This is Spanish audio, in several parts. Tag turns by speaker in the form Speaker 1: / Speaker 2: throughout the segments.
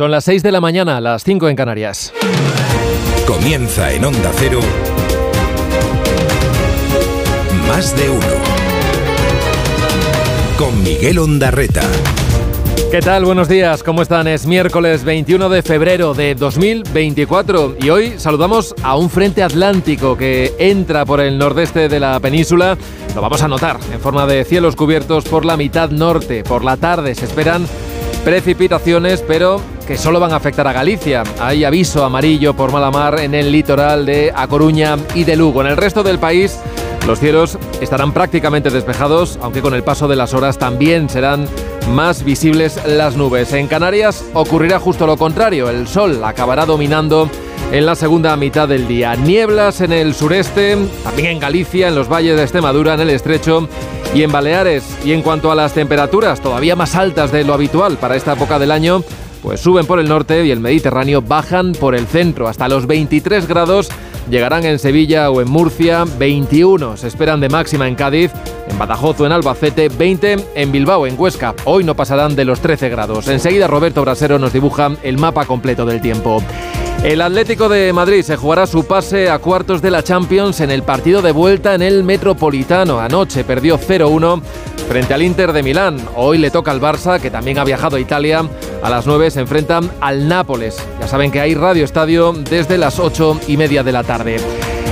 Speaker 1: Son las 6 de la mañana, las 5 en Canarias.
Speaker 2: Comienza en Onda Cero. Más de uno. Con Miguel Ondarreta.
Speaker 1: ¿Qué tal? Buenos días, ¿cómo están? Es miércoles 21 de febrero de 2024 y hoy saludamos a un frente atlántico que entra por el nordeste de la península. Lo vamos a notar en forma de cielos cubiertos por la mitad norte. Por la tarde se esperan precipitaciones, pero que solo van a afectar a Galicia. Hay aviso amarillo por mala mar en el litoral de A Coruña y de Lugo. En el resto del país los cielos estarán prácticamente despejados, aunque con el paso de las horas también serán más visibles las nubes. En Canarias ocurrirá justo lo contrario, el sol acabará dominando en la segunda mitad del día. Nieblas en el sureste, también en Galicia, en los valles de Extremadura, en el estrecho y en Baleares. Y en cuanto a las temperaturas, todavía más altas de lo habitual para esta época del año, pues suben por el norte y el Mediterráneo bajan por el centro hasta los 23 grados llegarán en Sevilla o en Murcia, 21 se esperan de máxima en Cádiz, en Badajoz o en Albacete, 20 en Bilbao, en Huesca. Hoy no pasarán de los 13 grados. Enseguida Roberto Brasero nos dibuja el mapa completo del tiempo. El Atlético de Madrid se jugará su pase a cuartos de la Champions en el partido de vuelta en el Metropolitano. Anoche perdió 0-1 frente al Inter de Milán. Hoy le toca al Barça, que también ha viajado a Italia. A las 9 se enfrentan al Nápoles. Ya saben que hay Radio Estadio desde las 8 y media de la tarde.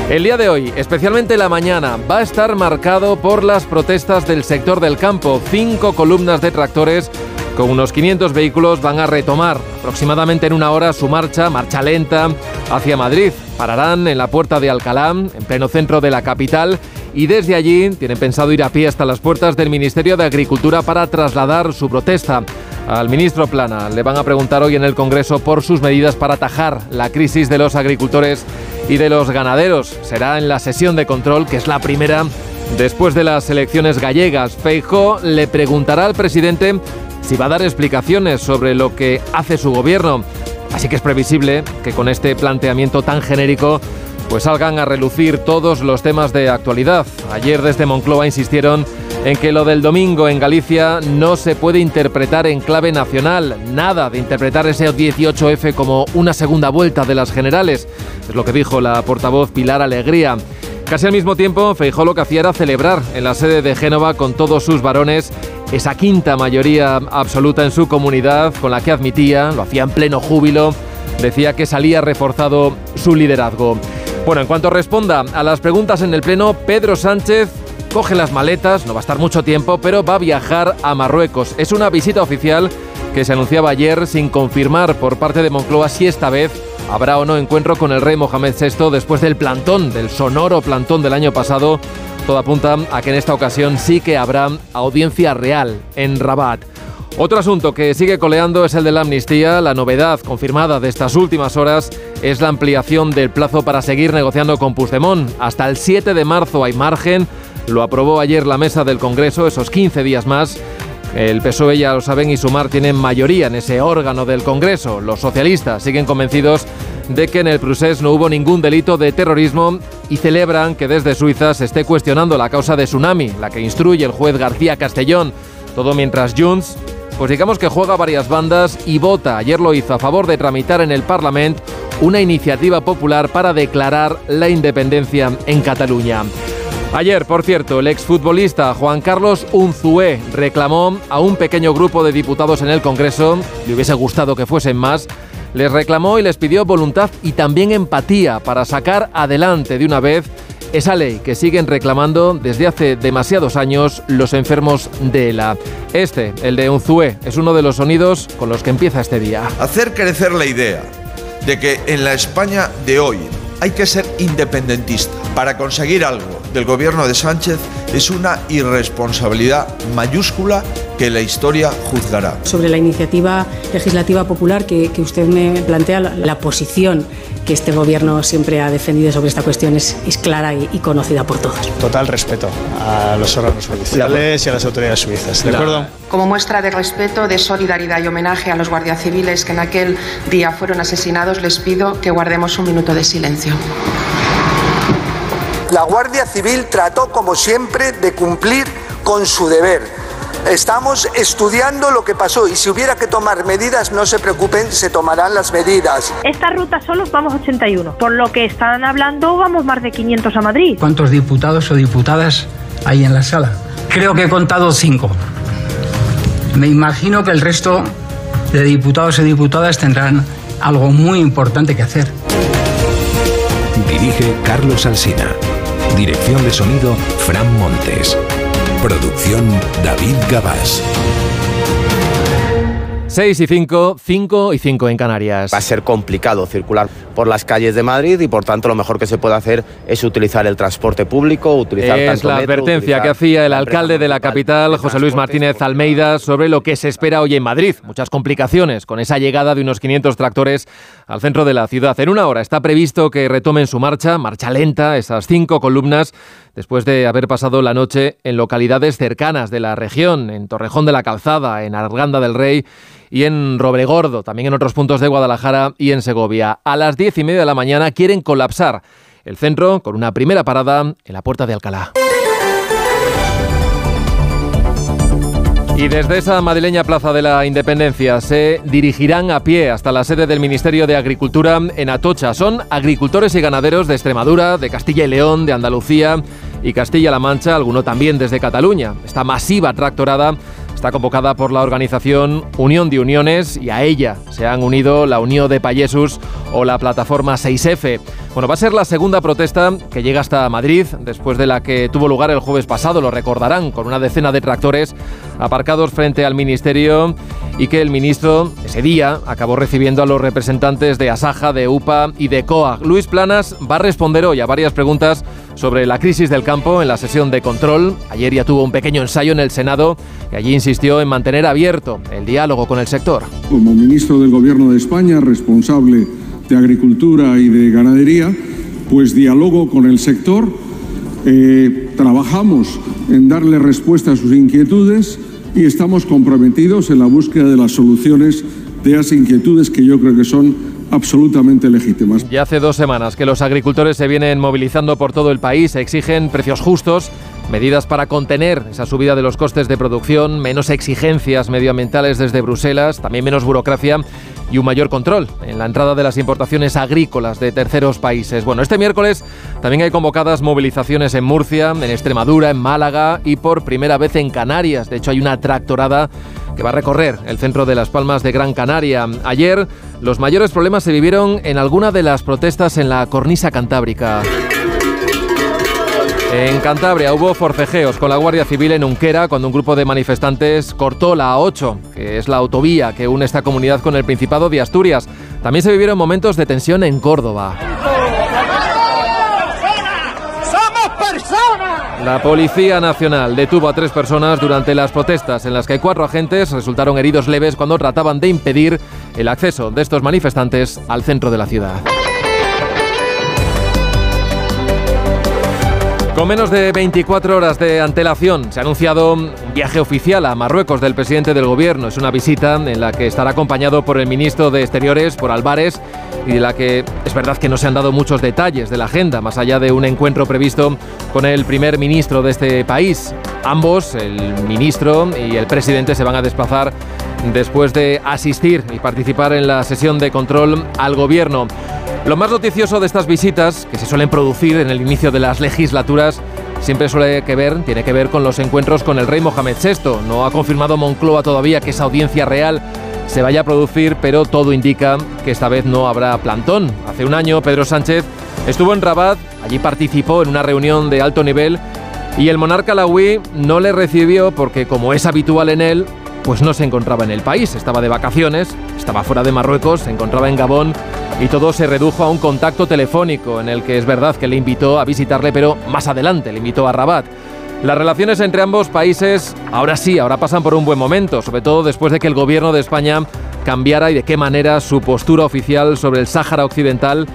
Speaker 1: El día de hoy, especialmente la mañana, va a estar marcado por las protestas del sector del campo. Cinco columnas de tractores con unos 500 vehículos van a retomar aproximadamente en una hora su marcha, marcha lenta, hacia Madrid. Pararán en la puerta de Alcalá, en pleno centro de la capital, y desde allí tienen pensado ir a pie hasta las puertas del Ministerio de Agricultura para trasladar su protesta. Al ministro Plana le van a preguntar hoy en el Congreso por sus medidas para atajar la crisis de los agricultores y de los ganaderos. Será en la sesión de control, que es la primera después de las elecciones gallegas. Feijó le preguntará al presidente si va a dar explicaciones sobre lo que hace su gobierno. Así que es previsible que con este planteamiento tan genérico pues salgan a relucir todos los temas de actualidad. Ayer desde Moncloa insistieron en que lo del domingo en Galicia no se puede interpretar en clave nacional, nada de interpretar ese 18F como una segunda vuelta de las generales, es lo que dijo la portavoz Pilar Alegría. Casi al mismo tiempo, Feijó lo que hacía era celebrar en la sede de Génova con todos sus varones esa quinta mayoría absoluta en su comunidad con la que admitía, lo hacía en pleno júbilo, decía que salía reforzado su liderazgo. Bueno, en cuanto responda a las preguntas en el Pleno, Pedro Sánchez coge las maletas, no va a estar mucho tiempo, pero va a viajar a Marruecos. Es una visita oficial que se anunciaba ayer sin confirmar por parte de Moncloa si esta vez habrá o no encuentro con el rey Mohamed VI después del plantón, del sonoro plantón del año pasado todo apunta a que en esta ocasión sí que habrá audiencia real en Rabat. Otro asunto que sigue coleando es el de la amnistía. La novedad confirmada de estas últimas horas es la ampliación del plazo para seguir negociando con Puigdemont. Hasta el 7 de marzo hay margen. Lo aprobó ayer la mesa del Congreso, esos 15 días más. El PSOE, ya lo saben, y Sumar tienen mayoría en ese órgano del Congreso. Los socialistas siguen convencidos de que en el procés no hubo ningún delito de terrorismo y celebran que desde Suiza se esté cuestionando la causa de Tsunami, la que instruye el juez García Castellón. Todo mientras Junts, pues digamos que juega varias bandas y vota, ayer lo hizo, a favor de tramitar en el Parlamento una iniciativa popular para declarar la independencia en Cataluña. Ayer, por cierto, el exfutbolista Juan Carlos Unzué reclamó a un pequeño grupo de diputados en el Congreso, le hubiese gustado que fuesen más, les reclamó y les pidió voluntad y también empatía para sacar adelante de una vez esa ley que siguen reclamando desde hace demasiados años los enfermos de ELA. Este, el de Unzué, es uno de los sonidos con los que empieza este día.
Speaker 3: Hacer crecer la idea de que en la España de hoy hay que ser independentista para conseguir algo del gobierno de Sánchez es una irresponsabilidad mayúscula que la historia juzgará.
Speaker 4: Sobre la iniciativa legislativa popular que, usted me plantea, la, posición que este gobierno siempre ha defendido sobre esta cuestión es, clara y, conocida por todos.
Speaker 5: Total respeto a los órganos judiciales y a las autoridades suizas. ¿De acuerdo?
Speaker 6: Como muestra de respeto, de solidaridad y homenaje a los guardias civiles que en aquel día fueron asesinados, les pido que guardemos un minuto de silencio.
Speaker 7: La Guardia Civil trató, como siempre, de cumplir con su deber Estamos estudiando lo que pasó y si hubiera que tomar medidas, no se preocupen, se tomarán las medidas.
Speaker 8: Esta ruta solo vamos 81. Por lo que están hablando, vamos más de 500 a Madrid.
Speaker 9: ¿Cuántos diputados o diputadas hay en la sala? Creo que he contado cinco. Me imagino que el resto de diputados y diputadas tendrán algo muy importante que hacer.
Speaker 2: Dirige Carlos Alsina. Dirección de sonido Fran Montes. Producción David Gabás.
Speaker 1: 6 y 5, 5 y 5 en Canarias.
Speaker 10: Va a ser complicado circular por las calles de Madrid y por tanto lo mejor que se puede hacer es utilizar el transporte público, utilizar
Speaker 1: Es la advertencia que hacía el alcalde de la capital, José Luis Martínez Almeida, sobre lo que se espera hoy en Madrid. Muchas complicaciones con esa llegada de unos 500 tractores al centro de la ciudad. En una hora está previsto que retomen su marcha, marcha lenta, esas cinco columnas, después de haber pasado la noche en localidades cercanas de la región, en Torrejón de la Calzada, en Arganda del Rey y en Robregordo, también en otros puntos de Guadalajara y en Segovia. A las diez y media de la mañana quieren colapsar el centro con una primera parada en la puerta de Alcalá. Y desde esa madrileña Plaza de la Independencia se dirigirán a pie hasta la sede del Ministerio de Agricultura en Atocha. Son agricultores y ganaderos de Extremadura, de Castilla y León, de Andalucía y Castilla-La Mancha, alguno también desde Cataluña. Esta masiva tractorada está convocada por la organización Unión de Uniones y a ella se han unido la Unión de Payesus o la plataforma 6F. Bueno, va a ser la segunda protesta que llega hasta Madrid, después de la que tuvo lugar el jueves pasado, lo recordarán, con una decena de tractores aparcados frente al Ministerio y que el ministro ese día acabó recibiendo a los representantes de Asaja, de UPA y de COAG. Luis Planas va a responder hoy a varias preguntas sobre la crisis del campo en la sesión de control. Ayer ya tuvo un pequeño ensayo en el Senado y allí insistió en mantener abierto el diálogo con el sector.
Speaker 11: Como ministro del Gobierno de España, responsable de Agricultura y de Ganadería, pues dialogo con el sector, eh, trabajamos en darle respuesta a sus inquietudes y estamos comprometidos en la búsqueda de las soluciones de esas inquietudes que yo creo que son absolutamente legítimas.
Speaker 1: Ya hace dos semanas que los agricultores se vienen movilizando por todo el país, exigen precios justos, medidas para contener esa subida de los costes de producción, menos exigencias medioambientales desde Bruselas, también menos burocracia y un mayor control en la entrada de las importaciones agrícolas de terceros países. Bueno, este miércoles también hay convocadas movilizaciones en Murcia, en Extremadura, en Málaga y por primera vez en Canarias. De hecho, hay una tractorada que va a recorrer el centro de Las Palmas de Gran Canaria. Ayer los mayores problemas se vivieron en alguna de las protestas en la cornisa cantábrica. En Cantabria hubo forcejeos con la Guardia Civil en Unquera cuando un grupo de manifestantes cortó la A8, que es la autovía que une esta comunidad con el Principado de Asturias. También se vivieron momentos de tensión en Córdoba. La Policía Nacional detuvo a tres personas durante las protestas en las que cuatro agentes resultaron heridos leves cuando trataban de impedir el acceso de estos manifestantes al centro de la ciudad. Con menos de 24 horas de antelación se ha anunciado un viaje oficial a Marruecos del presidente del gobierno. Es una visita en la que estará acompañado por el ministro de Exteriores, por Álvarez, y de la que es verdad que no se han dado muchos detalles de la agenda, más allá de un encuentro previsto con el primer ministro de este país. Ambos, el ministro y el presidente, se van a desplazar después de asistir y participar en la sesión de control al gobierno. Lo más noticioso de estas visitas, que se suelen producir en el inicio de las legislaturas, siempre suele que ver, tiene que ver con los encuentros con el rey Mohamed VI. No ha confirmado Moncloa todavía que esa audiencia real se vaya a producir, pero todo indica que esta vez no habrá plantón. Hace un año Pedro Sánchez estuvo en Rabat, allí participó en una reunión de alto nivel y el monarca Lawi no le recibió porque, como es habitual en él, pues no se encontraba en el país, estaba de vacaciones, estaba fuera de Marruecos, se encontraba en Gabón y todo se redujo a un contacto telefónico en el que es verdad que le invitó a visitarle, pero más adelante le invitó a Rabat. Las relaciones entre ambos países ahora sí, ahora pasan por un buen momento, sobre todo después de que el gobierno de España cambiara y de qué manera su postura oficial sobre el Sáhara Occidental.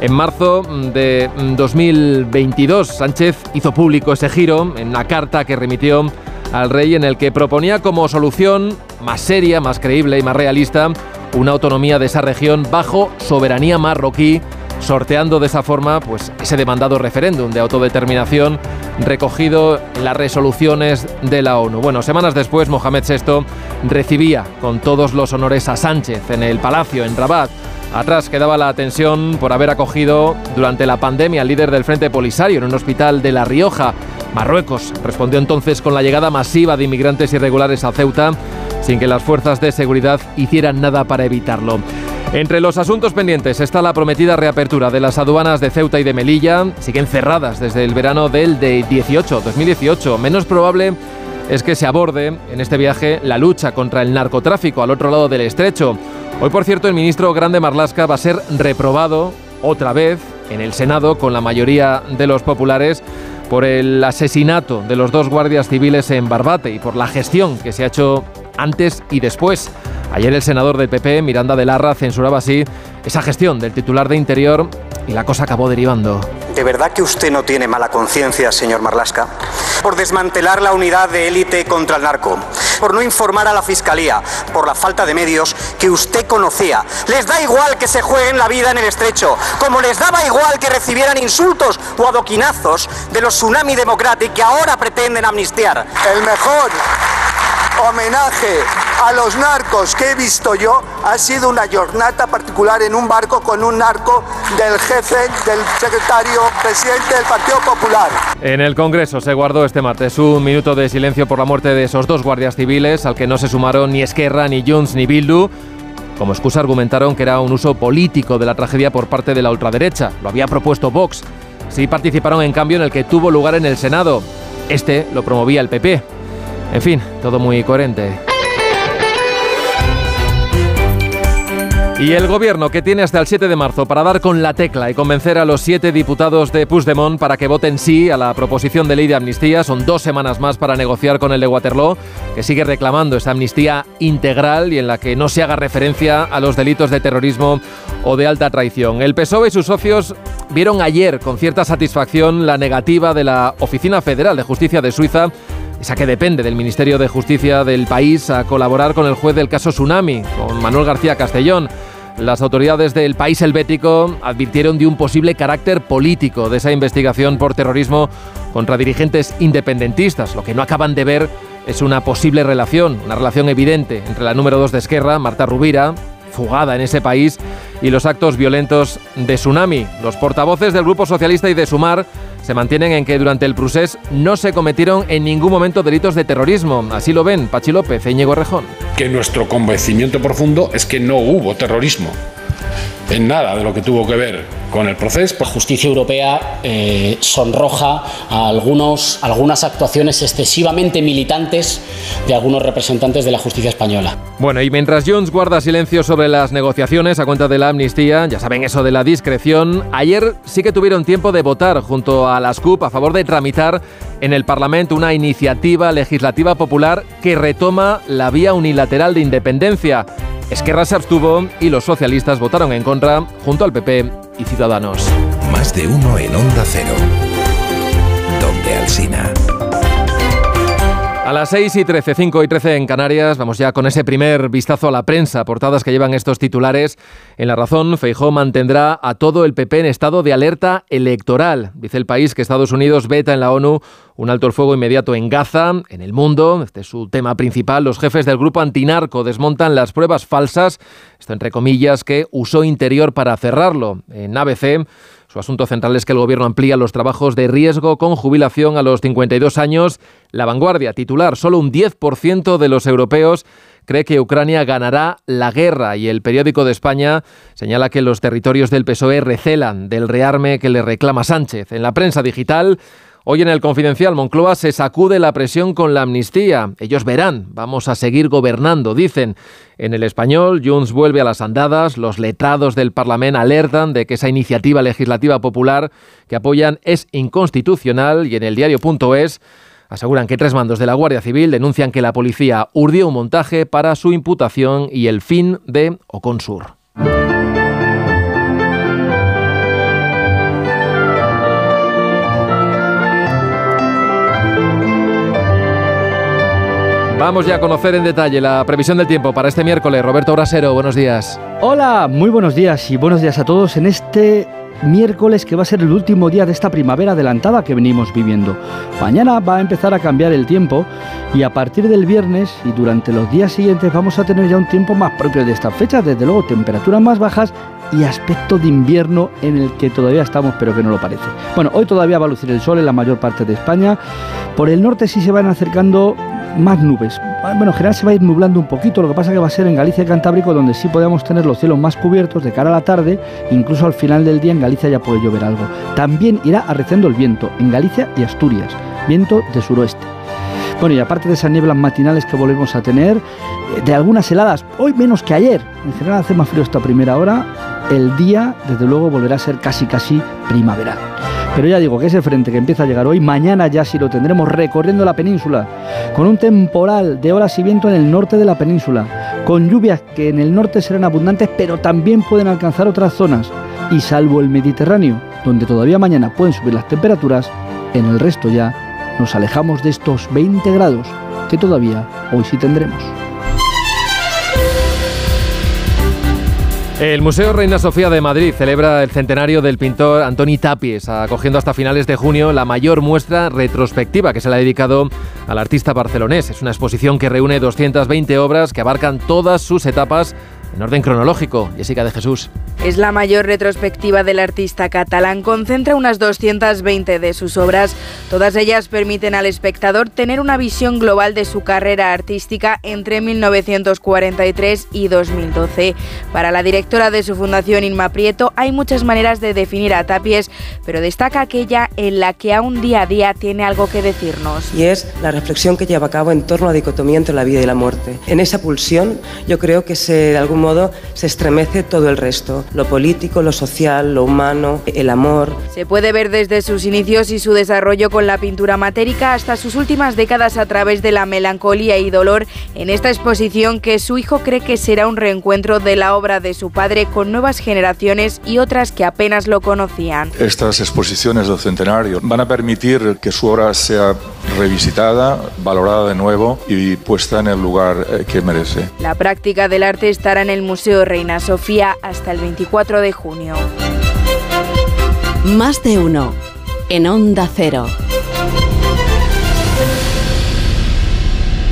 Speaker 1: En marzo de 2022, Sánchez hizo público ese giro en una carta que remitió al rey en el que proponía como solución más seria, más creíble y más realista una autonomía de esa región bajo soberanía marroquí sorteando de esa forma pues, ese demandado referéndum de autodeterminación recogido en las resoluciones de la ONU. Bueno, semanas después Mohamed VI recibía con todos los honores a Sánchez en el palacio en Rabat. Atrás quedaba la tensión por haber acogido durante la pandemia al líder del Frente Polisario en un hospital de La Rioja. Marruecos respondió entonces con la llegada masiva de inmigrantes irregulares a Ceuta sin que las fuerzas de seguridad hicieran nada para evitarlo. Entre los asuntos pendientes está la prometida reapertura de las aduanas de Ceuta y de Melilla. Siguen cerradas desde el verano del de 18, 2018. Menos probable es que se aborde en este viaje la lucha contra el narcotráfico al otro lado del estrecho. Hoy, por cierto, el ministro Grande Marlasca va a ser reprobado otra vez en el Senado con la mayoría de los populares por el asesinato de los dos guardias civiles en Barbate y por la gestión que se ha hecho antes y después. Ayer el senador del PP, Miranda de Larra, censuraba así esa gestión del titular de Interior y la cosa acabó derivando.
Speaker 12: ¿De verdad que usted no tiene mala conciencia, señor Marlasca? Por desmantelar la unidad de élite contra el narco, por no informar a la Fiscalía, por la falta de medios que usted conocía. Les da igual que se jueguen la vida en el estrecho, como les daba igual que recibieran insultos o adoquinazos de los Tsunami Democratic que ahora pretenden amnistiar.
Speaker 7: El mejor homenaje a los narcos que he visto yo ha sido una jornada particular en un barco con un narco del jefe del secretario presidente del Partido Popular.
Speaker 1: En el Congreso se guardó este martes un minuto de silencio por la muerte de esos dos guardias civiles al que no se sumaron ni Esquerra, ni Junts, ni Bildu. Como excusa argumentaron que era un uso político de la tragedia por parte de la ultraderecha. Lo había propuesto Vox. Sí participaron en cambio en el que tuvo lugar en el Senado. Este lo promovía el PP. En fin, todo muy coherente. Y el gobierno que tiene hasta el 7 de marzo para dar con la tecla y convencer a los siete diputados de Puigdemont para que voten sí a la proposición de ley de amnistía. Son dos semanas más para negociar con el de Waterloo, que sigue reclamando esa amnistía integral y en la que no se haga referencia a los delitos de terrorismo o de alta traición. El PSOE y sus socios vieron ayer con cierta satisfacción la negativa de la Oficina Federal de Justicia de Suiza esa que depende del Ministerio de Justicia del país, a colaborar con el juez del caso Tsunami, con Manuel García Castellón. Las autoridades del país helvético advirtieron de un posible carácter político de esa investigación por terrorismo contra dirigentes independentistas. Lo que no acaban de ver es una posible relación, una relación evidente entre la número dos de Esquerra, Marta Rubira, fugada en ese país, y los actos violentos de Tsunami. Los portavoces del Grupo Socialista y de Sumar se mantienen en que durante el procés no se cometieron en ningún momento delitos de terrorismo. Así lo ven Pachi López e Íñigo Rejón.
Speaker 13: Que nuestro convencimiento profundo es que no hubo terrorismo en nada de lo que tuvo que ver con el proceso.
Speaker 14: La justicia europea eh, sonroja a algunos, algunas actuaciones excesivamente militantes de algunos representantes de la justicia española.
Speaker 1: Bueno, y mientras Jones guarda silencio sobre las negociaciones a cuenta de la amnistía, ya saben eso de la discreción, ayer sí que tuvieron tiempo de votar junto a las CUP a favor de tramitar en el Parlamento una iniciativa legislativa popular que retoma la vía unilateral de independencia. Esquerra se abstuvo y los socialistas votaron en contra junto al PP y Ciudadanos.
Speaker 2: Más de uno en Onda Cero. Donde Alsina.
Speaker 1: A las 6 y 13, 5 y 13 en Canarias, vamos ya con ese primer vistazo a la prensa, portadas que llevan estos titulares. En La Razón, Feijó mantendrá a todo el PP en estado de alerta electoral. Dice el país que Estados Unidos veta en la ONU un alto el fuego inmediato en Gaza, en el mundo. Este es su tema principal. Los jefes del grupo antinarco desmontan las pruebas falsas, esto entre comillas, que usó Interior para cerrarlo. En ABC, su asunto central es que el gobierno amplía los trabajos de riesgo con jubilación a los 52 años. La vanguardia titular, solo un 10% de los europeos cree que Ucrania ganará la guerra y el periódico de España señala que los territorios del PSOE recelan del rearme que le reclama Sánchez. En la prensa digital, Hoy en el Confidencial, Moncloa se sacude la presión con la amnistía. Ellos verán, vamos a seguir gobernando, dicen. En el español, Junts vuelve a las andadas, los letrados del Parlamento alertan de que esa iniciativa legislativa popular que apoyan es inconstitucional y en el diario.es aseguran que tres mandos de la Guardia Civil denuncian que la policía urdió un montaje para su imputación y el fin de Oconsur. Vamos ya a conocer en detalle la previsión del tiempo para este miércoles. Roberto Brasero, buenos días.
Speaker 15: Hola, muy buenos días y buenos días a todos en este
Speaker 16: miércoles que va a ser el último día de esta primavera adelantada que venimos viviendo. Mañana va a empezar a cambiar el tiempo y a partir del viernes y durante los días siguientes vamos a tener ya un tiempo más propio de estas fechas, desde luego temperaturas más bajas y aspecto de invierno en el que todavía estamos pero que no lo parece. Bueno, hoy todavía va a lucir el sol en la mayor parte de España. Por el norte sí se van acercando más nubes. Bueno, en general se va a ir nublando un poquito, lo que pasa que va a ser en Galicia y Cantábrico donde sí podemos tener los cielos más cubiertos de cara a la tarde, incluso al final del día en Galicia ya puede llover algo. También irá arreciando el viento en Galicia y Asturias, viento de suroeste. Bueno, y aparte de esas nieblas matinales que volvemos a tener, eh, de algunas heladas, hoy menos que ayer, en general hace más frío esta primera hora, el día desde luego volverá a ser casi casi primaveral. Pero ya digo que ese frente que empieza a llegar hoy, mañana ya sí lo tendremos recorriendo la península, con un temporal de olas y viento en el norte de la península, con lluvias que en el norte serán abundantes, pero también pueden alcanzar otras zonas. Y salvo el Mediterráneo, donde todavía mañana pueden subir las temperaturas, en el resto ya nos alejamos de estos 20 grados que todavía hoy sí tendremos.
Speaker 1: El Museo Reina Sofía de Madrid celebra el centenario del pintor Antoni Tapies, acogiendo hasta finales de junio la mayor muestra retrospectiva que se le ha dedicado al artista barcelonés. Es una exposición que reúne 220 obras que abarcan todas sus etapas en orden cronológico. Jessica de Jesús.
Speaker 17: Es la mayor retrospectiva del artista catalán. Concentra unas 220 de sus obras. Todas ellas permiten al espectador tener una visión global de su carrera artística entre 1943 y 2012. Para la directora de su fundación, Inma Prieto, hay muchas maneras de definir a Tapies, pero destaca aquella en la que aún día a día tiene algo que decirnos.
Speaker 18: Y es la reflexión que lleva a cabo en torno a la dicotomía entre la vida y la muerte. En esa pulsión, yo creo que se, de algún modo se estremece todo el resto, lo político, lo social, lo humano, el amor.
Speaker 17: Se puede ver desde sus inicios y su desarrollo con la pintura matérica hasta sus últimas décadas a través de la melancolía y dolor en esta exposición que su hijo cree que será un reencuentro de la obra de su padre con nuevas generaciones y otras que apenas lo conocían.
Speaker 19: Estas exposiciones del centenario van a permitir que su obra sea revisitada, valorada de nuevo y puesta en el lugar eh, que merece.
Speaker 17: La práctica del arte estará en el Museo Reina Sofía hasta el 24 de junio.
Speaker 20: Más de uno en Onda Cero.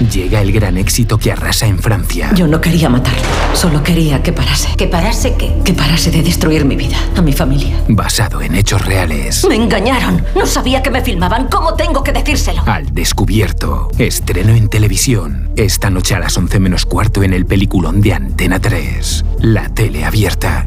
Speaker 2: Llega el gran éxito que arrasa en Francia.
Speaker 21: Yo no quería matarlo, solo quería que parase.
Speaker 22: ¿Que parase qué?
Speaker 21: Que parase de destruir mi vida, a mi familia.
Speaker 2: Basado en hechos reales.
Speaker 22: Me engañaron. No sabía que me filmaban. ¿Cómo tengo que decírselo?
Speaker 2: Al descubierto. Estreno en televisión. Esta noche a las 11 menos cuarto en el peliculón de Antena 3. La tele abierta.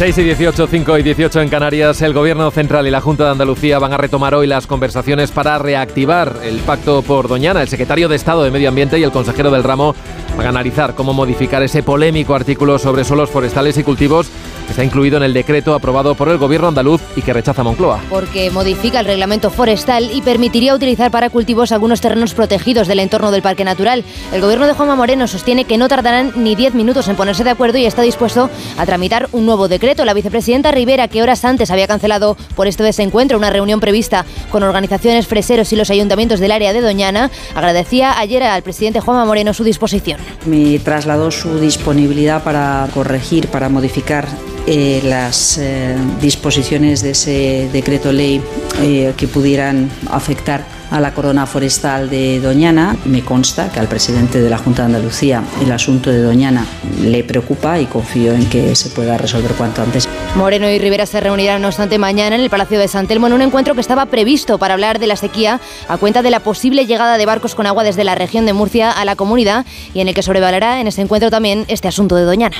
Speaker 1: 6 y 18, 5 y 18 en Canarias, el Gobierno Central y la Junta de Andalucía van a retomar hoy las conversaciones para reactivar el pacto por Doñana. El secretario de Estado de Medio Ambiente y el consejero del ramo van a analizar cómo modificar ese polémico artículo sobre suelos forestales y cultivos que está incluido en el decreto aprobado por el Gobierno andaluz y que rechaza Moncloa.
Speaker 23: Porque modifica el reglamento forestal y permitiría utilizar para cultivos algunos terrenos protegidos del entorno del Parque Natural. El Gobierno de Juanma Moreno sostiene que no tardarán ni 10 minutos en ponerse de acuerdo y está dispuesto a tramitar un nuevo decreto la vicepresidenta Rivera, que horas antes había cancelado por este desencuentro una reunión prevista con organizaciones freseros y los ayuntamientos del área de Doñana, agradecía ayer al presidente Juanma Moreno su disposición.
Speaker 24: Me trasladó su disponibilidad para corregir, para modificar eh, las eh, disposiciones de ese decreto ley eh, que pudieran afectar a la corona forestal de Doñana. Me consta que al presidente de la Junta de Andalucía el asunto de Doñana le preocupa y confío en que se pueda resolver cuanto antes.
Speaker 23: Moreno y Rivera se reunirán, no obstante, mañana en el Palacio de San Telmo en un encuentro que estaba previsto para hablar de la sequía a cuenta de la posible llegada de barcos con agua desde la región de Murcia a la comunidad y en el que sobrevalará en ese encuentro también este asunto de Doñana.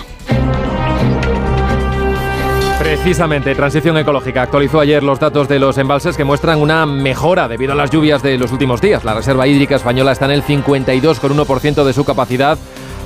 Speaker 1: Precisamente, Transición Ecológica actualizó ayer los datos de los embalses que muestran una mejora debido a las lluvias de los últimos días. La reserva hídrica española está en el 52,1% de su capacidad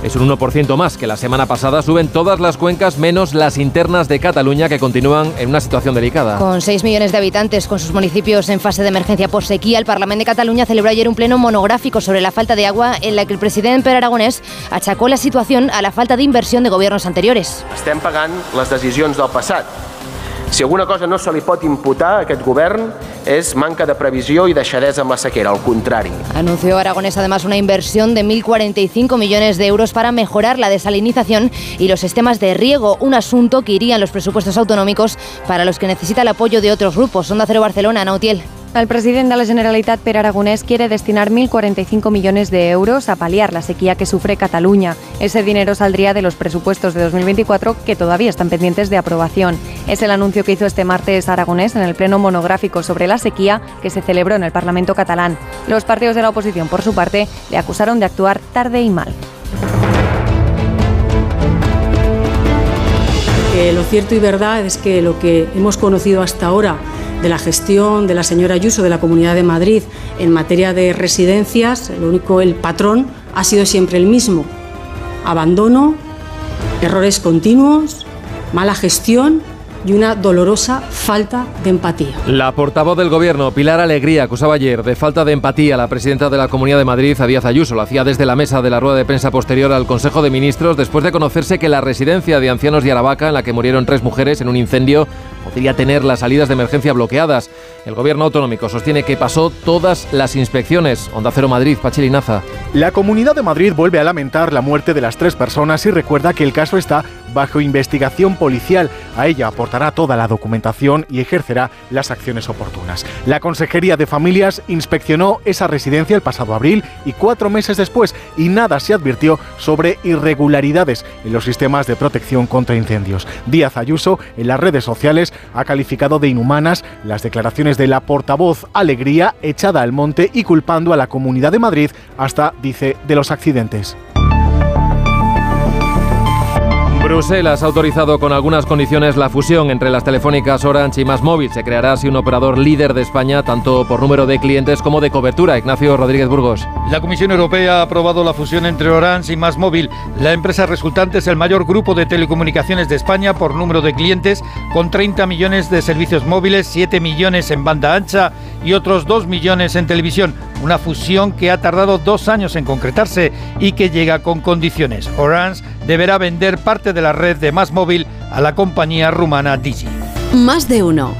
Speaker 1: es un 1% más que la semana pasada. Suben todas las cuencas menos las internas de Cataluña que continúan en una situación delicada.
Speaker 23: Con 6 millones de habitantes, con sus municipios en fase de emergencia por sequía, el Parlamento de Cataluña celebró ayer un pleno monográfico sobre la falta de agua en la que el presidente Pere Aragonés achacó la situación a la falta de inversión de gobiernos anteriores.
Speaker 25: Estem pagant les decisions del passat si alguna cosa no se li pot imputar a aquest govern és manca de previsió i deixadesa amb la sequera, al contrari.
Speaker 23: Anunció Aragonés además una inversión de 1.045 millones de euros para mejorar la desalinización y los sistemas de riego, un asunto que iría en los presupuestos autonómicos para los que necesita el apoyo de otros grupos. Onda Cero Barcelona, Nautiel.
Speaker 26: El presidente de la Generalitat, Per Aragonés, quiere destinar 1.045 millones de euros a paliar la sequía que sufre Cataluña. Ese dinero saldría de los presupuestos de 2024 que todavía están pendientes de aprobación. Es el anuncio que hizo este martes Aragonés en el pleno monográfico sobre la sequía que se celebró en el Parlamento catalán. Los partidos de la oposición, por su parte, le acusaron de actuar tarde y mal.
Speaker 27: lo cierto y verdad es que lo que hemos conocido hasta ahora de la gestión de la señora Ayuso de la Comunidad de Madrid en materia de residencias, lo único, el patrón ha sido siempre el mismo. Abandono, errores continuos, mala gestión y una dolorosa falta de empatía.
Speaker 1: La portavoz del Gobierno, Pilar Alegría, acusaba ayer de falta de empatía a la presidenta de la Comunidad de Madrid, a Díaz Ayuso. Lo hacía desde la mesa de la rueda de prensa posterior al Consejo de Ministros, después de conocerse que la residencia de ancianos de Aravaca, en la que murieron tres mujeres en un incendio, podría tener las salidas de emergencia bloqueadas. El Gobierno autonómico sostiene que pasó todas las inspecciones. Onda Cero Madrid, Pachilinaza.
Speaker 28: La Comunidad de Madrid vuelve a lamentar la muerte de las tres personas y recuerda que el caso está bajo investigación policial. A ella aportará toda la documentación y ejercerá las acciones oportunas. La Consejería de Familias inspeccionó esa residencia el pasado abril y cuatro meses después y nada se advirtió sobre irregularidades en los sistemas de protección contra incendios. Díaz Ayuso en las redes sociales ha calificado de inhumanas las declaraciones de la portavoz Alegría echada al monte y culpando a la Comunidad de Madrid hasta, dice, de los accidentes.
Speaker 1: Bruselas ha autorizado con algunas condiciones la fusión entre las telefónicas Orange y Más Móvil. Se creará así un operador líder de España, tanto por número de clientes como de cobertura. Ignacio Rodríguez Burgos.
Speaker 29: La Comisión Europea ha aprobado la fusión entre Orange y Más Móvil. La empresa resultante es el mayor grupo de telecomunicaciones de España por número de clientes, con 30 millones de servicios móviles, 7 millones en banda ancha y otros 2 millones en televisión. Una fusión que ha tardado dos años en concretarse y que llega con condiciones. Orange deberá vender parte de la red de Más Móvil a la compañía rumana Digi.
Speaker 30: Más de uno.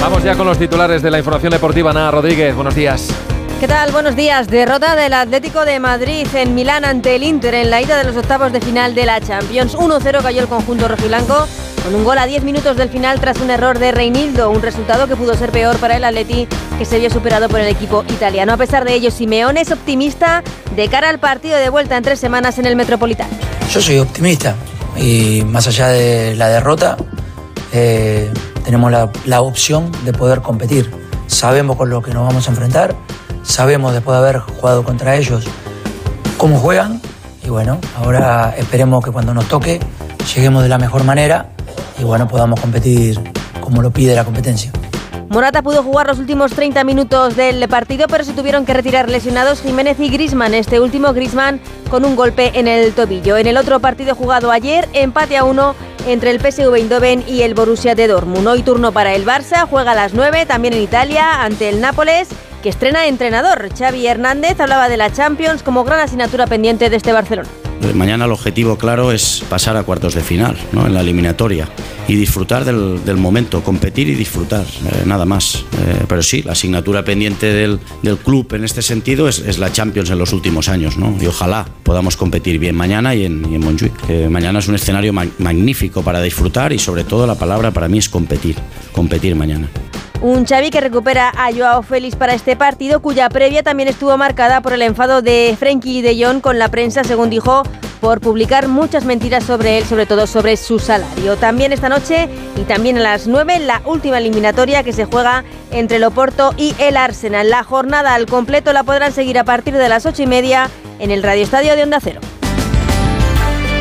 Speaker 1: Vamos ya con los titulares de la información deportiva. Ana Rodríguez, buenos días.
Speaker 31: ¿Qué tal? Buenos días. Derrota del Atlético de Madrid en Milán ante el Inter en la ida de los octavos de final de la Champions. 1-0 cayó el conjunto rojiblanco con un gol a 10 minutos del final tras un error de Reinildo, un resultado que pudo ser peor para el Atleti que se vio superado por el equipo italiano. A pesar de ello, Simeone es optimista de cara al partido de vuelta en tres semanas en el Metropolitano.
Speaker 32: Yo soy optimista y más allá de la derrota, eh, tenemos la, la opción de poder competir. Sabemos con lo que nos vamos a enfrentar sabemos después de haber jugado contra ellos cómo juegan y bueno, ahora esperemos que cuando nos toque lleguemos de la mejor manera y bueno, podamos competir como lo pide la competencia.
Speaker 31: Morata pudo jugar los últimos 30 minutos del partido, pero se tuvieron que retirar lesionados Jiménez y Grisman. Este último Grisman con un golpe en el tobillo. En el otro partido jugado ayer, empate a uno entre el PSV Eindhoven y el Borussia de Dortmund. Hoy turno para el Barça, juega a las 9 también en Italia ante el Nápoles que estrena entrenador. Xavi Hernández hablaba de la Champions como gran asignatura pendiente de este Barcelona.
Speaker 33: Mañana el objetivo claro es pasar a cuartos de final, ¿no? en la eliminatoria, y disfrutar del, momento, competir y disfrutar, eh, nada más. Eh, pero sí, la asignatura pendiente del, club en este sentido es, la Champions en los últimos años, ¿no? y ojalá podamos competir bien mañana y en, y Montjuic. mañana es un escenario magnífico para disfrutar y sobre todo la palabra para mí es competir, competir mañana.
Speaker 31: Un Xavi que recupera a Joao Félix para este partido, cuya previa también estuvo marcada por el enfado de Frenkie de Jong con la prensa, según dijo, por publicar muchas mentiras sobre él, sobre todo sobre su salario. También esta noche y también a las 9, la última eliminatoria que se juega entre el Oporto y el Arsenal. La jornada al completo la podrán seguir a partir de las 8 y media en el Radio Estadio de Onda Cero.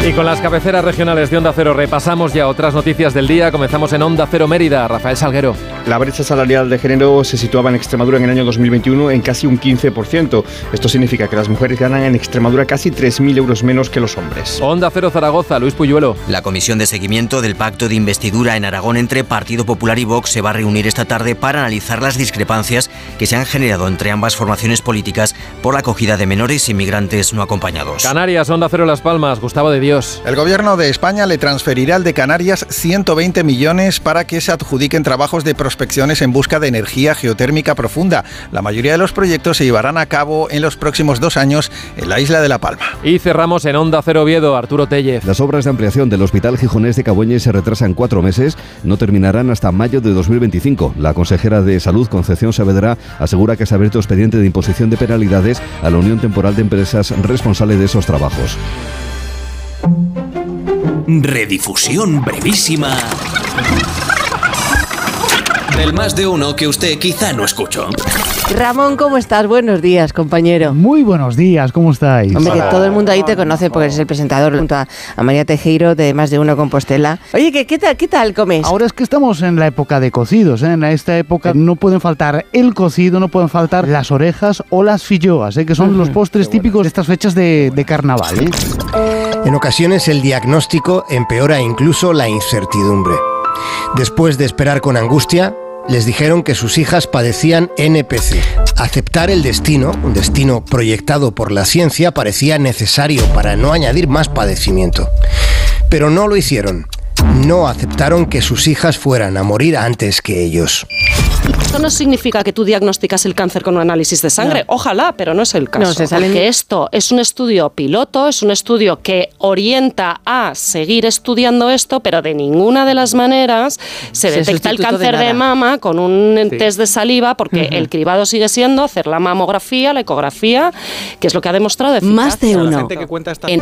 Speaker 1: Y con las cabeceras regionales de Onda Cero repasamos ya otras noticias del día. Comenzamos en Onda Cero Mérida. Rafael Salguero.
Speaker 34: La brecha salarial de género se situaba en Extremadura en el año 2021 en casi un 15%. Esto significa que las mujeres ganan en Extremadura casi 3.000 euros menos que los hombres.
Speaker 1: Onda Cero Zaragoza, Luis Puyuelo.
Speaker 35: La comisión de seguimiento del pacto de investidura en Aragón entre Partido Popular y Vox se va a reunir esta tarde para analizar las discrepancias que se han generado entre ambas formaciones políticas por la acogida de menores inmigrantes no acompañados.
Speaker 1: Canarias, Onda Cero Las Palmas, Gustavo de
Speaker 36: El gobierno de España le transferirá al de Canarias 120 millones para que se adjudiquen trabajos de prospecciones en busca de energía geotérmica profunda. La mayoría de los proyectos se llevarán a cabo en los próximos dos años en la isla de La Palma.
Speaker 1: Y cerramos en Onda Cero Oviedo, Arturo Tellez.
Speaker 37: Las obras de ampliación del Hospital Gijonés de Cabueñes se retrasan cuatro meses, no terminarán hasta mayo de 2025. La consejera de Salud, Concepción Saavedra, asegura que se ha abierto expediente de imposición de penalidades a la Unión Temporal de Empresas responsable de esos trabajos.
Speaker 38: Redifusión brevísima del más de uno que usted quizá no escuchó.
Speaker 39: Ramón, ¿cómo estás? Buenos días, compañero.
Speaker 40: Muy buenos días, ¿cómo estáis?
Speaker 39: Hombre, que todo el mundo ahí te conoce porque eres el presentador junto a, a María Tejero de Más de Uno Compostela. Oye, ¿qué, qué, tal, ¿qué tal comes?
Speaker 40: Ahora es que estamos en la época de cocidos, ¿eh? En esta época no pueden faltar el cocido, no pueden faltar las orejas o las filloas, ¿eh? que son los postres típicos de estas fechas de, de carnaval. ¿eh?
Speaker 41: En ocasiones el diagnóstico empeora incluso la incertidumbre. Después de esperar con angustia, les dijeron que sus hijas padecían NPC. Aceptar el destino, un destino proyectado por la ciencia, parecía necesario para no añadir más padecimiento. Pero no lo hicieron. No aceptaron que sus hijas fueran a morir antes que ellos.
Speaker 30: Esto no significa que tú diagnosticas el cáncer con un análisis de sangre. No. Ojalá, pero no es el caso.
Speaker 39: No, se salen...
Speaker 30: Porque esto es un estudio piloto, es un estudio que orienta a seguir estudiando esto, pero de ninguna de las maneras se, se detecta el cáncer de, de, mama con un sí. test de saliva, porque uh -huh. el cribado sigue siendo hacer la mamografía, la ecografía, que es lo que ha demostrado eficaz.
Speaker 39: Más de uno.
Speaker 30: En...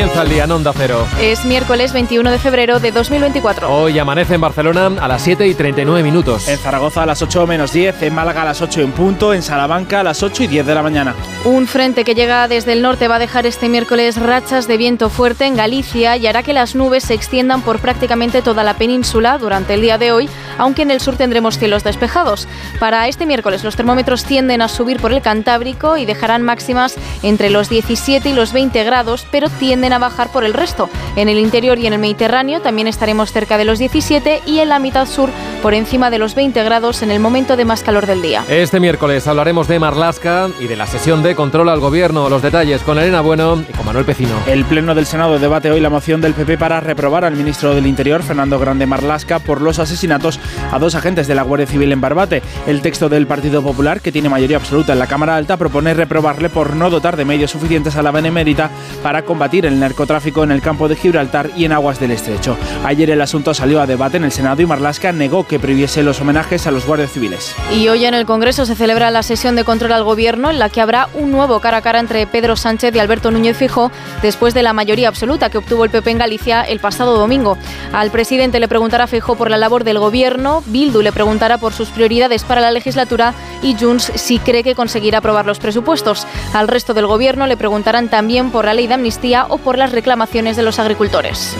Speaker 1: Comienza el día en Onda Cero.
Speaker 42: Es miércoles 21 de febrero de 2024.
Speaker 1: Hoy amanece en Barcelona a las 7 y 39 minutos.
Speaker 29: En Zaragoza a las 8 menos 10, en Málaga a las 8 en punto, en Salamanca a las 8 y 10 de la mañana.
Speaker 42: Un frente que llega desde el norte va a dejar este miércoles rachas de viento fuerte en Galicia y hará que las nubes se extiendan por prácticamente toda la península durante el día de hoy, aunque en el sur tendremos cielos despejados. Para este miércoles los termómetros tienden a subir por el Cantábrico y dejarán máximas entre los 17 y los 20 grados, pero tienden a bajar por el resto. En el interior y en el Mediterráneo también estaremos cerca de los 17 y en la mitad sur por encima de los 20 grados en el momento de más calor del día.
Speaker 1: Este miércoles hablaremos de Marlasca y de la sesión de control al gobierno. Los detalles con Elena Bueno y con Manuel Pecino.
Speaker 29: El Pleno del Senado debate hoy la moción del PP para reprobar al ministro del Interior, Fernando Grande Marlasca, por los asesinatos a dos agentes de la Guardia Civil en Barbate. El texto del Partido Popular, que tiene mayoría absoluta en la Cámara Alta, propone reprobarle por no dotar de medios suficientes a la Benemérita para combatir el narcotráfico en el campo de Gibraltar y en aguas del estrecho. Ayer el asunto salió a debate en el Senado y Marlasca negó que prohibiese los homenajes a los guardias civiles.
Speaker 42: Y hoy en el Congreso se celebra la sesión de control al gobierno en la que habrá un nuevo cara a cara entre Pedro Sánchez y Alberto Núñez Fijo después de la mayoría absoluta que obtuvo el PP en Galicia el pasado domingo. Al presidente le preguntará Fijo por la labor del gobierno, Bildu le preguntará por sus prioridades para la legislatura y Junts si cree que conseguirá aprobar los presupuestos. Al resto del gobierno le preguntarán también por la ley de amnistía o por las reclamaciones de los agricultores.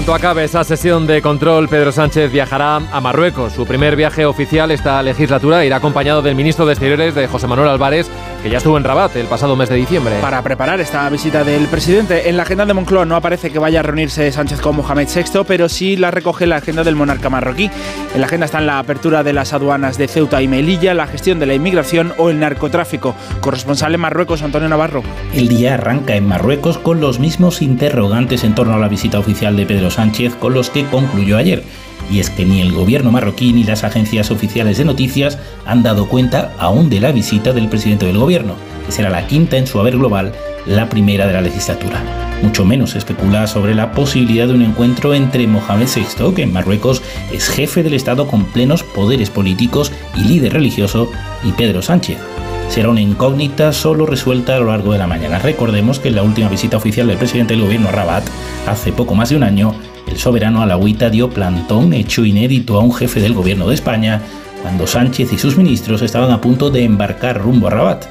Speaker 1: Cuanto acabe esa sesión de control, Pedro Sánchez viajará a Marruecos. Su primer viaje oficial esta legislatura irá acompañado del ministro de Exteriores, de José Manuel Álvarez, que ya estuvo en Rabat el pasado mes de diciembre.
Speaker 29: Para preparar esta visita del presidente, en la agenda de Moncloa no aparece que vaya a reunirse Sánchez con Mohamed VI, pero sí la recoge la agenda del monarca marroquí. En la agenda están la apertura de las aduanas de Ceuta y Melilla, la gestión de la inmigración o el narcotráfico. Corresponsal en Marruecos, Antonio Navarro.
Speaker 43: El día arranca en Marruecos con los mismos interrogantes en torno a la visita oficial de Pedro Sánchez con los que concluyó ayer. Y es que ni el gobierno marroquí ni las agencias oficiales de noticias han dado cuenta aún de la visita del presidente del gobierno, que será la quinta en su haber global, la primera de la legislatura. Mucho menos especula sobre la posibilidad de un encuentro entre Mohamed VI, que en Marruecos es jefe del Estado con plenos poderes políticos y líder religioso, y Pedro Sánchez, será una incógnita solo resuelta a lo largo de la mañana. Recordemos que en la última visita oficial del presidente del gobierno a Rabat, hace poco más de un año, el soberano alawita dio plantón hecho inédito a un jefe del gobierno de España cuando Sánchez y sus ministros estaban a punto de embarcar rumbo a Rabat.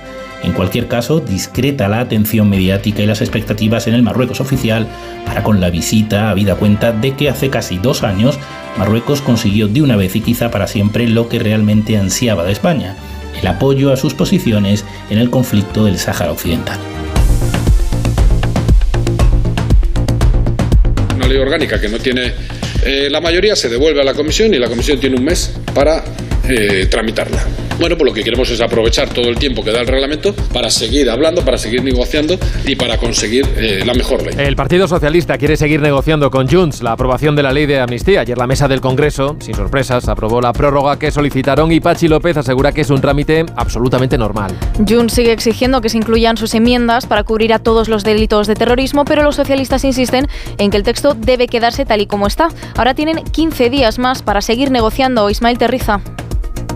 Speaker 43: En cualquier caso, discreta la atención mediática y las expectativas en el Marruecos oficial para con la visita, habida cuenta de que hace casi dos años Marruecos consiguió de una vez y quizá para siempre lo que realmente ansiaba de España, el apoyo a sus posiciones en el conflicto del Sáhara Occidental.
Speaker 44: Una ley orgánica que no tiene eh, la mayoría se devuelve a la comisión y la comisión tiene un mes para eh, tramitarla. Bueno, pues lo que queremos es aprovechar todo el tiempo que da el reglamento para seguir hablando, para seguir negociando y para conseguir eh, la mejor ley.
Speaker 1: El Partido Socialista quiere seguir negociando con Junts la aprobación de la ley de amnistía. Ayer la mesa del Congreso, sin sorpresas, aprobó la prórroga que solicitaron y Pachi López asegura que es un trámite absolutamente normal.
Speaker 42: Junts sigue exigiendo que se incluyan sus enmiendas para cubrir a todos los delitos de terrorismo, pero los socialistas insisten en que el texto debe quedarse tal y como está. Ahora tienen 15 días más para seguir negociando. Ismael Terriza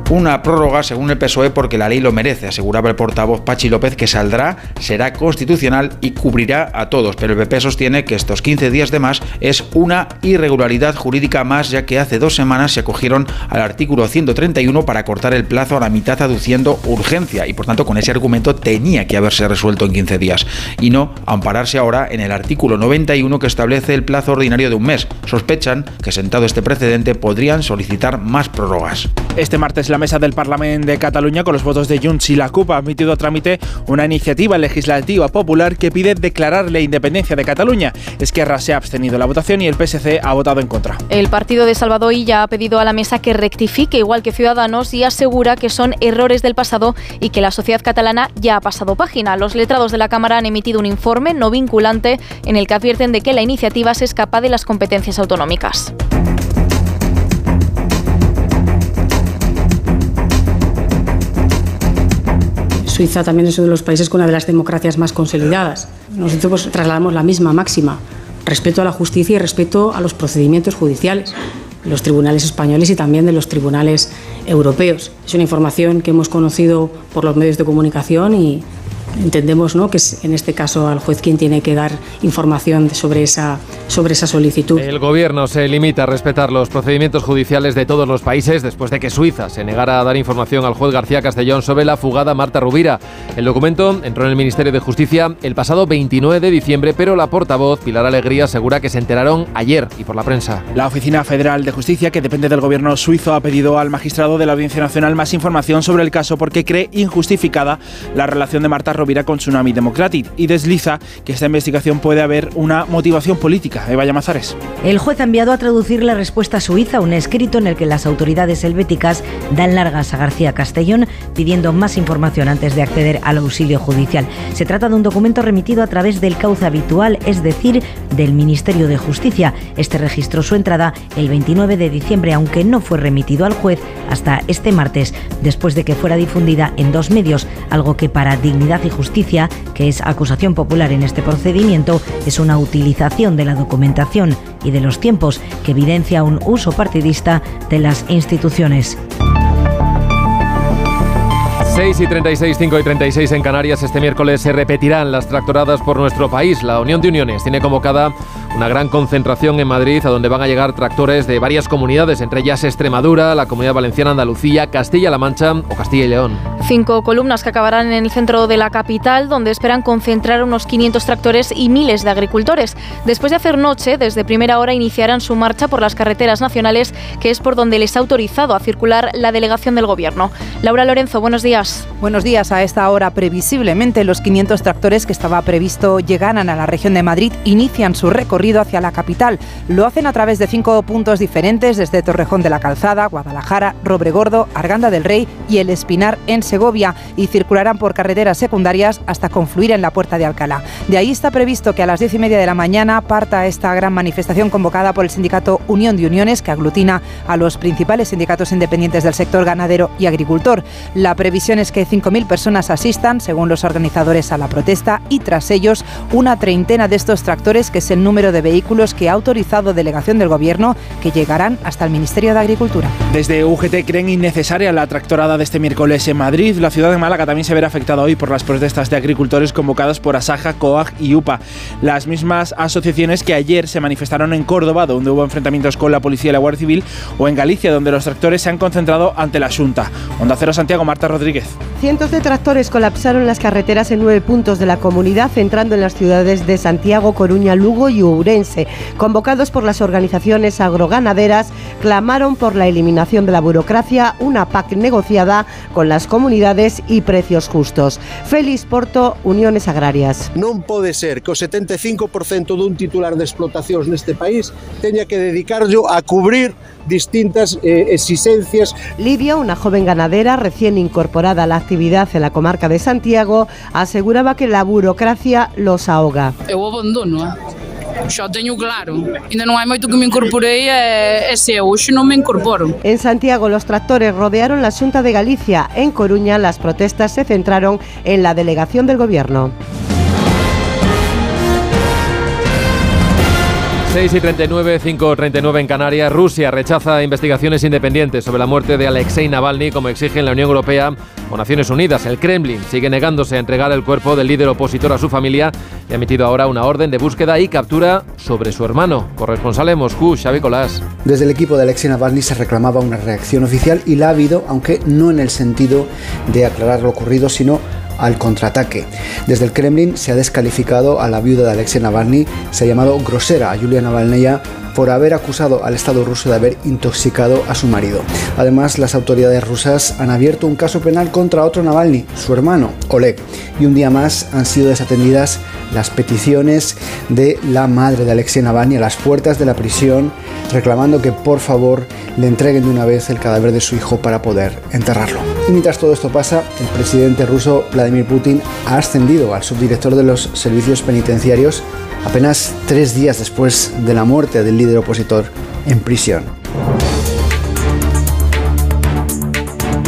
Speaker 45: una prórroga según el PSOE porque la ley lo merece, aseguraba el portavoz Pachi López que saldrá, será constitucional y cubrirá a todos, pero el PP sostiene que estos 15 días de más es una irregularidad jurídica más ya que hace dos semanas se acogieron al artículo 131 para cortar el plazo a la mitad aduciendo urgencia y por tanto con ese argumento tenía que haberse resuelto en 15 días y no ampararse ahora en el artículo 91 que establece el plazo ordinario de un mes. Sospechan que sentado este precedente podrían solicitar más prórrogas.
Speaker 29: Este martes la mesa del Parlamento de Cataluña, con los votos de Junts y la CUP, ha admitido a trámite una iniciativa legislativa popular que pide declarar la independencia de Cataluña. Esquerra se ha abstenido en la votación y el PSC ha votado en contra.
Speaker 42: El partido de Salvador ya ha pedido a la mesa que rectifique, igual que Ciudadanos, y asegura que son errores del pasado y que la sociedad catalana ya ha pasado página. Los letrados de la Cámara han emitido un informe no vinculante en el que advierten de que la iniciativa se escapa de las competencias autonómicas.
Speaker 27: Suiza también es uno de los países con una de las democracias más consolidadas. Nosotros pues, trasladamos la misma máxima, respeto a la justicia y respeto a los procedimientos judiciales, los tribunales españoles y también de los tribunales europeos. Es una información que hemos conocido por los medios de comunicación y entendemos ¿no? que es en este caso al juez quien tiene que dar información sobre esa, sobre esa solicitud.
Speaker 1: El gobierno se limita a respetar los procedimientos judiciales de todos los países después de que Suiza se negara a dar información al juez García Castellón sobre la fugada Marta Rubira. El documento entró en el Ministerio de Justicia el pasado 29 de diciembre, pero la portavoz Pilar Alegría asegura que se enteraron ayer y por la prensa.
Speaker 29: La Oficina Federal de Justicia, que depende del gobierno suizo, ha pedido al magistrado de la Audiencia Nacional más información sobre el caso porque cree injustificada la relación de Marta Rubira Rovira con Tsunami Democratic y desliza que esta investigación puede haber una motivación política. Eva Llamazares.
Speaker 32: El juez ha enviado a traducir la respuesta suiza, un escrito en el que las autoridades helvéticas dan largas a García Castellón pidiendo más información antes de acceder al auxilio judicial. Se trata de un documento remitido a través del cauce habitual, es decir, del Ministerio de Justicia. Este registró su entrada el 29 de diciembre, aunque no fue remitido al juez hasta este martes, después de que fuera difundida en dos medios, algo que para dignidad y Justicia, que es acusación popular en este procedimiento, es una utilización de la documentación y de los tiempos que evidencia un uso partidista de las instituciones.
Speaker 1: 6 y 36, 5 y 36 en Canarias. Este miércoles se repetirán las tractoradas por nuestro país. La Unión de Uniones tiene convocada una gran concentración en Madrid, a donde van a llegar tractores de varias comunidades, entre ellas Extremadura, la Comunidad Valenciana, Andalucía, Castilla-La Mancha o Castilla y León.
Speaker 42: Cinco columnas que acabarán en el centro de la capital, donde esperan concentrar unos 500 tractores y miles de agricultores. Después de hacer noche, desde primera hora iniciarán su marcha por las carreteras nacionales, que es por donde les ha autorizado a circular la delegación del Gobierno. Laura Lorenzo, buenos días.
Speaker 46: Buenos días. A esta hora, previsiblemente, los 500 tractores que estaba previsto llegaran a la región de Madrid inician su recorrido hacia la capital. Lo hacen a través de cinco puntos diferentes desde Torrejón de la Calzada, Guadalajara, Robregordo, Arganda del Rey y El Espinar en. Segovia y circularán por carreteras secundarias hasta confluir en la Puerta de Alcalá. De ahí está previsto que a las diez y media de la mañana parta esta gran manifestación convocada por el sindicato Unión de Uniones, que aglutina a los principales sindicatos independientes del sector ganadero y agricultor. La previsión es que 5.000 personas asistan, según los organizadores, a la protesta y tras ellos una treintena de estos tractores, que es el número de vehículos que ha autorizado delegación del Gobierno, que llegarán hasta el Ministerio de Agricultura.
Speaker 29: Desde UGT creen innecesaria la tractorada de este miércoles en Madrid. La ciudad de Málaga también se verá afectada hoy por las protestas de agricultores convocadas por Asaja, COAG y UPA. Las mismas asociaciones que ayer se manifestaron en Córdoba, donde hubo enfrentamientos con la policía y la Guardia Civil, o en Galicia, donde los tractores se han concentrado ante la Junta. Onda Cero Santiago, Marta Rodríguez.
Speaker 32: Cientos de tractores colapsaron las carreteras en nueve puntos de la comunidad, entrando en las ciudades de Santiago, Coruña, Lugo y Ourense. Convocados por las organizaciones agroganaderas, clamaron por la eliminación de la burocracia, una PAC negociada con las comunidades y precios justos. Félix Porto, Uniones Agrarias.
Speaker 41: Non pode ser que o 75% dun titular de explotacións neste país teña que dedicarlo a cubrir distintas eh, exigencias.
Speaker 32: Lidia, una joven ganadera recién incorporada a la actividad en la comarca de Santiago, aseguraba que la burocracia los ahoga.
Speaker 47: Eu abandono, eh? Xo teño claro. Ainda non hai moito que me incorporei e, e se hoxe non me incorporo.
Speaker 32: En Santiago, los tractores rodearon la Xunta de Galicia. En Coruña, las protestas se centraron en la delegación del Gobierno.
Speaker 1: 6 y 39, 5 39 en Canarias. Rusia rechaza investigaciones independientes sobre la muerte de Alexei Navalny, como exigen la Unión Europea o Naciones Unidas. El Kremlin sigue negándose a entregar el cuerpo del líder opositor a su familia y ha emitido ahora una orden de búsqueda y captura sobre su hermano. Corresponsal en Moscú, Xavi Colás.
Speaker 33: Desde el equipo de Alexei Navalny se reclamaba una reacción oficial y la ha habido, aunque no en el sentido de aclarar lo ocurrido, sino al contraataque. Desde el Kremlin se ha descalificado a la viuda de Alexei Navalny, se ha llamado grosera a Yulia Navalnaya por haber acusado al Estado ruso de haber intoxicado a su marido. Además, las autoridades rusas han abierto un caso penal contra otro Navalny, su hermano, Oleg. Y un día más han sido desatendidas las peticiones de la madre de Alexei Navalny a las puertas de la prisión, reclamando que por favor le entreguen de una vez el cadáver de su hijo para poder enterrarlo. Y mientras todo esto pasa, el presidente ruso Vladimir Putin ha ascendido al subdirector de los servicios penitenciarios apenas tres días después de la muerte del líder opositor en prisión.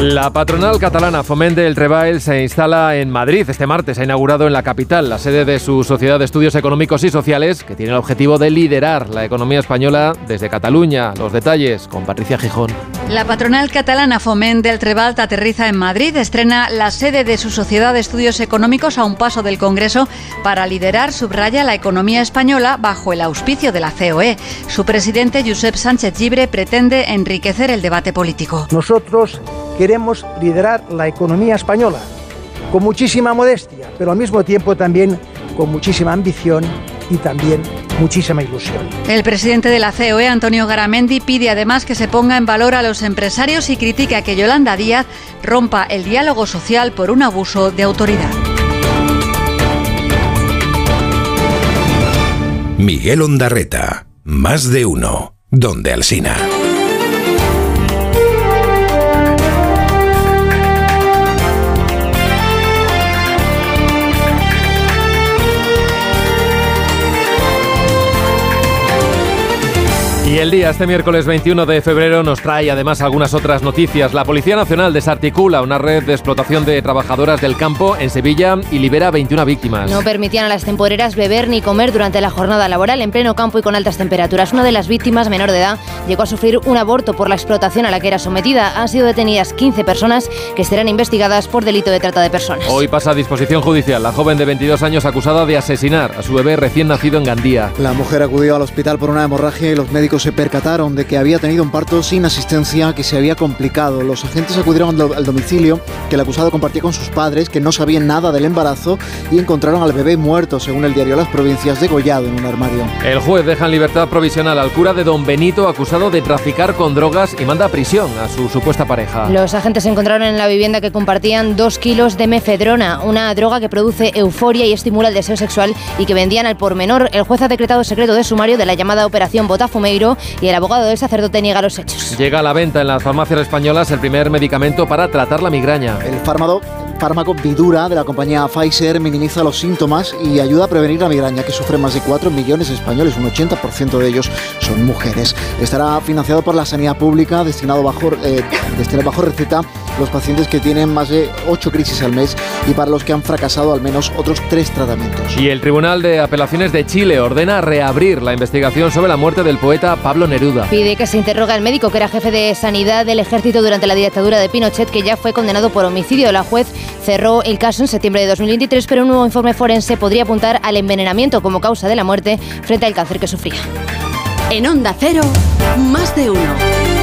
Speaker 1: La patronal catalana Foment del Treball se instala en Madrid. Este martes ha inaugurado en la capital la sede de su Sociedad de Estudios Económicos y Sociales, que tiene el objetivo de liderar la economía española desde Cataluña. Los detalles con Patricia Gijón.
Speaker 48: La patronal catalana Foment del Treball aterriza en Madrid, estrena la sede de su Sociedad de Estudios Económicos a un paso del Congreso para liderar, subraya, la economía española bajo el auspicio de la COE. Su presidente, Josep Sánchez Gibre, pretende enriquecer el debate político.
Speaker 49: Nosotros queremos liderar la economía española con muchísima modestia, pero al mismo tiempo también con muchísima ambición y también muchísima ilusión.
Speaker 48: El presidente de la COE, Antonio Garamendi, pide además que se ponga en valor a los empresarios y critica que Yolanda Díaz rompa el diálogo social por un abuso de autoridad.
Speaker 50: Miguel Ondarreta, más de uno, donde Alsina.
Speaker 1: Y el día, este miércoles 21 de febrero, nos trae además algunas otras noticias. La Policía Nacional desarticula una red de explotación de trabajadoras del campo en Sevilla y libera 21 víctimas.
Speaker 23: No permitían a las temporeras beber ni comer durante la jornada laboral en pleno campo y con altas temperaturas. Una de las víctimas, menor de edad, llegó a sufrir un aborto por la explotación a la que era sometida. Han sido detenidas 15 personas que serán investigadas por delito de trata de personas.
Speaker 1: Hoy pasa a disposición judicial la joven de 22 años acusada de asesinar a su bebé recién nacido en Gandía.
Speaker 51: La mujer acudió al hospital por una hemorragia y los médicos se percataron de que había tenido un parto sin asistencia que se había complicado. Los agentes acudieron al, do- al domicilio que el acusado compartía con sus padres, que no sabían nada del embarazo, y encontraron al bebé muerto, según el diario Las Provincias, degollado en un armario.
Speaker 1: El juez deja en libertad provisional al cura de Don Benito acusado de traficar con drogas y manda a prisión a su supuesta pareja.
Speaker 23: Los agentes encontraron en la vivienda que compartían dos kilos de mefedrona, una droga que produce euforia y estimula el deseo sexual y que vendían al por menor. El juez ha decretado secreto de sumario de la llamada Operación Botafumeiro y el abogado del sacerdote niega los hechos.
Speaker 1: Llega a la venta en las farmacias españolas el primer medicamento para tratar la migraña.
Speaker 51: El fármaco fármaco Vidura de la compañía Pfizer minimiza los síntomas y ayuda a prevenir la migraña que sufren más de 4 millones de españoles, un 80% de ellos son mujeres. Estará financiado por la sanidad pública, destinado bajo, eh, destinado bajo receta los pacientes que tienen más de 8 crisis al mes y para los que han fracasado al menos otros 3 tratamientos.
Speaker 1: Y el Tribunal de Apelaciones de Chile ordena reabrir la investigación sobre la muerte del poeta Pablo Neruda.
Speaker 23: Pide que se interrogue al médico que era jefe de sanidad del ejército durante la dictadura de Pinochet, que ya fue condenado por homicidio. La juez cerró el caso en septiembre de 2023, pero un nuevo informe forense podría apuntar al envenenamiento como causa de la muerte frente al cáncer que sufría.
Speaker 30: En Onda Cero, más de uno.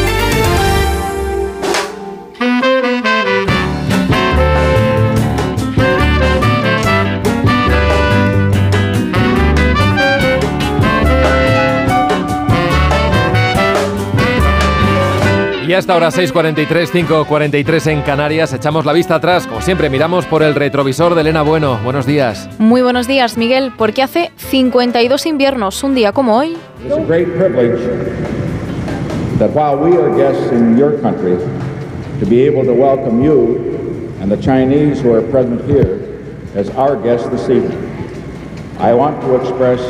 Speaker 1: Y hasta ahora 6.43, 5.43 en Canarias. Echamos la vista atrás. Como siempre, miramos por el retrovisor de Elena Bueno. Buenos días.
Speaker 42: Muy buenos días, Miguel. Porque hace 52 inviernos, un día como hoy. It's a great privilege that while we are guests in your country, to be able to welcome you and the Chinese who are present here as our guests this evening. I want to express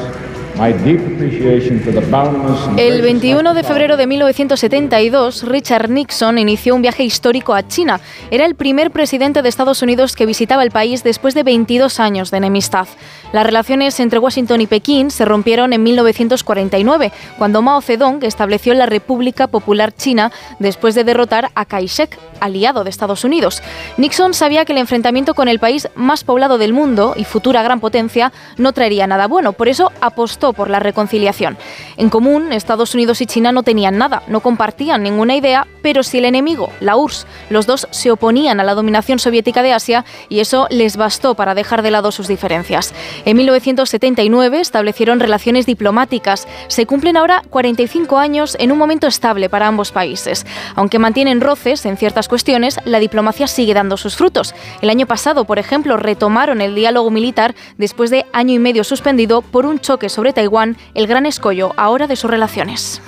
Speaker 42: el 21 de febrero de 1972, Richard Nixon inició un viaje histórico a China. Era el primer presidente de Estados Unidos que visitaba el país después de 22 años de enemistad. Las relaciones entre Washington y Pekín se rompieron en 1949, cuando Mao Zedong estableció la República Popular China después de derrotar a Kai-shek, aliado de Estados Unidos. Nixon sabía que el enfrentamiento con el país más poblado del mundo y futura gran potencia no traería nada bueno, por eso apostó por la reconciliación. En común, Estados Unidos y China no tenían nada, no compartían ninguna idea, pero si el enemigo, la URSS, los dos se oponían a la dominación soviética de Asia y eso les bastó para dejar de lado sus diferencias. En 1979 establecieron relaciones diplomáticas. Se cumplen ahora 45 años en un momento estable para ambos países. Aunque mantienen roces en ciertas cuestiones, la diplomacia sigue dando sus frutos. El año pasado, por ejemplo, retomaron el diálogo militar después de año y medio suspendido por un choque sobre Taiwán, el gran escollo ahora de sus relaciones.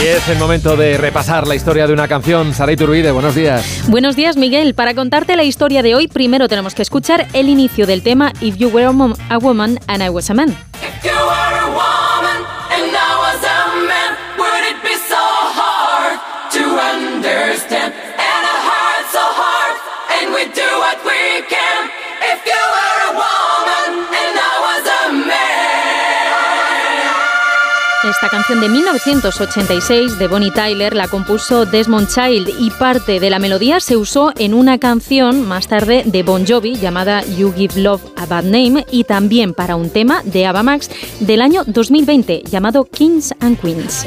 Speaker 1: Y es el momento de repasar la historia de una canción. Saray Turbide, buenos días.
Speaker 52: Buenos días, Miguel. Para contarte la historia de hoy, primero tenemos que escuchar el inicio del tema If You Were a Woman and I Was a Man. Esta canción de 1986 de Bonnie Tyler la compuso Desmond Child y parte de la melodía se usó en una canción más tarde de Bon Jovi llamada You Give Love a Bad Name y también para un tema de Ava Max del año 2020 llamado Kings and Queens.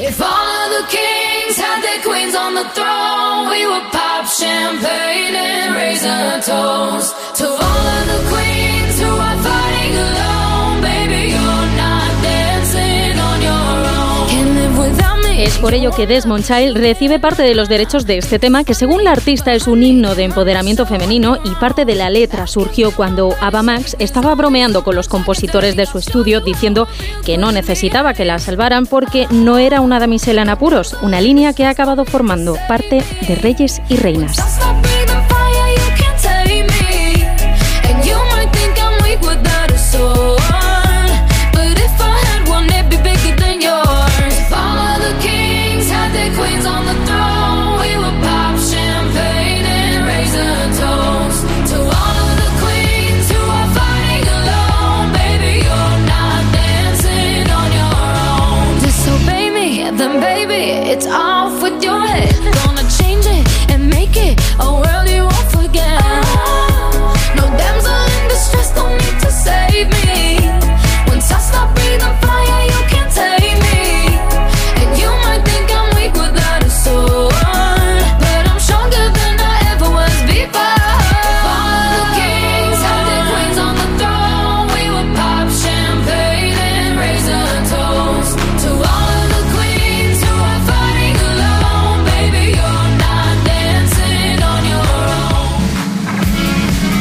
Speaker 52: Por ello que Desmond Child recibe parte de los derechos de este tema, que según la artista es un himno de empoderamiento femenino y parte de la letra surgió cuando Ava Max estaba bromeando con los compositores de su estudio diciendo que no necesitaba que la salvaran porque no era una damisela en apuros, una línea que ha acabado formando parte de Reyes y Reinas.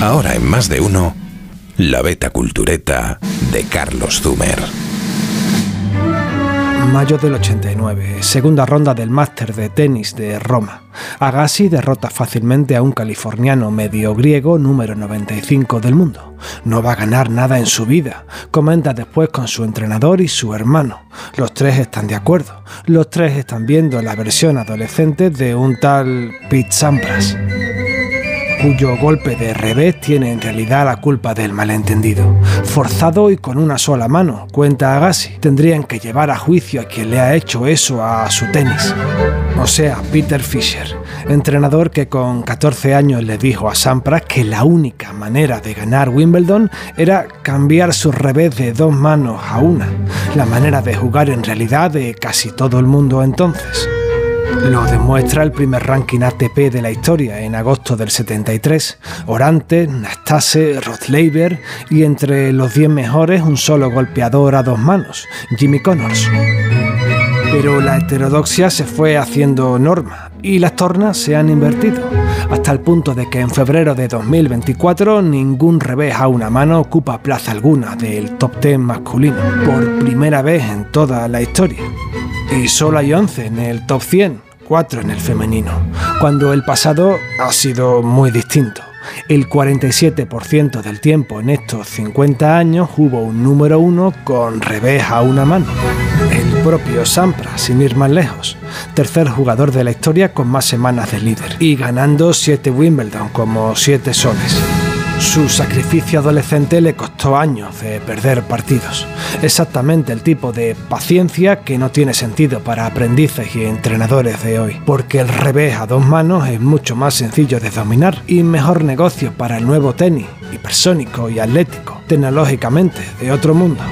Speaker 2: Ahora en más de uno, la beta cultureta de Carlos Zumer.
Speaker 53: Mayo del 89, segunda ronda del máster de tenis de Roma. Agassi derrota fácilmente a un californiano medio griego número 95 del mundo. No va a ganar nada en su vida, comenta después con su entrenador y su hermano. Los tres están de acuerdo. Los tres están viendo la versión adolescente de un tal Pete Sampras cuyo golpe de revés tiene en realidad la culpa del malentendido. Forzado y con una sola mano, cuenta Agassi, tendrían que llevar a juicio a quien le ha hecho eso a su tenis. O sea, Peter Fischer, entrenador que con 14 años le dijo a Sampras que la única manera de ganar Wimbledon era cambiar su revés de dos manos a una, la manera de jugar en realidad de casi todo el mundo entonces. Lo demuestra el primer ranking ATP de la historia en agosto del 73. Orante, Nastase, Rothleiber y entre los 10 mejores un solo golpeador a dos manos, Jimmy Connors. Pero la heterodoxia se fue haciendo norma y las tornas se han invertido, hasta el punto de que en febrero de 2024 ningún revés a una mano ocupa plaza alguna del top 10 masculino, por primera vez en toda la historia. Y solo hay 11 en el top 100, 4 en el femenino, cuando el pasado ha sido muy distinto. El 47% del tiempo en estos 50 años hubo un número 1 con revés a una mano. Propio Sampras, sin ir más lejos, tercer jugador de la historia con más semanas de líder y ganando 7 Wimbledon como 7 soles. Su sacrificio adolescente le costó años de perder partidos. Exactamente el tipo de paciencia que no tiene sentido para aprendices y entrenadores de hoy, porque el revés a dos manos es mucho más sencillo de dominar y mejor negocio para el nuevo tenis, hipersónico y atlético, tecnológicamente de otro mundo.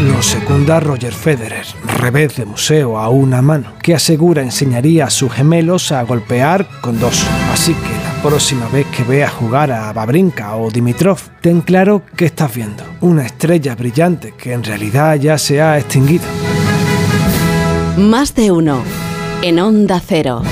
Speaker 53: Lo secunda Roger Federer, revés de museo a una mano, que asegura enseñaría a sus gemelos a golpear con dos. Así que próxima vez que veas jugar a Babrinka o Dimitrov, ten claro que estás viendo. Una estrella brillante que en realidad ya se ha extinguido.
Speaker 54: Más de uno. En Onda Cero.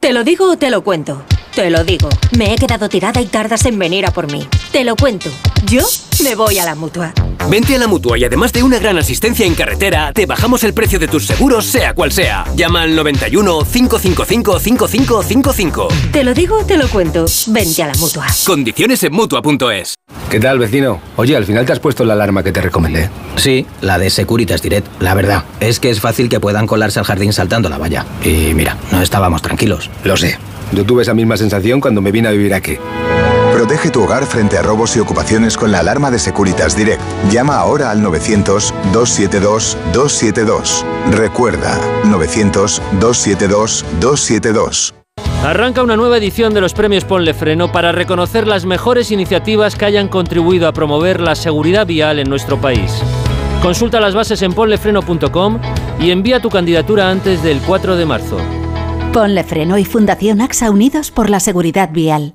Speaker 55: ¿Te lo digo o te lo cuento? Te lo digo. Me he quedado tirada y tardas en venir a por mí. Te lo cuento. Yo me voy a la mutua.
Speaker 56: Vente a la mutua y además de una gran asistencia en carretera, te bajamos el precio de tus seguros, sea cual sea. Llama al 91 555 5555.
Speaker 55: Te lo digo o te lo cuento. Vente a la mutua.
Speaker 56: Condiciones en mutua.es.
Speaker 57: ¿Qué tal, vecino? Oye, al final te has puesto la alarma que te recomendé.
Speaker 58: Sí, la de Securitas Direct. La verdad, es que es fácil que puedan colarse al jardín saltando la valla. Y mira, no estábamos tranquilos.
Speaker 57: Lo sé. Yo tuve esa misma sensación cuando me vine a vivir aquí.
Speaker 59: Protege tu hogar frente a robos y ocupaciones con la alarma de Securitas Direct. Llama ahora al 900-272-272. Recuerda, 900-272-272.
Speaker 60: Arranca una nueva edición de los premios Ponle Freno para reconocer las mejores iniciativas que hayan contribuido a promover la seguridad vial en nuestro país. Consulta las bases en ponlefreno.com y envía tu candidatura antes del 4 de marzo.
Speaker 61: Ponle Freno y Fundación AXA Unidos por la Seguridad Vial.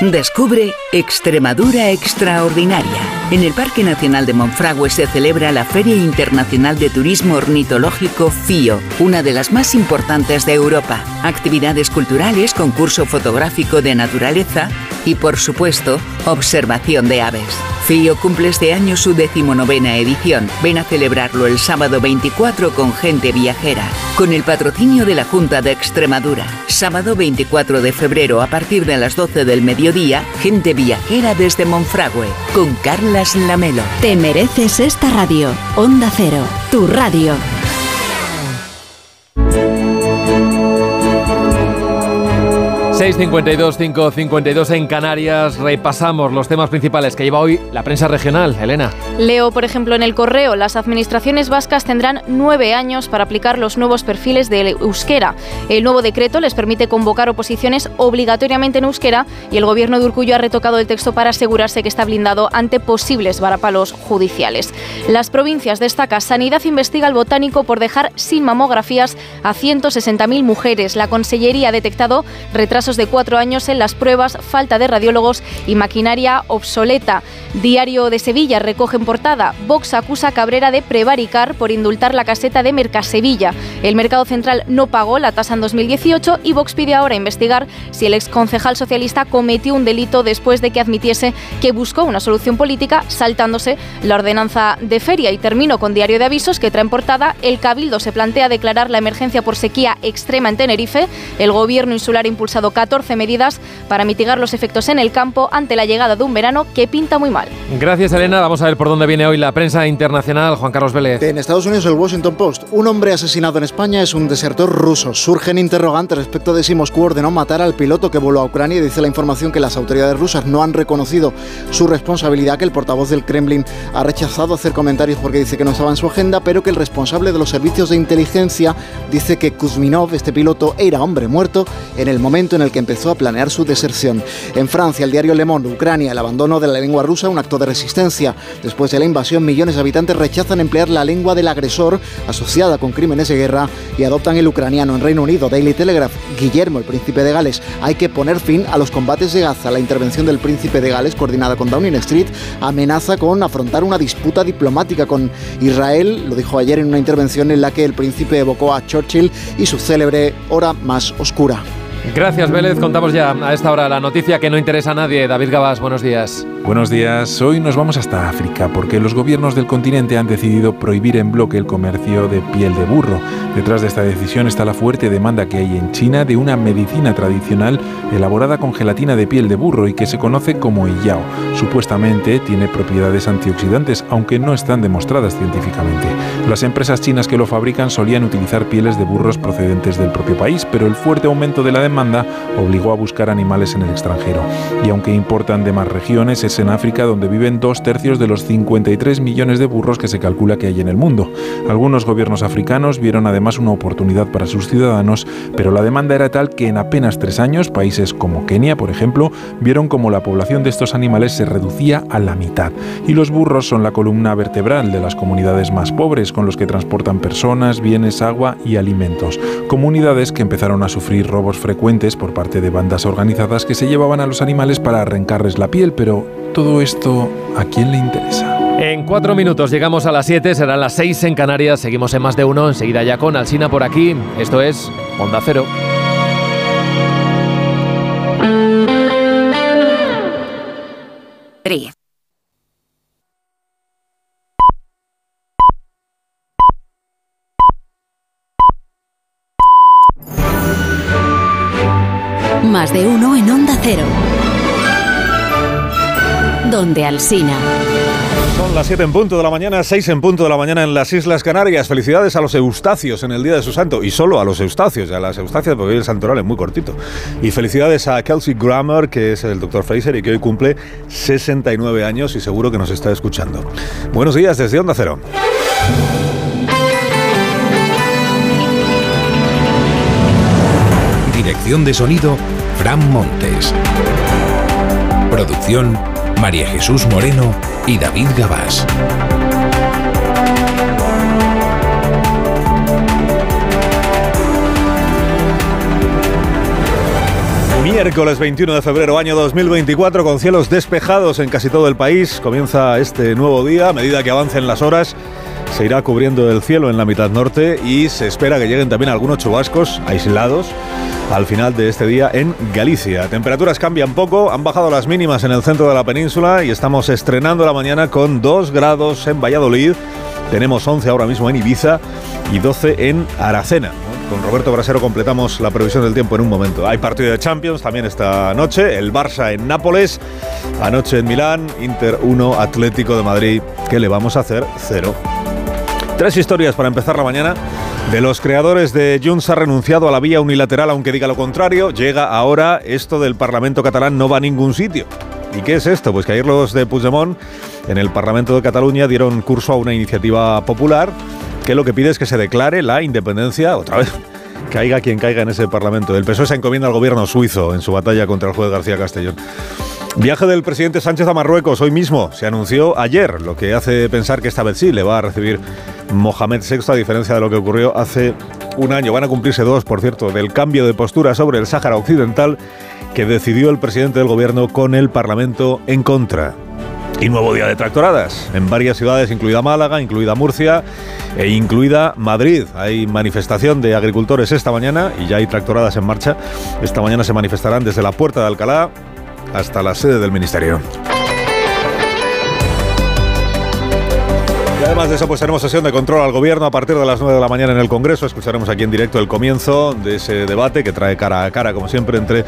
Speaker 62: Descubre Extremadura Extraordinaria. En el Parque Nacional de Monfragüe se celebra la Feria Internacional de Turismo Ornitológico FIO, una de las más importantes de Europa. Actividades culturales, concurso fotográfico de naturaleza, y, por supuesto, observación de aves. FIO cumple este año su decimonovena edición. Ven a celebrarlo el sábado 24 con gente viajera, con el patrocinio de la Junta de Extremadura. Sábado 24 de febrero a partir de las 12 del mediodía, gente viajera desde Monfragüe, con Carlas Lamelo.
Speaker 30: Te mereces esta radio. Onda Cero, tu radio.
Speaker 1: 6.52, 5.52 en Canarias. Repasamos los temas principales que lleva hoy la prensa regional. Elena.
Speaker 42: Leo, por ejemplo, en el correo, las administraciones vascas tendrán nueve años para aplicar los nuevos perfiles de euskera. El nuevo decreto les permite convocar oposiciones obligatoriamente en euskera y el gobierno de Urcullo ha retocado el texto para asegurarse que está blindado ante posibles varapalos judiciales. Las provincias destaca Sanidad investiga al botánico por dejar sin mamografías a 160.000 mujeres. La Consellería ha detectado retrasos de cuatro años en las pruebas, falta de radiólogos y maquinaria obsoleta. Diario de Sevilla recoge en portada, Vox acusa a Cabrera de prevaricar por indultar la caseta de Mercasevilla. El mercado central no pagó la tasa en 2018 y Vox pide ahora investigar si el exconcejal socialista cometió un delito después de que admitiese que buscó una solución política saltándose la ordenanza de feria. Y termino con Diario de Avisos que trae en portada, el Cabildo se plantea declarar la emergencia por sequía extrema en Tenerife. El gobierno insular ha impulsado 14 medidas para mitigar los efectos en el campo ante la llegada de un verano que pinta muy mal.
Speaker 1: Gracias, Elena. Vamos a ver por dónde viene hoy la prensa internacional. Juan Carlos Vélez.
Speaker 51: En Estados Unidos, el Washington Post. Un hombre asesinado en España es un desertor ruso. Surgen interrogantes respecto de si Moscú ordenó matar al piloto que voló a Ucrania y dice la información que las autoridades rusas no han reconocido su responsabilidad, que el portavoz del Kremlin ha rechazado hacer comentarios porque dice que no estaba en su agenda, pero que el responsable de los servicios de inteligencia dice que Kuzminov, este piloto, era hombre muerto en el momento en el que empezó a planear su deserción. En Francia, el diario Le Monde, Ucrania, el abandono de la lengua rusa, un acto de resistencia. Después de la invasión, millones de habitantes rechazan emplear la lengua del agresor asociada con crímenes de guerra y adoptan el ucraniano en Reino Unido. Daily Telegraph, Guillermo, el príncipe de Gales, hay que poner fin a los combates de Gaza. La intervención del príncipe de Gales, coordinada con Downing Street, amenaza con afrontar una disputa diplomática con Israel. Lo dijo ayer en una intervención en la que el príncipe evocó a Churchill y su célebre hora más oscura.
Speaker 1: Gracias, Vélez. Contamos ya a esta hora la noticia que no interesa a nadie. David Gabás, buenos días.
Speaker 63: Buenos días. Hoy nos vamos hasta África porque los gobiernos del continente han decidido prohibir en bloque el comercio de piel de burro. Detrás de esta decisión está la fuerte demanda que hay en China de una medicina tradicional elaborada con gelatina de piel de burro y que se conoce como Iyao. Supuestamente tiene propiedades antioxidantes, aunque no están demostradas científicamente. Las empresas chinas que lo fabrican solían utilizar pieles de burros procedentes del propio país, pero el fuerte aumento de la demanda obligó a buscar animales en el extranjero. Y aunque importan de más regiones, en África donde viven dos tercios de los 53 millones de burros que se calcula que hay en el mundo. Algunos gobiernos africanos vieron además una oportunidad para sus ciudadanos, pero la demanda era tal que en apenas tres años países como Kenia, por ejemplo, vieron como la población de estos animales se reducía a la mitad. Y los burros son la columna vertebral de las comunidades más pobres, con los que transportan personas, bienes, agua y alimentos. Comunidades que empezaron a sufrir robos frecuentes por parte de bandas organizadas que se llevaban a los animales para arrancarles la piel, pero todo esto, ¿a quién le interesa?
Speaker 1: En cuatro minutos llegamos a las siete, serán las seis en Canarias, seguimos en más de uno, enseguida ya con Alsina por aquí. Esto es Onda Cero.
Speaker 30: Más de uno en Onda Cero donde Alsina.
Speaker 64: Son las 7 en punto de la mañana, 6 en punto de la mañana en las Islas Canarias. Felicidades a los eustacios en el día de su santo. Y solo a los eustacios, a las eustacias, porque hoy el santoral es muy cortito. Y felicidades a Kelsey Grammer, que es el doctor Fraser y que hoy cumple 69 años y seguro que nos está escuchando. Buenos días desde Onda Cero.
Speaker 50: Dirección de sonido, Fran Montes. Producción María Jesús Moreno y David Gabás.
Speaker 64: Miércoles 21 de febrero, año 2024, con cielos despejados en casi todo el país. Comienza este nuevo día. A medida que avancen las horas, se irá cubriendo el cielo en la mitad norte y se espera que lleguen también algunos chubascos aislados al final de este día en Galicia. Temperaturas cambian poco, han bajado las mínimas en el centro de la península y estamos estrenando la mañana con 2 grados en Valladolid. Tenemos 11 ahora mismo en Ibiza y 12 en Aracena. Con Roberto Brasero completamos la previsión del tiempo en un momento. Hay partido de Champions también esta noche, el Barça en Nápoles, anoche en Milán, Inter 1, Atlético de Madrid. ¿Qué le vamos a hacer? Cero. Tres historias para empezar la mañana. De los creadores de Junts ha renunciado a la vía unilateral, aunque diga lo contrario. Llega ahora esto del Parlamento catalán no va a ningún sitio. ¿Y qué es esto? Pues que ayer los de Puigdemont en el Parlamento de Cataluña dieron curso a una iniciativa popular que lo que pide es que se declare la independencia otra vez. Caiga quien caiga en ese Parlamento. El PSOE se encomienda al gobierno suizo en su batalla contra el juez García Castellón. Viaje del presidente Sánchez a Marruecos hoy mismo. Se anunció ayer, lo que hace pensar que esta vez sí le va a recibir Mohamed VI, a diferencia de lo que ocurrió hace un año. Van a cumplirse dos, por cierto, del cambio de postura sobre el Sáhara Occidental que decidió el presidente del gobierno con el Parlamento en contra. Y nuevo día de tractoradas en varias ciudades, incluida Málaga, incluida Murcia e incluida Madrid. Hay manifestación de agricultores esta mañana y ya hay tractoradas en marcha. Esta mañana se manifestarán desde la Puerta de Alcalá hasta la sede del Ministerio. Y además de eso, pues tenemos sesión de control al gobierno a partir de las 9 de la mañana en el Congreso. Escucharemos aquí en directo el comienzo de ese debate que trae cara a cara, como siempre, entre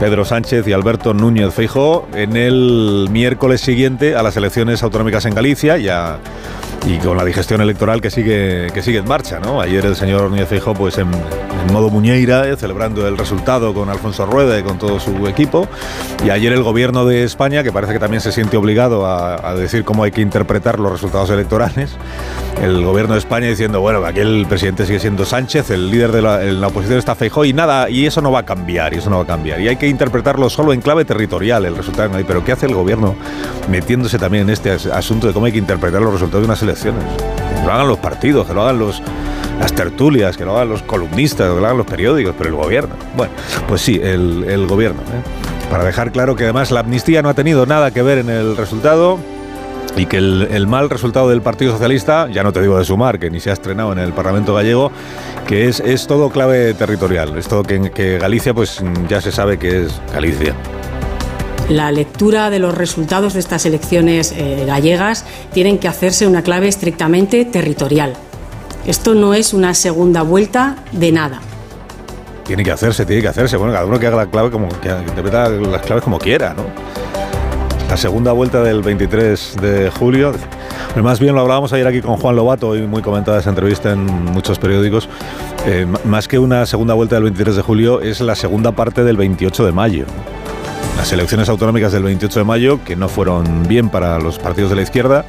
Speaker 64: Pedro Sánchez y Alberto Núñez Feijóo en el miércoles siguiente a las elecciones autonómicas en Galicia. Ya y con la digestión electoral que sigue, que sigue en marcha. ¿no? Ayer el señor Núñez Feijóo pues en, modo Muñeira, eh, celebrando el resultado con Alfonso Rueda y con todo su equipo. Y ayer el gobierno de España, que parece que también se siente obligado a, decir cómo hay que interpretar los resultados electorales, el gobierno de España diciendo, bueno, aquí el presidente sigue siendo Sánchez, el líder de la, oposición está Feijóo y nada, y eso no va a cambiar, y eso no va a cambiar. Y hay que interpretarlo solo en clave territorial, el resultado. Pero ¿qué hace el gobierno metiéndose también en este asunto de cómo hay que interpretar los resultados de unas Que lo hagan los partidos, que lo hagan los, las tertulias, que lo hagan los columnistas, que lo hagan los periódicos, pero el gobierno. Bueno, pues sí, el, gobierno. ¿eh? Para dejar claro que además la amnistía no ha tenido nada que ver en el resultado y que el, mal resultado del Partido Socialista, ya no te digo de sumar, que ni se ha estrenado en el Parlamento gallego, que es, es todo clave territorial. Es todo que, que Galicia, pues ya se sabe que es Galicia.
Speaker 65: La lectura de los resultados de estas elecciones eh, gallegas tienen que hacerse una clave estrictamente territorial. Esto no es una segunda vuelta de nada.
Speaker 64: Tiene que hacerse, tiene que hacerse. Bueno, cada uno que haga la clave como que interpreta las claves como quiera, ¿no? La segunda vuelta del 23 de julio. más bien lo hablábamos ayer aquí con Juan Lobato, y muy comentada esa entrevista en muchos periódicos. Eh, más que una segunda vuelta del 23 de julio, es la segunda parte del 28 de mayo las elecciones autonómicas del 28 de mayo, que no fueron bien para los partidos de la izquierda,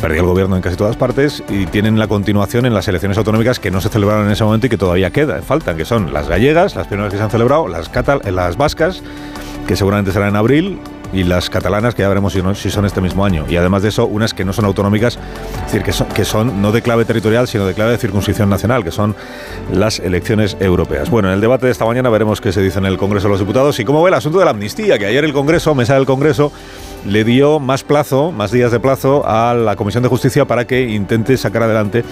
Speaker 64: perdió el gobierno en casi todas partes y tienen la continuación en las elecciones autonómicas que no se celebraron en ese momento y que todavía quedan, faltan, que son las gallegas, las primeras que se han celebrado, las, las vascas, que seguramente serán en abril, y las catalanas, que ya veremos si, son este mismo año. Y además de eso, unas que no son autonómicas, es decir, que son, que son no de clave territorial, sino de clave de circunscripción nacional, que son las elecciones europeas. Bueno, en el debate de esta mañana veremos qué se dice en el Congreso de los Diputados y cómo ve el asunto de la amnistía, que ayer el Congreso, mesa del Congreso, le dio más plazo, más días de plazo a la Comisión de Justicia para que intente sacar adelante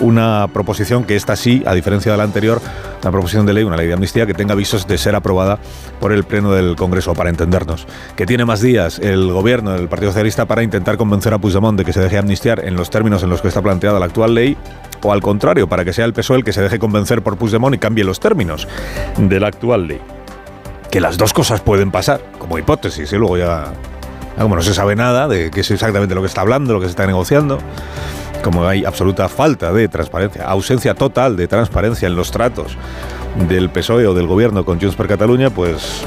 Speaker 64: una proposición que esta sí, a diferencia de la anterior, una proposición de ley, una ley de amnistía que tenga avisos de ser aprobada por el Pleno del Congreso, para entendernos. Que tiene más días el gobierno del Partido Socialista para intentar convencer a Puigdemont de que se deje amnistiar en los términos en los que está planteada la actual ley, o al contrario, para que sea el PSOE el que se deje convencer por Puigdemont y cambie los términos de la actual ley. Que las dos cosas pueden pasar, como hipótesis, y luego ya como no se sabe nada de qué es exactamente lo que está hablando, lo que se está negociando, como hay absoluta falta de transparencia, ausencia total de transparencia en los tratos del PSOE o del gobierno con Junts per Cataluña, pues,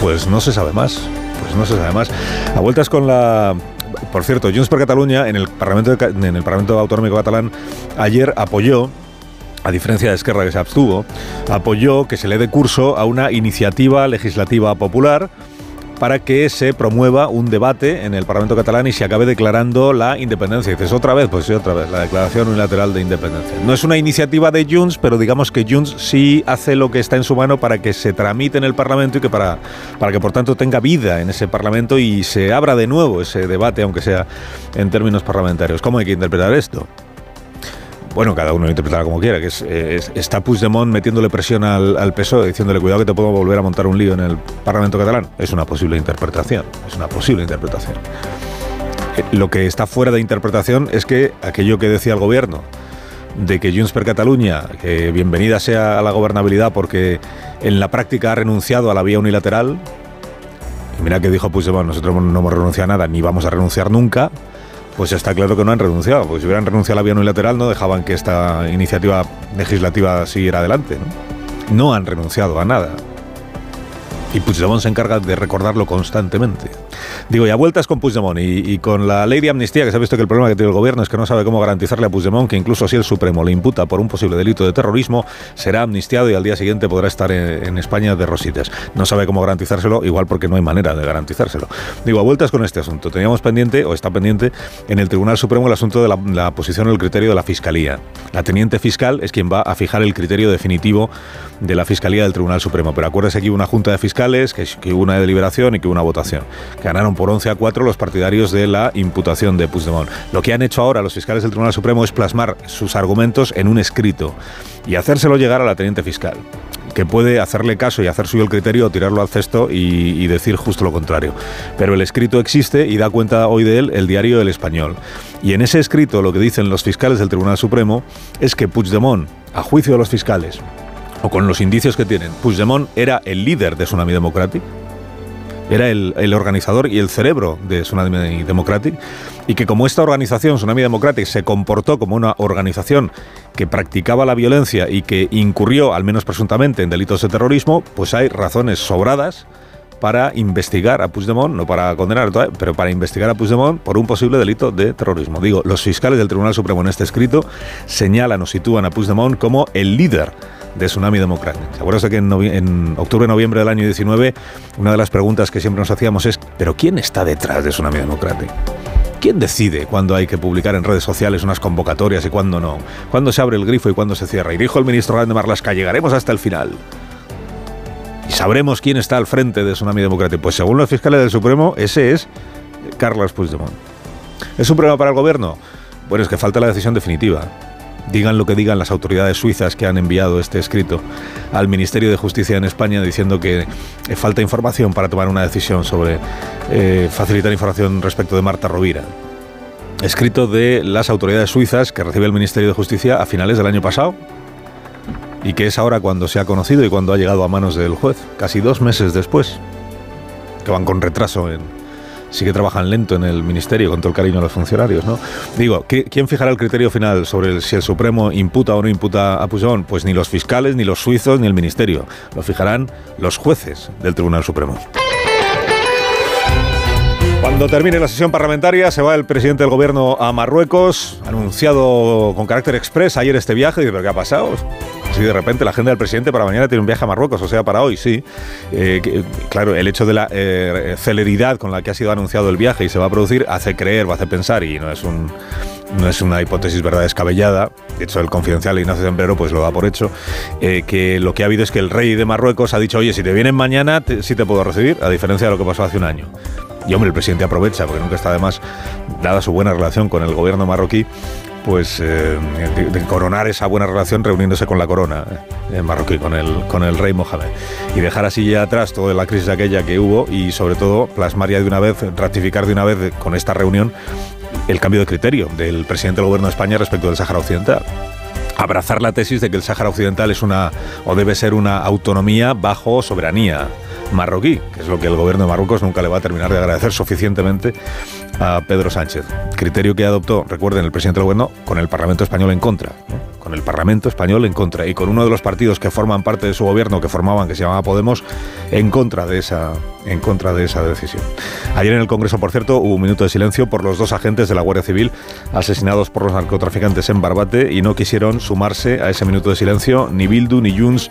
Speaker 64: pues no se sabe más. Pues no se sabe más. A vueltas con la por cierto, Junts per Cataluña en el Parlamento, en el Parlamento Autonómico Catalán ayer apoyó a diferencia de Esquerra que se abstuvo, apoyó que se le dé curso a una iniciativa legislativa popular para que se promueva un debate en el Parlamento catalán y se acabe declarando la independencia. Y dices, otra vez, pues sí, otra vez, la declaración unilateral de independencia. No es una iniciativa de Junts, pero digamos que Junts sí hace lo que está en su mano para que se tramite en el Parlamento y que para, para que por tanto tenga vida en ese Parlamento y se abra de nuevo ese debate, aunque sea en términos parlamentarios. ¿Cómo hay que interpretar esto? Bueno, cada uno lo interpretará como quiera, que es, es está Puigdemont metiéndole presión al, al PSOE, diciéndole cuidado que te puedo volver a montar un lío en el Parlamento catalán. Es una posible interpretación, es una posible interpretación. Eh, Lo que está fuera de interpretación es que aquello que decía el gobierno, de que Junts per Catalunya, que bienvenida sea la gobernabilidad porque en la práctica ha renunciado a la vía unilateral, y mira que dijo Puigdemont, nosotros no hemos renunciado a nada, ni vamos a renunciar nunca, pues está claro que no han renunciado, porque si hubieran renunciado a la vía unilateral no dejaban que esta iniciativa legislativa siguiera adelante. No, no han renunciado a nada. Y Puigdemont se encarga de recordarlo constantemente. Digo, y a vueltas con Puigdemont y, y, con la ley de amnistía, que se ha visto que el problema que tiene el gobierno es que no sabe cómo garantizarle a Puigdemont que incluso si el Supremo le imputa por un posible delito de terrorismo, será amnistiado y al día siguiente podrá estar en, España de rositas. No sabe cómo garantizárselo, igual porque no hay manera de garantizárselo. Digo, a vueltas con este asunto. Teníamos pendiente, o está pendiente, en el Tribunal Supremo el asunto de la, la posición o el criterio de la Fiscalía. La teniente fiscal es quien va a fijar el criterio definitivo de la Fiscalía del Tribunal Supremo. Pero acuérdese que hubo una junta de fiscales, que, hubo una deliberación y que hubo una votación. Ganaron por 11 a 4 los partidarios de la imputación de Puigdemont. Lo que han hecho ahora los fiscales del Tribunal Supremo es plasmar sus argumentos en un escrito y hacérselo llegar a la teniente fiscal que puede hacerle caso y hacer suyo el criterio o tirarlo al cesto y, y, decir justo lo contrario. Pero el escrito existe y da cuenta hoy de él el diario El Español. Y en ese escrito lo que dicen los fiscales del Tribunal Supremo es que Puigdemont, a juicio de los fiscales, o con los indicios que tienen, Puigdemont era el líder de Tsunami Democratic, era el, organizador y el cerebro de Tsunami Democratic, y que como esta organización, Tsunami Democratic, se comportó como una organización que practicaba la violencia y que incurrió, al menos presuntamente, en delitos de terrorismo, pues hay razones sobradas para investigar a Puigdemont, no para condenar, pero para investigar a Puigdemont por un posible delito de terrorismo. Digo, los fiscales del Tribunal Supremo en este escrito señalan o sitúan a Puigdemont como el líder de Tsunami Democratic. ¿Se acuerdan que en, en octubre-noviembre del año 19 una de las preguntas que siempre nos hacíamos es ¿pero quién está detrás de Tsunami Democratic? ¿Quién decide cuándo hay que publicar en redes sociales unas convocatorias y cuándo no? ¿Cuándo se abre el grifo y cuándo se cierra? Y dijo el ministro Grande Marlasca, llegaremos hasta el final. Y sabremos quién está al frente de Tsunami Democratic. Pues según los fiscales del Supremo, ese es Carlos Puigdemont. ¿Es un problema para el gobierno? Bueno, es que falta la decisión definitiva digan lo que digan las autoridades suizas que han enviado este escrito al Ministerio de Justicia en España diciendo que eh, falta información para tomar una decisión sobre eh, facilitar información respecto de Marta Rovira. Escrito de las autoridades suizas que recibe el Ministerio de Justicia a finales del año pasado y que es ahora cuando se ha conocido y cuando ha llegado a manos del juez, casi dos meses después, que van con retraso en, sí que trabajan lento en el ministerio, con todo el cariño a los funcionarios, ¿no? Digo, ¿quién fijará el criterio final sobre si el Supremo imputa o no imputa a Puigdemont? Pues ni los fiscales, ni los suizos, ni el ministerio. Lo fijarán los jueces del Tribunal Supremo. Cuando termine la sesión parlamentaria se va el presidente del gobierno a Marruecos, anunciado con carácter express ayer este viaje, ¿pero qué ha pasado? Si de repente la agenda del presidente para mañana tiene un viaje a Marruecos, o sea, para hoy, sí. Eh, claro, el hecho de la eh, celeridad con la que ha sido anunciado el viaje y se va a producir hace creer, va a hacer pensar, y no es un no es una hipótesis verdad descabellada, de hecho el confidencial Ignacio Sembrero pues lo da por hecho, eh, que lo que ha habido es que el rey de Marruecos ha dicho, oye, si te vienen mañana, te, sí te puedo recibir, a diferencia de lo que pasó hace un año. Y hombre, el presidente aprovecha, porque nunca está de más, dada su buena relación con el gobierno marroquí, pues eh, de, coronar esa buena relación reuniéndose con la corona eh, marroquí, con el, con el rey Mohamed. Y dejar así ya atrás toda la crisis aquella que hubo y sobre todo plasmar ya de una vez, ratificar de una vez con esta reunión el cambio de criterio del presidente del gobierno de España respecto del Sáhara Occidental abrazar la tesis de que el Sáhara Occidental es una o debe ser una autonomía bajo soberanía marroquí, que es lo que el gobierno de Marruecos nunca le va a terminar de agradecer suficientemente a Pedro Sánchez. Criterio que adoptó, recuerden, el presidente del gobierno con el Parlamento español en contra. Con el Parlamento español en contra y con uno de los partidos que forman parte de su gobierno, que formaban, que se llamaba Podemos, en contra de esa, en contra de esa decisión. Ayer en el Congreso, por cierto, hubo un minuto de silencio por los dos agentes de la Guardia Civil asesinados por los narcotraficantes en Barbate y no quisieron sumarse a ese minuto de silencio ni Bildu, ni Junts,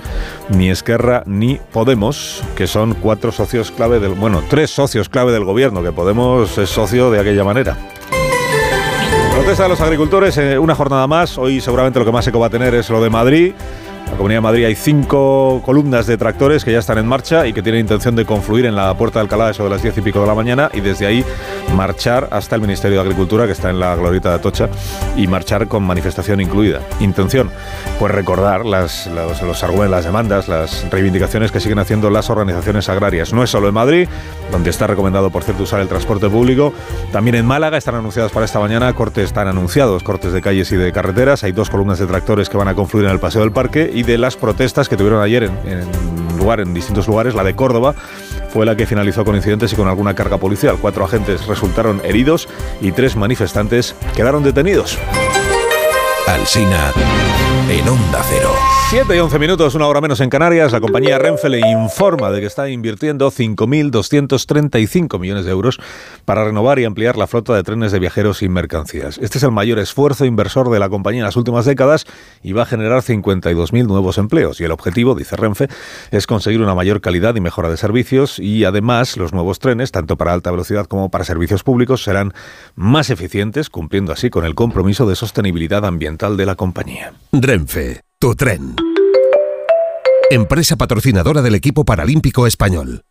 Speaker 64: ni Esquerra, ni Podemos, que son cuatro socios clave del, bueno, tres socios clave del gobierno, que Podemos es socio de aquella manera. Protesta de los agricultores, eh, una jornada más. Hoy seguramente lo que más eco va a tener es lo de Madrid. La Comunidad de Madrid hay cinco columnas de tractores que ya están en marcha y que tienen intención de confluir en la Puerta de Alcalá eso de las diez y pico de la mañana y desde ahí marchar hasta el Ministerio de Agricultura que está en la Glorita de Atocha y marchar con manifestación incluida. Intención, pues recordar las, los, los argumentos, las demandas, las reivindicaciones que siguen haciendo las organizaciones agrarias. No es solo en Madrid, donde está recomendado, por cierto, usar el transporte público, también en Málaga están anunciadas para esta mañana cortes, están anunciados cortes de calles y de carreteras. Hay dos columnas de tractores que van a confluir en el Paseo del Parque de las protestas que tuvieron ayer en, en lugar, en distintos lugares, la de Córdoba fue la que finalizó con incidentes y con alguna carga policial. Cuatro agentes resultaron heridos y tres manifestantes quedaron detenidos.
Speaker 66: Alsina en Onda Cero.
Speaker 64: 7 y 11 minutos, una hora menos en Canarias. La compañía Renfe le informa de que está invirtiendo 5.235 millones de euros para renovar y ampliar la flota de trenes de viajeros y mercancías. Este es el mayor esfuerzo inversor de la compañía en las últimas décadas y va a generar 52.000 nuevos empleos. Y el objetivo, dice Renfe, es conseguir una mayor calidad y mejora de servicios y además los nuevos trenes, tanto para alta velocidad como para servicios públicos, serán más eficientes, cumpliendo así con el compromiso de sostenibilidad ambiental de la compañía.
Speaker 66: Renfe, tu tren. Empresa patrocinadora del equipo paralímpico español.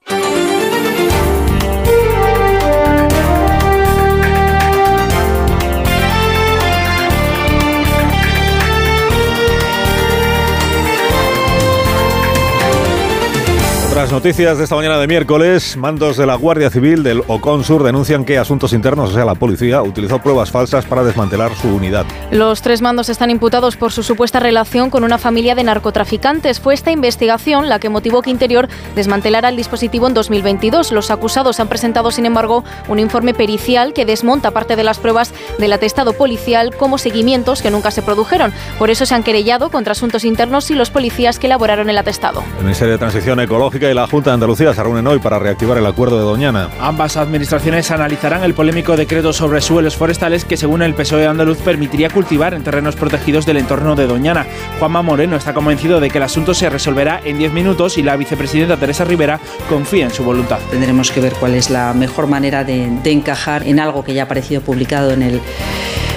Speaker 64: Otras noticias de esta mañana de miércoles, mandos de la Guardia Civil del Oconsur denuncian que Asuntos Internos, o sea, la policía, utilizó pruebas falsas para desmantelar su unidad.
Speaker 42: Los tres mandos están imputados por su supuesta relación con una familia de narcotraficantes. Fue esta investigación la que motivó que Interior desmantelara el dispositivo en 2022. Los acusados han presentado, sin embargo, un informe pericial que desmonta parte de las pruebas del atestado policial como seguimientos que nunca se produjeron. Por eso se han querellado contra Asuntos Internos y los policías que elaboraron el atestado.
Speaker 64: El Ministerio de Transición Ecológica y la Junta de Andalucía se reúnen hoy para reactivar el acuerdo de Doñana.
Speaker 67: Ambas administraciones analizarán el polémico decreto sobre suelos forestales que, según el PSOE andaluz, permitiría cultivar en terrenos protegidos del entorno de Doñana. Juanma Moreno está convencido de que el asunto se resolverá en 10 minutos y la vicepresidenta Teresa Rivera confía en su voluntad.
Speaker 68: Tendremos que ver cuál es la mejor manera de, de encajar en algo que ya ha aparecido publicado en el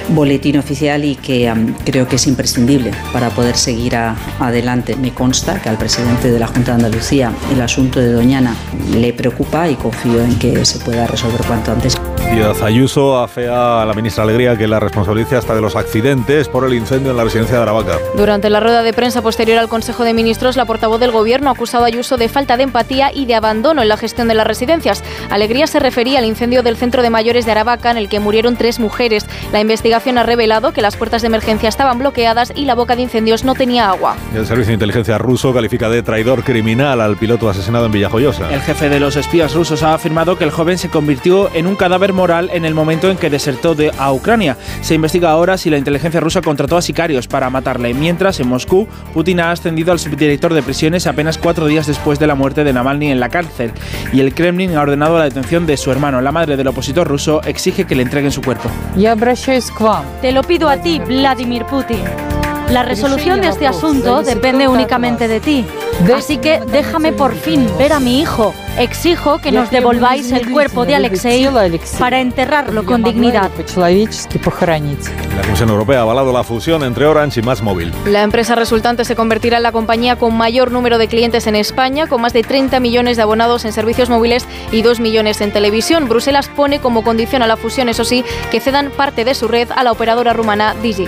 Speaker 68: boletín oficial y que um, creo que es imprescindible para poder seguir a, adelante. Me consta que al presidente de la Junta de Andalucía el asunto de Doñana le preocupa y confío en que se pueda resolver cuanto antes.
Speaker 64: Díaz Ayuso afea a la ministra Alegría que la responsabilice hasta de los accidentes por el incendio en la residencia de Aravaca.
Speaker 42: Durante la rueda de prensa posterior al Consejo de Ministros, la portavoz del Gobierno ha acusado a Ayuso de falta de empatía y de abandono en la gestión de las residencias. Alegría se refería al incendio del centro de mayores de Aravaca en el que murieron tres mujeres. La investigación ha revelado que las puertas de emergencia estaban bloqueadas y la boca de incendios no tenía agua.
Speaker 64: El Servicio de Inteligencia ruso califica de traidor criminal al piloto asesinado en Villajoyosa.
Speaker 67: El jefe de los espías rusos ha afirmado que el joven se convirtió en un cadáver moral en el momento en que desertó de a Ucrania. Se investiga ahora si la inteligencia rusa contrató a sicarios para matarle, mientras en Moscú Putin ha ascendido al subdirector de prisiones apenas cuatro días después de la muerte de Navalny en la cárcel, y el Kremlin ha ordenado la detención de su hermano. La madre del opositor ruso exige que le entreguen su cuerpo.
Speaker 69: Te lo pido a ti, Vladimir Putin. La resolución de este asunto depende únicamente de ti. Así que déjame por fin ver a mi hijo. Exijo que nos devolváis el cuerpo de Alexei para enterrarlo con dignidad.
Speaker 64: La Comisión Europea ha avalado la fusión entre Orange y Más Móvil.
Speaker 42: La empresa resultante se convertirá en la compañía con mayor número de clientes en España, con más de 30 millones de abonados en servicios móviles y 2 millones en televisión. Bruselas pone como condición a la fusión, eso sí, que cedan parte de su red a la operadora rumana Digi.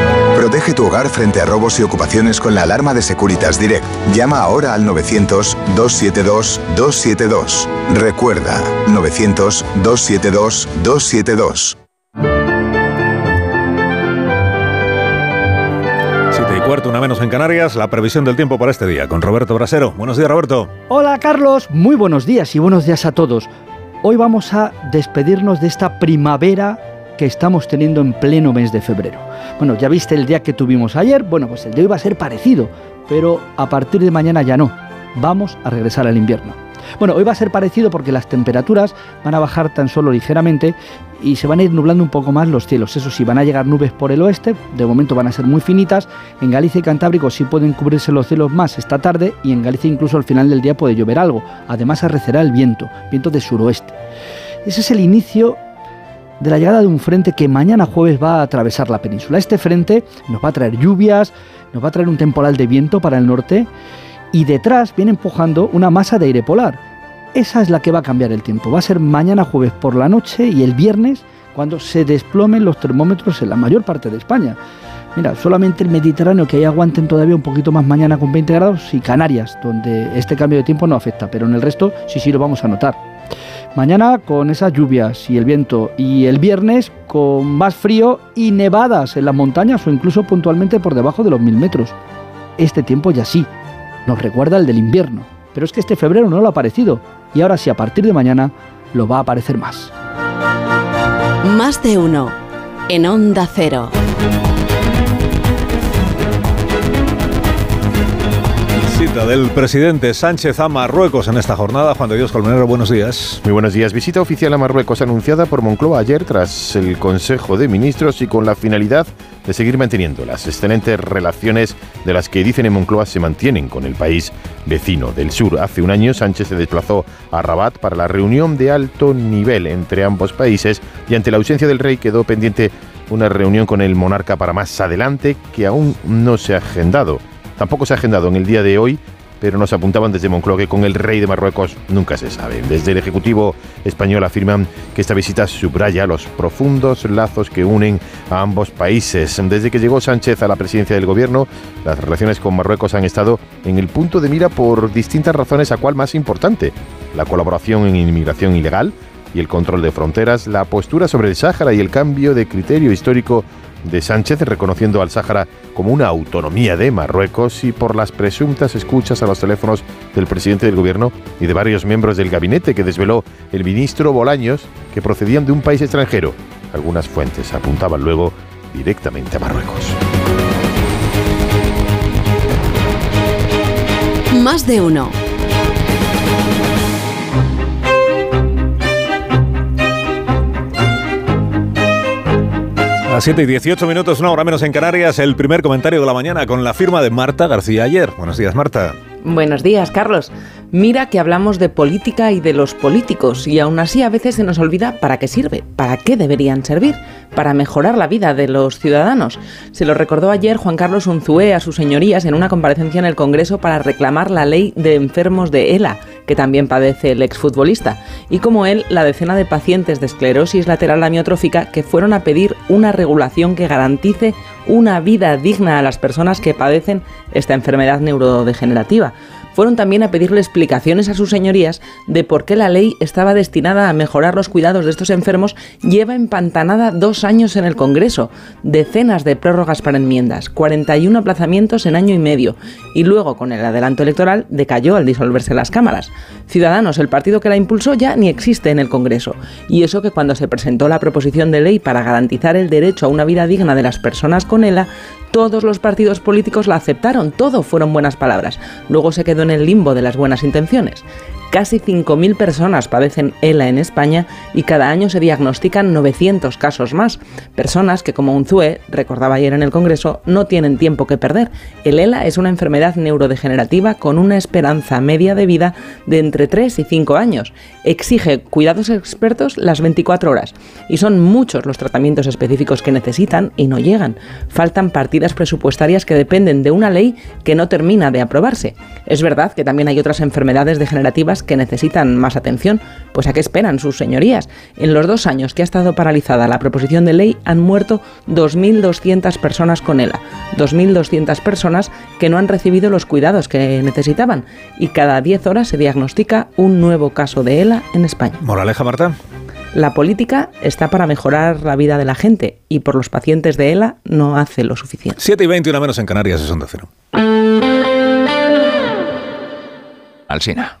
Speaker 59: Protege tu hogar frente a robos y ocupaciones con la alarma de Securitas Direct. Llama ahora al 900-272-272. Recuerda, 900-272-272.
Speaker 64: Siete y cuarto, una menos en Canarias, la previsión del tiempo para este día con Roberto Brasero. Buenos días, Roberto.
Speaker 16: Hola, Carlos. Muy buenos días y buenos días a todos. Hoy vamos a despedirnos de esta primavera que estamos teniendo en pleno mes de febrero. Bueno, ya viste el día que tuvimos ayer, bueno, pues el de hoy va a ser parecido, pero a partir de mañana ya no. Vamos a regresar al invierno. Bueno, hoy va a ser parecido porque las temperaturas van a bajar tan solo ligeramente y se van a ir nublando un poco más los cielos. Eso sí, van a llegar nubes por el oeste, de momento van a ser muy finitas. En Galicia y Cantábrico sí pueden cubrirse los cielos más esta tarde y en Galicia incluso al final del día puede llover algo. Además arrecerá el viento, viento de suroeste. Ese es el inicio de la llegada de un frente que mañana jueves va a atravesar la península. Este frente nos va a traer lluvias, nos va a traer un temporal de viento para el norte y detrás viene empujando una masa de aire polar. Esa es la que va a cambiar el tiempo. Va a ser mañana jueves por la noche y el viernes cuando se desplomen los termómetros en la mayor parte de España. Mira, solamente el Mediterráneo que ahí aguanten todavía un poquito más mañana con 20 grados y Canarias, donde este cambio de tiempo no afecta, pero en el resto sí sí lo vamos a notar. Mañana con esas lluvias y el viento y el viernes con más frío y nevadas en las montañas o incluso puntualmente por debajo de los mil metros. Este tiempo ya sí, nos recuerda el del invierno, pero es que este febrero no lo ha aparecido y ahora sí a partir de mañana lo va a aparecer más.
Speaker 70: Más de uno en Onda Cero.
Speaker 64: Visita del presidente Sánchez a Marruecos en esta jornada. Juan de Dios Colmenero, buenos días.
Speaker 71: Muy buenos días. Visita oficial a Marruecos anunciada por Moncloa ayer tras el Consejo de Ministros y con la finalidad de seguir manteniendo las excelentes relaciones de las que dicen en Moncloa se mantienen con el país vecino del sur. Hace un año Sánchez se desplazó a Rabat para la reunión de alto nivel entre ambos países y ante la ausencia del rey quedó pendiente una reunión con el monarca para más adelante que aún no se ha agendado. Tampoco se ha agendado en el día de hoy, pero nos apuntaban desde Moncloa que con el rey de Marruecos nunca se sabe. Desde el Ejecutivo español afirman que esta visita subraya los profundos lazos que unen a ambos países. Desde que llegó Sánchez a la presidencia del gobierno, las relaciones con Marruecos han estado en el punto de mira por distintas razones, a cuál más importante. La colaboración en inmigración ilegal y el control de fronteras, la postura sobre el Sáhara y el cambio de criterio histórico de Sánchez reconociendo al Sáhara como una autonomía de Marruecos y por las presuntas escuchas a los teléfonos del presidente del gobierno y de varios miembros del gabinete que desveló el ministro Bolaños que procedían de un país extranjero. Algunas fuentes apuntaban luego directamente a Marruecos.
Speaker 70: Más de uno.
Speaker 64: A 7 y 18 minutos, una hora menos en Canarias, el primer comentario de la mañana con la firma de Marta García ayer. Buenos días, Marta.
Speaker 72: Buenos días, Carlos. Mira que hablamos de política y de los políticos y aún así a veces se nos olvida para qué sirve, para qué deberían servir, para mejorar la vida de los ciudadanos. Se lo recordó ayer Juan Carlos Unzué a sus señorías en una comparecencia en el Congreso para reclamar la ley de enfermos de ELA, que también padece el exfutbolista, y como él, la decena de pacientes de esclerosis lateral amiotrófica que fueron a pedir una regulación que garantice una vida digna a las personas que padecen esta enfermedad neurodegenerativa fueron también a pedirle explicaciones a sus señorías de por qué la ley estaba destinada a mejorar los cuidados de estos enfermos lleva empantanada dos años en el Congreso, decenas de prórrogas para enmiendas, 41 aplazamientos en año y medio, y luego con el adelanto electoral decayó al disolverse las cámaras. Ciudadanos, el partido que la impulsó ya ni existe en el Congreso, y eso que cuando se presentó la proposición de ley para garantizar el derecho a una vida digna de las personas con ELA, todos los partidos políticos la aceptaron, todo fueron buenas palabras. Luego se quedó en el limbo de las buenas intenciones. Casi 5.000 personas padecen ELA en España y cada año se diagnostican 900 casos más. Personas que, como Unzue recordaba ayer en el Congreso, no tienen tiempo que perder. El ELA es una enfermedad neurodegenerativa con una esperanza media de vida de entre 3 y 5 años. Exige cuidados expertos las 24 horas y son muchos los tratamientos específicos que necesitan y no llegan. Faltan partidas presupuestarias que dependen de una ley que no termina de aprobarse. Es verdad que también hay otras enfermedades degenerativas que necesitan más atención. Pues a qué esperan sus señorías. En los dos años que ha estado paralizada la proposición de ley han muerto 2.200 personas con ELA. 2.200 personas que no han recibido los cuidados que necesitaban. Y cada 10 horas se diagnostica un nuevo caso de ELA en España.
Speaker 64: Moraleja, Marta.
Speaker 72: La política está para mejorar la vida de la gente y por los pacientes de ELA no hace lo suficiente.
Speaker 64: 7 y 20, una menos en Canarias, es onda cero.
Speaker 2: Alsina.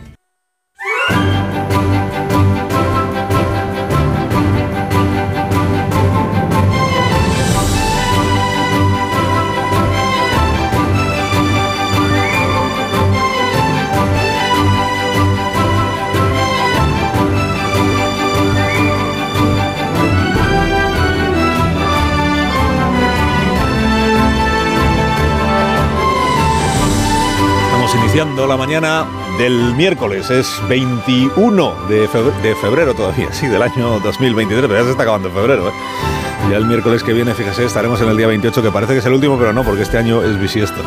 Speaker 64: La mañana del miércoles, es 21 de febrero, de febrero todavía, sí, del año 2023, pero ya se está acabando febrero. ¿eh? Ya el miércoles que viene, fíjese, estaremos en el día 28, que parece que es el último, pero no, porque este año es bisiesto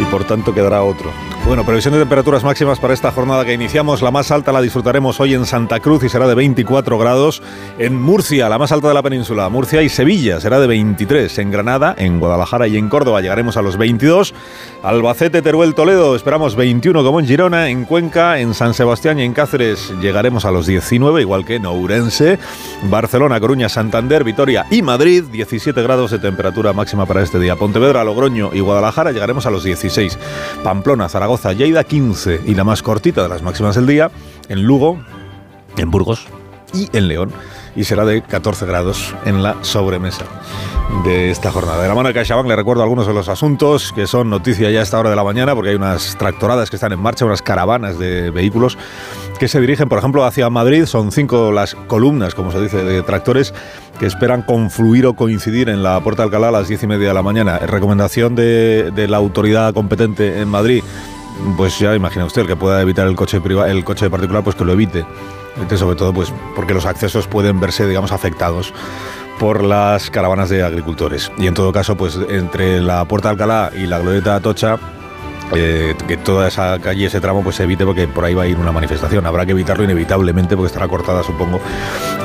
Speaker 64: y por tanto quedará otro. Bueno, previsión de temperaturas máximas para esta jornada que iniciamos. La más alta la disfrutaremos hoy en Santa Cruz y será de 24 grados. En Murcia, la más alta de la península, Murcia y Sevilla, será de 23. En Granada, en Guadalajara y en Córdoba llegaremos a los 22. Albacete, Teruel, Toledo, esperamos 21 como en Girona. En Cuenca, en San Sebastián y en Cáceres llegaremos a los 19, igual que en Ourense. Barcelona, Coruña, Santander, Vitoria y Madrid, 17 grados de temperatura máxima para este día. Pontevedra, Logroño y Guadalajara llegaremos a los 16. Pamplona, Zaragoza, Lleida 15 y la más cortita de las máximas del día en Lugo, en Burgos y en León y será de 14 grados en la sobremesa de esta jornada. De la mano de CaixaBank le recuerdo algunos de los asuntos que son noticia ya a esta hora de la mañana porque hay unas tractoradas que están en marcha, unas caravanas de vehículos que se dirigen, por ejemplo, hacia Madrid. Son cinco las columnas, como se dice, de tractores que esperan confluir o coincidir en la Puerta de Alcalá a las diez y media de la mañana. Recomendación de, de la autoridad competente en Madrid pues ya imagina usted el que pueda evitar el coche el coche particular, pues que lo evite. Sobre todo, pues porque los accesos pueden verse, digamos, afectados por las caravanas de agricultores. Y en todo caso, pues entre la Puerta de Alcalá y la Glorieta de Atocha, eh, que toda esa calle, ese tramo, pues se evite porque por ahí va a ir una manifestación. Habrá que evitarlo inevitablemente porque estará cortada, supongo,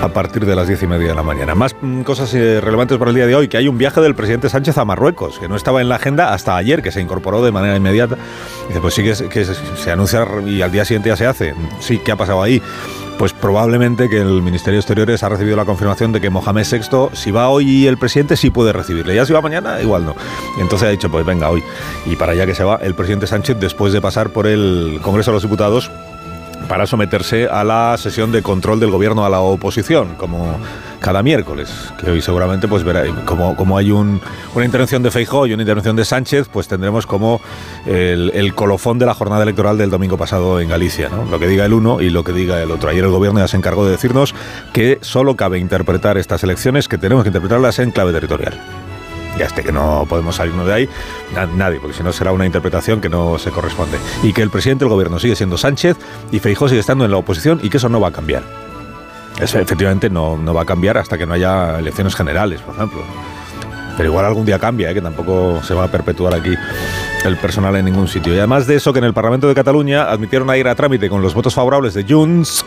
Speaker 64: a partir de las diez y media de la mañana. Más mm, cosas eh, relevantes para el día de hoy, que hay un viaje del presidente Sánchez a Marruecos, que no estaba en la agenda hasta ayer, que se incorporó de manera inmediata. Dice, pues sí que, se anuncia y al día siguiente ya se hace. Sí, ¿qué ha pasado ahí? Pues probablemente que el Ministerio de Exteriores ha recibido la confirmación de que Mohamed VI, si va hoy el presidente, sí puede recibirle. Ya si va mañana, igual no. Entonces ha dicho, pues venga hoy. Y para allá que se va el presidente Sánchez después de pasar por el Congreso de los Diputados para someterse a la sesión de control del gobierno a la oposición, como cada miércoles, que hoy seguramente pues verá, como, como hay un- una intervención de Feijóo y una intervención de Sánchez, pues tendremos como el, colofón de la jornada electoral del domingo pasado en Galicia, lo que diga el uno y lo que diga el otro. Ayer el gobierno ya se encargó de decirnos que solo cabe interpretar estas elecciones, que tenemos que interpretarlas en clave territorial. Ya este que no podemos salirnos de ahí, na- nadie, porque si no será una interpretación que no se corresponde. Y que el presidente del gobierno sigue siendo Sánchez y Feijóo sigue estando en la oposición y que eso no va a cambiar. Eso efectivamente no, no va a cambiar hasta que no haya elecciones generales, por ejemplo. Pero igual algún día cambia, ¿eh? que tampoco se va a perpetuar aquí el personal en ningún sitio. Y además de eso, que en el Parlamento de Cataluña admitieron a ir a trámite con los votos favorables de Junts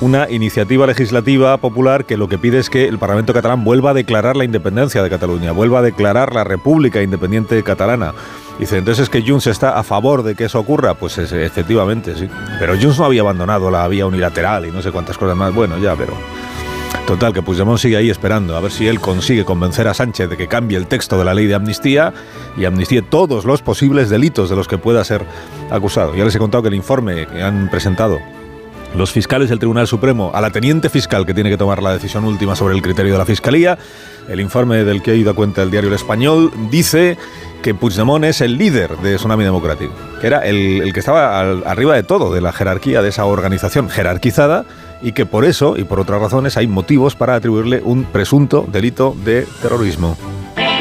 Speaker 64: una iniciativa legislativa popular que lo que pide es que el Parlamento catalán vuelva a declarar la independencia de Cataluña, vuelva a declarar la República Independiente Catalana. Dice, entonces es que Junts está a favor de que eso ocurra. Pues es- efectivamente, sí. Pero Junts no había abandonado la vía unilateral y no sé cuántas cosas más. Bueno, ya, pero... Total, que Puigdemont sigue ahí esperando a ver si él consigue convencer a Sánchez de que cambie el texto de la ley de amnistía y amnistíe todos los posibles delitos de los que pueda ser acusado. Ya les he contado que el informe que han presentado los fiscales del Tribunal Supremo a la teniente fiscal que tiene que tomar la decisión última sobre el criterio de la Fiscalía. El informe del que ha ido a cuenta el diario El Español dice que Puigdemont es el líder de Tsunami Democrático, que era el, que estaba arriba de todo, de la jerarquía de esa organización jerarquizada y que por eso y por otras razones hay motivos para atribuirle un presunto delito de terrorismo.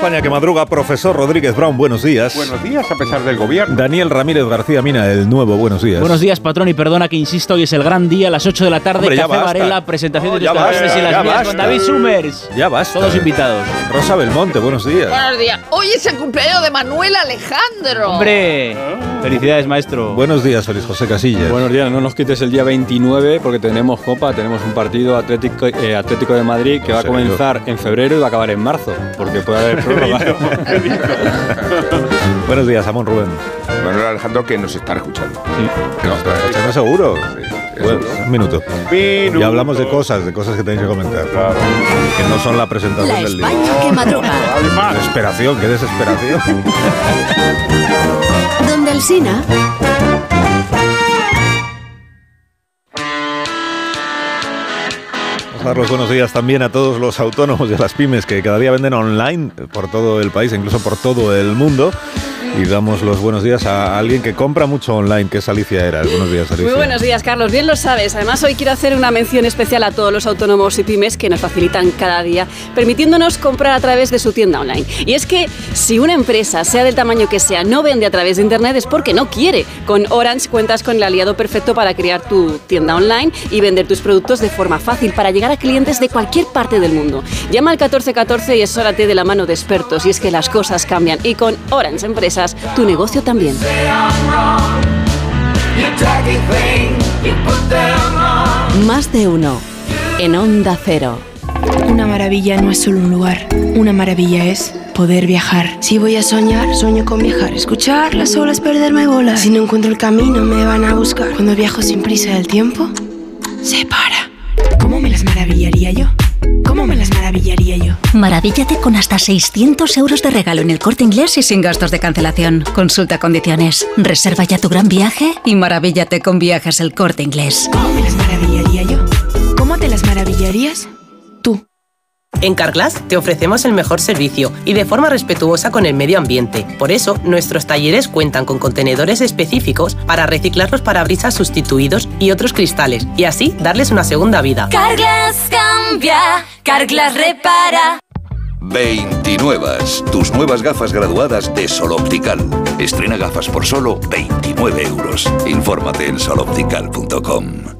Speaker 64: España que madruga, profesor Rodríguez Brown, buenos días.
Speaker 73: Buenos días, a pesar del gobierno.
Speaker 64: Daniel Ramírez García Mina, el nuevo, buenos días.
Speaker 74: Buenos días, patrón, y perdona que insisto, hoy es el gran día, a las 8 de la tarde,
Speaker 64: Hombre,
Speaker 74: Café
Speaker 64: basta.
Speaker 74: Varela, presentación de tus canciones y las
Speaker 64: ya
Speaker 74: mías con. David Summers.
Speaker 64: Ya basta.
Speaker 74: Todos invitados.
Speaker 64: Rosa Belmonte, buenos días.
Speaker 75: Buenos días. Hoy es el cumpleaños de Manuel Alejandro.
Speaker 74: Hombre, felicidades, maestro.
Speaker 64: Buenos días, Feliz José Casillas.
Speaker 76: Buenos días, no nos quites el día 29 porque tenemos Copa, tenemos un partido Atlético, eh, Atlético de Madrid que va a comenzar en febrero y va a acabar en marzo, porque puede haber prórroga.
Speaker 64: Buenos días, Amón Rubén.
Speaker 73: Manuel Alejandro que nos está escuchando.
Speaker 64: ¿Estás seguro? Bueno, un minuto. Ya hablamos de cosas, de cosas que tenéis que comentar. Que no son la presentación
Speaker 77: La
Speaker 64: del día.
Speaker 77: España que madruga.
Speaker 64: Desesperación, qué desesperación.
Speaker 77: Donde el Sina.
Speaker 64: Vamos a dar los buenos días también a todos los autónomos y a las pymes que cada día venden online por todo el país, incluso por todo el mundo. Y damos los buenos días a alguien que compra mucho online, que es Alicia Eras. Buenos días, Alicia.
Speaker 30: Muy buenos días, Carlos. Bien lo sabes. Además, hoy quiero hacer una mención especial a todos los autónomos y pymes que nos facilitan cada día, permitiéndonos comprar a través de su tienda online. Y es que si una empresa, sea del tamaño que sea, no vende a través de Internet es porque no quiere. Con Orange cuentas con el aliado perfecto para crear tu tienda online y vender tus productos de forma fácil para llegar a clientes de cualquier parte del mundo. Llama al 1414 y asórate de la mano de expertos. Y es que las cosas cambian. Y con Orange Tu negocio también.
Speaker 77: Más de uno. En Onda Cero.
Speaker 78: Una maravilla no es solo un lugar, una maravilla es poder viajar. Si voy a soñar, sueño con viajar. Escuchar las olas, perderme bolas. Si no encuentro el camino, me van a buscar. Cuando viajo sin prisa, el tiempo se para. ¿Cómo me las maravillaría yo? ¿Cómo me las maravillaría yo?
Speaker 79: Maravíllate con hasta 600 euros de regalo en el corte inglés y sin gastos de cancelación. Consulta condiciones. Reserva ya tu gran viaje y maravíllate con viajes el corte inglés.
Speaker 78: ¿Cómo me las maravillaría yo? ¿Cómo te las maravillarías?
Speaker 80: En Carglass te ofrecemos el mejor servicio y de forma respetuosa con el medio ambiente. Por eso, nuestros talleres cuentan con contenedores específicos para reciclar los parabrisas sustituidos y otros cristales y así darles una segunda vida.
Speaker 81: Carglass cambia, Carglass repara.
Speaker 82: 29. Tus nuevas gafas graduadas de Sol Optical. Estrena gafas por solo 29 euros. Infórmate en soloptical.com.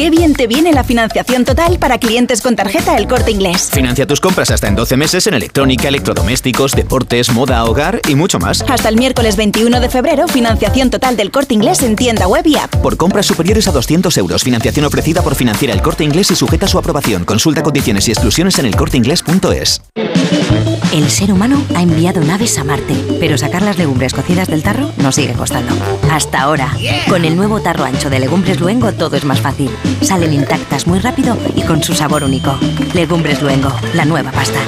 Speaker 83: Qué bien te viene la financiación total para clientes con tarjeta El Corte Inglés.
Speaker 84: Financia tus compras hasta en 12 meses en electrónica, electrodomésticos, deportes, moda, hogar y mucho más.
Speaker 83: Hasta el miércoles 21 de febrero, financiación total del Corte Inglés en tienda web y app.
Speaker 84: Por compras superiores a 200 euros, financiación ofrecida por Financiera El Corte Inglés y sujeta a su aprobación. Consulta condiciones y exclusiones en elcorteinglés.es.
Speaker 79: El ser humano ha enviado naves a Marte, pero sacar las legumbres cocidas del tarro nos sigue costando. Hasta ahora. Con el nuevo tarro ancho de Legumbres Luengo todo es más fácil. Salen intactas muy rápido y con su sabor único. Legumbres Luengo, la nueva pasta.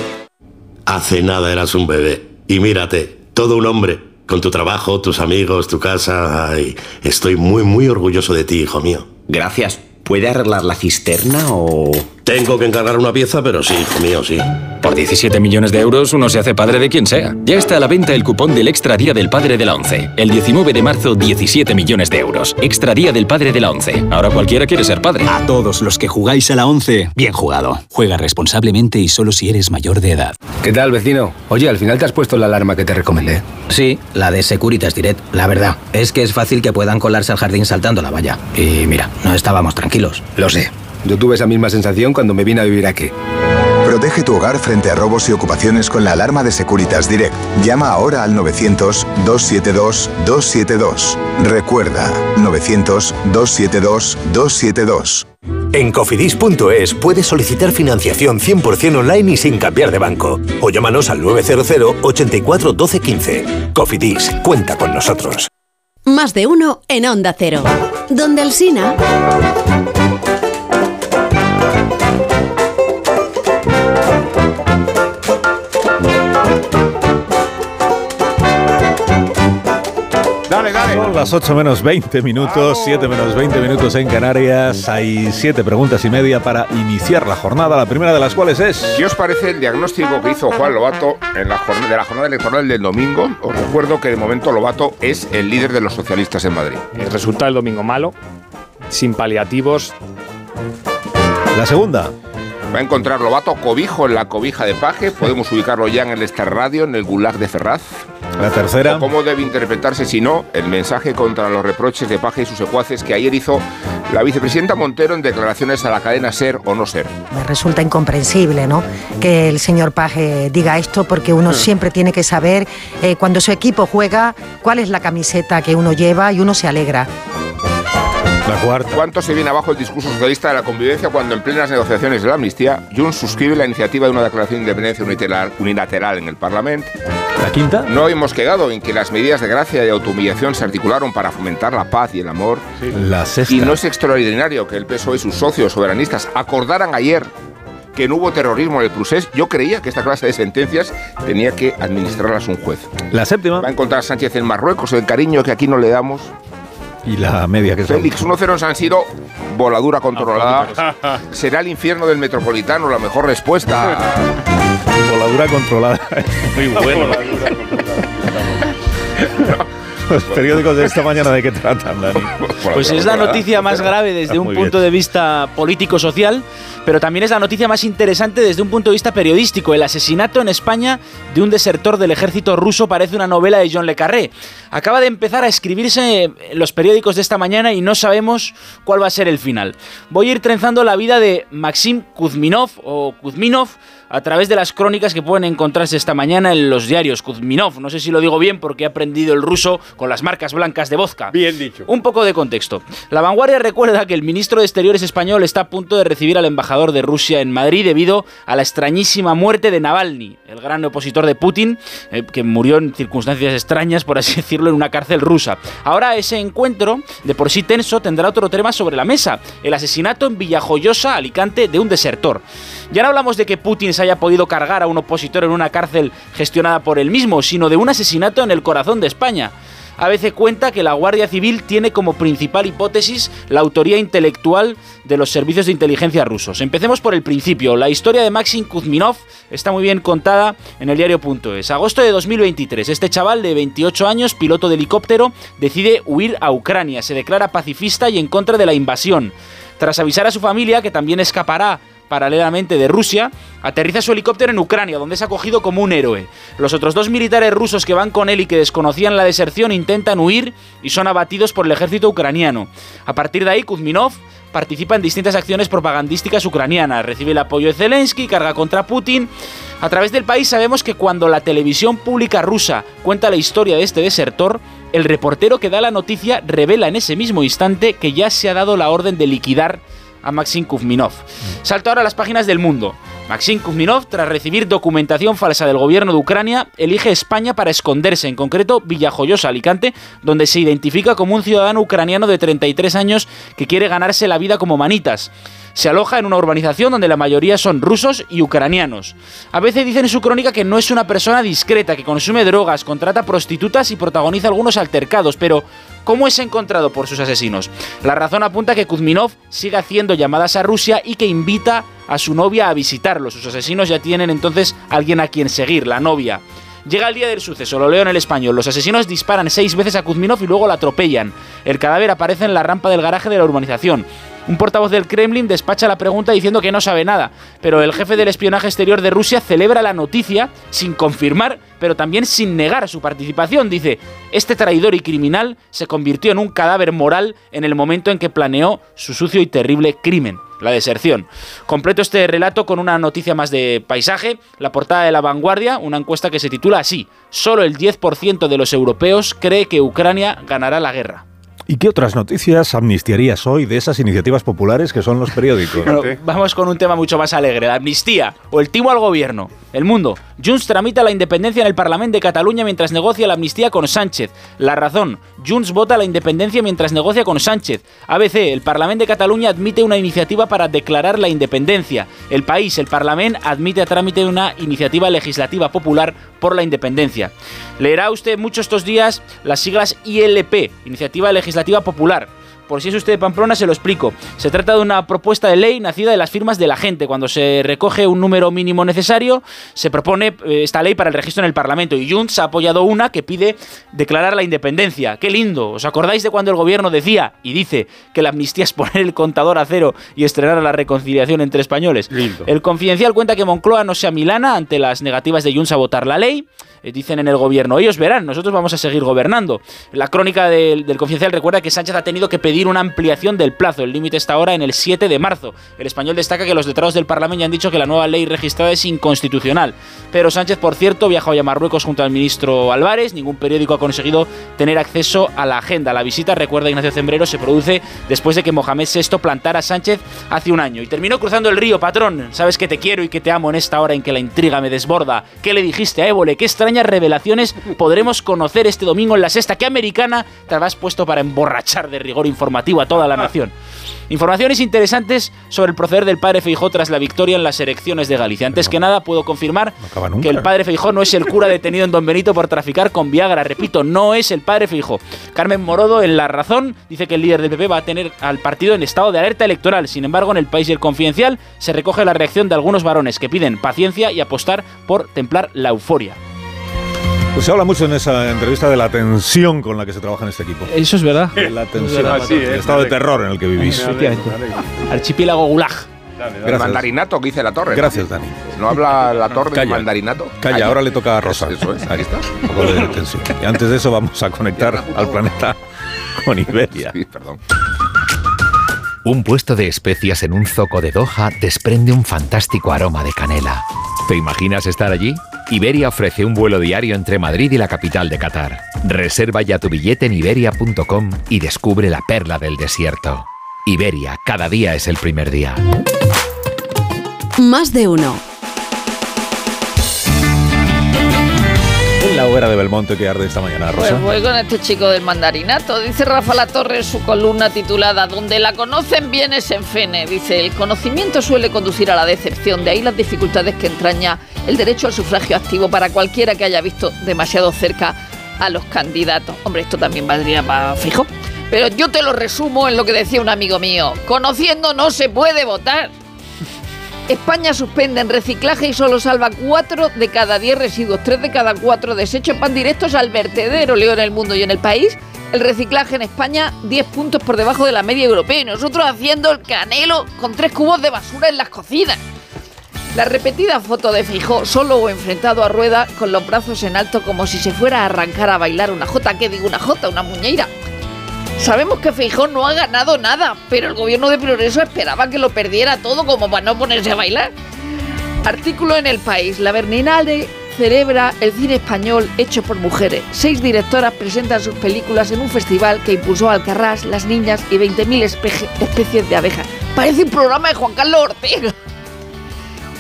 Speaker 85: Hace nada eras un bebé. Y mírate, todo un hombre. Con tu trabajo, tus amigos, tu casa. Ay, estoy muy, muy orgulloso de ti, hijo mío.
Speaker 86: Gracias. ¿Puede arreglar la cisterna o...?
Speaker 87: Tengo que encargar una pieza, pero sí, hijo mío, sí.
Speaker 88: Por 17 millones de euros uno se hace padre de quien sea. Ya está a la venta el cupón del Extra Día del Padre de la ONCE. El 19 de marzo, 17 millones de euros. Extra Día del Padre de la ONCE. Ahora cualquiera quiere ser padre.
Speaker 89: A todos los que jugáis a la ONCE, bien jugado. Juega responsablemente y solo si eres mayor de edad.
Speaker 90: ¿Qué tal, vecino? Oye, al final te has puesto la alarma que te recomendé.
Speaker 91: Sí, la de Securitas Direct. La verdad, es que es fácil que puedan colarse al jardín saltando la valla. Y mira, no estábamos tranquilos.
Speaker 90: Lo sé. Yo tuve esa misma sensación cuando me vine a vivir aquí.
Speaker 92: Protege tu hogar frente a robos y ocupaciones con la alarma de Securitas Direct. Llama ahora al 900-272-272. Recuerda, 900-272-272.
Speaker 50: En cofidis.es puedes solicitar financiación 100% online y sin cambiar de banco. O llámanos al 900 84 12 15. Cofidis, cuenta con nosotros.
Speaker 70: Más de uno en Onda Cero. Donde el Sina.
Speaker 64: Son las 8 menos 20 minutos, 7 menos 20 minutos en Canarias. Hay 7 preguntas y media para iniciar la jornada, la primera de las cuales es...
Speaker 73: ¿Qué os parece el diagnóstico que hizo Juan Lobato en la jornada, de la jornada electoral del domingo? Os recuerdo que de momento Lobato es el líder de los socialistas en Madrid.
Speaker 93: El resultado del domingo malo, sin paliativos.
Speaker 64: La segunda.
Speaker 73: Va a encontrar Lobato cobijo en la cobija de Paje. Podemos ubicarlo ya en el Star Radio, en el Gulag de Ferraz.
Speaker 64: La tercera.
Speaker 73: O ¿Cómo debe interpretarse, si no, el mensaje contra los reproches de Paje y sus secuaces que ayer hizo la vicepresidenta Montero en declaraciones a la cadena Ser o No Ser?
Speaker 94: Me resulta incomprensible, ¿no? Que el señor Paje diga esto porque uno siempre tiene que saber eh, cuando su equipo juega cuál es la camiseta que uno lleva y uno se alegra.
Speaker 64: La cuarta.
Speaker 73: ¿Cuánto se viene abajo el discurso socialista de la convivencia cuando en plenas negociaciones de la amnistía Junts suscribe la iniciativa de una declaración de independencia unilateral, unilateral en el Parlamento?
Speaker 64: La quinta.
Speaker 73: No hemos quedado en que las medidas de gracia y autohumillación se articularon para fomentar la paz y el amor.
Speaker 64: La sexta.
Speaker 73: Y no es extraordinario que el PSOE y sus socios soberanistas acordaran ayer que no hubo terrorismo en el procés. Yo creía que esta clase de sentencias tenía que administrarlas un juez.
Speaker 64: La séptima.
Speaker 73: Va a encontrar a Sánchez en Marruecos el cariño que aquí no le damos.
Speaker 64: Y la media que
Speaker 73: Félix 1-0 en San Siro, voladura controlada. ¿Será el infierno del metropolitano la mejor respuesta?
Speaker 64: Voladura controlada. Muy bueno. Los periódicos de esta mañana de qué tratan, Dani.
Speaker 74: Pues es la noticia más grave desde un punto de vista político-social, pero también es la noticia más interesante desde un punto de vista periodístico. El asesinato en España de un desertor del ejército ruso parece una novela de John Le Carré. Acaba de empezar a escribirse en los periódicos de esta mañana y no sabemos cuál va a ser el final. Voy a ir trenzando la vida de Maxim Kuzminov o Kuzminov a través de las crónicas que pueden encontrarse esta mañana en los diarios Kuzminov. No sé si lo digo bien porque he aprendido el ruso con las marcas blancas de vodka.
Speaker 73: Bien dicho.
Speaker 74: Un poco de contexto. La vanguardia recuerda que el ministro de Exteriores español está a punto de recibir al embajador de Rusia en Madrid debido a la extrañísima muerte de Navalny, el gran opositor de Putin, eh, que murió en circunstancias extrañas, por así decirlo, en una cárcel rusa. Ahora ese encuentro, de por sí tenso, tendrá otro tema sobre la mesa, el asesinato en Villajoyosa, Alicante, de un desertor. Ya no hablamos de que Putin se haya podido cargar a un opositor en una cárcel gestionada por él mismo, sino de un asesinato en el corazón de España. A veces cuenta que la Guardia Civil tiene como principal hipótesis la autoría intelectual de los servicios de inteligencia rusos. Empecemos por el principio. La historia de Maxim Kuzminov está muy bien contada en el diario.es. Agosto de 2023. Este chaval de 28 años, piloto de helicóptero, decide huir a Ucrania. Se declara pacifista y en contra de la invasión. Tras avisar a su familia que también escapará paralelamente de Rusia, aterriza su helicóptero en Ucrania, donde es acogido como un héroe. Los otros dos militares rusos que van con él y que desconocían la deserción intentan huir y son abatidos por el ejército ucraniano. A partir de ahí, Kuzminov participa en distintas acciones propagandísticas ucranianas, recibe el apoyo de Zelensky, carga contra Putin. A través del país sabemos que cuando la televisión pública rusa cuenta la historia de este desertor, el reportero que da la noticia revela en ese mismo instante que ya se ha dado la orden de liquidar a Maxim Kuzminov. Salto ahora a las páginas del mundo. Maxim Kuzminov, tras recibir documentación falsa del gobierno de Ucrania, elige España para esconderse, en concreto Villajoyosa, Alicante, donde se identifica como un ciudadano ucraniano de 33 años que quiere ganarse la vida como manitas. Se aloja en una urbanización donde la mayoría son rusos y ucranianos. A veces dicen en su crónica que no es una persona discreta, que consume drogas, contrata prostitutas y protagoniza algunos altercados, pero ¿cómo es encontrado por sus asesinos? La razón apunta que Kuzminov sigue haciendo llamadas a Rusia y que invita a su novia a visitarlo. Sus asesinos ya tienen entonces alguien a quien seguir, la novia. Llega el día del suceso, lo leo en el español. Los asesinos disparan seis veces a Kuzminov y luego la atropellan. El cadáver aparece en la rampa del garaje de la urbanización. Un portavoz del Kremlin despacha la pregunta diciendo que no sabe nada, pero el jefe del espionaje exterior de Rusia celebra la noticia sin confirmar, pero también sin negar su participación. Dice, este traidor y criminal se convirtió en un cadáver moral en el momento en que planeó su sucio y terrible crimen la deserción. Completo este relato con una noticia más de paisaje, la portada de La Vanguardia, una encuesta que se titula así, solo el 10% de los europeos cree que Ucrania ganará la guerra.
Speaker 64: ¿Y qué otras noticias amnistiarías hoy de esas iniciativas populares que son los periódicos?
Speaker 74: Vamos con un tema mucho más alegre, la amnistía o el timo al gobierno. El mundo. Junts tramita la independencia en el Parlamento de Cataluña mientras negocia la amnistía con Sánchez. La razón. Junts vota la independencia mientras negocia con Sánchez. ABC. El Parlamento de Cataluña admite una iniciativa para declarar la independencia. El país. El Parlamento admite a trámite una iniciativa legislativa popular por la independencia. Leerá usted mucho estos días las siglas ILP, Iniciativa Legislativa Popular. Por si es usted de Pamplona, se lo explico. Se trata de una propuesta de ley nacida de las firmas de la gente. Cuando se recoge un número mínimo necesario, se propone eh, esta ley para el registro en el Parlamento. Y Junts ha apoyado una que pide declarar la independencia. ¡Qué lindo! ¿Os acordáis de cuando el gobierno decía y dice que la amnistía es poner el contador a cero y estrenar la reconciliación entre españoles? El confidencial cuenta que Moncloa no sea milana ante las negativas de Junts a votar la ley. Eh, dicen en el gobierno, ellos verán, nosotros vamos a seguir gobernando. La crónica del, del confidencial recuerda que Sánchez ha tenido que pedir una ampliación del plazo. El límite está ahora en el 7 de marzo. El español destaca que los letrados del Parlamento ya han dicho que la nueva ley registrada es inconstitucional. Pero Sánchez, por cierto, viaja hoy a Marruecos junto al ministro Álvarez. Ningún periódico ha conseguido tener acceso a la agenda. La visita, recuerda Ignacio Cembrero, se produce después de que Mohamed VI plantara a Sánchez hace un año. Y terminó cruzando el río, patrón. Sabes que te quiero y que te amo en esta hora en que la intriga me desborda. ¿Qué le dijiste a Évole? ¿Qué extrañas revelaciones podremos conocer este domingo en la sexta? ¿Qué americana te habrás puesto para emborrachar de rigor informativo a toda la nación? Informaciones interesantes sobre el proceder del padre Feijó tras la victoria en las elecciones de Galicia. Antes que nada, puedo confirmar que el padre Feijó no es el cura detenido en Don Benito por traficar con Viagra. Repito, no es el padre Feijó. Carmen Morodo, en La Razón, dice que el líder del PP va a tener al partido en estado de alerta electoral. Sin embargo, en el país y el confidencial se recoge la reacción de algunos varones que piden paciencia y apostar por templar la euforia.
Speaker 64: Pues se habla mucho en esa entrevista de la tensión con la que se trabaja en este equipo.
Speaker 74: Eso es verdad.
Speaker 64: De la tensión,
Speaker 73: verdad, sí,
Speaker 64: el
Speaker 73: eh.
Speaker 64: estado de terror en el que vivís.
Speaker 74: Efectivamente. Archipiélago Gulag.
Speaker 73: El mandarinato que dice la torre.
Speaker 64: Gracias, Dani.
Speaker 73: ¿No habla la torre del
Speaker 64: Calla.
Speaker 73: mandarinato?
Speaker 64: Calla, ahora le toca a Rosa.
Speaker 73: Eso es.
Speaker 64: Ahí está. Un poco de tensión. Y antes de eso vamos a conectar al planeta con Iberia.
Speaker 73: Sí, perdón.
Speaker 80: Un puesto de especias en un zoco de Doha desprende un fantástico aroma de canela. ¿Te imaginas estar allí? Iberia ofrece un vuelo diario entre Madrid y la capital de Qatar. Reserva ya tu billete en iberia.com y descubre la perla del desierto. Iberia, cada día es el primer día.
Speaker 70: Más de uno.
Speaker 64: De Belmonte que arde esta mañana, Rosa.
Speaker 75: Pues voy con este chico del mandarinato. Dice Rafa La Torre en su columna titulada Donde la conocen bien es en Fene. Dice, el conocimiento suele conducir a la decepción. De ahí las dificultades que entraña el derecho al sufragio activo para cualquiera que haya visto demasiado cerca a los candidatos. Hombre, esto también valdría para fijo. Pero yo te lo resumo en lo que decía un amigo mío. Conociendo no se puede votar. España suspende en reciclaje y solo salva 4 de cada 10 residuos, 3 de cada 4 desechos van directos al vertedero, leo en el mundo y en el país. El reciclaje en España 10 puntos por debajo de la media europea y nosotros haciendo el canelo con 3 cubos de basura en las cocinas. La repetida foto de Fijó solo o enfrentado a rueda con los brazos en alto como si se fuera a arrancar a bailar una jota, ¿qué digo una jota? Una muñeira. Sabemos que Feijó no ha ganado nada, pero el gobierno de Progreso esperaba que lo perdiera todo como para no ponerse a bailar. Artículo en El País. La Berninale celebra el cine español hecho por mujeres. Seis directoras presentan sus películas en un festival que impulsó Alcarrás, Las Niñas y 20.000 espe- especies de abejas. Parece un programa de Juan Carlos Ortega.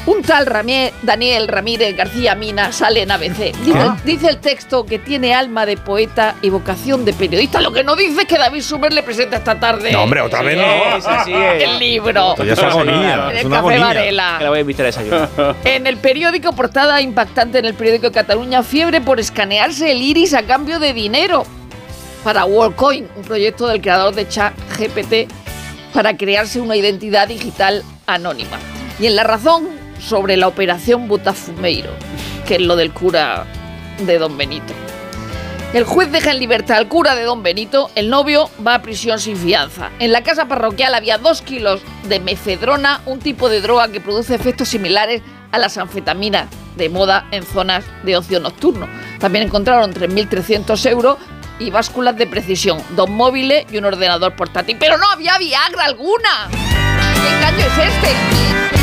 Speaker 75: Un tal Ramie- Daniel Ramírez García Mina sale en ABC. Dice,
Speaker 64: Ah.
Speaker 75: dice el texto que tiene alma de poeta y vocación de periodista. Lo que no dice es que David Sumer le presenta esta tarde.
Speaker 64: No, hombre, otra vez no.
Speaker 74: Es, así es.
Speaker 75: El libro.
Speaker 64: Esto ya es agonía.
Speaker 75: En
Speaker 64: Es
Speaker 75: el
Speaker 64: una
Speaker 75: Café. Varela.
Speaker 74: Que la voy a invitar a desayunar.
Speaker 75: En el periódico, portada impactante en el periódico de Cataluña, fiebre por escanearse el iris a cambio de dinero para WorldCoin, un proyecto del creador de ChatGPT para crearse una identidad digital anónima. Y en La Razón, sobre la operación Butafumeiro, que es lo del cura de Don Benito. El juez deja en libertad al cura de Don Benito, el novio va a prisión sin fianza. En la casa parroquial había dos kilos de mefedrona, un tipo de droga que produce efectos similares a las anfetaminas de moda en zonas de ocio nocturno. También encontraron 3.300 euros y básculas de precisión, dos móviles y un ordenador portátil. ¡Pero no había Viagra alguna! ¿Qué engaño es este?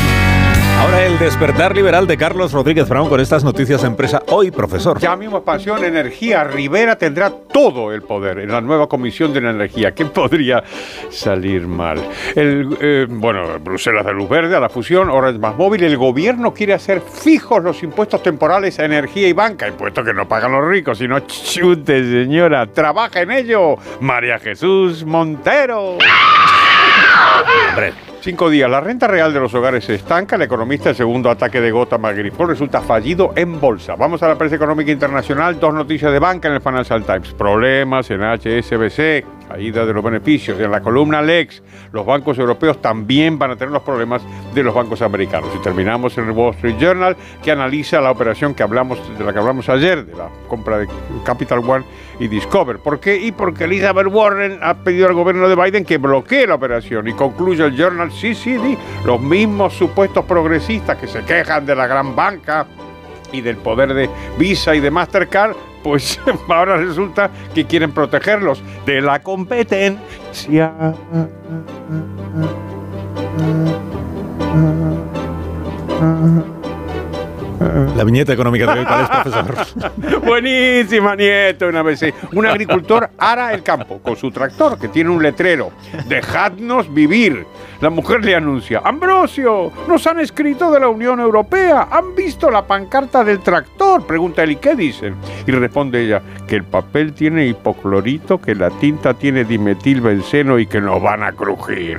Speaker 64: Ahora el despertar liberal de Carlos Rodríguez Brown con estas noticias de empresa. Hoy, profesor.
Speaker 95: Ya mismo Pasión Energía. Rivera tendrá todo el poder en la nueva Comisión de la Energía. ¿Qué podría salir mal? El, eh, bueno, Bruselas de luz verde a la fusión, Orange más móvil. El gobierno quiere hacer fijos los impuestos temporales a energía y banca. Impuestos que no pagan los ricos, sino chute, señora. Trabaja en ello. María Jesús Montero. Hombre. Cinco días. La renta real de los hogares se estanca. El economista, el segundo ataque de gota Grifol, resulta fallido en bolsa. Vamos a la prensa económica internacional. Dos noticias de banca en el Financial Times. Problemas en HSBC, caída de los beneficios. En la columna Lex, los bancos europeos también van a tener los problemas de los bancos americanos. Y terminamos en el Wall Street Journal, que analiza la operación que hablamos, de la que hablamos ayer, de la compra de Capital One y Discover. ¿Por qué? Y porque Elizabeth Warren ha pedido al gobierno de Biden que bloquee la operación. Y concluye el Journal, sí, sí, sí, los mismos supuestos progresistas que se quejan de la gran banca y del poder de Visa y de Mastercard, pues ahora resulta que quieren protegerlos de la competencia.
Speaker 64: La viñeta económica de ¿cuál es, profesor?
Speaker 95: Buenísima, nieto, una vez. Un agricultor ara el campo con su tractor, que tiene un letrero. Dejadnos vivir. La mujer le anuncia, Ambrosio, nos han escrito de la Unión Europea. ¿Han visto la pancarta del tractor? Pregunta él, ¿y qué dicen? Y responde ella, que el papel tiene hipoclorito, que la tinta tiene dimetilbenceno y que nos van a crujir.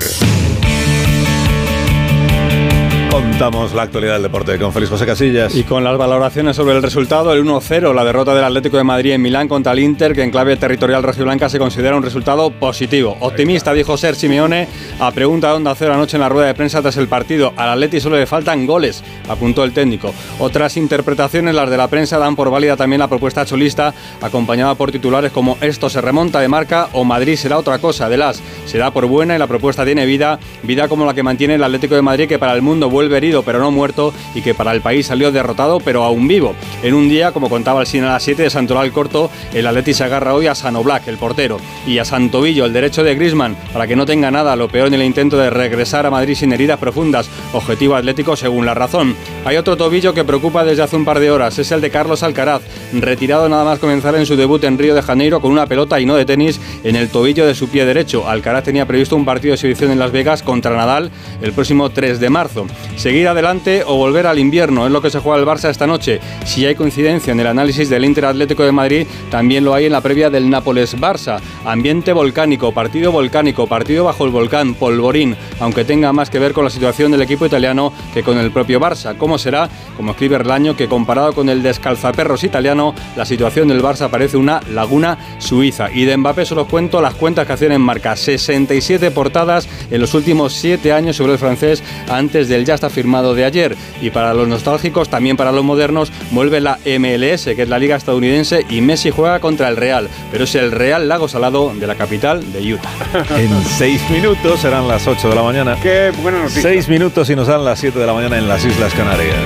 Speaker 64: Contamos la actualidad del deporte con Félix José Casillas.
Speaker 96: Y con las valoraciones sobre el resultado, el 1-0, la derrota del Atlético de Madrid en Milán contra el Inter, que en clave territorial rojiblanca se considera un resultado positivo. Optimista, dijo Ser Simeone, a pregunta de Onda Cero anoche en la rueda de prensa tras el partido. Al Atleti solo le faltan goles, apuntó el técnico. Otras interpretaciones, las de la prensa, dan por válida también la propuesta cholista, acompañada por titulares como Esto se remonta de marca o Madrid será otra cosa. De las se da por buena y la propuesta tiene vida, vida como la que mantiene el Atlético de Madrid, que para el mundo vuelve herido pero no muerto y que para el país salió derrotado pero aún vivo. En un día, como contaba el cine a las 7 de Santoral Corto, el Atleti se agarra hoy a Sano Black, el portero, y a Santovillo, el derecho de Grisman, para que no tenga nada, lo peor en el intento de regresar a Madrid sin heridas profundas. Objetivo atlético según la razón. Hay otro tobillo que preocupa desde hace un par de horas, es el de Carlos Alcaraz, retirado nada más comenzar en su debut en Río de Janeiro con una pelota y no de tenis en el tobillo de su pie derecho. Alcaraz tenía previsto un partido de exhibición en Las Vegas contra Nadal el próximo 3 de marzo. Seguir adelante o volver al invierno es lo que se juega el Barça esta noche. Si hay coincidencia en el análisis del Inter Atlético de Madrid, también lo hay en la previa del Nápoles-Barça. Ambiente volcánico, partido volcánico, partido bajo el volcán, polvorín, aunque tenga más que ver con la situación del equipo italiano que con el propio Barça. ¿Cómo será? Como escribe Erlaño, que comparado con el descalzaperros italiano, la situación del Barça parece una laguna suiza. Y de Mbappé solo cuento las cuentas que hacen en marca. 67 portadas en los últimos 7 años sobre el francés antes del ya está firmado de ayer. Y para los nostálgicos, también para los modernos, vuelve la MLS, que es la liga estadounidense, y Messi juega contra el Real. Pero es el Real Lago Salado de la capital de Utah.
Speaker 64: En 6 minutos serán las 8 de la mañana.
Speaker 95: Qué buena noticia.
Speaker 64: 6 minutos y nos dan las 7 de la mañana en las Islas Canarias.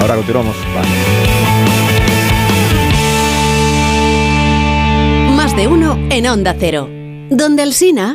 Speaker 64: Ahora continuamos.
Speaker 70: Más de uno en Onda Cero. Donde el Sina.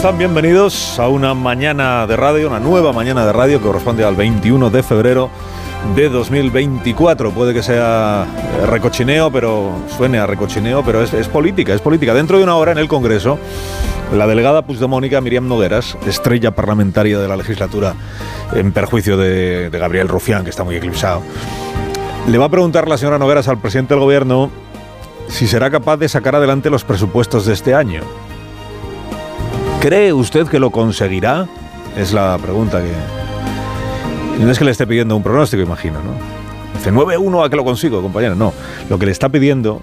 Speaker 64: Están? Bienvenidos a una mañana de radio, una nueva mañana de radio que corresponde al 21 de febrero de 2024. Puede que sea eh, recochineo, pero suene a recochineo, pero es, política, es política. Dentro de una hora en el Congreso, la delegada Puigdemónica Miriam Nogueras, estrella parlamentaria de la legislatura en perjuicio de, de Gabriel Rufián, que está muy eclipsado, le va a preguntar la señora Nogueras al presidente del gobierno si será capaz de sacar adelante los presupuestos de este año. ¿Cree usted que lo conseguirá? Es la pregunta que... No es que le esté pidiendo un pronóstico, imagino, ¿no? Dice 9-1 a que lo consigo, compañero. No, lo que le está pidiendo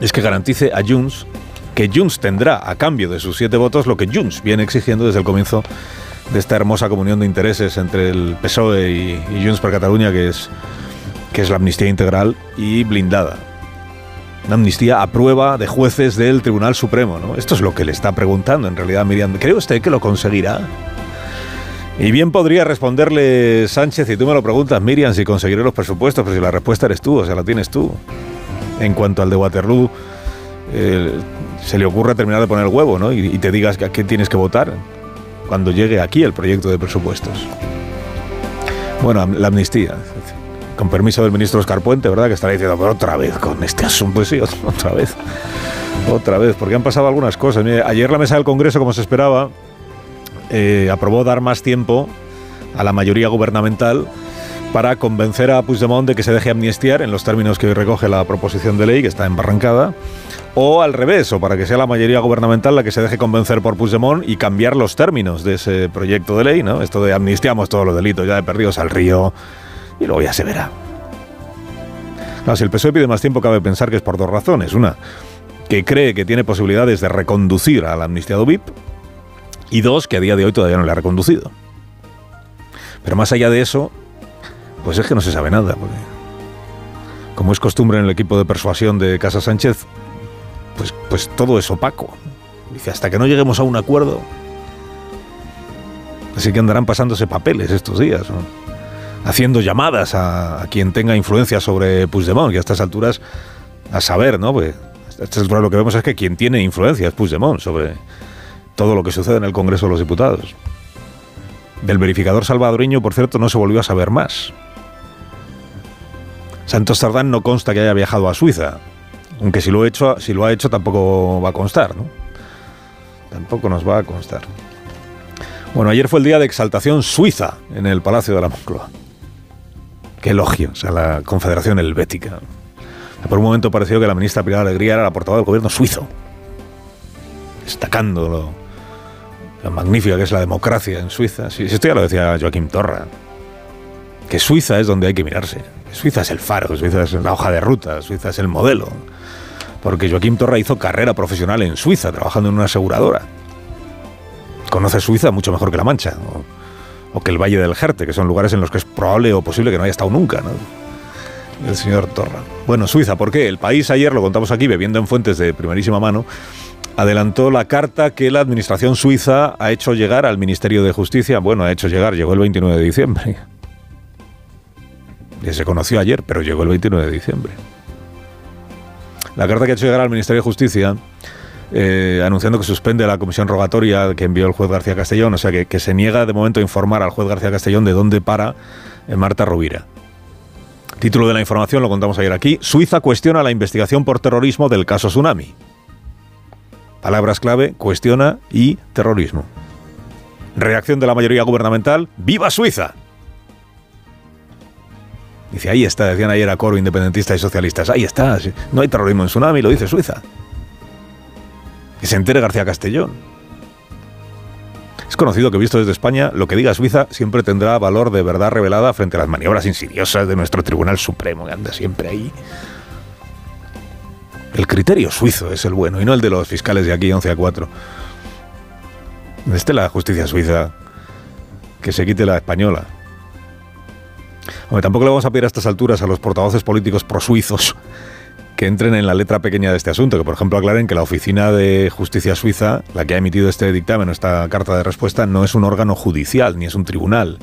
Speaker 64: es que garantice a Junts que Junts tendrá a cambio de sus siete votos lo que Junts viene exigiendo desde el comienzo de esta hermosa comunión de intereses entre el PSOE y, y Junts per Cataluña, que es, que es la amnistía integral y blindada una amnistía a prueba de jueces del Tribunal Supremo. ¿no? Esto es lo que le está preguntando en realidad Miriam. ¿Cree usted que lo conseguirá? Y bien podría responderle Sánchez, y tú me lo preguntas, Miriam, si conseguiré los presupuestos, pero si la respuesta eres tú, o sea, la tienes tú. En cuanto al de Waterloo, eh, se le ocurre terminar de poner el huevo, ¿no? Y, y te digas a qué tienes que votar cuando llegue aquí el proyecto de presupuestos. Bueno, la amnistía con permiso del ministro Oscar Puente, ¿verdad? Que estará diciendo, pero otra vez con este asunto. Pues sí, otra vez. Otra vez, porque han pasado algunas cosas. Ayer la mesa del Congreso, como se esperaba, eh, aprobó dar más tiempo a la mayoría gubernamental para convencer a Puigdemont de que se deje amnistiar en los términos que hoy recoge la proposición de ley, que está embarrancada, o al revés, o para que sea la mayoría gubernamental la que se deje convencer por Puigdemont y cambiar los términos de ese proyecto de ley, ¿no? Esto de amnistiamos todos los delitos ya de perdidos al río, y luego ya se verá. No, si el PSOE pide más tiempo, cabe pensar que es por dos razones. Una, que cree que tiene posibilidades de reconducir al amnistiado VIP. Y dos, que a día de hoy todavía no le ha reconducido. Pero más allá de eso, pues es que no se sabe nada. Como es costumbre en el equipo de persuasión de Casa Sánchez, pues, pues todo es opaco. Dice, hasta que no lleguemos a un acuerdo. Así que andarán pasándose papeles estos días. ¿no? Haciendo llamadas a, quien tenga influencia sobre Puigdemont, que a estas alturas, a saber, ¿no? Pues a lo que vemos es que quien tiene influencia es Puigdemont sobre todo lo que sucede en el Congreso de los Diputados. Del verificador salvadoreño, por cierto, no se volvió a saber más. Santos Tardán no consta que haya viajado a Suiza, aunque si lo, he hecho, si lo ha hecho tampoco va a constar, ¿no? Tampoco nos va a constar. Bueno, ayer fue el día de exaltación suiza en el Palacio de la Moncloa. Qué elogios a la Confederación Helvética. Por un momento pareció que la ministra Pilar Alegría era la portavoz del gobierno suizo, destacando lo, lo magnífica que es la democracia en Suiza. Sí, esto ya lo decía Joaquín Torra, que Suiza es donde hay que mirarse. Suiza es el faro, Suiza es la hoja de ruta, Suiza es el modelo. Porque Joaquín Torra hizo carrera profesional en Suiza, trabajando en una aseguradora. Conoce Suiza mucho mejor que La Mancha. O que el Valle del Jerte, que son lugares en los que es probable o posible que no haya estado nunca, ¿no? El señor Torra. Bueno, Suiza, ¿por qué? El país ayer, lo contamos aquí, bebiendo en fuentes de primerísima mano, adelantó la carta que la administración suiza ha hecho llegar al Ministerio de Justicia. Bueno, ha hecho llegar, llegó el 29 de diciembre. Y se conoció ayer, pero llegó el 29 de diciembre. La carta que ha hecho llegar al Ministerio de Justicia eh, anunciando que suspende la comisión rogatoria que envió el juez García Castellón, o sea que, se niega de momento a informar al juez García Castellón de dónde para eh, Marta Rovira. Título de la información lo contamos ayer aquí. Suiza cuestiona la investigación por terrorismo del caso Tsunami. Palabras clave, cuestiona y terrorismo. Reacción de la mayoría gubernamental, ¡Viva Suiza! Dice, ahí está, decían ayer a coro independentistas y socialistas, ahí está, no hay terrorismo en Tsunami, lo dice Suiza. Que se entere García Castellón. Es conocido que visto desde España, lo que diga Suiza siempre tendrá valor de verdad revelada frente a las maniobras insidiosas de nuestro Tribunal Supremo, que anda siempre ahí. El criterio suizo es el bueno y no el de los fiscales de aquí 11 a 4. Esté la justicia suiza, que se quite la española. Hombre, tampoco le vamos a pedir a estas alturas a los portavoces políticos prosuizos que entren en la letra pequeña de este asunto, que por ejemplo aclaren que la Oficina de Justicia Suiza, la que ha emitido este dictamen, esta carta de respuesta, no es un órgano judicial ni es un tribunal.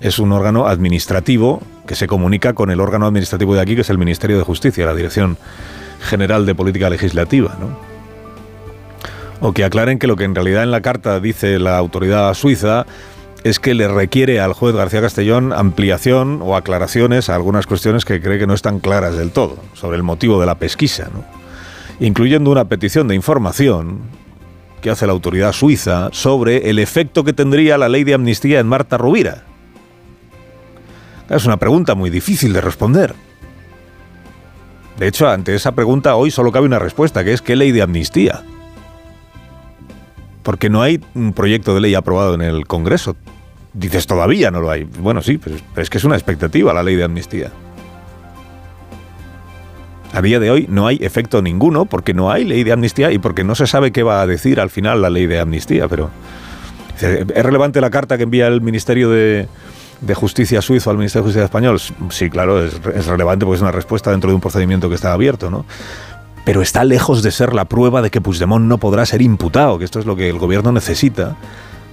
Speaker 64: Es un órgano administrativo que se comunica con el órgano administrativo de aquí, que es el Ministerio de Justicia, la Dirección General de Política Legislativa. ¿no? O que aclaren que lo que en realidad en la carta dice la autoridad suiza es que le requiere al juez García Castellón ampliación o aclaraciones a algunas cuestiones que cree que no están claras del todo sobre el motivo de la pesquisa, ¿no? incluyendo una petición de información que hace la autoridad suiza sobre el efecto que tendría la ley de amnistía en Marta Rubira. Es una pregunta muy difícil de responder. De hecho, ante esa pregunta hoy solo cabe una respuesta, que es ¿qué ley de amnistía? Porque no hay un proyecto de ley aprobado en el Congreso. Dices, todavía no lo hay. Bueno, sí, pero es que es una expectativa la ley de amnistía. A día de hoy no hay efecto ninguno porque no hay ley de amnistía y porque no se sabe qué va a decir al final la ley de amnistía. Pero es relevante la carta que envía el Ministerio de, Justicia suizo al Ministerio de Justicia español. Sí, claro, es, es, relevante porque es una respuesta dentro de un procedimiento que está abierto, ¿no? Pero está lejos de ser la prueba de que Puigdemont no podrá ser imputado, que esto es lo que el gobierno necesita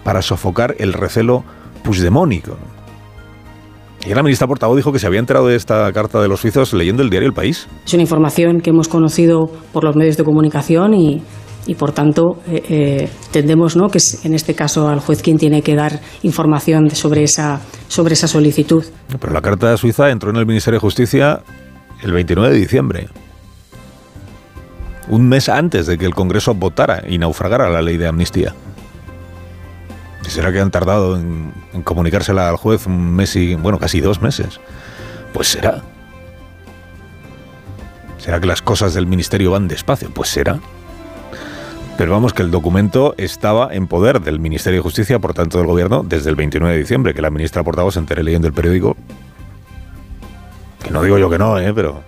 Speaker 64: para sofocar el recelo puigdemónico. Y la ministra portavoz dijo que se había enterado de esta carta de los suizos leyendo el diario El País.
Speaker 97: Es una información que hemos conocido por los medios de comunicación y, y por tanto eh, eh, entendemos ¿no? que es en este caso al juez quien tiene que dar información sobre esa, sobre esa solicitud.
Speaker 64: Pero la carta de suiza entró en el Ministerio de Justicia el 29 de diciembre, un mes antes de que el Congreso votara y naufragara la ley de amnistía. ¿Será que han tardado en, comunicársela al juez un mes y, bueno, casi dos meses? Pues será. ¿Será que las cosas del ministerio van despacio? Pues será. Pero vamos, que el documento estaba en poder del Ministerio de Justicia, por tanto del Gobierno, desde el 29 de diciembre, que la ministra portavoz se enteré leyendo el periódico. Que no digo yo que no, ¿eh? Pero...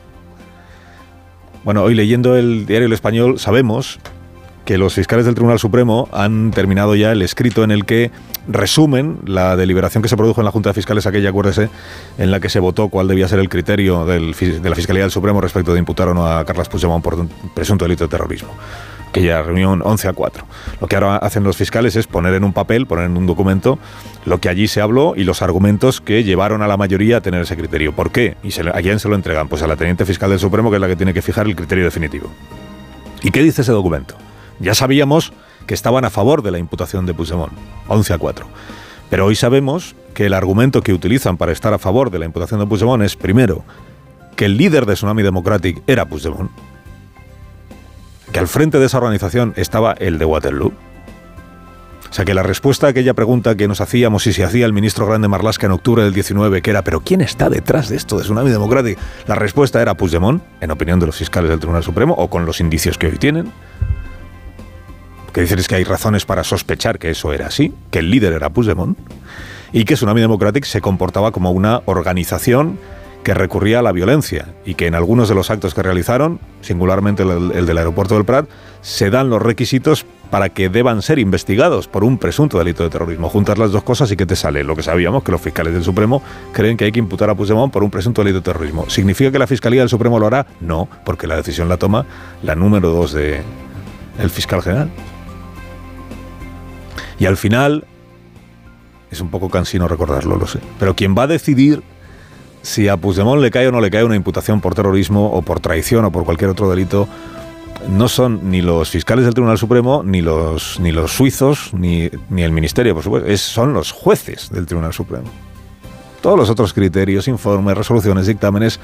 Speaker 64: Bueno, hoy leyendo el diario El Español sabemos que los fiscales del Tribunal Supremo han terminado ya el escrito en el que resumen la deliberación que se produjo en la Junta de Fiscales, aquella, acuérdese, en la que se votó cuál debía ser el criterio de la Fiscalía del Supremo respecto de imputar o no a Carlos Puigdemont por un presunto delito de terrorismo aquella reunión 11 a 4. Lo que ahora hacen los fiscales es poner en un papel, poner en un documento lo que allí se habló y los argumentos que llevaron a la mayoría a tener ese criterio. ¿Por qué? ¿Y se, a quién se lo entregan? Pues a la Teniente Fiscal del Supremo, que es la que tiene que fijar el criterio definitivo. ¿Y qué dice ese documento? Ya sabíamos que estaban a favor de la imputación de Puigdemont, 11 a 4. Pero hoy sabemos que el argumento que utilizan para estar a favor de la imputación de Puigdemont es, primero, que el líder de Tsunami Democratic era Puigdemont, que al frente de esa organización estaba el de Waterloo. O sea que la respuesta a aquella pregunta que nos hacíamos y se hacía el ministro Grande Marlasca en octubre del 19, que era, ¿pero quién está detrás de esto de Tsunami Democratic? La respuesta era Puigdemont, en opinión de los fiscales del Tribunal Supremo, o con los indicios que hoy tienen que dicen es que hay razones para sospechar que eso era así, que el líder era Puigdemont, y que Tsunami Democratic se comportaba como una organización que recurría a la violencia y que en algunos de los actos que realizaron, singularmente el, del aeropuerto del Prat, se dan los requisitos para que deban ser investigados por un presunto delito de terrorismo. Juntas las dos cosas y que te sale lo que sabíamos, que los fiscales del Supremo creen que hay que imputar a Puigdemont por un presunto delito de terrorismo. ¿Significa que la Fiscalía del Supremo lo hará? No, porque la decisión la toma la número dos de el fiscal general. Y al final, es un poco cansino recordarlo, lo sé, pero quien va a decidir si a Puigdemont le cae o no le cae una imputación por terrorismo o por traición o por cualquier otro delito, no son ni los fiscales del Tribunal Supremo, ni los, ni los suizos, ni, ni el Ministerio, por supuesto, es, son los jueces del Tribunal Supremo. Todos los otros criterios, informes, resoluciones, dictámenes,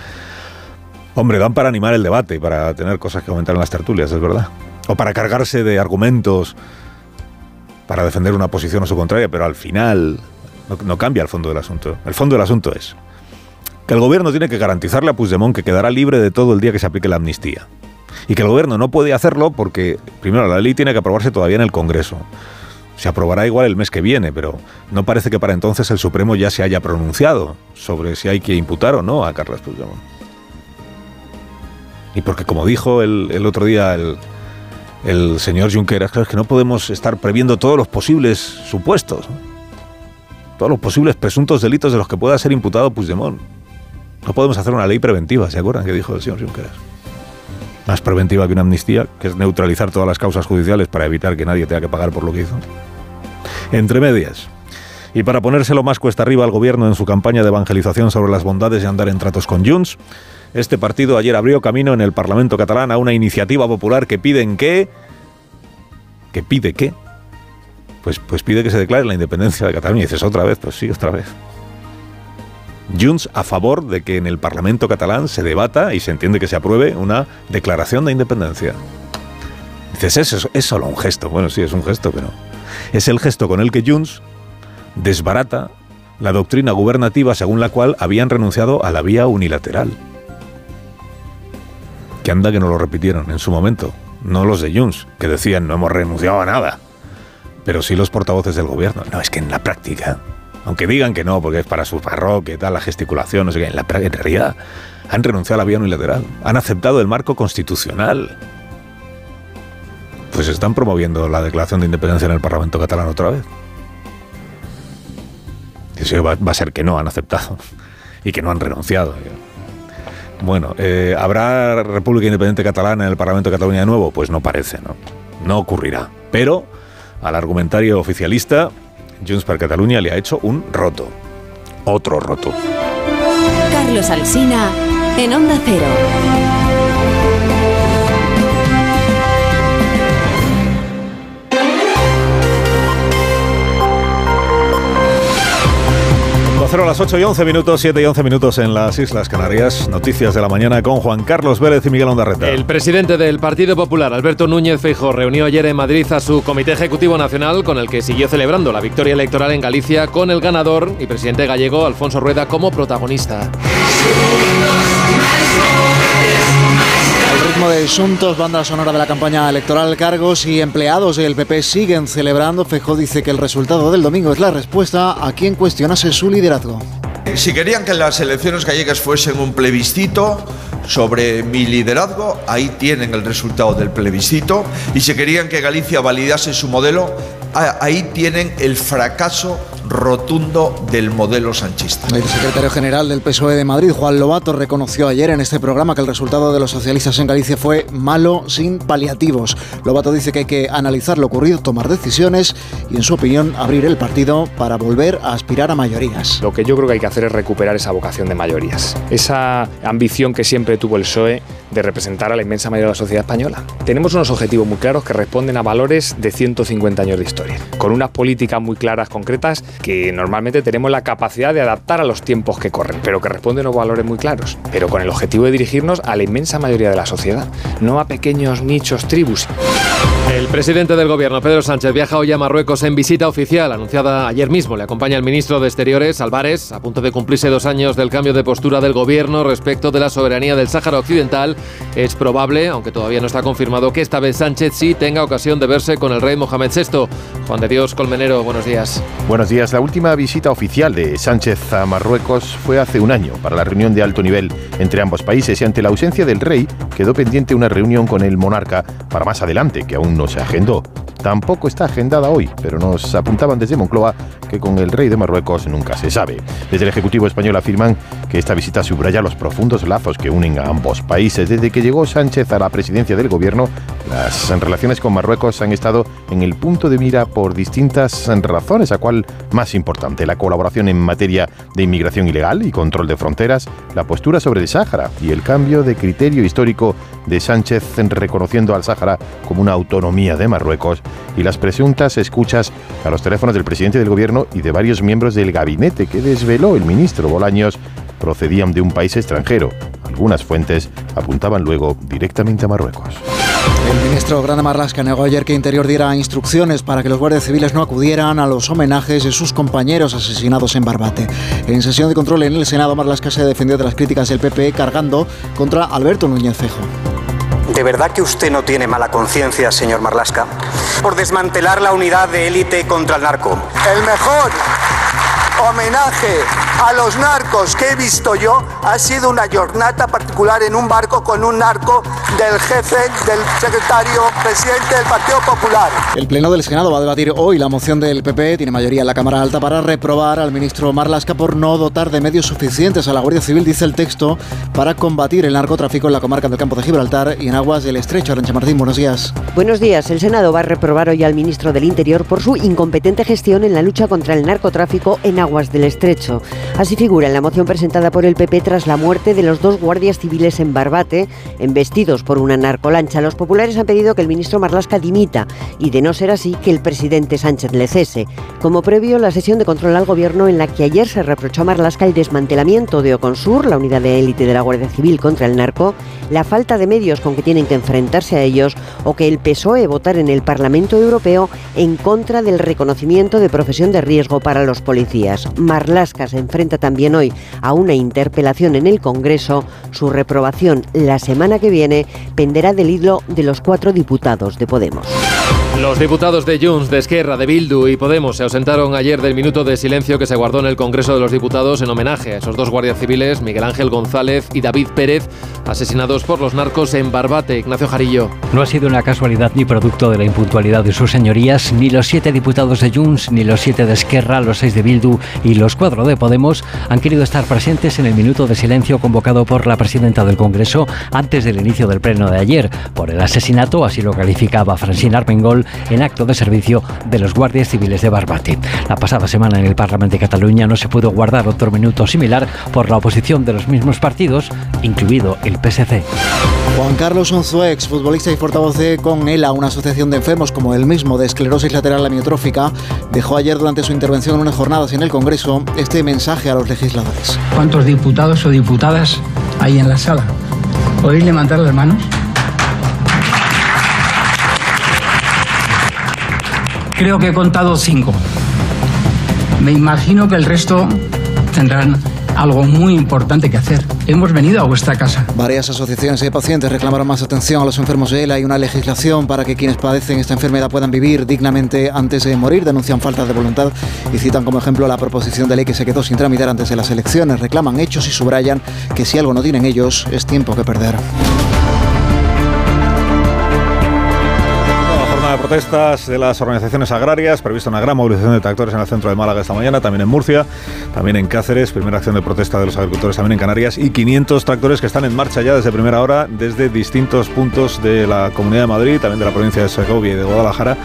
Speaker 64: hombre, dan para animar el debate y para tener cosas que comentar en las tertulias, es verdad. O para cargarse de argumentos para defender una posición o su contraria, pero al final no, cambia el fondo del asunto. El fondo del asunto es que el gobierno tiene que garantizarle a Puigdemont que quedará libre de todo el día que se aplique la amnistía. Y que el gobierno no puede hacerlo porque, primero, la ley tiene que aprobarse todavía en el Congreso. Se aprobará igual el mes que viene, pero no parece que para entonces el Supremo ya se haya pronunciado sobre si hay que imputar o no a Carlos Puigdemont. Y porque, como dijo el, otro día el, el señor Junqueras, claro, es que no podemos estar previendo todos los posibles supuestos, todos los posibles presuntos delitos de los que pueda ser imputado Puigdemont. No podemos hacer una ley preventiva, ¿se acuerdan que dijo el señor Junqueras? Más preventiva que una amnistía, que es neutralizar todas las causas judiciales para evitar que nadie tenga que pagar por lo que hizo. Entre medias. Y para ponérselo más cuesta arriba al gobierno en su campaña de evangelización sobre las bondades de andar en tratos con Junts, este partido ayer abrió camino en el Parlamento catalán a una iniciativa popular que piden que... ¿Que pide qué? pues, pues pide que se declare la independencia de Cataluña. Y dices, otra vez, pues sí, otra vez. Junts a favor de que en el Parlamento catalán se debata y se entiende que se apruebe una declaración de independencia. Dices, es, es solo un gesto. Bueno, sí, es un gesto, pero es el gesto con el que Junts desbarata la doctrina gubernativa según la cual habían renunciado a la vía unilateral. Que anda que no lo repitieron en su momento, no los de Junts, que decían no hemos renunciado a nada, pero sí los portavoces del gobierno. No, es que en la práctica, aunque digan que no, porque es para su parroquia y tal, la gesticulación, no sé qué, en, la, en realidad han renunciado a la vía unilateral, han aceptado el marco constitucional. Pues están promoviendo la declaración de independencia en el Parlamento catalán otra vez. Eso va, va a ser que no han aceptado y que no han renunciado. Bueno, eh, ¿habrá República Independiente Catalana en el Parlamento de Cataluña de nuevo? Pues no parece, ¿no? No ocurrirá. Pero al argumentario oficialista, Junts per Cataluña le ha hecho un roto. Otro roto.
Speaker 30: Carlos Alsina en Onda Cero.
Speaker 64: Cero las 8 y 11 minutos, 7 y 11 minutos en las Islas Canarias. Noticias de la mañana con Juan Carlos Vélez y Miguel Ondarreta.
Speaker 1: El presidente del Partido Popular, Alberto Núñez Feijóo, reunió ayer en Madrid a su Comité Ejecutivo Nacional con el que siguió celebrando la victoria electoral en Galicia con el ganador y presidente gallego Alfonso Rueda como protagonista.
Speaker 51: Ritmo de asuntos, banda sonora de la campaña electoral, cargos y empleados del PP siguen celebrando. Fejó dice que el resultado del domingo es la respuesta a quien cuestionase su liderazgo.
Speaker 98: Si querían que las elecciones gallegas fuesen un plebiscito sobre mi liderazgo, ahí tienen el resultado del plebiscito. Y si querían que Galicia validase su modelo, ahí tienen el fracaso rotundo del modelo sanchista.
Speaker 51: El secretario general del PSOE de Madrid, Juan Lobato, reconoció ayer en este programa que el resultado de los socialistas en Galicia fue malo sin paliativos. Lobato dice que hay que analizar lo ocurrido, tomar decisiones y, en su opinión, abrir el partido para volver a aspirar a mayorías.
Speaker 99: Lo que yo creo que hay que hacer es recuperar esa vocación de mayorías, esa ambición que siempre tuvo el PSOE de representar a la inmensa mayoría de la sociedad española. Tenemos unos objetivos muy claros que responden a valores de 150 años de historia, con unas políticas muy claras, concretas, que normalmente tenemos la capacidad de adaptar a los tiempos que corren, pero que responden a valores muy claros, pero con el objetivo de dirigirnos a la inmensa mayoría de la sociedad, no a pequeños nichos, tribus.
Speaker 1: Presidente del gobierno, Pedro Sánchez, viaja hoy a Marruecos en visita oficial, anunciada ayer mismo. Le acompaña el ministro de Exteriores, Álvarez, a punto de cumplirse dos años del cambio de postura del gobierno respecto de la soberanía del Sáhara Occidental. Es probable, aunque todavía no está confirmado, que esta vez Sánchez sí tenga ocasión de verse con el rey Mohamed VI. Juan de Dios Colmenero, buenos días.
Speaker 71: Buenos días. La última visita oficial de Sánchez a Marruecos fue hace un año para la reunión de alto nivel entre ambos países y ante la ausencia del rey quedó pendiente una reunión con el monarca para más adelante, que aún no se agendó. Tampoco está agendada hoy, pero nos apuntaban desde Moncloa que con el rey de Marruecos nunca se sabe. Desde el Ejecutivo español afirman que esta visita subraya los profundos lazos que unen a ambos países. Desde que llegó Sánchez a la presidencia del gobierno, las relaciones con Marruecos han estado en el punto de mira por distintas razones, a cual más importante, la colaboración en materia de inmigración ilegal y control de fronteras, la postura sobre el Sáhara y el cambio de criterio histórico de Sánchez reconociendo al Sáhara como una autonomía de Marruecos y las presuntas escuchas a los teléfonos del presidente del gobierno y de varios miembros del gabinete que desveló el ministro Bolaños procedían de un país extranjero. Algunas fuentes apuntaban luego directamente a Marruecos.
Speaker 51: El ministro Grande Marlasca negó ayer que Interior diera instrucciones para que los guardias civiles no acudieran a los homenajes de sus compañeros asesinados en Barbate. En sesión de control en el Senado, Marlasca se defendió de las críticas del PP cargando contra Alberto Núñez.
Speaker 100: ¿De verdad que usted no tiene mala conciencia, señor Marlasca? Por desmantelar la unidad de élite contra el narco.
Speaker 101: El mejor homenaje a los narcos que he visto yo ha sido una jornada particular en un barco con un narco del jefe del secretario presidente del Partido Popular.
Speaker 51: El Pleno del Senado va a debatir hoy la moción del PP, tiene mayoría en la Cámara Alta, para reprobar al ministro Marlasca por no dotar de medios suficientes a la Guardia Civil, dice el texto, para combatir el narcotráfico en la comarca del Campo de Gibraltar y en aguas del Estrecho. Arancha Martín, buenos días.
Speaker 102: Buenos días. El Senado va a reprobar hoy al ministro del Interior por su incompetente gestión en la lucha contra el narcotráfico en del Estrecho. Así figura en la moción presentada por el PP tras la muerte de los dos guardias civiles en Barbate, embestidos por una narcolancha. Los populares han pedido que el ministro Marlasca dimita y, de no ser así, que el presidente Sánchez le cese. Como previo, la sesión de control al gobierno en la que ayer se reprochó a Marlasca el desmantelamiento de Oconsur, la unidad de élite de la Guardia Civil contra el narco, la falta de medios con que tienen que enfrentarse a ellos o que el PSOE votar en el Parlamento Europeo en contra del reconocimiento de profesión de riesgo para los policías. Marlasca se enfrenta también hoy a una interpelación en el Congreso. Su reprobación la semana que viene penderá del hilo de los cuatro diputados de Podemos.
Speaker 1: Los diputados de Junts, de Esquerra, de Bildu y Podemos se ausentaron ayer del minuto de silencio que se guardó en el Congreso de los Diputados en homenaje a esos dos guardias civiles, Miguel Ángel González y David Pérez, asesinados por los narcos en Barbate. Ignacio Jarillo.
Speaker 103: No ha sido una casualidad ni producto de la impuntualidad de sus señorías, ni los siete diputados de Junts, ni los siete de Esquerra, los seis de Bildu y los cuatro de Podemos han querido estar presentes en el minuto de silencio convocado por la presidenta del Congreso antes del inicio del pleno de ayer por el asesinato, así lo calificaba Francina Armengol, en acto de servicio de los guardias civiles de Barbate. La pasada semana en el Parlamento de Cataluña no se pudo guardar otro minuto similar por la oposición de los mismos partidos, incluido el PSC.
Speaker 51: Juan Carlos Unzué, exfutbolista y portavoz de CONELA, una asociación de enfermos como el mismo de esclerosis lateral amiotrófica, dejó ayer durante su intervención en unas jornadas en el Congreso este mensaje a los legisladores.
Speaker 104: ¿Cuántos diputados o diputadas hay en la sala? ¿Podéis levantar las manos? Creo que he contado cinco. Me imagino que el resto tendrán algo muy importante que hacer. Hemos venido a vuestra casa.
Speaker 51: Varias asociaciones de pacientes reclamaron más atención a los enfermos de ELA y una legislación para que quienes padecen esta enfermedad puedan vivir dignamente antes de morir. Denuncian falta de voluntad y citan como ejemplo la proposición de ley que se quedó sin tramitar antes de las elecciones. Reclaman hechos y subrayan que si algo no tienen ellos, es tiempo que perder.
Speaker 64: Protestas de las organizaciones agrarias, prevista una gran movilización de tractores en el centro de Málaga esta mañana, también en Murcia, también en Cáceres, primera acción de protesta de los agricultores también en Canarias y 500 tractores que están en marcha ya desde primera hora desde distintos puntos de la Comunidad de Madrid, también de la provincia de Segovia y de Guadalajara,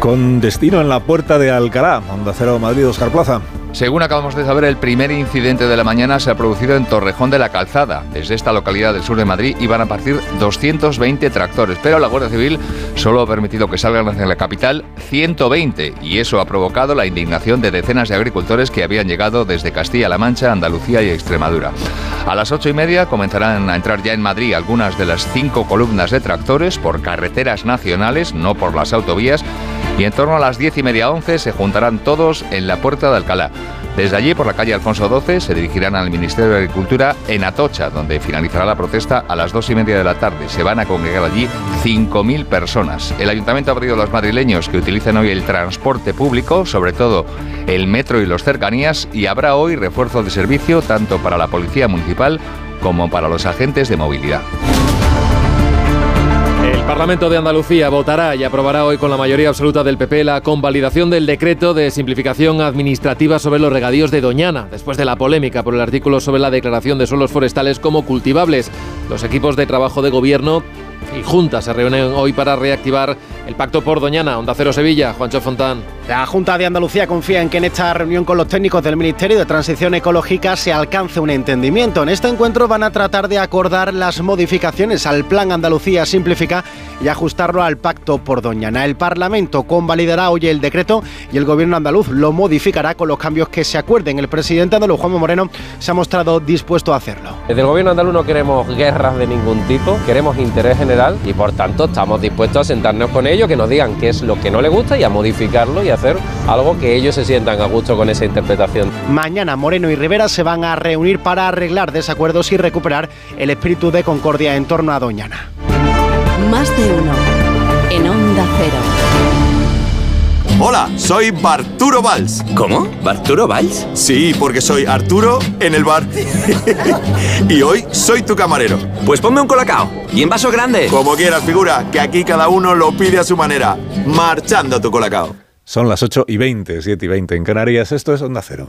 Speaker 64: con destino en la puerta de Alcalá, Onda Cero Madrid, Oscar Plaza.
Speaker 105: Según acabamos de saber, el primer incidente de la mañana se ha producido en Torrejón de la Calzada. Desde esta localidad del sur de Madrid iban a partir 220 tractores, pero la Guardia Civil solo ha permitido que salgan hacia la capital 120 y eso ha provocado la indignación de decenas de agricultores que habían llegado desde Castilla-La Mancha, Andalucía y Extremadura. A las ocho y media comenzarán a entrar ya en Madrid algunas de las cinco columnas de tractores por carreteras nacionales, no por las autovías, y en torno a las diez y media once se juntarán todos en la puerta de Alcalá. Desde allí, por la calle Alfonso XII, se dirigirán al Ministerio de Agricultura en Atocha, donde finalizará la protesta a las dos y media de la tarde. Se van a congregar allí 5.000 personas. El ayuntamiento ha pedido a los madrileños que utilicen hoy el transporte público, sobre todo el metro y los cercanías, y habrá hoy refuerzo de servicio tanto para la policía municipal como para los agentes de movilidad.
Speaker 1: El Parlamento de Andalucía votará y aprobará hoy con la mayoría absoluta del PP la convalidación del decreto de simplificación administrativa sobre los regadíos de Doñana, después de la polémica por el artículo sobre la declaración de suelos forestales como cultivables. Los equipos de trabajo de gobierno y Junta se reúnen hoy para reactivar el pacto por Doñana. Onda Cero Sevilla, Juancho Fontán.
Speaker 99: La Junta de Andalucía confía en que en esta reunión con los técnicos del Ministerio de Transición Ecológica se alcance un entendimiento. En este encuentro van a tratar de acordar las modificaciones al Plan Andalucía Simplifica y ajustarlo al pacto por Doñana. El Parlamento convalidará hoy el decreto y el Gobierno andaluz lo modificará con los cambios que se acuerden. El presidente andaluz, Juanma Moreno, se ha mostrado dispuesto a hacerlo.
Speaker 106: Desde el Gobierno andaluz no queremos guerras de ningún tipo, queremos interés general y por tanto estamos dispuestos a sentarnos con ellos, que nos digan qué es lo que no les gusta y a modificarlo y hacer algo que ellos se sientan a gusto con esa interpretación.
Speaker 99: Mañana Moreno y Rivera se van a reunir para arreglar desacuerdos y recuperar el espíritu de concordia en torno a Doñana.
Speaker 30: Más de uno en Onda Cero.
Speaker 107: Hola, soy Barturo Valls.
Speaker 108: ¿Cómo? ¿Barturo Valls?
Speaker 107: Sí, porque soy Arturo en el bar. y hoy soy tu camarero.
Speaker 108: Pues ponme un colacao. Y en vaso grande.
Speaker 107: Como quieras, figura, que aquí cada uno lo pide a su manera. Marchando tu colacao.
Speaker 64: Son las 8 y 20, 7 y 20 en Canarias. Esto es Onda Cero.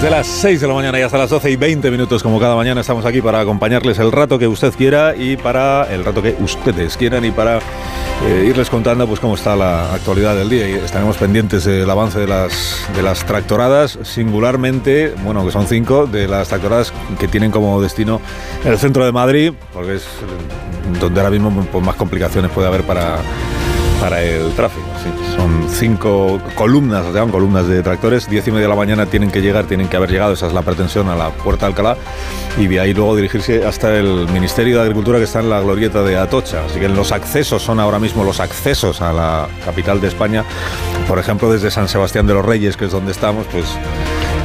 Speaker 64: Desde las 6 de la mañana y hasta las 12 y 20 minutos, como cada mañana, estamos aquí para acompañarles el rato que usted quiera y para el rato que ustedes quieran y para eh, irles contando pues cómo está la actualidad del día. Y estaremos pendientes del avance de las, de las tractoradas, singularmente, bueno, que son cinco, de las tractoradas que tienen como destino el centro de Madrid, porque es donde ahora mismo pues, más complicaciones puede haber para para el tráfico. Sí. Son cinco columnas, se llaman columnas de tractores. Diez y media de la mañana tienen que llegar, tienen que haber llegado, esa es la pretensión, a la Puerta de Alcalá. Y de ahí luego dirigirse hasta el Ministerio de Agricultura que está en la glorieta de Atocha. Así que los accesos son ahora mismo los accesos a la capital de España. Por ejemplo, desde San Sebastián de los Reyes, que es donde estamos, pues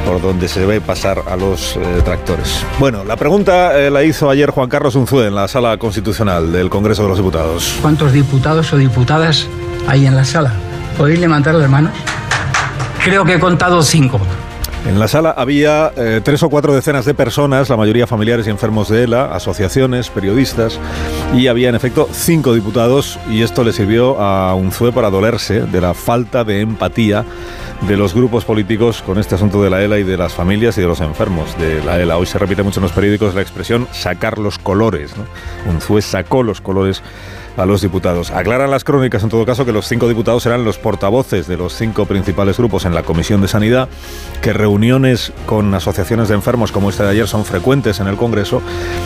Speaker 64: por donde se debe pasar a los eh, tractores. Bueno, la pregunta eh, la hizo ayer Juan Carlos Unzué en la sala constitucional del Congreso de los Diputados.
Speaker 109: ¿Cuántos diputados o diputadas hay en la sala? ¿Podéis levantar las manos? Creo que he contado cinco.
Speaker 64: En la sala había eh, tres o cuatro decenas de personas, la mayoría familiares y enfermos de ELA, asociaciones, periodistas, y había en efecto cinco diputados y esto le sirvió a Unzué para dolerse de la falta de empatía de los grupos políticos con este asunto de la ELA y de las familias y de los enfermos de la ELA. Hoy se repite mucho en los periódicos la expresión sacar los colores. ¿no? Unzué sacó los colores a los diputados. Aclaran las crónicas, en todo caso, que los cinco diputados eran los portavoces de los cinco principales grupos en la Comisión de Sanidad, que reuniones con asociaciones de enfermos como esta de ayer son frecuentes en el Congreso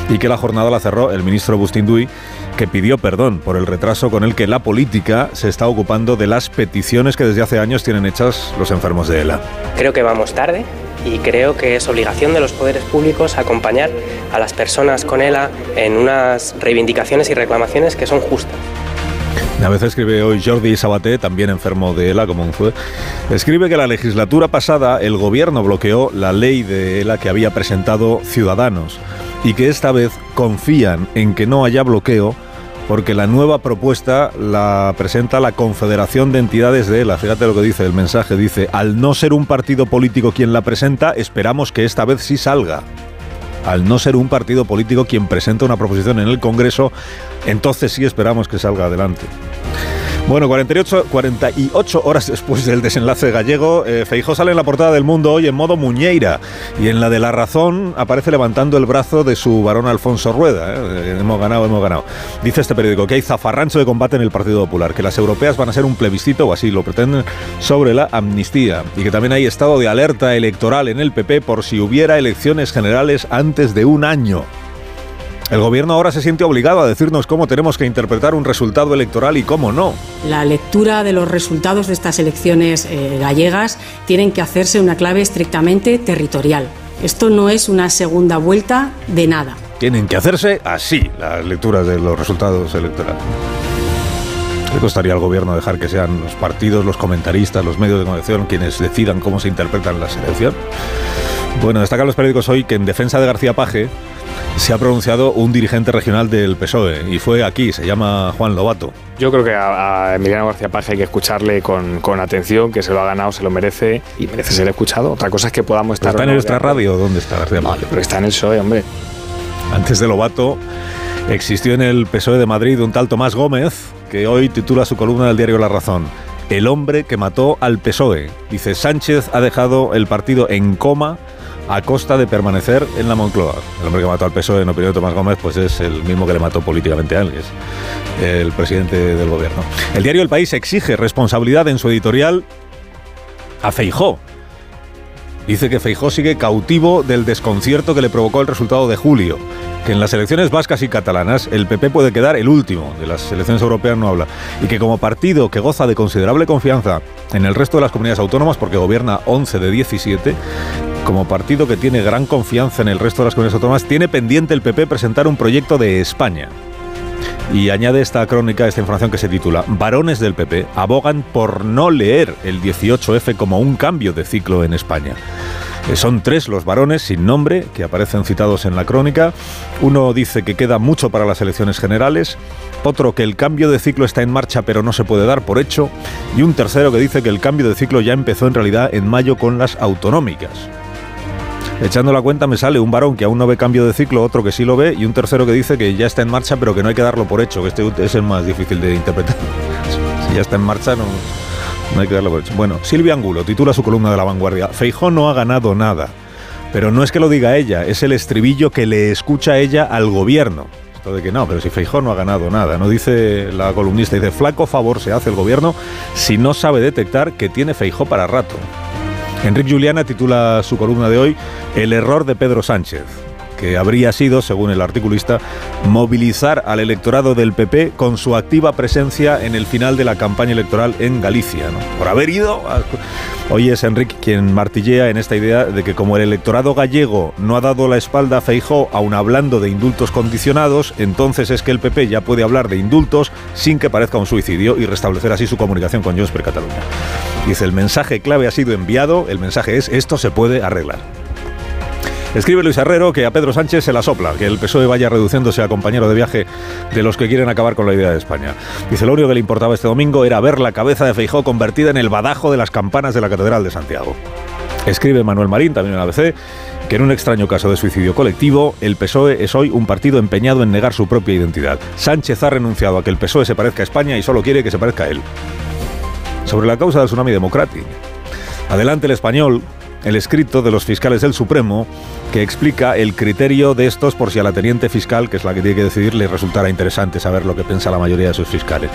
Speaker 64: y que la jornada la cerró el ministro Bustinduy, que pidió perdón por el retraso con el que la política se está ocupando de las peticiones que desde hace años tienen hechas los enfermos de ELA.
Speaker 110: Creo que vamos tarde y creo que es obligación de los poderes públicos acompañar a las personas con ELA en unas reivindicaciones y reclamaciones que son justas.
Speaker 64: A veces escribe hoy Jordi Sabaté, también enfermo de ELA, como un fue. Escribe que la legislatura pasada el gobierno bloqueó la ley de ELA que había presentado Ciudadanos y que esta vez confían en que no haya bloqueo porque la nueva propuesta la presenta la Confederación de Entidades de ELA. Fíjate lo que dice el mensaje, dice, al no ser un partido político quien la presenta, esperamos que esta vez sí salga. Al no ser un partido político quien presenta una proposición en el Congreso, entonces sí esperamos que salga adelante. Bueno, 48, 48 horas después del desenlace gallego, eh, Feijó sale en la portada del Mundo hoy en modo muñeira y en la de La Razón aparece levantando el brazo de su varón Alfonso Rueda. eh. Hemos ganado, hemos ganado. Dice este periódico que hay zafarrancho de combate en el Partido Popular, que las europeas van a ser un plebiscito, o así lo pretenden, sobre la amnistía y que también hay estado de alerta electoral en el PP por si hubiera elecciones generales antes de un año. El gobierno ahora se siente obligado a decirnos cómo tenemos que interpretar un resultado electoral y cómo no.
Speaker 97: La lectura de los resultados de estas elecciones eh, gallegas tienen que hacerse una clave estrictamente territorial. Esto no es una segunda vuelta de nada.
Speaker 64: Tienen que hacerse así las lecturas de los resultados electorales. ¿Qué costaría al gobierno dejar que sean los partidos, los comentaristas, los medios de comunicación quienes decidan cómo se interpretan las elecciones? Bueno, destacan los periódicos hoy que en defensa de García Paje se ha pronunciado un dirigente regional del PSOE y fue aquí, se llama Juan Lobato.
Speaker 93: Yo creo que a, a Emiliano García Paje hay que escucharle con, con atención, que se lo ha ganado, se lo merece y merece ser escuchado. Otra cosa es que podamos estar.
Speaker 64: ¿Está en nuestra radio? ¿Dónde está García Paje?
Speaker 93: Pero está en el PSOE, hombre.
Speaker 64: Antes de Lobato existió en el PSOE de Madrid un tal Tomás Gómez que hoy titula su columna del diario La Razón. El hombre que mató al PSOE. E". Dice, Sánchez ha dejado el partido en coma a costa de permanecer en la Moncloa. El hombre que mató al PSOE, en opinión de Tomás Gómez, pues es el mismo que le mató políticamente a él, es el presidente del gobierno. El diario El País exige responsabilidad en su editorial a Feijó. Dice que Feijó sigue cautivo del desconcierto que le provocó el resultado de julio. Que en las elecciones vascas y catalanas el PP puede quedar el último, de las elecciones europeas no habla, y que como partido que goza de considerable confianza en el resto de las comunidades autónomas, porque gobierna 11 de 17, como partido que tiene gran confianza en el resto de las comunidades autónomas, tiene pendiente el PP presentar un proyecto de España. Y añade esta crónica, esta información que se titula Varones del PP abogan por no leer el 18F como un cambio de ciclo en España. Eh, Son tres los varones sin nombre que aparecen citados en la crónica. Uno dice que queda mucho para las elecciones generales, otro que el cambio de ciclo está en marcha pero no se puede dar por hecho, y un tercero que dice que el cambio de ciclo ya empezó en realidad en mayo con las autonómicas. Echando la cuenta me sale un varón que aún no ve cambio de ciclo, otro que sí lo ve y un tercero que dice que ya está en marcha pero que no hay que darlo por hecho, que este es el más difícil de interpretar. Si ya está en marcha no, no hay que darlo por hecho. Bueno, Silvia Angulo titula su columna de La Vanguardia, Feijó no ha ganado nada. Pero no es que lo diga ella, es el estribillo que le escucha ella al gobierno. Esto de que no, pero si Feijó no ha ganado nada. No dice la columnista, dice, flaco favor se hace el gobierno si no sabe detectar que tiene Feijó para rato. Enrique Juliana titula su columna de hoy El error de Pedro Sánchez, que habría sido, según el articulista, movilizar al electorado del PP con su activa presencia en el final de la campaña electoral en Galicia. Por haber ido... Hoy es Enrique quien martillea en esta idea de que como el electorado gallego no ha dado la espalda a Feijó, aun hablando de indultos condicionados, entonces es que el PP ya puede hablar de indultos sin que parezca un suicidio y restablecer así su comunicación con Junts per Catalunya. Dice, el mensaje clave ha sido enviado, el mensaje es, esto se puede arreglar. Escribe Luis Herrero que a Pedro Sánchez se la sopla, que el PSOE vaya reduciéndose a compañero de viaje de los que quieren acabar con la idea de España. Dice, lo único que le importaba este domingo era ver la cabeza de Feijó convertida en el badajo de las campanas de la Catedral de Santiago. Escribe Manuel Marín, también en ABC, que en un extraño caso de suicidio colectivo, el PSOE es hoy un partido empeñado en negar su propia identidad. Sánchez ha renunciado a que el PSOE se parezca a España y solo quiere que se parezca a él. Sobre la causa del tsunami democrático. Adelante el español, el escrito de los fiscales del Supremo que explica el criterio de estos por si a la teniente fiscal, que es la que tiene que decidir, le resultara interesante saber lo que piensa la mayoría de sus fiscales.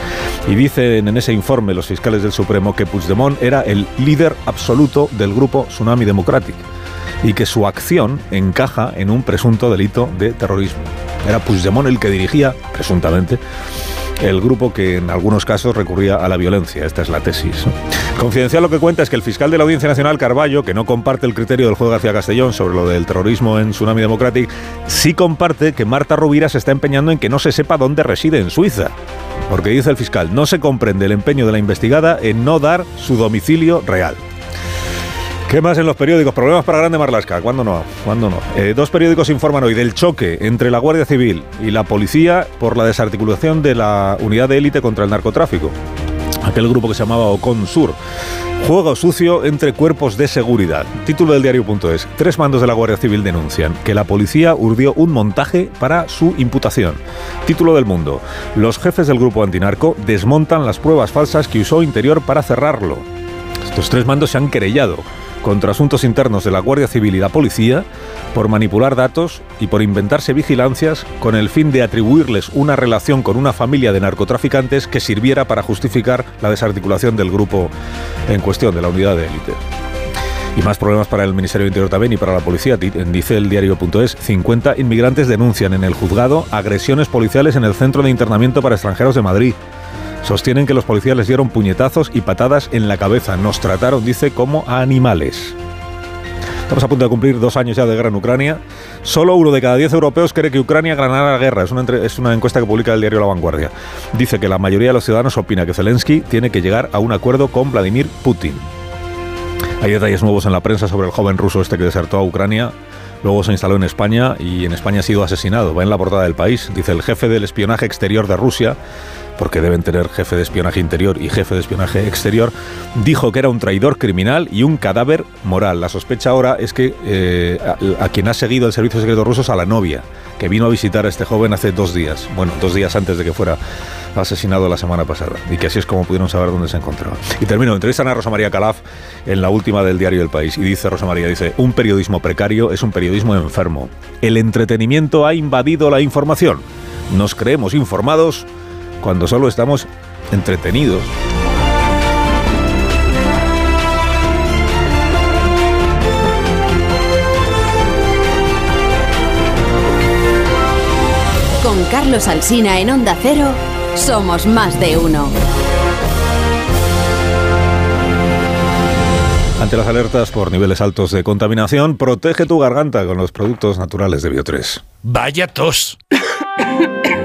Speaker 64: Y dicen en ese informe los fiscales del Supremo que Puigdemont era el líder absoluto del grupo Tsunami Democratic y que su acción encaja en un presunto delito de terrorismo. Era Puigdemont el que dirigía, presuntamente, el grupo que en algunos casos recurría a la violencia. Esta es la tesis. Confidencial lo que cuenta es que el fiscal de la Audiencia Nacional, Carballo, que no comparte el criterio del juez García Castellón sobre lo del terrorismo en Tsunami Democratic, sí comparte que Marta Rovira se está empeñando en que no se sepa dónde reside en Suiza. Porque dice el fiscal, no se comprende el empeño de la investigada en no dar su domicilio real. ¿Qué más en los periódicos? Problemas para Grande Marlasca. ¿Cuándo no? ¿Cuándo no? Eh, dos periódicos informan hoy del choque entre la Guardia Civil y la policía por la desarticulación de la unidad de élite contra el narcotráfico. Aquel grupo que se llamaba Ocon Sur. Juego sucio entre cuerpos de seguridad. Título del diario.es. Tres mandos de la Guardia Civil denuncian que la policía urdió un montaje para su imputación. Título del mundo. Los jefes del grupo antinarco desmontan las pruebas falsas que usó Interior para cerrarlo. Estos tres mandos se han querellado contra asuntos internos de la Guardia Civil y la Policía por manipular datos y por inventarse vigilancias con el fin de atribuirles una relación con una familia de narcotraficantes que sirviera para justificar la desarticulación del grupo en cuestión, de la unidad de élite. Y más problemas para el Ministerio del Interior también y para la policía. Dice el diario.es, 50 inmigrantes denuncian en el juzgado agresiones policiales en el centro de internamiento para extranjeros de Madrid. Sostienen que los policías les dieron puñetazos y patadas en la cabeza. Nos trataron, dice, como a animales. Estamos a punto de cumplir dos años ya de guerra en Ucrania. Solo uno de cada diez europeos cree que Ucrania ganará la guerra. Es una, es una encuesta que publica el diario La Vanguardia. Dice que la mayoría de los ciudadanos opina que Zelensky tiene que llegar a un acuerdo con Vladimir Putin. Hay detalles nuevos en la prensa sobre el joven ruso este que desertó a Ucrania. Luego se instaló en España y en España ha sido asesinado. Va en la portada del país. Dice el jefe del espionaje exterior de Rusia, porque deben tener jefe de espionaje interior y jefe de espionaje exterior, dijo que era un traidor criminal y un cadáver moral. La sospecha ahora es que eh, a, a quien ha seguido el servicio secreto ruso es a la novia, que vino a visitar a este joven hace dos días. Bueno, dos días antes de que fuera asesinado la semana pasada. Y que así es como pudieron saber dónde se encontraba. Y termino, entrevistan a Rosa María Calaf en la última del diario El País. Y dice Rosa María, dice, un periodismo precario es un periodismo enfermo. El entretenimiento ha invadido la información. Nos creemos informados cuando solo estamos entretenidos.
Speaker 70: Con Carlos Alsina en Onda Cero, somos más de uno.
Speaker 64: Ante las alertas por niveles altos de contaminación, protege tu garganta con los productos naturales de Bio3.
Speaker 111: Vaya tos.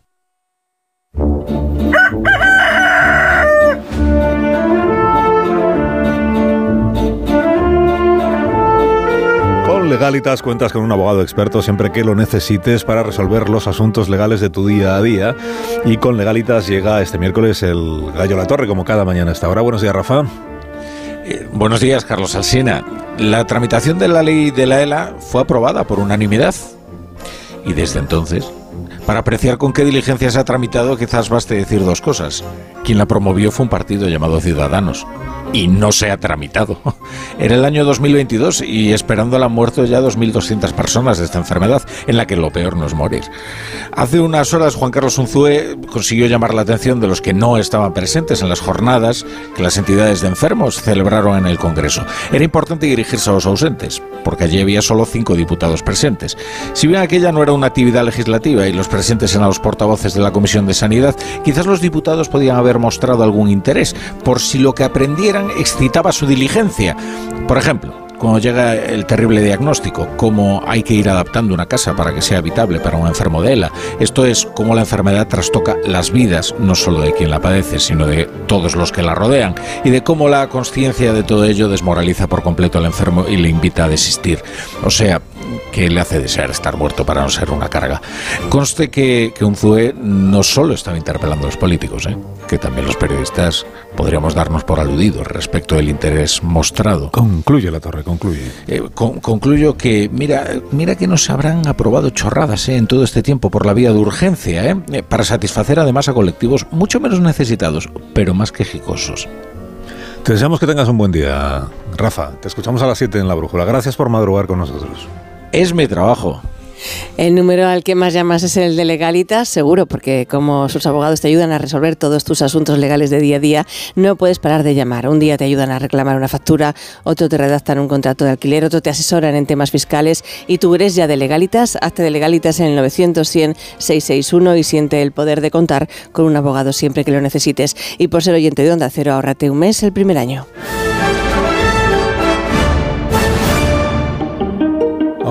Speaker 64: Con Legalitas cuentas con un abogado experto siempre que lo necesites para resolver los asuntos legales de tu día a día. Y con Legalitas llega este miércoles el Gallo La Torre, como cada mañana a esta hora. Buenos días, Rafa.
Speaker 112: Eh, buenos días, Carlos Alsina. La tramitación de la ley de la ELA fue aprobada por unanimidad. Y desde entonces, para apreciar con qué diligencia se ha tramitado, quizás baste decir dos cosas. Quien la promovió fue un partido llamado Ciudadanos. Y no se ha tramitado. Era el año 2022 y esperando la muerte ya 2.200 personas de esta enfermedad, en la que lo peor no es morir. Hace unas horas Juan Carlos Unzúe consiguió llamar la atención de los que no estaban presentes en las jornadas que las entidades de enfermos celebraron en el Congreso. Era importante dirigirse a los ausentes, porque allí había solo cinco diputados presentes. Si bien aquella no era una actividad legislativa y los presentes eran los portavoces de la Comisión de Sanidad, quizás los diputados podían haber mostrado algún interés por si lo que aprendieran excitaba su diligencia. Por ejemplo, cuando llega el terrible diagnóstico, cómo hay que ir adaptando una casa para que sea habitable para un enfermo de ELA. Esto es cómo la enfermedad trastoca las vidas, no solo de quien la padece, sino de todos los que la rodean, y de cómo la conciencia de todo ello desmoraliza por completo al enfermo y le invita a desistir. O sea, que le hace desear estar muerto para no ser una carga. Conste que, que un ZUE no solo estaba interpelando a los políticos, ¿eh? Que también los periodistas podríamos darnos por aludidos respecto del interés mostrado.
Speaker 64: Concluye la torre, concluye.
Speaker 112: Eh, con- concluyo que, mira, mira que nos habrán aprobado chorradas ¿eh? en todo este tiempo por la vía de urgencia. Eh, para satisfacer además a colectivos mucho menos necesitados, pero más quejicosos.
Speaker 64: Te deseamos que tengas un buen día, Rafa. Te escuchamos a las 7 en la brújula. Gracias por madrugar con nosotros.
Speaker 112: Es mi trabajo.
Speaker 81: El número al que más llamas es el de Legalitas, seguro, porque como sus abogados te ayudan a resolver todos tus asuntos legales de día a día, no puedes parar de llamar. Un día te ayudan a reclamar una factura, otro te redactan un contrato de alquiler, otro te asesoran en temas fiscales y tú eres ya de Legalitas. Hazte de Legalitas en el 900 100 661 y siente el poder de contar con un abogado siempre que lo necesites. Y por ser oyente de Onda Cero, ahorrate un mes el primer año.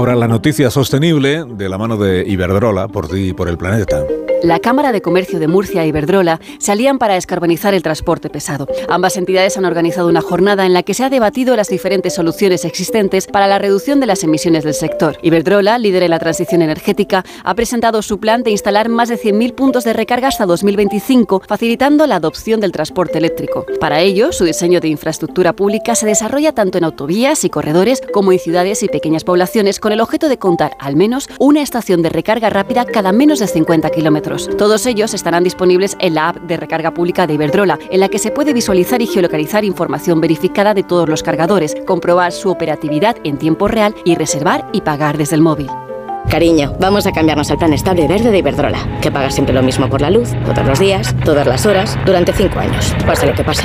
Speaker 64: Ahora la noticia sostenible de la mano de Iberdrola, por ti y por el planeta.
Speaker 30: La Cámara de Comercio de Murcia y Iberdrola se alían para descarbonizar el transporte pesado. Ambas entidades han organizado una jornada en la que se ha debatido las diferentes soluciones existentes para la reducción de las emisiones del sector. Iberdrola, líder en la transición energética, ha presentado su plan de instalar más de 100.000 puntos de recarga hasta 2025, facilitando la adopción del transporte eléctrico. Para ello, su diseño de infraestructura pública se desarrolla tanto en autovías y corredores como en ciudades y pequeñas poblaciones con el objeto de contar al menos una estación de recarga rápida cada menos de 50 kilómetros. Todos ellos estarán disponibles en la app de recarga pública de Iberdrola, en la que se puede visualizar y geolocalizar información verificada de todos los cargadores, comprobar su operatividad en tiempo real y reservar y pagar desde el móvil.
Speaker 113: Cariño, vamos a cambiarnos al plan estable verde de Iberdrola, que paga siempre lo mismo por la luz, todos los días, todas las horas, durante cinco años, pase lo que pase.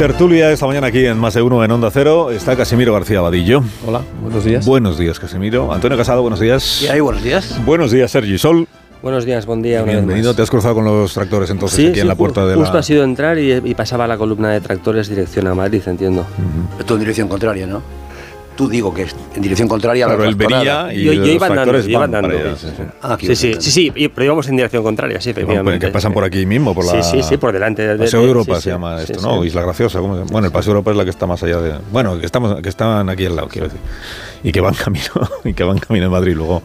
Speaker 64: Tertulia esta mañana aquí en Más de Uno en Onda Cero está Casimiro García Vadillo.
Speaker 114: Hola, buenos días.
Speaker 64: Buenos días, Casimiro. Antonio Casado, buenos días.
Speaker 114: ¿Y ahí, buenos días?
Speaker 64: Buenos días, Sergi Sol.
Speaker 114: Buenos días, buen día. una vez
Speaker 64: Bienvenido.
Speaker 114: más.
Speaker 64: Te has cruzado con los tractores entonces
Speaker 114: Sí,
Speaker 64: aquí
Speaker 114: sí,
Speaker 64: en la puerta de
Speaker 114: Justo
Speaker 64: la...
Speaker 114: ha sido entrar y, y pasaba la columna de tractores dirección a Madrid, entiendo.
Speaker 115: Todo en dirección contraria, ¿no? Tú digo que es en dirección contraria a la
Speaker 64: Claro, él
Speaker 115: tractorada.
Speaker 64: venía y
Speaker 116: Yo, yo
Speaker 64: los
Speaker 116: iba andando,
Speaker 64: tractores
Speaker 116: yo iba
Speaker 64: van para
Speaker 116: andando.
Speaker 64: allá, sí, sí.
Speaker 115: Ah,
Speaker 116: Sí, sí, pero íbamos en dirección contraria, sí,
Speaker 64: Que,
Speaker 116: efectivamente.
Speaker 64: que pasan por aquí mismo, por la...
Speaker 116: Sí, sí, sí, por delante. de- de-
Speaker 64: Paseo
Speaker 116: de-
Speaker 64: Europa
Speaker 116: sí,
Speaker 64: se llama
Speaker 116: sí,
Speaker 64: esto,
Speaker 116: sí.
Speaker 64: ¿no? Isla Graciosa. ¿cómo se llama? Bueno, el Paseo Europa es la que está más allá de... Bueno, que, estamos, que están aquí al lado, quiero decir. Y que van camino, y que van camino en Madrid. Luego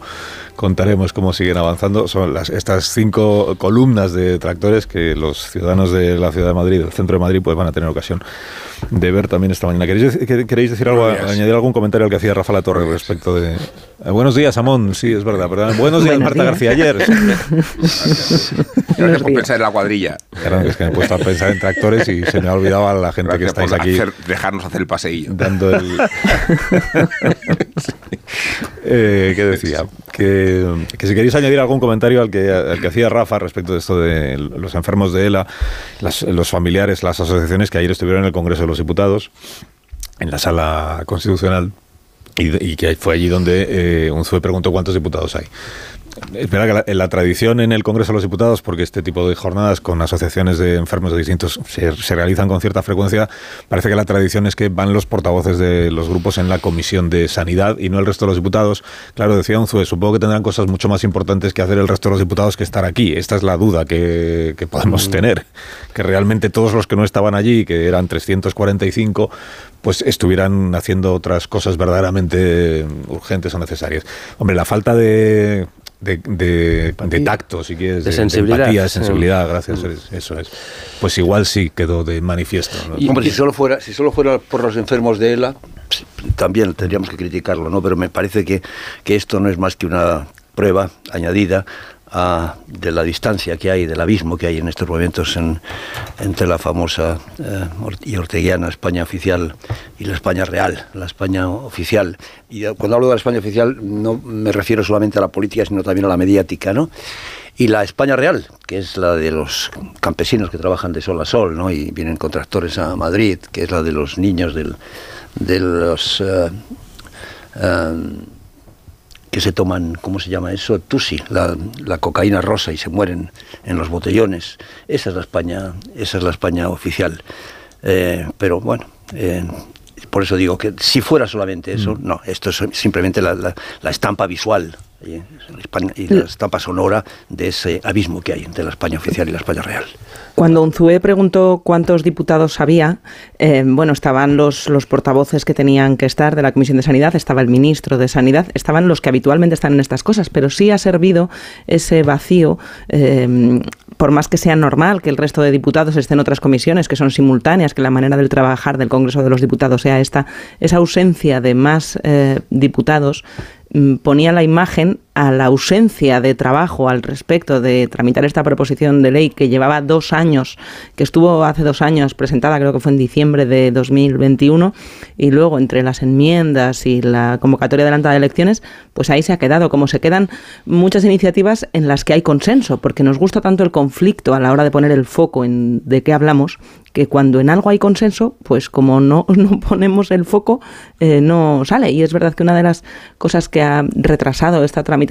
Speaker 64: contaremos cómo siguen avanzando. Son las, estas cinco columnas de tractores que los ciudadanos de la ciudad de Madrid, del centro de Madrid, pues van a tener ocasión de ver también esta mañana. ¿Queréis, ¿queréis decir algo,
Speaker 73: Buenos días.
Speaker 64: añadir algún comentario al que hacía Rafa La Torre respecto de... Eh, buenos días, Amón. Sí, es verdad. perdón. Buenos días,
Speaker 73: Buenos
Speaker 64: Marta
Speaker 73: días.
Speaker 64: García. Ayer.
Speaker 73: Gracias por pensar en la cuadrilla.
Speaker 64: Claro, es que me he puesto a pensar en tractores y se me ha olvidado a la gente que estáis
Speaker 73: por
Speaker 64: aquí
Speaker 73: hacer- dejarnos hacer el paseillo.
Speaker 64: dando el... Eh, ¿Qué decía? Que, que si queréis añadir algún comentario al que, al que hacía Rafa respecto de esto de los enfermos de ELA, las- los familiares, las asociaciones que ayer estuvieron en el Congreso de los Diputados, en la sala constitucional, y, y que fue allí donde eh, Unzué preguntó cuántos diputados hay. Es verdad que la, en la tradición en el Congreso de los Diputados, porque este tipo de jornadas con asociaciones de enfermos de distintos se, se realizan con cierta frecuencia, parece que la tradición es que van los portavoces de los grupos en la Comisión de Sanidad y no el resto de los diputados. Claro, decía Unzué, supongo que tendrán cosas mucho más importantes que hacer el resto de los diputados que estar aquí. Esta es la duda que, que podemos tener, que realmente todos los que no estaban allí, que eran 345, pues estuvieran haciendo otras cosas verdaderamente urgentes o necesarias. Hombre, la falta de, de, de- de tacto, si quieres,
Speaker 116: De sensibilidad,
Speaker 64: empatía, sensibilidad, gracias, es- eso es. Pues igual sí quedó de manifiesto. ¿no?
Speaker 115: Hombre, si solo fuera, si solo fuera por los enfermos de ELA, pues, también tendríamos que criticarlo, ¿no? Pero me parece que, que esto no es más que una prueba añadida de la distancia que hay, del abismo que hay en estos momentos en- entre la famosa eh, y orteguiana España oficial y la España real, la España oficial. Y eh, cuando hablo de la España oficial no me refiero solamente a la política, sino también a la mediática, ¿no? Y la España real, que es la de los campesinos que trabajan de sol a sol, ¿no? Y vienen con tractores a Madrid, que es la de los niños del, de los... eh, que se toman, ¿cómo se llama eso? Tusi, la, la cocaína rosa y se mueren en los botellones. Esa es la España, esa es la España oficial. Eh, pero bueno, eh, por eso digo que si fuera solamente eso, no, esto es simplemente la, la- la estampa visual eh, y la estampa sonora de ese abismo que hay entre la España oficial y la España real.
Speaker 72: Cuando Unzué preguntó cuántos diputados había, eh, bueno, estaban los, los portavoces que tenían que estar de la Comisión de Sanidad, estaba el ministro de Sanidad, estaban los que habitualmente están en estas cosas, pero sí ha servido ese vacío, eh, por más que sea normal que el resto de diputados estén en otras comisiones que son simultáneas, que la manera del trabajar del Congreso de los Diputados sea esta, esa ausencia de más eh, diputados mm, ponía la imagen a la ausencia de trabajo al respecto de tramitar esta proposición de ley que llevaba dos años, que estuvo hace dos años presentada, creo que fue en diciembre de 2021, y luego entre las enmiendas y la convocatoria adelantada de elecciones, pues ahí se ha quedado, como se quedan muchas iniciativas en las que hay consenso, porque nos gusta tanto el conflicto a la hora de poner el foco en de qué hablamos, que cuando en algo hay consenso, pues como no, no ponemos el foco, eh, no sale. Y es verdad que una de las cosas que ha retrasado esta tramitación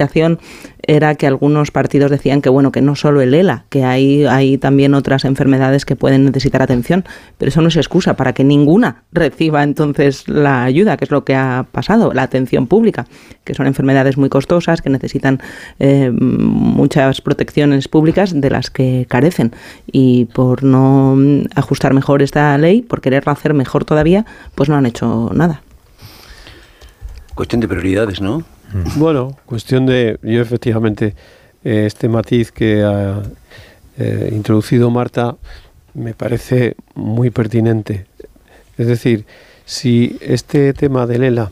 Speaker 72: era que algunos partidos decían que bueno, que no solo el ELA, que hay, hay también otras enfermedades que pueden necesitar atención, pero eso no es excusa para que ninguna reciba entonces la ayuda, que es lo que ha pasado, la atención pública, que son enfermedades muy costosas, que necesitan eh, muchas protecciones públicas de las que carecen. Y por no ajustar mejor esta ley, por quererla hacer mejor todavía, pues no han hecho nada.
Speaker 115: Cuestión de prioridades, ¿no?
Speaker 116: Bueno, cuestión de, yo efectivamente, eh, este matiz que ha eh, introducido Marta me parece muy pertinente. Es decir, si este tema del ELA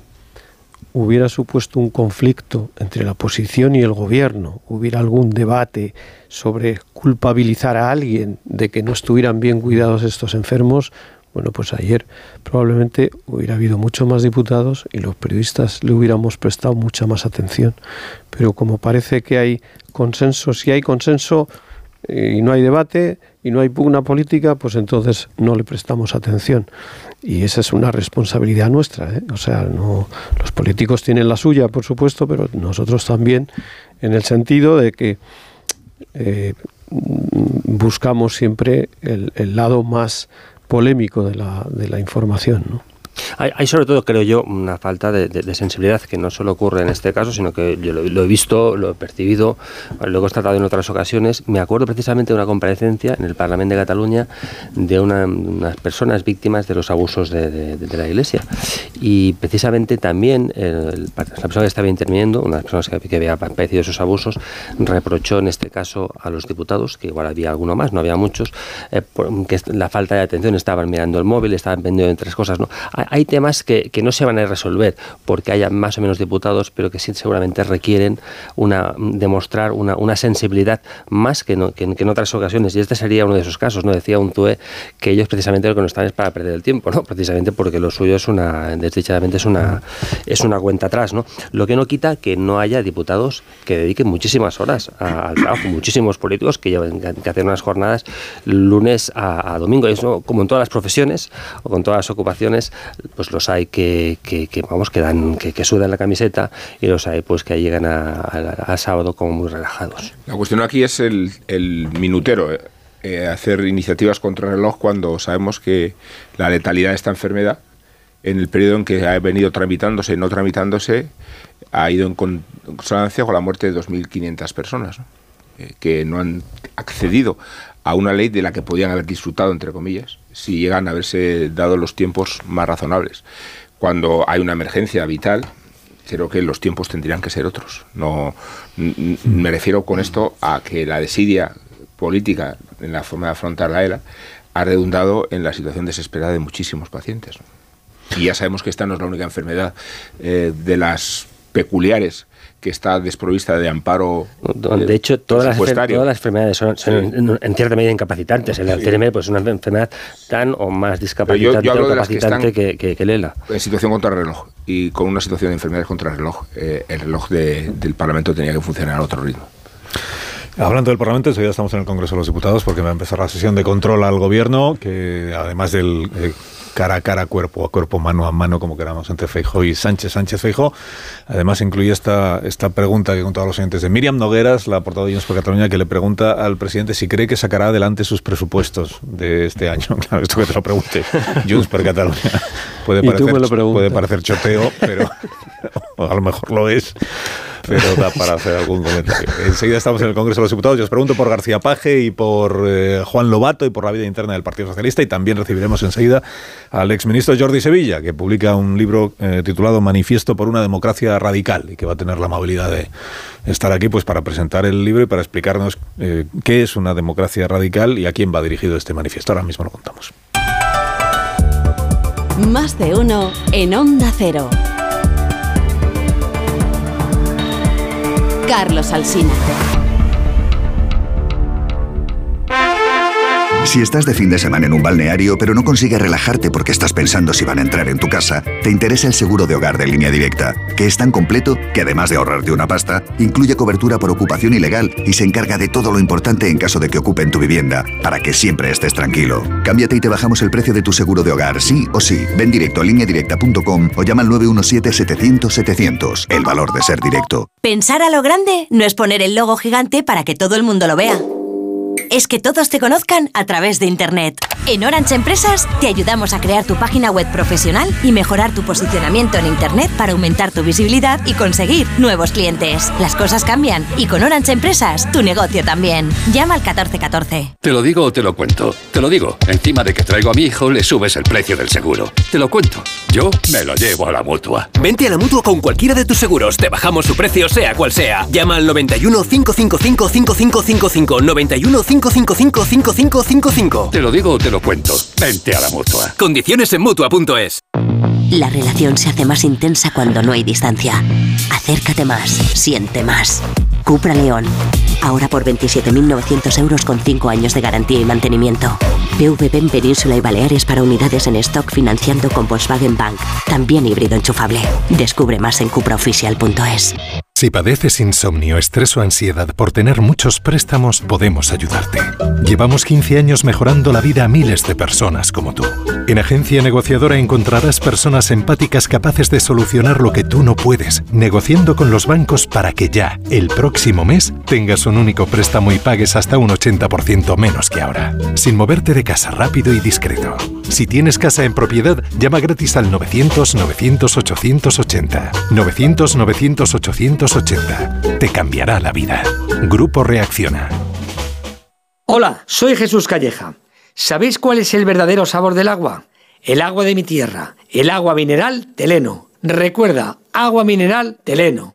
Speaker 116: hubiera supuesto un conflicto entre la oposición y el gobierno, hubiera algún debate sobre culpabilizar a alguien de que no estuvieran bien cuidados estos enfermos, bueno, pues ayer probablemente hubiera habido mucho más diputados y los periodistas le hubiéramos prestado mucha más atención. Pero como parece que hay consenso, si hay consenso eh, y no hay debate y no hay pugna política, pues entonces no le prestamos atención. Y esa es una responsabilidad nuestra. ¿eh? O sea, no, los políticos tienen la suya, por supuesto, pero nosotros también, en el sentido de que eh, buscamos siempre el, el lado más polémico de la, de la información. ¿no?
Speaker 114: Hay, hay, sobre todo, creo yo, una falta de, sensibilidad que no solo ocurre en este caso, sino que yo lo, he visto, lo he percibido, lo he constatado en otras ocasiones. Me acuerdo precisamente de una comparecencia en el Parlamento de Cataluña de una, unas personas víctimas de los abusos de, la Iglesia. Y precisamente también el, la persona que estaba interviniendo, una de las personas que, que había padecido esos abusos, reprochó en este caso a los diputados, que igual había alguno más, no había muchos, eh, por, que la falta de atención, estaban mirando el móvil, estaban pendiendo de tres cosas. ¿no? Temas que, que, no se van a resolver porque haya más o menos diputados, pero que sí seguramente requieren una, demostrar una, una sensibilidad más que, no, que, que, en otras ocasiones. Y este sería uno de esos casos. ¿no? Decía un TUE que ellos precisamente lo que no están es para perder el tiempo, ¿no? precisamente porque lo suyo es una, desdichadamente es una, es una cuenta atrás. ¿no? Lo que no quita que no haya diputados que dediquen muchísimas horas al trabajo, muchísimos políticos que, lleven, que hacen unas jornadas lunes a, a domingo. Eso, como en todas las profesiones o con todas las ocupaciones, pues los hay que, que, que vamos que dan que, sudan la camiseta y los hay pues que llegan a, sábado como muy relajados.
Speaker 73: La cuestión aquí es el, el minutero. Eh, eh, hacer iniciativas contra el reloj cuando sabemos que la letalidad de esta enfermedad en el periodo en que ha venido tramitándose y no tramitándose ha ido en consonancia con la muerte de 2.500 personas ¿no? eh, que no han accedido a una ley de la que podían haber disfrutado, entre comillas, si llegan a haberse dado los tiempos más razonables. Cuando hay una emergencia vital, creo que los tiempos tendrían que ser otros. No, me refiero con esto a que la desidia política en la forma de afrontar la ELA ha redundado en la situación desesperada de muchísimos pacientes. Y ya sabemos que esta no es la única enfermedad eh, de las peculiares que está desprovista de amparo.
Speaker 114: De hecho, todas, las, todas las enfermedades son, son sí. en, en, cierta medida incapacitantes. El Alzheimer pues, es una enfermedad tan o más discapacitante
Speaker 73: yo, yo
Speaker 114: o capacitante que, que, que, Lela.
Speaker 73: En situación contra el reloj y con una situación de enfermedades contra el reloj, eh, el reloj de, del Parlamento tenía que funcionar a otro ritmo.
Speaker 64: Hablando del Parlamento, enseguida estamos en el Congreso de los Diputados porque va a empezar la sesión de control al Gobierno, que además del eh, cara a cara, cuerpo a cuerpo, mano a mano, como queramos, entre Feijo y Sánchez, Sánchez Feijo. Además incluye esta, esta pregunta que con todos los oyentes de Miriam Nogueras, la portavoz de Junts por Cataluña, que le pregunta al presidente si cree que sacará adelante sus presupuestos de este año. Claro, esto que te lo pregunte Junts por Cataluña. Puede parecer, puede parecer choteo, pero a lo mejor lo es pero da para hacer algún comentario. Enseguida estamos en el Congreso de los Diputados. Yo os pregunto por García Paje y por eh, Juan Lobato y por la vida interna del Partido Socialista y también recibiremos enseguida al exministro Jordi Sevilla, que publica un libro eh, titulado Manifiesto por una democracia radical y que va a tener la amabilidad de estar aquí pues para presentar el libro y para explicarnos eh, qué es una democracia radical y a quién va dirigido este manifiesto. Ahora mismo lo contamos.
Speaker 117: Más de uno en Onda Cero. Carlos Alsina.
Speaker 118: Si estás de fin de semana en un balneario pero no consigues relajarte porque estás pensando si van a entrar en tu casa, te interesa el seguro de hogar de línea directa, que es tan completo que además de ahorrarte una pasta, incluye cobertura por ocupación ilegal y se encarga de todo lo importante en caso de que ocupen tu vivienda, para que siempre estés tranquilo. Cámbiate y te bajamos el precio de tu seguro de hogar, sí o sí. Ven directo a lineadirecta.com o llama al 917-700-700. El valor de ser directo.
Speaker 119: Pensar a lo grande no es poner el logo gigante para que todo el mundo lo vea es que todos te conozcan a través de Internet. En Orange Empresas te ayudamos a crear tu página web profesional y mejorar tu posicionamiento en Internet para aumentar tu visibilidad y conseguir nuevos clientes. Las cosas cambian y con Orange Empresas tu negocio también. Llama al 1414.
Speaker 120: Te lo digo o te lo cuento. Te lo digo. Encima de que traigo a mi hijo, le subes el precio del seguro. Te lo cuento. Yo me lo llevo a la mutua.
Speaker 121: Vente a la mutua con cualquiera de tus seguros. Te bajamos su precio, sea cual sea. Llama al 91 555 5555 91 555
Speaker 120: Te lo digo o te lo cuento. Vente a la mutua.
Speaker 121: Condiciones en mutua.es.
Speaker 119: La relación se hace más intensa cuando no hay distancia. Acércate más, siente más. Cupra León. Ahora por 27.900 euros con 5 años de garantía y mantenimiento. PVP en Península y Baleares para unidades en stock financiando con Volkswagen Bank. También híbrido enchufable. Descubre más en cupraoficial.es.
Speaker 122: Si padeces insomnio, estrés o ansiedad por tener muchos préstamos, podemos ayudarte. Llevamos 15 años mejorando la vida a miles de personas como tú. En Agencia Negociadora encontrarás personas empáticas capaces de solucionar lo que tú no puedes, negociando con los bancos para que ya, el próximo mes, tengas un único préstamo y pagues hasta un 80% menos que ahora. Sin moverte de casa rápido y discreto. Si tienes casa en propiedad, llama gratis al 900-900-880. 900-900-880 te cambiará la vida. Grupo Reacciona.
Speaker 106: Hola, soy Jesús Calleja. ¿Sabéis cuál es el verdadero sabor del agua? El agua de mi tierra, el agua mineral Teleno. Recuerda, agua mineral Teleno.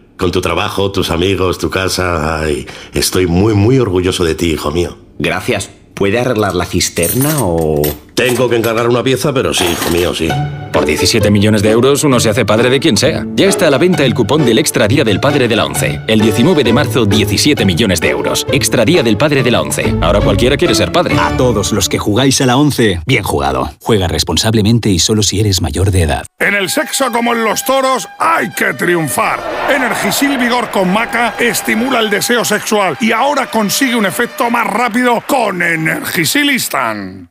Speaker 118: Con tu trabajo, tus amigos, tu casa. Estoy muy, muy orgulloso de ti, hijo mío.
Speaker 123: Gracias. ¿Puede arreglar la cisterna o...?
Speaker 118: Tengo que encargar una pieza, pero sí, hijo mío, sí.
Speaker 124: Por 17 millones de euros uno se hace padre de quien sea. Ya está a la venta el cupón del Extra Día del Padre de la ONCE. El 19 de marzo, 17 millones de euros. Extra Día del Padre de la ONCE. Ahora cualquiera quiere ser padre.
Speaker 125: A todos los que jugáis a la ONCE, bien jugado. Juega responsablemente y solo si eres mayor de edad.
Speaker 126: En el sexo como en los toros, hay que triunfar. Energisil Vigor con Maca estimula el deseo sexual y ahora consigue un efecto más rápido con Energisilistan.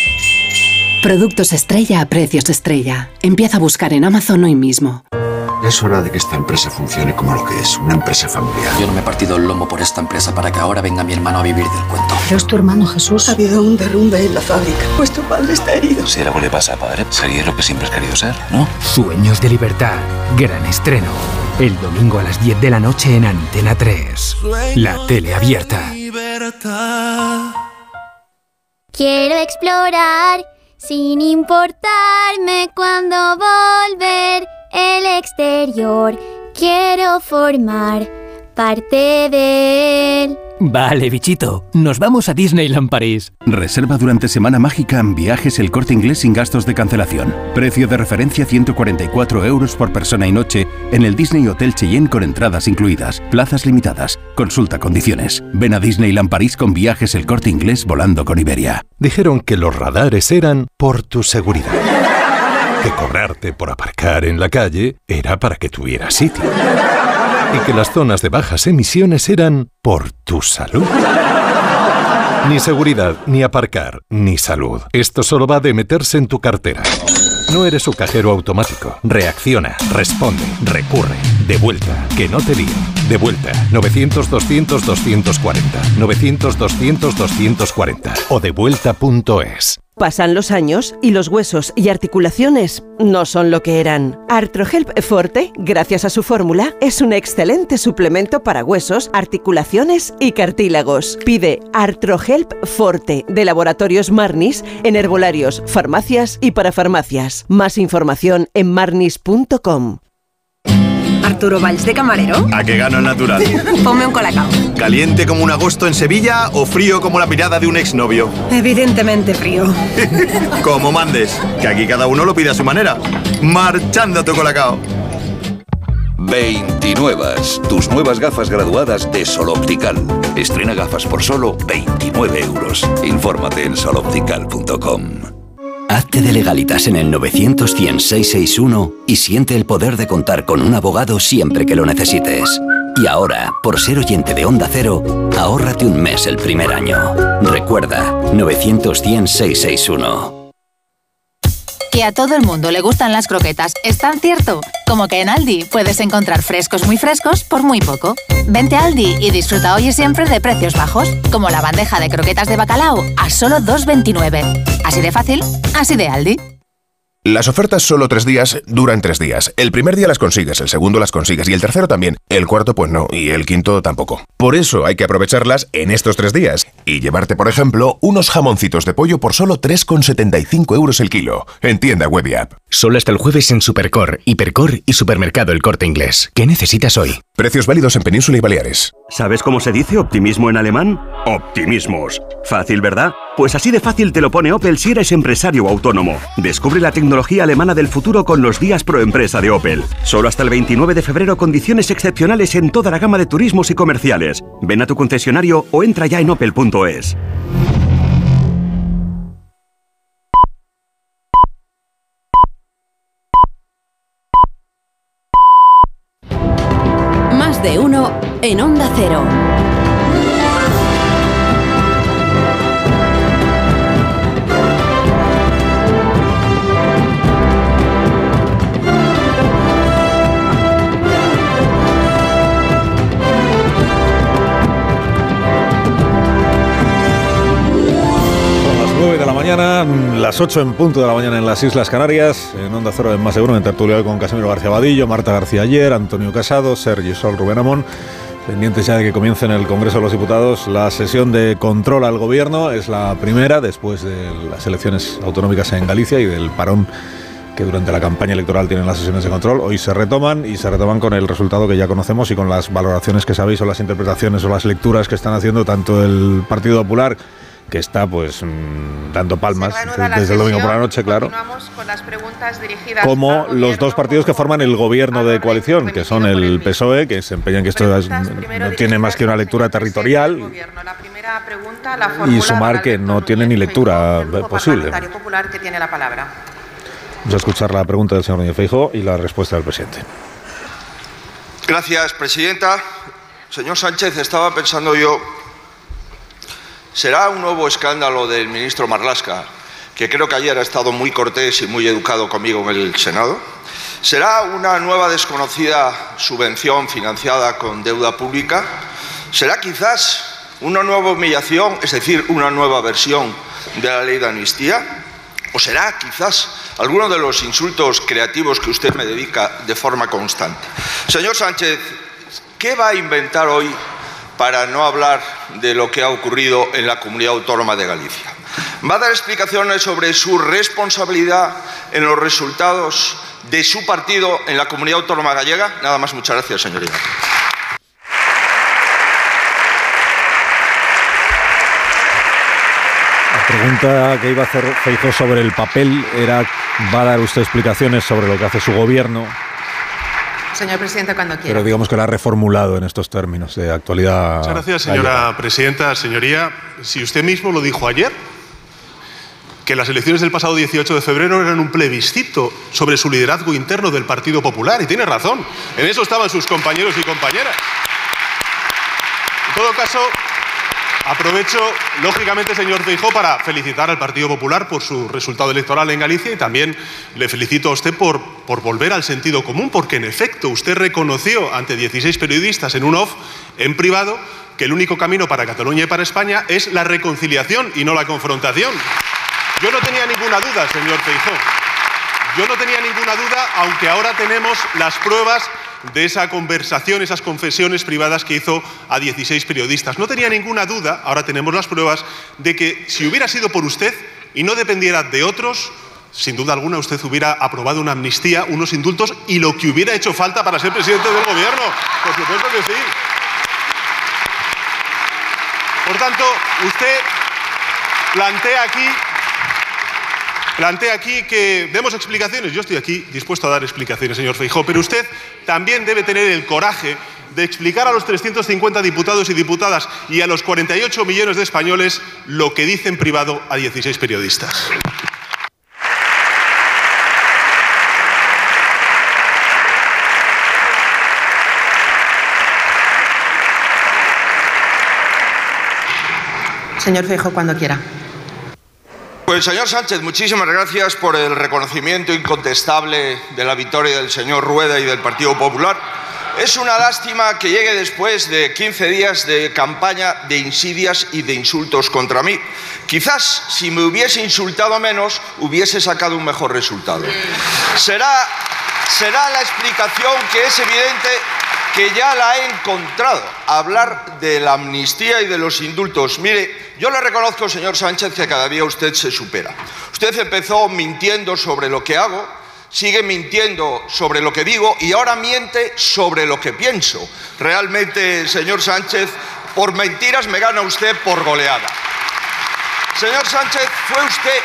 Speaker 127: Productos estrella a precios estrella. Empieza a buscar en Amazon hoy mismo.
Speaker 128: Es hora de que esta empresa funcione como lo que es, una empresa familiar.
Speaker 129: Yo no me he partido el lomo por esta empresa para que ahora venga mi hermano a vivir del cuento.
Speaker 130: Pero es tu hermano Jesús.
Speaker 131: Ha habido un derrumbe en la fábrica. Pues tu padre está herido.
Speaker 128: Si algo le pasa a padre, sería lo que siempre has querido ser, ¿no?
Speaker 132: Sueños de libertad. Gran estreno. El domingo a las 10 de la noche en Antena 3. La tele abierta.
Speaker 133: Quiero explorar sin importarme cuando volver el exterior. Quiero formar parte de él.
Speaker 134: Vale, bichito, nos vamos a Disneyland París.
Speaker 135: Reserva durante Semana Mágica en viajes el corte inglés sin gastos de cancelación. Precio de referencia 144 euros por persona y noche en el Disney Hotel Cheyenne con entradas incluidas. Plazas limitadas. Consulta condiciones. Ven a Disneyland París con viajes el corte inglés volando con Iberia.
Speaker 122: Dijeron que los radares eran por tu seguridad. Que cobrarte por aparcar en la calle era para que tuvieras sitio y que las zonas de bajas emisiones eran por tu salud. Ni seguridad, ni aparcar, ni salud. Esto solo va de meterse en tu cartera. No eres su cajero automático. Reacciona, responde, recurre. De vuelta, que no te lío. De vuelta, 900-200-240. 900-200-240. O devuelta.es.
Speaker 136: Pasan los años y los huesos y articulaciones no son lo que eran. Artrohelp Forte, gracias a su fórmula, es un excelente suplemento para huesos, articulaciones y cartílagos. Pide Artrohelp Forte de Laboratorios Marnis en herbolarios, farmacias y parafarmacias. Más información en marnis.com.
Speaker 137: Arturo Valls de camarero.
Speaker 138: ¿A qué gano natural?
Speaker 137: Ponme un colacao.
Speaker 138: ¿Caliente como un agosto en Sevilla o frío como la mirada de un exnovio?
Speaker 137: Evidentemente frío.
Speaker 138: como mandes, que aquí cada uno lo pide a su manera. Marchando tu colacao.
Speaker 139: 29. Tus nuevas gafas graduadas de Sol Optical. Estrena gafas por solo 29 euros. Infórmate en soloptical.com.
Speaker 50: Hazte de legalitas en el 900 661 y siente el poder de contar con un abogado siempre que lo necesites. Y ahora, por ser oyente de Onda Cero, ahórrate un mes el primer año. Recuerda, 900 661
Speaker 140: Que a todo el mundo le gustan las croquetas, ¿es tan cierto? Como que en Aldi puedes encontrar frescos muy frescos por muy poco. Vente a Aldi y disfruta hoy y siempre de precios bajos, como la bandeja de croquetas de bacalao a solo 2,29. Así de fácil, así de Aldi.
Speaker 141: Las ofertas solo tres días duran tres días. El primer día las consigues, el segundo las consigues y el tercero también. El cuarto pues no y el quinto tampoco. Por eso hay que aprovecharlas en estos tres días y llevarte, por ejemplo, unos jamoncitos de pollo por solo 3,75 euros el kilo. En tienda web y app.
Speaker 142: Solo hasta el jueves en Supercor, Hipercor y Supermercado El Corte Inglés. ¿Qué necesitas hoy?
Speaker 141: Precios válidos en Península y Baleares.
Speaker 118: ¿Sabes cómo se dice optimismo en alemán? Optimismos. Fácil, ¿verdad? Pues así de fácil te lo pone Opel si eres empresario o autónomo. Descubre la tecnología alemana del futuro con los días pro empresa de Opel. Solo hasta el 29 de febrero condiciones excepcionales en toda la gama de turismos y comerciales. Ven a tu concesionario o entra ya en opel.es.
Speaker 81: Más de uno en Onda Cero.
Speaker 64: Las 8 en punto de la mañana en las Islas Canarias, en Onda Cero en más de uno, en tertulia con Casimiro García Vadillo, Marta García Ayer, Antonio Casado, Sergi Sol, Rubén Amón. Pendientes ya de que comience en el Congreso de los Diputados la sesión de control al gobierno. Es la primera después de las elecciones autonómicas en Galicia y del parón que durante la campaña electoral tienen las sesiones de control. Hoy se retoman y se retoman con el resultado que ya conocemos y con las valoraciones que sabéis o las interpretaciones o las lecturas que están haciendo tanto el Partido Popular que está pues mm, dando palmas desde el domingo por la noche, claro,
Speaker 136: con las preguntas dirigidas
Speaker 64: como los dos partidos que forman el gobierno de coalición, que son el PSOE, que se empeñan que esto es- no tiene más que una lectura territorial,
Speaker 136: La primera pregunta la
Speaker 64: y sumar que no tiene ni lectura eh, posible.
Speaker 136: parlamentario popular que tiene la palabra.
Speaker 64: Vamos a escuchar la pregunta del señor Núñez Feijóo y la respuesta del presidente.
Speaker 143: Gracias, presidenta. Señor Sánchez, estaba pensando yo, ¿será un nuevo escándalo del ministro Marlasca, que creo que ayer ha estado muy cortés y muy educado conmigo en el Senado? ¿Será una nueva desconocida subvención financiada con deuda pública? ¿Será quizás una nueva humillación, es decir, una nueva versión de la ley de amnistía? ¿O será quizás alguno de los insultos creativos que usted me dedica de forma constante? Señor Sánchez, ¿qué va a inventar hoy para no hablar de lo que ha ocurrido en la comunidad autónoma de Galicia? ¿Va a dar explicaciones sobre su responsabilidad en los resultados de su partido en la comunidad autónoma gallega? Nada más, muchas gracias, señoría.
Speaker 64: Pregunta que iba a hacer Feijóo sobre el papel era, ¿va a dar usted explicaciones sobre lo que hace su gobierno?
Speaker 136: Señor presidente, cuando quiera.
Speaker 64: Pero digamos que la ha reformulado en estos términos de actualidad.
Speaker 144: Muchas gracias, señora presidenta. Señoría, si usted mismo lo dijo ayer, que las elecciones del pasado 18 de febrero eran un plebiscito sobre su liderazgo interno del Partido Popular, y tiene razón. En eso estaban sus compañeros y compañeras. En todo caso, aprovecho, lógicamente, señor Feijóo, para felicitar al Partido Popular por su resultado electoral en Galicia y también le felicito a usted por, por volver al sentido común, porque en efecto usted reconoció ante 16 periodistas en un off, en privado, que el único camino para Cataluña y para España es la reconciliación y no la confrontación. Yo no tenía ninguna duda, señor Feijóo. Yo no tenía ninguna duda, aunque ahora tenemos las pruebas de esa conversación, esas confesiones privadas que hizo a 16 periodistas. No tenía ninguna duda, ahora tenemos las pruebas, de que si hubiera sido por usted y no dependiera de otros, sin duda alguna usted hubiera aprobado una amnistía, unos indultos y lo que hubiera hecho falta para ser presidente del gobierno. Por supuesto que sí. Por tanto, usted plantea aquí Plantea aquí que demos explicaciones. Yo estoy aquí dispuesto a dar explicaciones, señor Feijó, pero usted también debe tener el coraje de explicar a los 350 diputados y diputadas y a los 48 millones de españoles lo que dice en privado a 16 periodistas.
Speaker 136: Señor Feijóo, cuando quiera.
Speaker 143: Pues señor Sánchez, muchísimas gracias por el reconocimiento incontestable de la victoria del señor Rueda y del Partido Popular. Es una lástima que llegue después de 15 días de campaña de insidias y de insultos contra mí. Quizás si me hubiese insultado menos, hubiese sacado un mejor resultado. Será, será la explicación que es evidente que ya la he encontrado. Hablar de la amnistía y de los indultos. Mire, yo le reconozco, señor Sánchez, que cada día usted se supera. Usted empezó mintiendo sobre lo que hago, sigue mintiendo sobre lo que digo y ahora miente sobre lo que pienso. Realmente, señor Sánchez, por mentiras me gana usted por goleada. Señor Sánchez, fue usted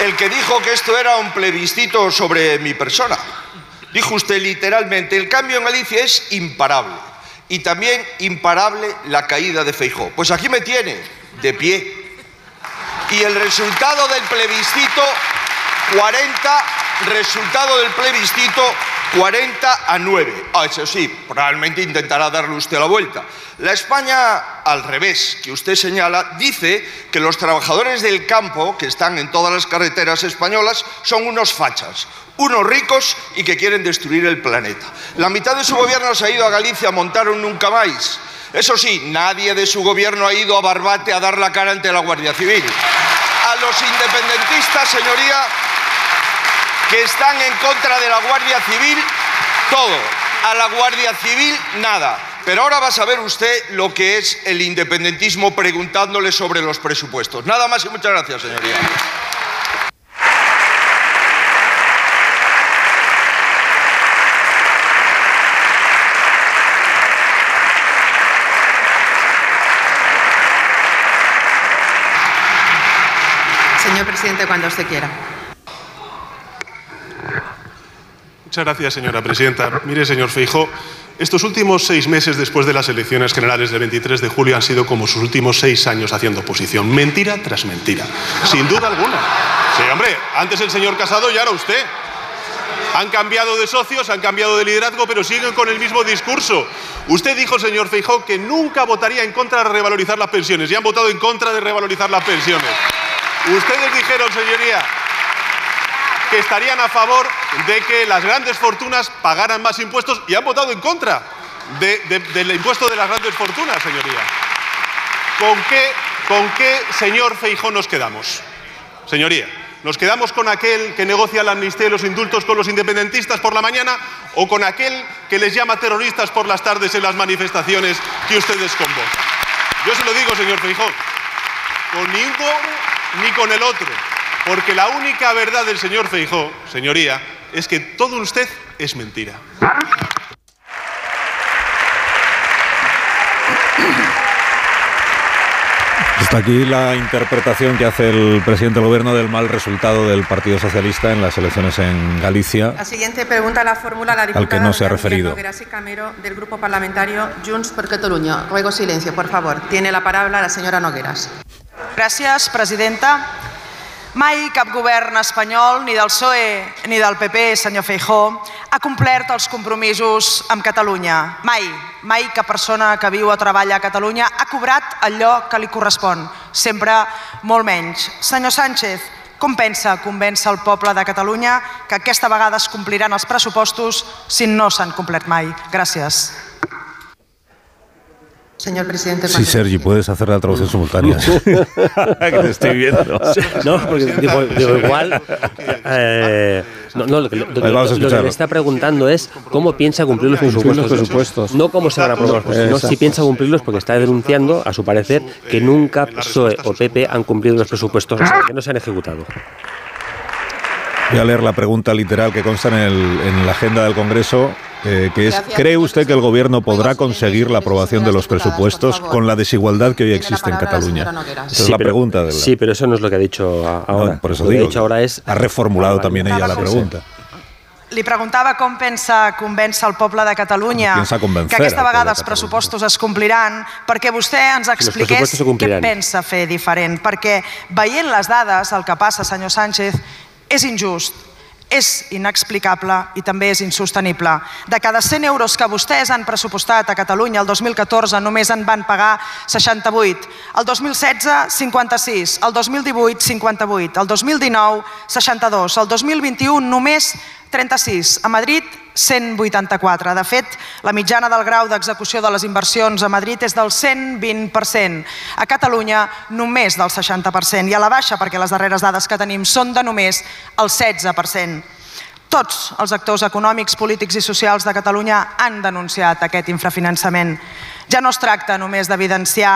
Speaker 143: el que dijo que esto era un plebiscito sobre mi persona. Dijo usted literalmente, el cambio en Galicia es imparable. Y también imparable la caída de Feijó. Pues aquí me tiene, de pie. Y el resultado del plebiscito, 40, resultado del plebiscito, 40 a 9. Ah, eso sí, probablemente intentará darle usted la vuelta. La España, al revés, que usted señala, dice que los trabajadores del campo, que están en todas las carreteras españolas, son unos fachas, unos ricos y que quieren destruir el planeta. La mitad de su gobierno se ha ido a Galicia a montar un nunca más. Eso sí, nadie de su gobierno ha ido a Barbate a dar la cara ante la Guardia Civil. A los independentistas, señoría, que están en contra de la Guardia Civil, todo. A la Guardia Civil, nada. Pero ahora va a saber usted lo que es el independentismo preguntándole sobre los presupuestos. Nada más y muchas gracias, señoría.
Speaker 145: Señor presidente, cuando usted quiera.
Speaker 144: Muchas gracias, señora presidenta. Mire, señor Feijó, estos últimos seis meses después de las elecciones generales del 23 de julio han sido como sus últimos seis años haciendo oposición. Mentira tras mentira. Sin duda alguna. Sí, hombre, antes el señor Casado y ahora usted. Han cambiado de socios, han cambiado de liderazgo, pero siguen con el mismo discurso. Usted dijo, señor Feijó, que nunca votaría en contra de revalorizar las pensiones y han votado en contra de revalorizar las pensiones. Ustedes dijeron, señoría, que estarían a favor de que las grandes fortunas pagaran más impuestos y han votado en contra de- de- del impuesto de las grandes fortunas, señoría. ¿Con qué, ¿Con qué, señor Feijó, nos quedamos? Señoría, ¿nos quedamos con aquel que negocia la amnistía y los indultos con los independentistas por la mañana o con aquel que les llama terroristas por las tardes en las manifestaciones que ustedes convocan? Yo se lo digo, señor Feijó, con ninguno ni con el otro. Porque la única verdad del señor Feijó, señoría, es que todo usted es mentira.
Speaker 146: Hasta aquí la interpretación que hace el presidente del gobierno del mal resultado del Partido Socialista en las elecciones en Galicia.
Speaker 145: La siguiente pregunta la formula la diputada
Speaker 146: Al que no se ha referido.
Speaker 145: Nogueras y Camero del Grupo Parlamentario Junts per Catalunya. Ruego silencio, por favor. Tiene la palabra la señora Nogueras.
Speaker 147: Gràcies, presidenta. Mai cap govern espanyol, ni del PSOE ni del PP, senyor Feijó, ha complert els compromisos amb Catalunya. Mai, mai cap persona que viu o treballa a Catalunya ha cobrat allò que li correspon, sempre molt menys. Senyor Sánchez, com pensa convèncer el poble de Catalunya que aquesta vegada es compliran els pressupostos si no s'han complert mai? Gràcies.
Speaker 145: Señor presidente,
Speaker 146: Sí, Sergi, puedes hacer la traducción simultánea. que te estoy viendo.
Speaker 114: No, porque digo, digo, igual. eh, no, no, lo, que, lo- lo que me está preguntando es cómo piensa cumplir los presupuestos.
Speaker 116: los presupuestos.
Speaker 114: No cómo se van a aprobar los presupuestos, no si piensa cumplirlos porque está denunciando, a su parecer, que nunca PSOE o PP han cumplido los presupuestos, o sea, que no se han ejecutado.
Speaker 146: Voy a leer la pregunta literal que consta en, el- en la agenda del Congreso, eh, que es,
Speaker 145: Gracias,
Speaker 146: ¿cree usted que el Gobierno podrá conseguir la aprobación de los presupuestos con la desigualdad que hoy existe en Cataluña? Esa es
Speaker 114: Sí,
Speaker 146: la
Speaker 114: pero-
Speaker 146: pregunta. De la-
Speaker 114: Sí, pero eso no es lo que ha dicho a- ahora.
Speaker 146: No, por eso
Speaker 114: lo que
Speaker 146: digo.
Speaker 114: ha dicho ahora es.
Speaker 146: Ha reformulado también ella la pregunta.
Speaker 147: Li preguntava com pensa convèncer el poble de Catalunya
Speaker 146: convencer
Speaker 147: que aquesta vegada
Speaker 146: de
Speaker 147: els pressupostos es compliran perquè vostè ens expliqués què pensa fer diferent. Perquè veient les dades, el que passa, senyor Sánchez, és injust, és inexplicable i també és insostenible. De cada 100 euros que vostès han pressupostat a Catalunya el 2014 només en van pagar 68, el 2016 56, el 2018 58, el 2019 62, el 2021 només 36. A Madrid, 184. De fet, la mitjana del grau d'execució de les inversions a Madrid és del 120%. A Catalunya, només del 60%. I a la baixa, perquè les darreres dades que tenim són de només el 16%. Tots els actors econòmics, polítics i socials de Catalunya han denunciat aquest infrafinançament. Ja no es tracta només d'evidenciar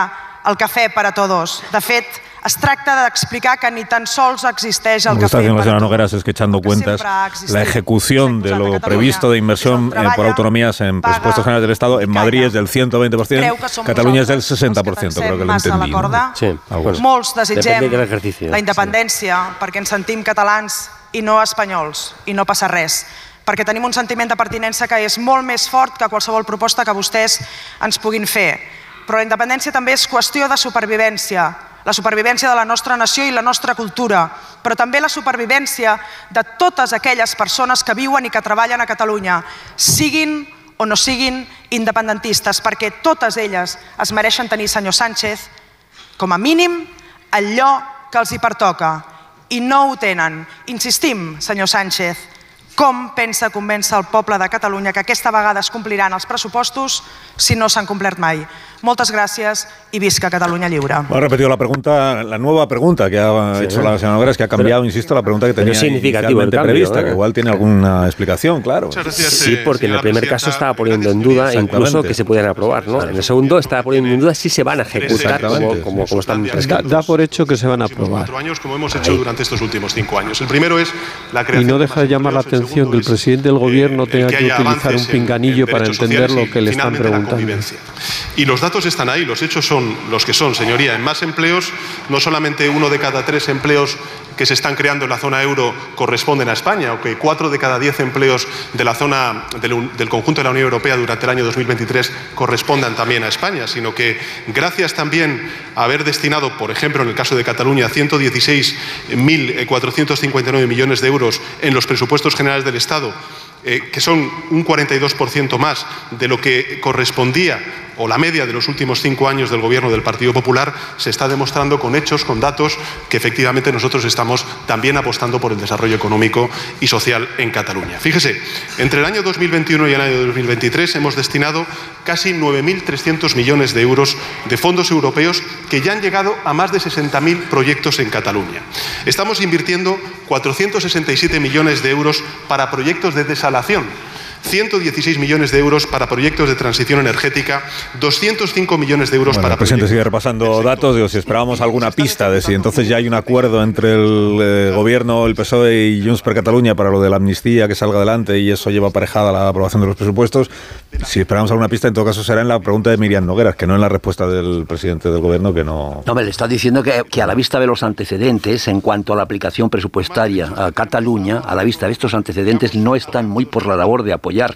Speaker 147: el cafè per a tots. De fet, es tracta d'explicar que ni tan sols existeix el
Speaker 64: que
Speaker 147: para
Speaker 64: señora
Speaker 147: todos.
Speaker 64: Nogueras es que echando cuentas la ejecución de lo previsto de inversión eh, por autonomías en presupuestos generales del Estado en Madrid es del 120%,
Speaker 147: Creu que som
Speaker 64: Cataluña es del 60%, creo que lo. ¿no?
Speaker 147: corda.
Speaker 114: Sí.
Speaker 147: Molts desitgem
Speaker 114: de
Speaker 147: la independència perquè ens sentim catalans i no espanyols, i no passa res perquè tenim un sentiment de pertinença que és molt més fort que qualsevol proposta que vostès ens puguin fer. Però la independència també és qüestió de supervivència, la supervivència de la nostra nació i la nostra cultura, però també la supervivència de totes aquelles persones que viuen i que treballen a Catalunya, siguin o no siguin independentistes, perquè totes elles es mereixen tenir, senyor Sánchez, com a mínim, lloc que els hi pertoca. I no ho tenen. Insistim, senyor Sánchez, com pensa convèncer el poble de Catalunya que aquesta vegada es compliran els pressupostos si no s'han complert mai? Moltes gràcies i visca Catalunya lliure.
Speaker 64: Ha repetido la pregunta, la nueva pregunta que ha
Speaker 114: Sí.
Speaker 64: hecho la señora Nogueras, que ha cambiado, insisto, la pregunta que tenía
Speaker 114: es
Speaker 64: inicialmente
Speaker 114: cambio,
Speaker 64: prevista,
Speaker 114: ¿eh?
Speaker 64: que igual tiene alguna explicación, claro.
Speaker 114: Sí, porque en el primer caso estaba poniendo en duda incluso que se pudieran aprobar, ¿no? En el segundo estaba poniendo en duda si se van a ejecutar como, como, como están prescritos.
Speaker 116: da por hecho que se van a aprobar.
Speaker 144: años, como hemos hecho durante estos últimos cinco años. El primero es la
Speaker 116: Y
Speaker 144: creación
Speaker 116: no
Speaker 144: de
Speaker 116: deja de llamar la atención que el presidente del gobierno tenga
Speaker 144: que
Speaker 116: utilizar un pinganillo para entender lo
Speaker 144: y
Speaker 116: que le están preguntando.
Speaker 144: Y los datos están ahí, los hechos son los que son, señoría. En más empleos, no solamente uno de cada tres empleos que se están creando en la zona euro corresponden a España, o que cuatro de cada diez empleos de la zona del conjunto de la Unión Europea durante el año 2023 correspondan también a España, sino que gracias también a haber destinado, por ejemplo, en el caso de Cataluña, 116.459 millones de euros en los presupuestos generales del Estado, eh, que son un 42% más de lo que correspondía o la media de los últimos cinco años del gobierno del Partido Popular, se está demostrando con hechos, con datos, que efectivamente nosotros estamos también apostando por el desarrollo económico y social en Cataluña. Fíjese, entre el año 2021 y el año 2023 hemos destinado casi 9.300 millones de euros de fondos europeos que ya han llegado a más de 60.000 proyectos en Cataluña. Estamos invirtiendo 467 millones de euros para proyectos de desalación. 116 millones de euros para proyectos de transición energética, 205 millones de euros
Speaker 64: Bueno,
Speaker 144: para
Speaker 64: el presidente sigue repasando datos. Digo, si esperábamos alguna pista de si entonces ya hay un acuerdo entre el eh, gobierno, el PSOE y Junts per Cataluña para lo de la amnistía que salga adelante y eso lleva aparejada la aprobación de los presupuestos. Si esperamos alguna pista, en todo caso será en la pregunta de Miriam Nogueras, que no en la respuesta del presidente del gobierno, que no.
Speaker 115: No, me le está diciendo que, que a la vista de los antecedentes, en cuanto a la aplicación presupuestaria a Cataluña, a la vista de estos antecedentes, no están muy por la labor de apoyar al.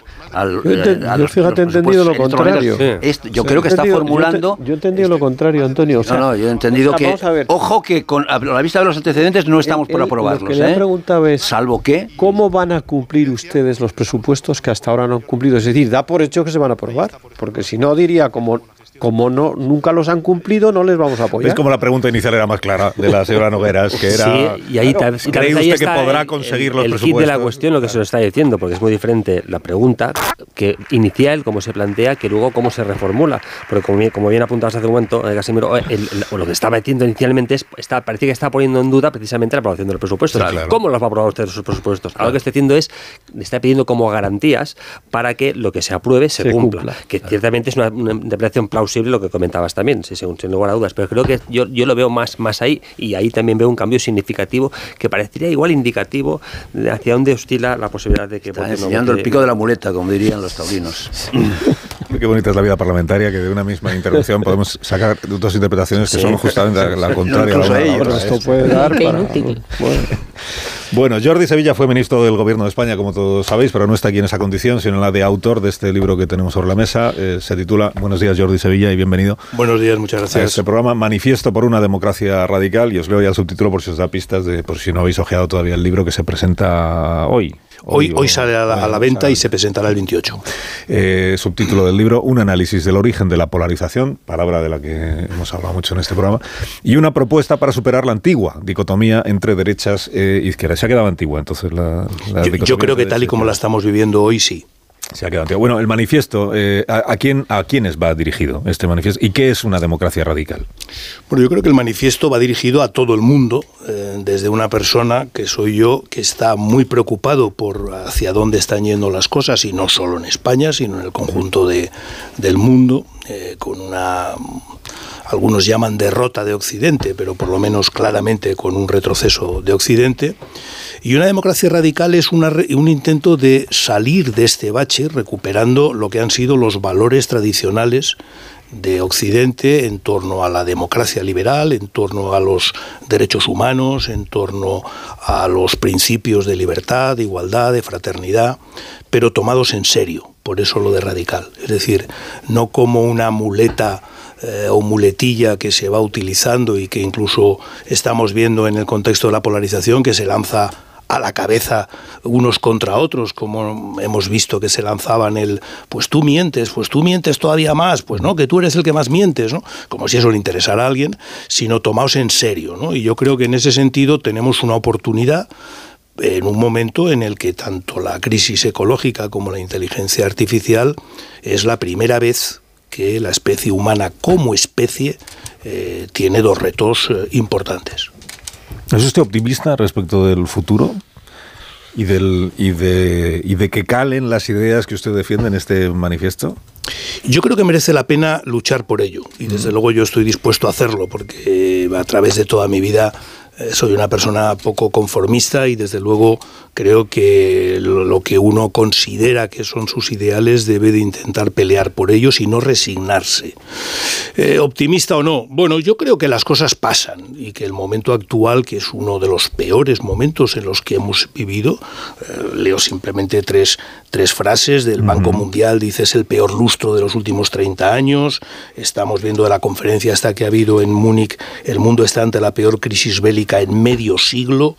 Speaker 116: Yo, ente-
Speaker 115: eh,
Speaker 116: yo fíjate, he entendido lo contrario.
Speaker 115: yo
Speaker 116: Sí.
Speaker 115: creo que
Speaker 116: He
Speaker 115: está formulando.
Speaker 116: Yo, he entendido lo contrario, Antonio. o sea,
Speaker 115: no, no, yo he entendido
Speaker 116: o sea,
Speaker 115: que.
Speaker 116: vamos a ver.
Speaker 115: Ojo que con, a la vista de los antecedentes no estamos por
Speaker 116: Él-
Speaker 115: aprobarlos.
Speaker 116: Lo que le
Speaker 115: ¿eh?
Speaker 116: ha preguntado es,
Speaker 115: Salvo que.
Speaker 116: ¿cómo van a cumplir ustedes los presupuestos que hasta ahora no han cumplido? Es decir, da por hecho que se van a aprobar, porque si no diría como como no nunca los han cumplido, no les vamos a apoyar.
Speaker 64: Es como la pregunta inicial era más clara de la señora Nogueras, que era.
Speaker 114: Sí, y ahí, tal-
Speaker 64: ¿Cree usted
Speaker 114: ahí
Speaker 64: que podrá
Speaker 114: el-
Speaker 64: conseguir
Speaker 114: el,
Speaker 64: los
Speaker 114: el
Speaker 64: presupuestos?
Speaker 114: de la cuestión, lo que se lo está diciendo, porque es muy diferente la pregunta que inicial, cómo se plantea, que luego cómo se reformula. Porque como bien, como bien apuntabas hace un momento, eh, Casimiro, eh, el- el- lo que estaba diciendo inicialmente es, está, parece que está poniendo en duda precisamente la aprobación de los presupuestos.
Speaker 64: Claro.
Speaker 114: ¿Cómo los va a aprobar usted esos presupuestos? Ahora Lo que está haciendo es, está pidiendo como garantías para que lo que se apruebe se,
Speaker 116: Se
Speaker 114: cumpla.
Speaker 116: cumpla.
Speaker 114: Que ciertamente es una, una interpretación plausible lo que comentabas también, sí, según, sin lugar a dudas. Pero creo que yo, yo lo veo más, más ahí y ahí también veo un cambio significativo que parecería igual indicativo de hacia dónde oscila la posibilidad de que
Speaker 115: Está enseñando el pico de la muleta, como dirían los taurinos.
Speaker 64: Qué bonita es la vida parlamentaria, que de una misma intervención podemos sacar dos interpretaciones que
Speaker 115: Sí.
Speaker 64: son justamente la, la contraria.
Speaker 115: incluso
Speaker 64: la una a la
Speaker 115: ellos.
Speaker 64: otra.
Speaker 116: Esto
Speaker 64: Es-
Speaker 116: puede dar Qué para- inútil. Bueno.
Speaker 64: Bueno, Jordi Sevilla fue ministro del Gobierno de España, como todos sabéis, pero no está aquí en esa condición, sino en la de autor de este libro que tenemos sobre la mesa. Eh, se titula Buenos días, Jordi Sevilla, y bienvenido
Speaker 148: Buenos días, muchas
Speaker 64: a
Speaker 148: gracias.
Speaker 64: este programa Manifiesto por una democracia radical. Y os leo ya el subtítulo por si os da pistas, de, por si no habéis ojeado todavía el libro que se presenta hoy.
Speaker 148: Hoy, hoy sale a la, a la venta y se presentará el 28.
Speaker 64: Eh, subtítulo del libro, un análisis del origen de la polarización, palabra de la que hemos hablado mucho en este programa, y una propuesta para superar la antigua dicotomía entre derechas e izquierdas. Se ha quedado antigua entonces la, la
Speaker 148: Yo, creo que tal y como la estamos viviendo hoy, sí.
Speaker 64: Se ha quedado. Bueno, el manifiesto, eh, ¿a, a quién, ¿a quiénes va dirigido este manifiesto? ¿Y qué es una democracia radical?
Speaker 148: Bueno, yo creo que el manifiesto va dirigido a todo el mundo, eh, desde una persona que soy yo, que está muy preocupado por hacia dónde están yendo las cosas, y no solo en España, sino en el conjunto de, del mundo, eh, con una algunos llaman derrota de Occidente, pero por lo menos claramente con un retroceso de Occidente. Y una democracia radical es un intento de salir de este bache recuperando lo que han sido los valores tradicionales de Occidente en torno a la democracia liberal, en torno a los derechos humanos, en torno a los principios de libertad, de igualdad, de fraternidad, pero tomados en serio. Por eso lo de radical. Es decir, no como una muleta eh, o muletilla que se va utilizando y que incluso estamos viendo en el contexto de la polarización que se lanza a la cabeza unos contra otros, como hemos visto que se lanzaban el, pues tú mientes, pues tú mientes todavía más, pues no, que tú eres el que más mientes, ¿no? Como si eso le interesara a alguien, sino tomaos en serio, ¿no? Y yo creo que en ese sentido tenemos una oportunidad en un momento en el que tanto la crisis ecológica como la inteligencia artificial es la primera vez que la especie humana como especie eh, tiene dos retos eh, importantes.
Speaker 64: ¿Es usted optimista respecto del futuro? Y, del, y, de, y de que calen las ideas que usted defiende en este manifiesto?
Speaker 148: Yo creo que merece la pena luchar por ello y desde luego yo estoy dispuesto a hacerlo porque a través de toda mi vida eh, soy una persona poco conformista y desde luego creo que lo, que uno considera que son sus ideales debe de intentar pelear por ellos y no resignarse. Eh, optimista o no, bueno, yo creo que las cosas pasan y que el momento actual, que es uno de los peores momentos en los que hemos vivido, eh, leo simplemente tres, tres frases del Banco Mundial, dice es el peor lustro de los últimos 30 años, estamos viendo de la conferencia esta que ha habido en Múnich, el mundo está ante la peor crisis bélica en medio siglo,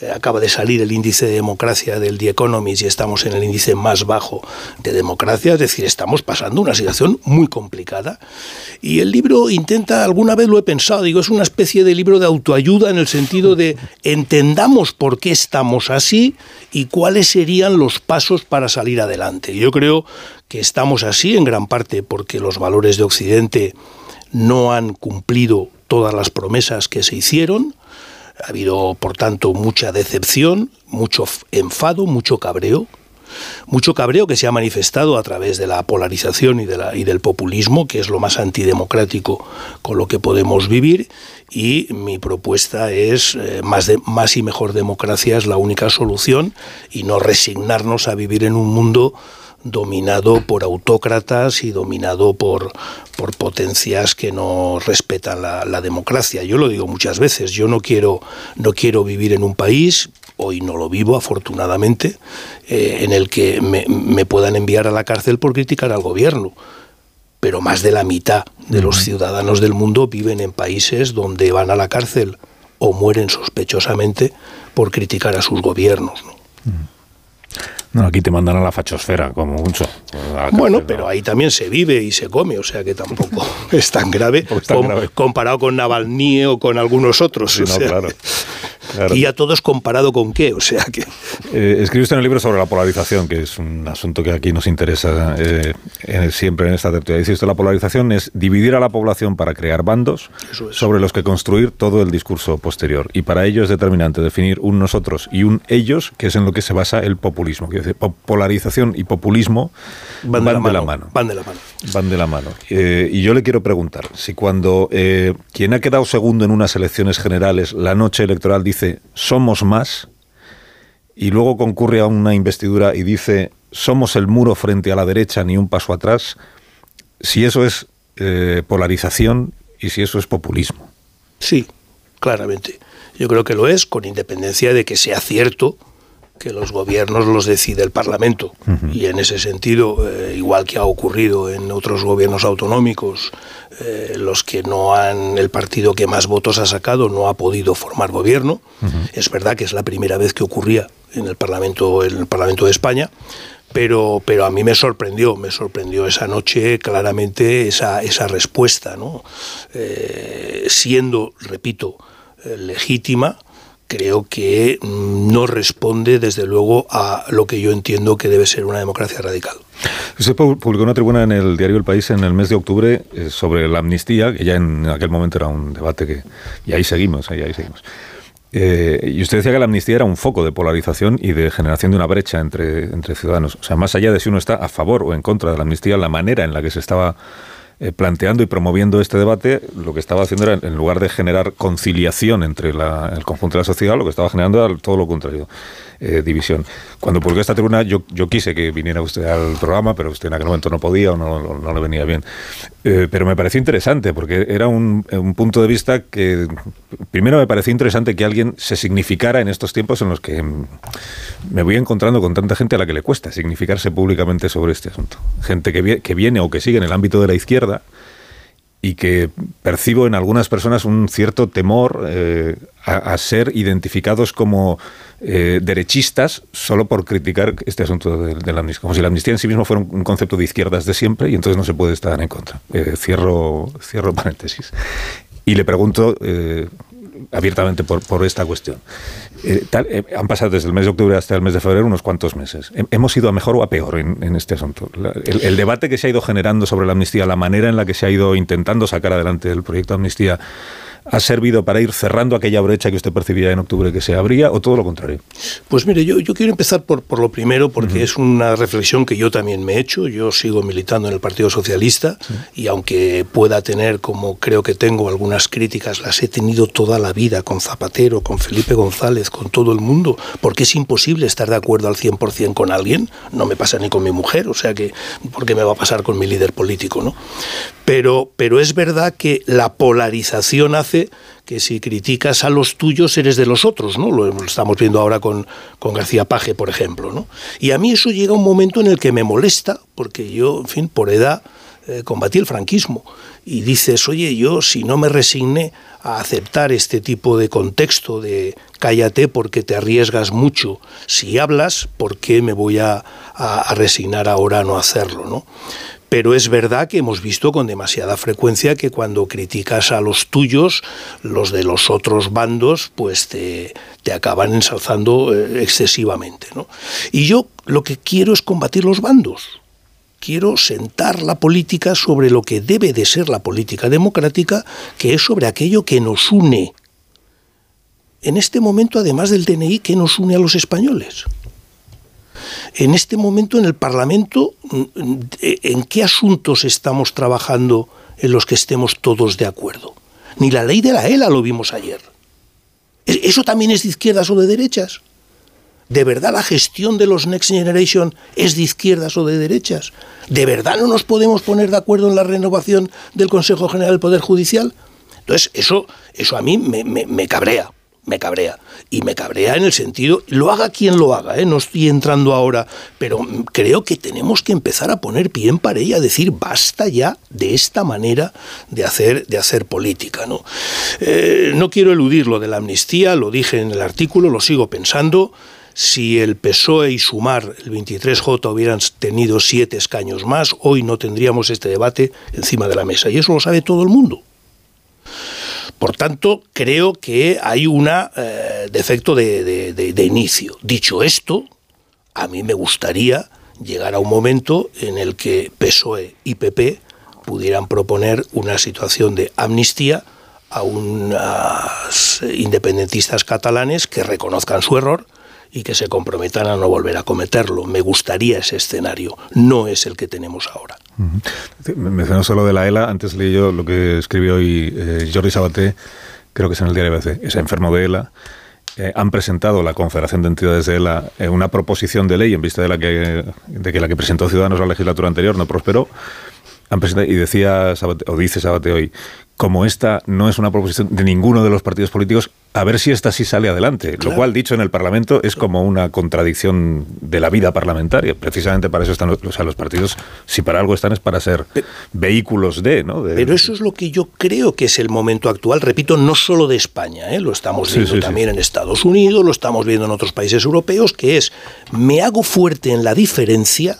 Speaker 148: eh, acaba de salir el índice de democracia del The Economist y estamos en el índice más bajo de democracia, es decir, estamos pasando una situación muy complicada. Y el libro intenta, alguna vez lo he pensado, digo, es una especie de libro de autoayuda en el sentido de entendamos por qué estamos así y cuáles serían los pasos para salir adelante. Yo creo que estamos así en gran parte porque los valores de Occidente no han cumplido todas las promesas que se hicieron. Ha habido, por tanto, mucha decepción, mucho enfado, mucho cabreo. Mucho cabreo que se ha manifestado a través de la polarización y, de la- y del populismo, que es lo más antidemocrático con lo que podemos vivir. Y mi propuesta es eh, más, de, más y mejor democracia es la única solución y no resignarnos a vivir en un mundo dominado por autócratas y dominado por, por potencias que no respetan la, la democracia. Yo lo digo muchas veces, yo no quiero, no quiero vivir en un país, hoy no lo vivo afortunadamente, eh, en el que me, me puedan enviar a la cárcel por criticar al gobierno pero más de la mitad de los ciudadanos del mundo viven en países donde van a la cárcel o mueren sospechosamente por criticar a sus gobiernos. ¿no?
Speaker 64: No, aquí te mandan a la fachosfera, como mucho.
Speaker 148: Bueno, pero ahí también se vive y se come, o sea que tampoco es tan grave,
Speaker 64: tan
Speaker 148: com-
Speaker 64: grave.
Speaker 148: comparado con Navalny o con algunos otros.
Speaker 64: Sí,
Speaker 148: o sea,
Speaker 64: claro, claro.
Speaker 148: Y a todos comparado con qué, o sea que...
Speaker 64: Eh, escribe usted en el libro sobre la polarización, que es un asunto que aquí nos interesa eh, eh, siempre en esta tertulia. Dice usted, la polarización es dividir a la población para crear bandos sobre los que construir todo el discurso posterior. Y para ello es determinante definir un nosotros y un ellos, que es en lo que se basa el populismo. Quiere decir, po- polarización y populismo van, de, la mano.
Speaker 148: Van de la mano.
Speaker 64: Van de la mano. Eh, y yo le quiero preguntar, si cuando eh, quien ha quedado segundo en unas elecciones generales, la noche electoral dice somos más, y luego concurre a una investidura y dice somos el muro frente a la derecha, ni un paso atrás, si eso es eh, polarización y si eso es populismo.
Speaker 148: Sí, claramente. Yo creo que lo es, con independencia de que sea cierto que los gobiernos los decide el Parlamento. Y en ese sentido, eh, igual que ha ocurrido en otros gobiernos autonómicos, eh, los que no han, el partido que más votos ha sacado no ha podido formar gobierno. Es verdad que es la primera vez que ocurría en el Parlamento, en el Parlamento de España. Pero, pero a mí me sorprendió, me sorprendió esa noche claramente esa, esa respuesta, ¿no? Eh, siendo, repito, legítima, creo que mm, no responde desde luego a lo que yo entiendo que debe ser una democracia radical.
Speaker 64: Usted publicó una tribuna en el diario El País en el mes de octubre eh, sobre la amnistía, que ya en aquel momento era un debate que... Y ahí seguimos, ahí, seguimos. Eh, y usted decía que la amnistía era un foco de polarización y de generación de una brecha entre, entre ciudadanos. O sea, más allá de si uno está a favor o en contra de la amnistía, la manera en la que se estaba eh, planteando y promoviendo este debate, lo que estaba haciendo era, en lugar de generar conciliación entre el conjunto de la sociedad, lo que estaba generando era todo lo contrario. Eh, división. Cuando publiqué esta tribuna, yo, yo quise que viniera usted al programa, pero usted en aquel momento no podía o no, no le venía bien. Eh, pero me pareció interesante, porque era un, un, punto de vista que, primero me pareció interesante que alguien se significara en estos tiempos en los que me voy encontrando con tanta gente a la que le cuesta significarse públicamente sobre este asunto. Gente que, que viene o que sigue en el ámbito de la izquierda y que percibo en algunas personas un cierto temor eh, a, ser identificados como eh, derechistas solo por criticar este asunto de, la amnistía. Como si la amnistía en sí mismo fuera un, concepto de izquierdas de siempre y entonces no se puede estar en contra. Eh, cierro, cierro paréntesis. Y le pregunto abiertamente por, por esta cuestión. Eh, eh, han pasado desde el mes de octubre hasta el mes de febrero unos cuantos meses. ¿Hemos ido a mejor o a peor en, este asunto? el, el, debate que se ha ido generando sobre la amnistía, la manera en la que se ha ido intentando sacar adelante el proyecto de amnistía, ha servido para ir cerrando aquella brecha que usted percibía en octubre que se abría o todo lo contrario?
Speaker 148: Pues mire, yo, yo quiero empezar por, por lo primero porque es una reflexión que yo también me he hecho. Yo sigo militando en el Partido Socialista y aunque pueda tener, como creo que tengo, algunas críticas, las he tenido toda la vida con Zapatero, con Felipe González, con todo el mundo, porque es imposible estar de acuerdo al 100% con alguien. No me pasa ni con mi mujer, o sea que, ¿por qué me va a pasar con mi líder político? ¿no? Pero, pero es verdad que la polarización hace que si criticas a los tuyos eres de los otros, ¿no? Lo estamos viendo ahora con, con García Paje, por ejemplo, ¿no? Y a mí eso llega un momento en el que me molesta, porque yo, en fin, por edad eh, combatí el franquismo. Y dices, oye, yo si no me resigné a aceptar este tipo de contexto de cállate porque te arriesgas mucho, si hablas, ¿por qué me voy a, a, resignar ahora a no hacerlo, ¿no? Pero es verdad que hemos visto con demasiada frecuencia que cuando criticas a los tuyos, los de los otros bandos, pues te, te acaban ensalzando eh, excesivamente. ¿no? Y yo lo que quiero es combatir los bandos. Quiero sentar la política sobre lo que debe de ser la política democrática, que es sobre aquello que nos une. En este momento, además del DNI, ¿qué nos une a los españoles? En este momento en el Parlamento, ¿en qué asuntos estamos trabajando en los que estemos todos de acuerdo? Ni la ley de la ELA lo vimos ayer. ¿E-, ¿Eso también es de izquierdas o de derechas? ¿De verdad la gestión de los Next Generation es de izquierdas o de derechas? ¿De verdad no nos podemos poner de acuerdo en la renovación del Consejo General del Poder Judicial? Entonces, eso, eso a mí me, me cabrea me cabrea. Y me cabrea en el sentido, lo haga quien lo haga, ¿eh? no estoy entrando ahora, pero creo que tenemos que empezar a poner pie en pared y a decir basta ya de esta manera de hacer, de hacer política. ¿no? Eh, no quiero eludir lo de la amnistía, lo dije en el artículo, lo sigo pensando. Si el PSOE y Sumar, el 23J, hubieran tenido siete escaños más, hoy no tendríamos este debate encima de la mesa. Y eso lo sabe todo el mundo. Por tanto, creo que hay un eh, defecto de, de, inicio. Dicho esto, a mí me gustaría llegar a un momento en el que PSOE y PP pudieran proponer una situación de amnistía a unos independentistas catalanes que reconozcan su error y que se comprometan a no volver a cometerlo. Me gustaría ese escenario, no es el que tenemos ahora.
Speaker 64: Me mencionó solo de la ELA, antes leí yo lo que escribió hoy eh, Jordi Sabaté, creo que es en el diario ABC, es enfermo de ELA. Eh, han presentado la Confederación de Entidades de ELA eh, una proposición de ley en vista de, la que, de que la que presentó Ciudadanos la legislatura anterior no prosperó. Han presentado, y decía o dice Sabate hoy
Speaker 146: como esta no es una proposición de ninguno de los partidos políticos, a ver si esta sí sale adelante. Lo cual, dicho en el Parlamento, es como una contradicción de la vida parlamentaria. Precisamente para eso están los, o sea, los partidos, si para algo están es para ser vehículos de, ¿no? De-
Speaker 148: Pero eso es lo que yo creo que es el momento actual, repito, no solo de España, ¿eh? lo estamos viendo
Speaker 146: sí, sí.
Speaker 148: también en Estados Unidos, lo estamos viendo en otros países europeos, que es, me hago fuerte en la diferencia,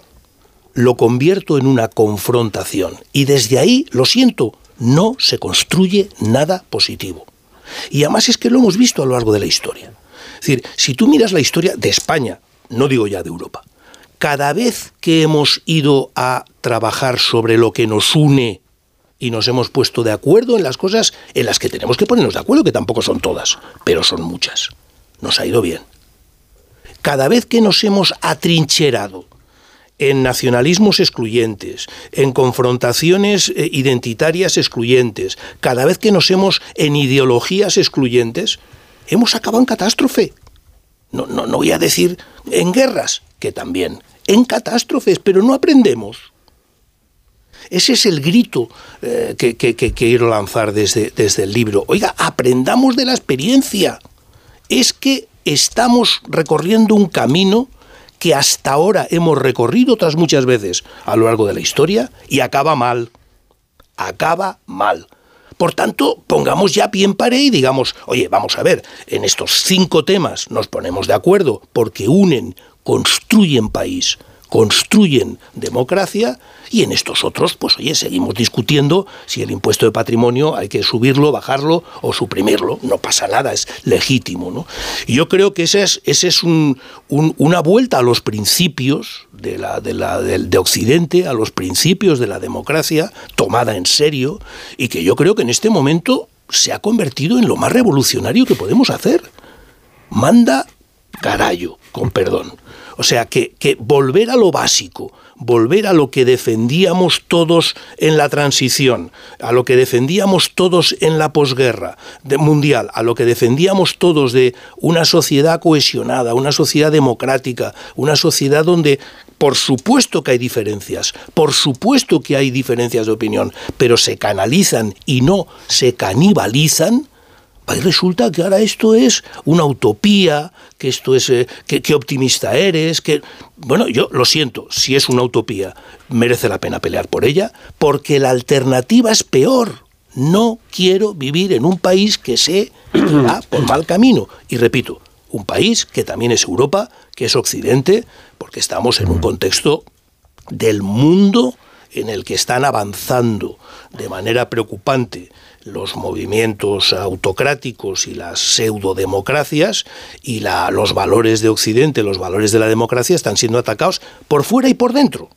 Speaker 148: lo convierto en una confrontación. Y desde ahí, lo siento, no se construye nada positivo. Y además es que lo hemos visto a lo largo de la historia. Es decir, si tú miras la historia de España, no digo ya de Europa, cada vez que hemos ido a trabajar sobre lo que nos une y nos hemos puesto de acuerdo en las cosas en las que tenemos que ponernos de acuerdo, que tampoco son todas, pero son muchas, nos ha ido bien. Cada vez que nos hemos atrincherado en nacionalismos excluyentes, en confrontaciones eh, identitarias excluyentes, cada vez que nos hemos en ideologías excluyentes, hemos acabado en catástrofe. No, no, no voy a decir en guerras, que también, en catástrofes, pero no aprendemos. Ese es el grito eh, que, que- quiero lanzar desde, desde el libro. Oiga, aprendamos de la experiencia. Es que estamos recorriendo un camino que hasta ahora hemos recorrido otras muchas veces a lo largo de la historia y acaba mal. Acaba mal. Por tanto, pongamos ya pie en pared y digamos, oye, vamos a ver, en estos cinco temas nos ponemos de acuerdo porque unen, construyen país, construyen democracia y en estos otros, pues oye, seguimos discutiendo si el impuesto de patrimonio hay que subirlo, bajarlo o suprimirlo. No pasa nada, es legítimo. ¿no? Y yo creo que ese es, ese es un- un- una vuelta a los principios de, la, de, la, de Occidente, a los principios de la democracia, tomada en serio, y que yo creo que en este momento se ha convertido en lo más revolucionario que podemos hacer. Manda carallo, con perdón. O sea, que, volver a lo básico, volver a lo que defendíamos todos en la transición, a lo que defendíamos todos en la posguerra mundial, a lo que defendíamos todos de una sociedad cohesionada, una sociedad democrática, una sociedad donde por supuesto que hay diferencias, por supuesto que hay diferencias de opinión, pero se canalizan y no se canibalizan, Ahí resulta que ahora esto es una utopía, que esto es, eh, que, optimista eres, que... Bueno, yo lo siento, si es una utopía, merece la pena pelear por ella, porque la alternativa es peor. No quiero vivir en un país que se va por mal camino. Y repito, un país que también es Europa, que es Occidente, porque estamos en un contexto del mundo en el que están avanzando de manera preocupante los movimientos autocráticos y las pseudodemocracias y la- los valores de Occidente, los valores de la democracia están siendo atacados por fuera y por dentro.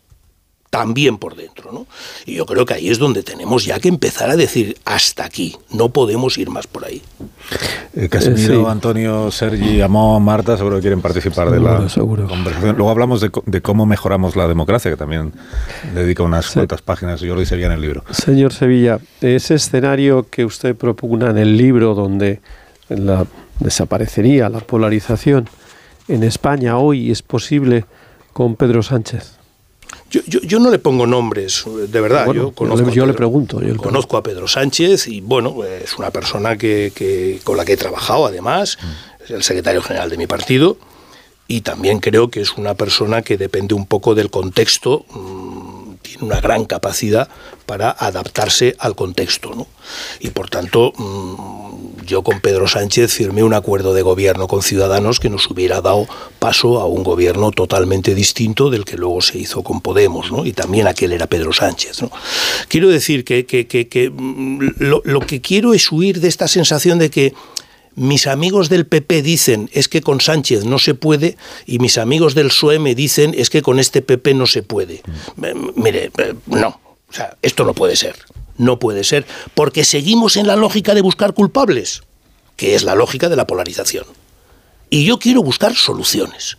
Speaker 148: También por dentro, ¿no? Y yo creo que ahí es donde tenemos ya que empezar a decir hasta aquí, no podemos ir más por ahí.
Speaker 146: Eh, Casimiro,
Speaker 148: Eh, sí.
Speaker 146: Antonio, Sergi, Amón, Marta, seguro que quieren participar de la conversación. Luego hablamos de, cómo mejoramos la democracia, que también dedica unas cuantas páginas, yo lo dice bien en el libro.
Speaker 116: Señor Sevilla, ese escenario que usted propugna en el libro donde la, desaparecería la polarización en España hoy es posible con Pedro Sánchez.
Speaker 148: Yo, yo- yo no le pongo nombres, de verdad.
Speaker 116: Bueno,
Speaker 148: yo conozco,
Speaker 116: yo le
Speaker 148: Pedro-
Speaker 116: pregunto, yo le
Speaker 148: conozco a Pedro Sánchez y bueno, es una persona que, que- con la que he trabajado además, es el secretario general de mi partido y también creo que es una persona que depende un poco del contexto, mm, tiene una gran capacidad para adaptarse al contexto. ¿no? Y por tanto, mm, yo con Pedro Sánchez firmé un acuerdo de gobierno con Ciudadanos que nos hubiera dado paso a un gobierno totalmente distinto del que luego se hizo con Podemos, ¿no? y también aquel era Pedro Sánchez. ¿no? Quiero decir que, que- que- mm, lo que quiero es huir de esta sensación de que mis amigos del PP dicen es que con Sánchez no se puede y mis amigos del PSOE me dicen es que con este PP no se puede. Eh, Mire, eh, no, o sea, esto no puede ser. No puede ser porque seguimos en la lógica de buscar culpables, que es la lógica de la polarización. Y yo quiero buscar soluciones.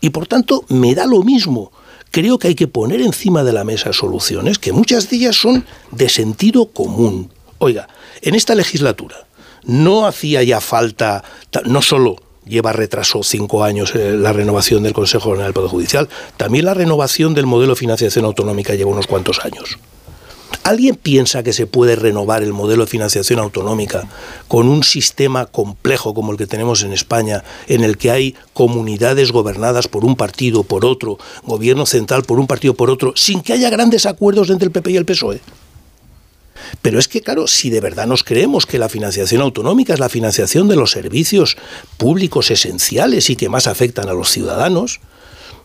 Speaker 148: Y por tanto, me da lo mismo. Creo que hay que poner encima de la mesa soluciones que muchas de ellas son de sentido común. Oiga, en esta legislatura no hacía ya falta, ta- no solo lleva retraso cinco años eh, la renovación del Consejo General del Poder Judicial, también la renovación del modelo de financiación autonómica lleva unos cuantos años. ¿Alguien piensa que se puede renovar el modelo de financiación autonómica con un sistema complejo como el que tenemos en España, en el que hay comunidades gobernadas por un partido, por otro, gobierno central por un partido, por otro, sin que haya grandes acuerdos entre el PP y el PSOE? Pero es que, claro, si de verdad nos creemos que la financiación autonómica es la financiación de los servicios públicos esenciales y que más afectan a los ciudadanos,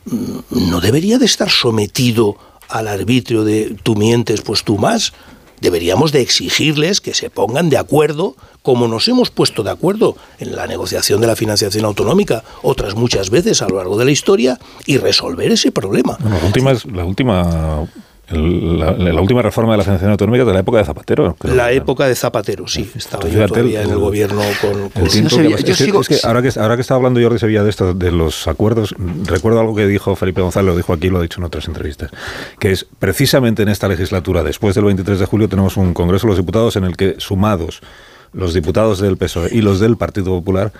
Speaker 148: mm, no debería de estar sometido al arbitrio de tú mientes, pues tú más. Deberíamos de exigirles que se pongan de acuerdo, como nos hemos puesto de acuerdo en la negociación de la financiación autonómica otras muchas veces a lo largo de la historia, y resolver ese problema.
Speaker 146: la última, la última la, última reforma de la financiación autonómica de la época de Zapatero.
Speaker 148: La época de Zapatero, sí. Estaba yo todavía en el gobierno con...
Speaker 146: ahora, que, ahora que estaba hablando Jordi Sevilla de esto, de los acuerdos, recuerdo algo que dijo Felipe González, lo dijo aquí, lo ha dicho en otras entrevistas, que es precisamente en esta legislatura, después del 23 de julio, tenemos un Congreso de los Diputados en el que, sumados los diputados del PSOE y los del Partido Popular,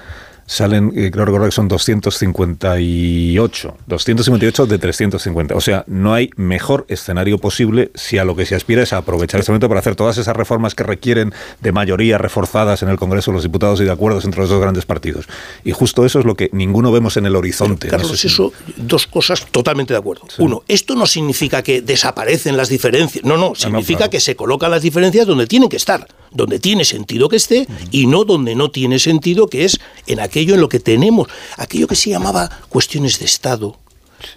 Speaker 146: salen, eh, creo recordar que son 258, 258 de 350. O sea, no hay mejor escenario posible si a lo que se aspira es a aprovechar este momento para hacer todas esas reformas que requieren de mayoría reforzadas en el Congreso de los Diputados y de acuerdos entre los dos grandes partidos. Y justo eso es lo que ninguno vemos en el horizonte.
Speaker 148: Carlos, eso, dos cosas totalmente de acuerdo. Uno, esto no significa que desaparecen las diferencias. No, no, significa que se colocan las diferencias donde tienen que estar, donde tiene sentido que esté y no donde no tiene sentido, que es en aquel aquello en lo que tenemos, aquello que se llamaba cuestiones de Estado,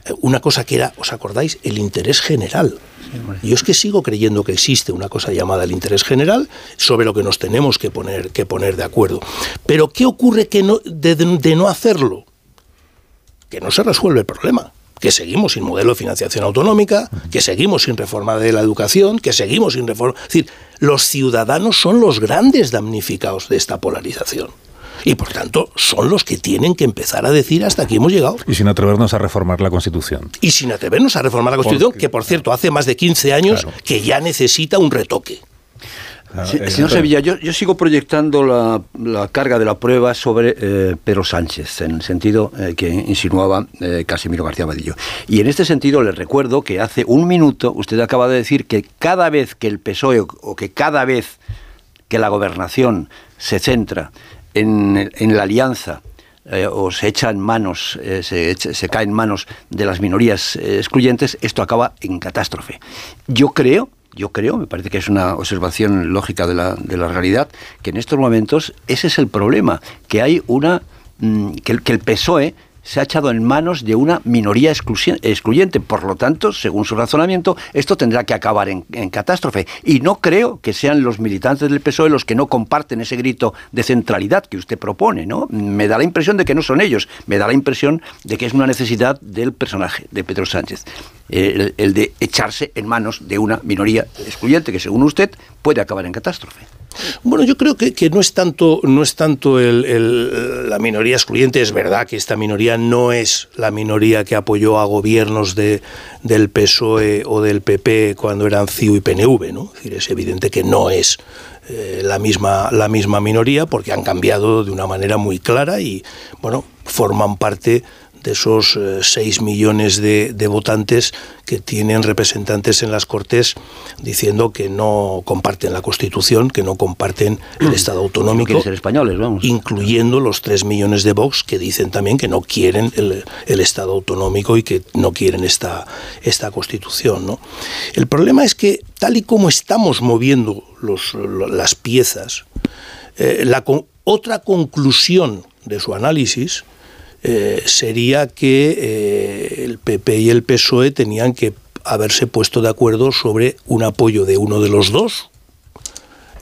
Speaker 148: eh, una cosa que era, ¿os acordáis? El interés general. Yo es que sigo creyendo que existe una cosa llamada el interés general sobre lo que nos tenemos que poner, que poner de acuerdo. Pero ¿qué ocurre que no, de, de no hacerlo? Que no se resuelve el problema que seguimos sin modelo de financiación autonómica, que seguimos sin reforma de la educación, que seguimos sin reforma... Es decir, los ciudadanos son los grandes damnificados de esta polarización y por tanto son los que tienen que empezar a decir hasta aquí hemos llegado.
Speaker 146: Y sin atrevernos a reformar la Constitución.
Speaker 148: Y sin atrevernos a reformar la Constitución, que por cierto hace más de 15 años que ya necesita un retoque.
Speaker 115: Ah, eh, señor Sevilla, yo, sigo proyectando la, carga de la prueba sobre eh, Pedro Sánchez, en el sentido eh, que insinuaba Casimiro García Vadillo. Y en este sentido le recuerdo que hace un minuto usted acaba de decir que cada vez que el PSOE o que cada vez que la gobernación se centra en, la alianza eh, o se echa en manos, eh, se, se, cae en manos de las minorías eh, excluyentes, esto acaba en catástrofe. Yo creo, yo creo, me parece que es una observación lógica de la, de la realidad, que en estos momentos ese es el problema, que hay una, mm, que el PSOE se ha echado en manos de una minoría excluyente. Por lo tanto, según su razonamiento, esto tendrá que acabar en, catástrofe. Y no creo que sean los militantes del PSOE los que no comparten ese grito de centralidad que usted propone. ¿no? Me da la impresión de que no son ellos. Me da la impresión de que es una necesidad del personaje, de Pedro Sánchez. el de echarse en manos de una minoría excluyente que, según usted, puede acabar en catástrofe.
Speaker 148: Bueno, yo creo que, no es tanto, no es tanto la minoría excluyente, es verdad que esta minoría no es la minoría que apoyó a gobiernos de, del PSOE o del PP cuando eran CIU y PNV, ¿no? Es, evidente que no es eh, la, misma, la misma minoría porque han cambiado de una manera muy clara y, bueno, forman parte de esos 6 eh, millones de, votantes que tienen representantes en las Cortes diciendo que no comparten la Constitución, que no comparten el Estado autonómico,
Speaker 115: ser españoles, vamos.
Speaker 148: incluyendo los 3 millones de Vox que dicen también que no quieren el, Estado autonómico y que no quieren esta, esta Constitución. ¿no? El problema es que tal y como estamos moviendo los, las piezas, eh, la, otra conclusión de su análisis eh, sería que eh, el PP y el PSOE tenían que haberse puesto de acuerdo sobre un apoyo de uno de los dos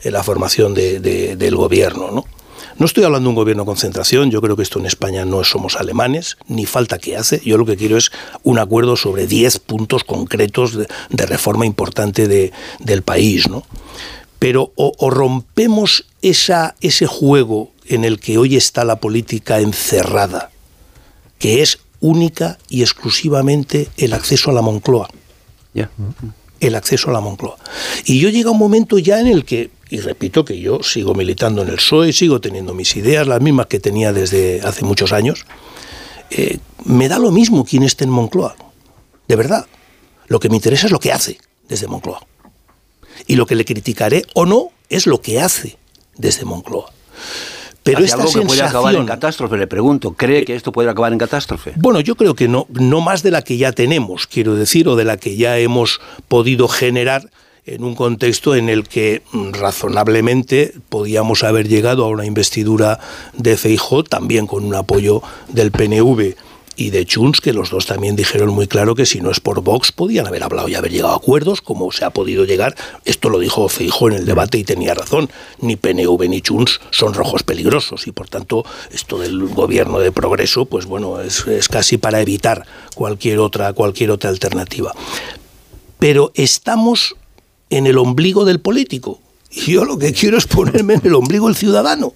Speaker 148: en la formación del gobierno. ¿no? no estoy hablando de un gobierno de concentración, yo creo que esto en España no somos alemanes, ni falta que hace. Yo lo que quiero es un acuerdo sobre 10 puntos concretos de, reforma importante de, del país. ¿no? Pero o, rompemos ese juego en el que hoy está la política encerrada que es única y exclusivamente el acceso a la Moncloa. El acceso a la Moncloa. Y yo llega un momento ya en el que, y repito que yo sigo militando en el PSOE, sigo teniendo mis ideas, las mismas que tenía desde hace muchos años, eh, me da lo mismo quién esté en Moncloa. De verdad. Lo que me interesa es lo que hace desde Moncloa. Y lo que le criticaré o no es lo que hace desde Moncloa. Pero esta
Speaker 115: algo que puede acabar en catástrofe, le pregunto, ¿cree que esto puede acabar en catástrofe?
Speaker 148: Bueno, yo creo que no, no más de la que ya tenemos, quiero decir, o de la que ya hemos podido generar en un contexto en el que mm, razonablemente podíamos haber llegado a una investidura de Feijó, también con un apoyo del PNV y de Junts, que los dos también dijeron muy claro que si no es por Vox podían haber hablado y haber llegado a acuerdos, como se ha podido llegar. Esto lo dijo Feijó en el debate y tenía razón. Ni PNV ni Junts son rojos peligrosos y por tanto esto del gobierno de progreso, pues bueno, es, es casi para evitar cualquier otra, cualquier otra alternativa. Pero estamos en el ombligo del político. Y yo lo que quiero es ponerme en el ombligo del ciudadano.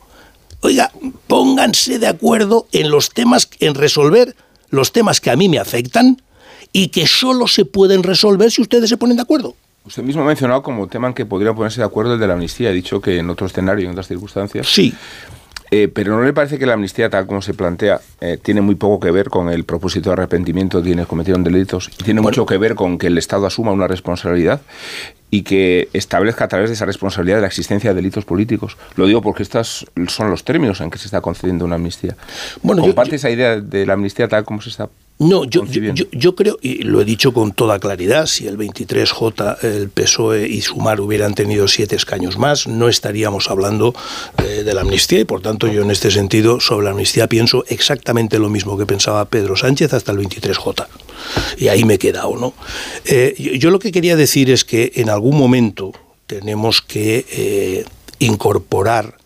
Speaker 148: Oiga, pónganse de acuerdo en los temas, en resolver los temas que a mí me afectan y que solo se pueden resolver si ustedes se ponen de acuerdo.
Speaker 149: Usted mismo ha mencionado como tema en que podría ponerse de acuerdo el de la amnistía. Ha dicho que en otro escenario, en otras circunstancias.
Speaker 148: Sí.
Speaker 149: Eh, pero ¿no le parece que la amnistía, tal como se plantea, eh, tiene muy poco que ver con el propósito de arrepentimiento de quienes cometieron delitos? Y tiene mucho que ver con que el Estado asuma una responsabilidad y que establezca a través de esa responsabilidad la existencia de delitos políticos. Lo digo porque estos son los términos en que se está concediendo una amnistía.
Speaker 148: Bueno, yo-
Speaker 149: ¿Comparte esa idea de la amnistía tal como se está
Speaker 148: No, yo, yo, yo- yo creo, y lo he dicho con toda claridad, si el 23J, el PSOE y Sumar hubieran tenido siete escaños más, no estaríamos hablando eh, de la amnistía y por tanto yo en este sentido sobre la amnistía pienso exactamente lo mismo que pensaba Pedro Sánchez hasta el 23J. Y ahí me he quedado, ¿no? Eh, yo, lo que quería decir es que en algún momento tenemos que eh, incorporar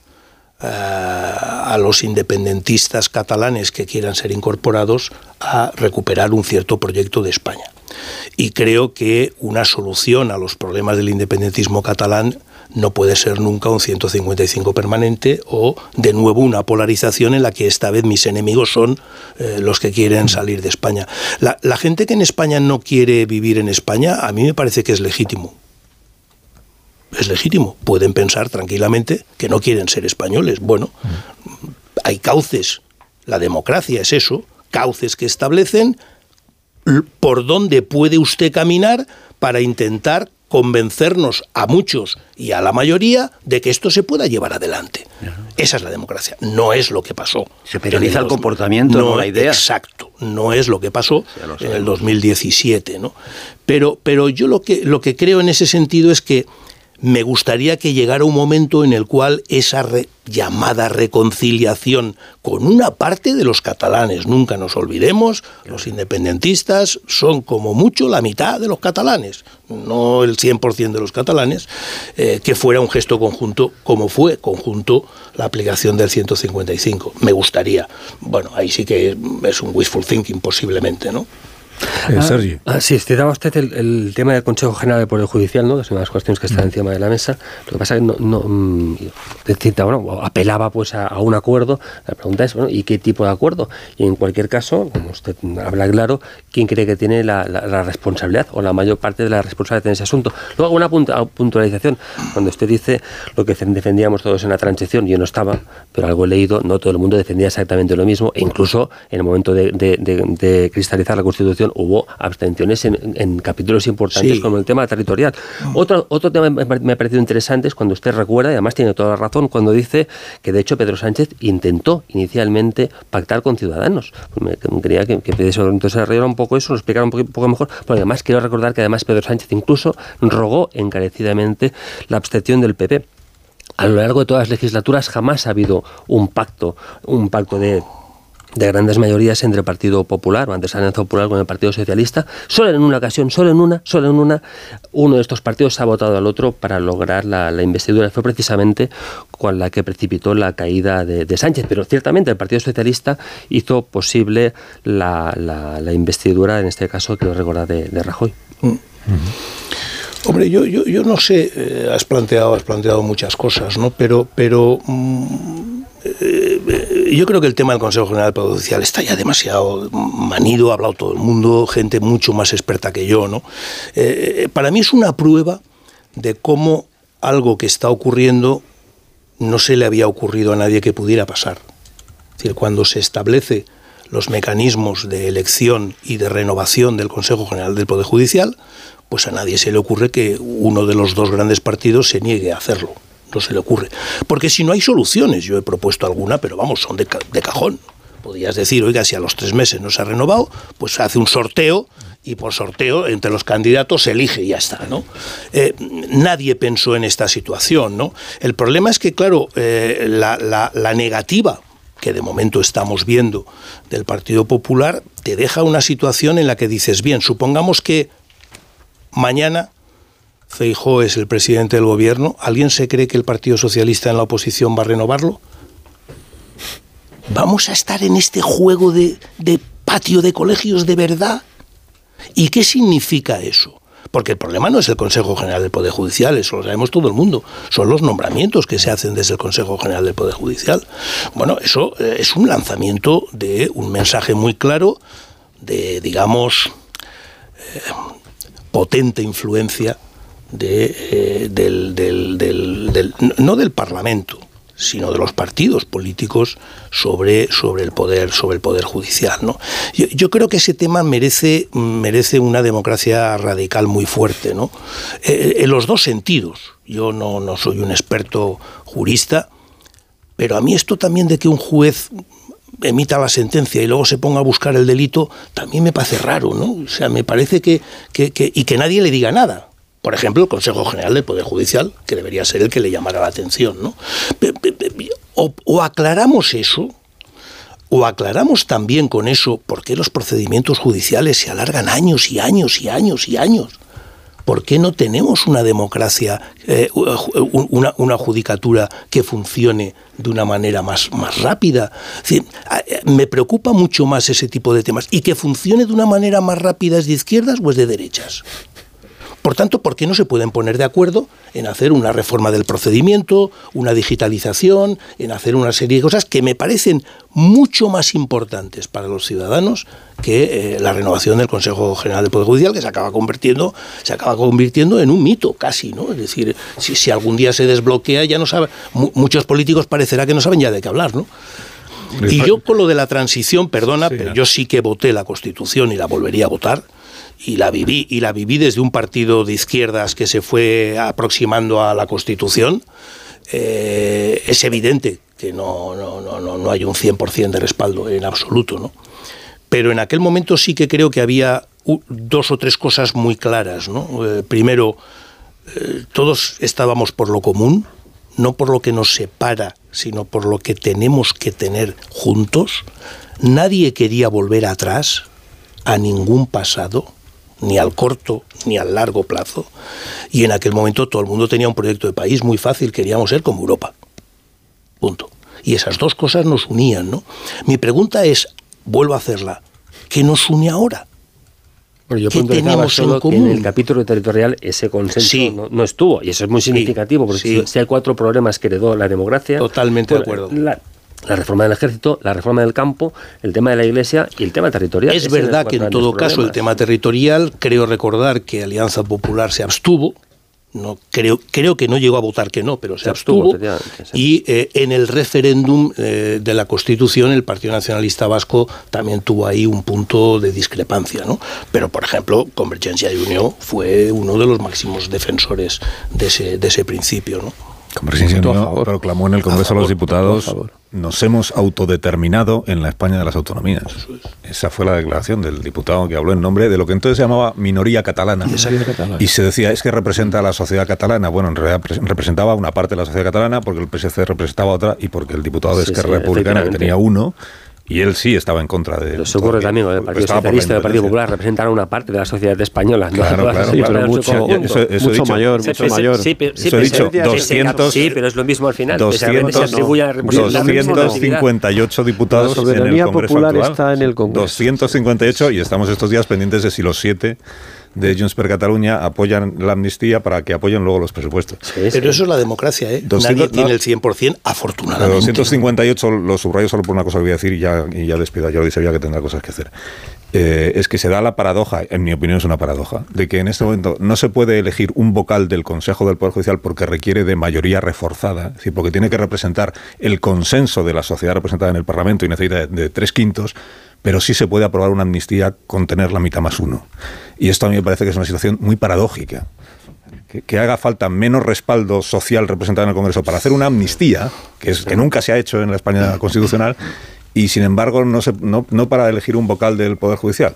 Speaker 148: a los independentistas catalanes que quieran ser incorporados a recuperar un cierto proyecto de España. Y creo que una solución a los problemas del independentismo catalán no puede ser nunca un 155 permanente o de nuevo una polarización en la que esta vez mis enemigos son eh, los que quieren salir de España. La, la gente que en España no quiere vivir en España, a mí me parece que es legítimo es legítimo. Pueden pensar tranquilamente que no quieren ser españoles. Bueno, hay cauces. La democracia es eso. Cauces que establecen por dónde puede usted caminar para intentar convencernos a muchos y a la mayoría de que esto se pueda llevar adelante. Esa es la democracia. No es lo que pasó.
Speaker 115: Se penaliza
Speaker 148: en
Speaker 115: el comportamiento, no la idea.
Speaker 148: Exacto. No es lo que pasó
Speaker 115: lo
Speaker 148: en el
Speaker 115: sabemos.
Speaker 148: 2017, ¿no? Pero, pero yo lo que, lo que creo en ese sentido es que me gustaría que llegara un momento en el cual esa re- llamada reconciliación con una parte de los catalanes, nunca nos olvidemos, los independentistas son como mucho la mitad de los catalanes, no el 100% de los catalanes, eh, que fuera un gesto conjunto como fue conjunto la aplicación del 155. Me gustaría. Bueno, ahí sí que es un wishful thinking posiblemente, ¿no?
Speaker 146: Sergi.
Speaker 114: Ah, sí, citaba usted el, el tema del Consejo General del Poder Judicial, ¿no? es una de las cuestiones que está encima de la mesa. Lo que pasa es que no, no, mm, citaba, bueno, apelaba pues a, a un acuerdo. La pregunta es, bueno, ¿y qué tipo de acuerdo? Y en cualquier caso, como usted habla claro, ¿quién cree que tiene la, la- la responsabilidad o la mayor parte de la responsabilidad en ese asunto? Luego, una puntualización. Cuando usted dice lo que defendíamos todos en la transición, yo no estaba, pero algo he leído, no todo el mundo defendía exactamente lo mismo, e incluso en el momento de, de- de- de cristalizar la Constitución hubo abstenciones en, en capítulos importantes
Speaker 148: Sí.
Speaker 114: como el tema territorial. Otro, otro tema me me ha parecido interesante es cuando usted recuerda, y además tiene toda la razón, cuando dice que de hecho Pedro Sánchez intentó inicialmente pactar con Ciudadanos. Pues me, me quería que, que entonces arreglara un poco eso, lo explicara un poco, un poco mejor, porque además quiero recordar que además Pedro Sánchez incluso rogó encarecidamente la abstención del PP. A lo largo de todas las legislaturas jamás ha habido un pacto, un pacto de de grandes mayorías entre el Partido Popular o antes Alianza Popular con el Partido Socialista. Solo en una ocasión, solo en una, solo en una, uno de estos partidos ha votado al otro para lograr la, investidura. Fue precisamente con la que precipitó la caída de, Sánchez. Pero ciertamente el Partido Socialista hizo posible la, la- investidura, en este caso, quiero recordar, de, de Rajoy.
Speaker 148: Hombre, yo, yo, yo no sé, eh, has planteado, has planteado muchas cosas, ¿no? Pero, pero mm, eh, eh, yo creo que el tema del Consejo General Judicial está ya demasiado manido, ha hablado todo el mundo, gente mucho más experta que yo, ¿no? Eh, eh, para mí es una prueba de cómo algo que está ocurriendo no se le había ocurrido a nadie que pudiera pasar. Es decir, cuando se establece los mecanismos de elección y de renovación del Consejo General del Poder Judicial, pues a nadie se le ocurre que uno de los dos grandes partidos se niegue a hacerlo. No se le ocurre. Porque si no hay soluciones, yo he propuesto alguna, pero vamos, son de, cajón. Podrías decir, oiga, si a los tres meses no se ha renovado, pues se hace un sorteo y por sorteo entre los candidatos se elige y ya está, ¿no? Eh, nadie pensó en esta situación, ¿no? El problema es que, claro, eh, la, la negativa que de momento estamos viendo del Partido Popular, te deja una situación en la que dices, bien, supongamos que mañana Feijó es el presidente del gobierno, ¿alguien se cree que el Partido Socialista en la oposición va a renovarlo? ¿Vamos a estar en este juego de, patio de colegios de verdad? ¿Y qué significa eso? Porque el problema no es el Consejo General del Poder Judicial, eso lo sabemos todo el mundo. Son los nombramientos que se hacen desde el Consejo General del Poder Judicial. Bueno, eso eh, es un lanzamiento de un mensaje muy claro de, digamos, eh, potente influencia de, eh, del, no del Parlamento, sino de los partidos políticos sobre, sobre, el, poder, sobre el poder judicial. ¿no? Yo, creo que ese tema merece, merece una democracia radical muy fuerte, ¿no? Eh, en los dos sentidos. Yo no, no soy un experto jurista, pero a mí esto también de que un juez emita la sentencia y luego se ponga a buscar el delito, también me parece raro, ¿no? O sea, me parece que, que, que y que nadie le diga nada. Por ejemplo, el Consejo General del Poder Judicial, que debería ser el que le llamara la atención. ¿no? O, aclaramos eso, o aclaramos también con eso por qué los procedimientos judiciales se alargan años y años y años y años. ¿Por qué no tenemos una democracia, eh, una, una, judicatura que funcione de una manera más, más rápida? me preocupa mucho más ese tipo de temas. ¿Y que funcione de una manera más rápida es de izquierdas o es de derechas? Por tanto, ¿por qué no se pueden poner de acuerdo en hacer una reforma del procedimiento, una digitalización, en hacer una serie de cosas que me parecen mucho más importantes para los ciudadanos que eh, la renovación del Consejo General del Poder Judicial, que se acaba convirtiendo, se acaba convirtiendo en un mito casi, ¿no? Es decir, si, algún día se desbloquea, ya no sabe, muchos políticos parecerá que no saben ya de qué hablar, ¿no? Y yo con lo de la transición, perdona, pero yo sí que voté la Constitución y la volvería a votar y la viví y la viví desde un partido de izquierdas que se fue aproximando a la Constitución. Eh, es evidente que no, no, no, no hay un 100% de respaldo en absoluto, ¿no? Pero en aquel momento sí que creo que había dos o tres cosas muy claras, ¿no? Eh, primero, eh, todos estábamos por lo común, no por lo que nos separa, sino por lo que tenemos que tener juntos. Nadie quería volver atrás a ningún pasado ni al corto ni al largo plazo. Y en aquel momento todo el mundo tenía un proyecto de país muy fácil, queríamos ser como Europa. Punto. Y esas dos cosas nos unían, ¿no? Mi pregunta es, vuelvo a hacerla, ¿qué nos une ahora?
Speaker 114: Bueno, yo ¿Qué tenemos en común? en el capítulo territorial ese consenso no, estuvo, y eso es muy significativo, porque si, hay cuatro problemas que heredó la democracia...
Speaker 148: Totalmente de acuerdo
Speaker 114: la reforma del ejército, la reforma del campo, el tema de la iglesia y el tema territorial.
Speaker 148: Es verdad que en todo caso el tema territorial, creo recordar que Alianza Popular se abstuvo, no creo creo que no llegó a votar que no, pero se, abstuvo, y eh, en el referéndum eh, de la Constitución el Partido Nacionalista Vasco también tuvo ahí un punto de discrepancia, ¿no? Pero por ejemplo, Convergencia y Unión fue uno de los máximos defensores de ese de ese principio, ¿no?
Speaker 64: Convergencia proclamó en el Congreso de los Diputados nos hemos autodeterminado en la España de las autonomías. Esa fue la declaración del diputado que habló en nombre de lo que entonces se llamaba minoría catalana. Y se decía, es que representa a la sociedad catalana. Bueno, en realidad representaba una parte de la sociedad catalana porque el PSC representaba otra y porque el diputado de Esquerra Republicana, que tenía uno, y él sí estaba en contra de.
Speaker 114: Eso ocurre también con el Partido Socialista y el Partido Popular. Representan a una parte de la sociedad española.
Speaker 64: Claro, claro, claro. mucho, mucho mayor, mucho mayor.
Speaker 114: Sí, pero,
Speaker 64: eso he dicho, 200,
Speaker 114: sí, pero es lo mismo al final.
Speaker 64: 200, se atribuye a 258 diputados
Speaker 146: en el Congreso popular actual. está en el Congreso.
Speaker 64: 258 y estamos estos días pendientes de si los siete de Junts per Cataluña apoyan la amnistía para que apoyen luego los presupuestos.
Speaker 148: Pero eso es la democracia, ¿eh? Nadie tiene el 100%, afortunadamente.
Speaker 64: 258 los subrayo solo por una cosa que voy a decir y ya, y ya despido a Jordi sabía que tendrá cosas que hacer. Eh, es que se da la paradoja, en mi opinión es una paradoja, de que en este momento no se puede elegir un vocal del Consejo del Poder Judicial porque requiere de mayoría reforzada, es decir, porque tiene que representar el consenso de la sociedad representada en el Parlamento y necesita de tres quintos, pero sí se puede aprobar una amnistía con tener la mitad más uno. Y esto a mí me parece que es una situación muy paradójica. Que, haga falta menos respaldo social representado en el Congreso para hacer una amnistía, que, es, que nunca se ha hecho en la España constitucional, y sin embargo no, se, no, no, para elegir un vocal del Poder Judicial,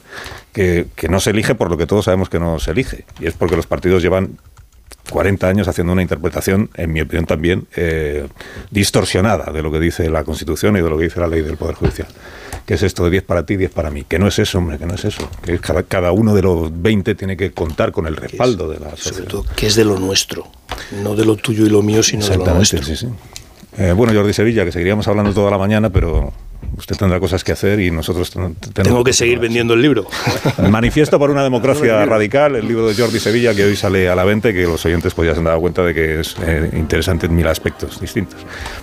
Speaker 64: que, que, no se elige por lo que todos sabemos que no se elige, y es porque los partidos llevan 40 años haciendo una interpretación, en mi opinión también, eh, distorsionada de lo que dice la Constitución y de lo que dice la ley del Poder Judicial. Que es esto de 10 para ti, 10 para mí. Que no es eso, hombre, que no es eso. Que cada, cada uno de los 20 tiene que contar con el respaldo de la sociedad.
Speaker 148: Sobre todo, que es de lo nuestro. No de lo tuyo y lo mío, sino de lo nuestro.
Speaker 64: Sí, sí. Eh, bueno, Jordi Sevilla, que seguiríamos hablando toda la mañana, pero usted tendrá cosas que hacer y nosotros tenemos...
Speaker 148: Tengo que seguir vendiendo el libro.
Speaker 64: Manifiesto por una democracia radical, el libro de Jordi Sevilla, que hoy sale a la venta y que los oyentes pues ya se han dado cuenta de que es eh, interesante en mil aspectos distintos.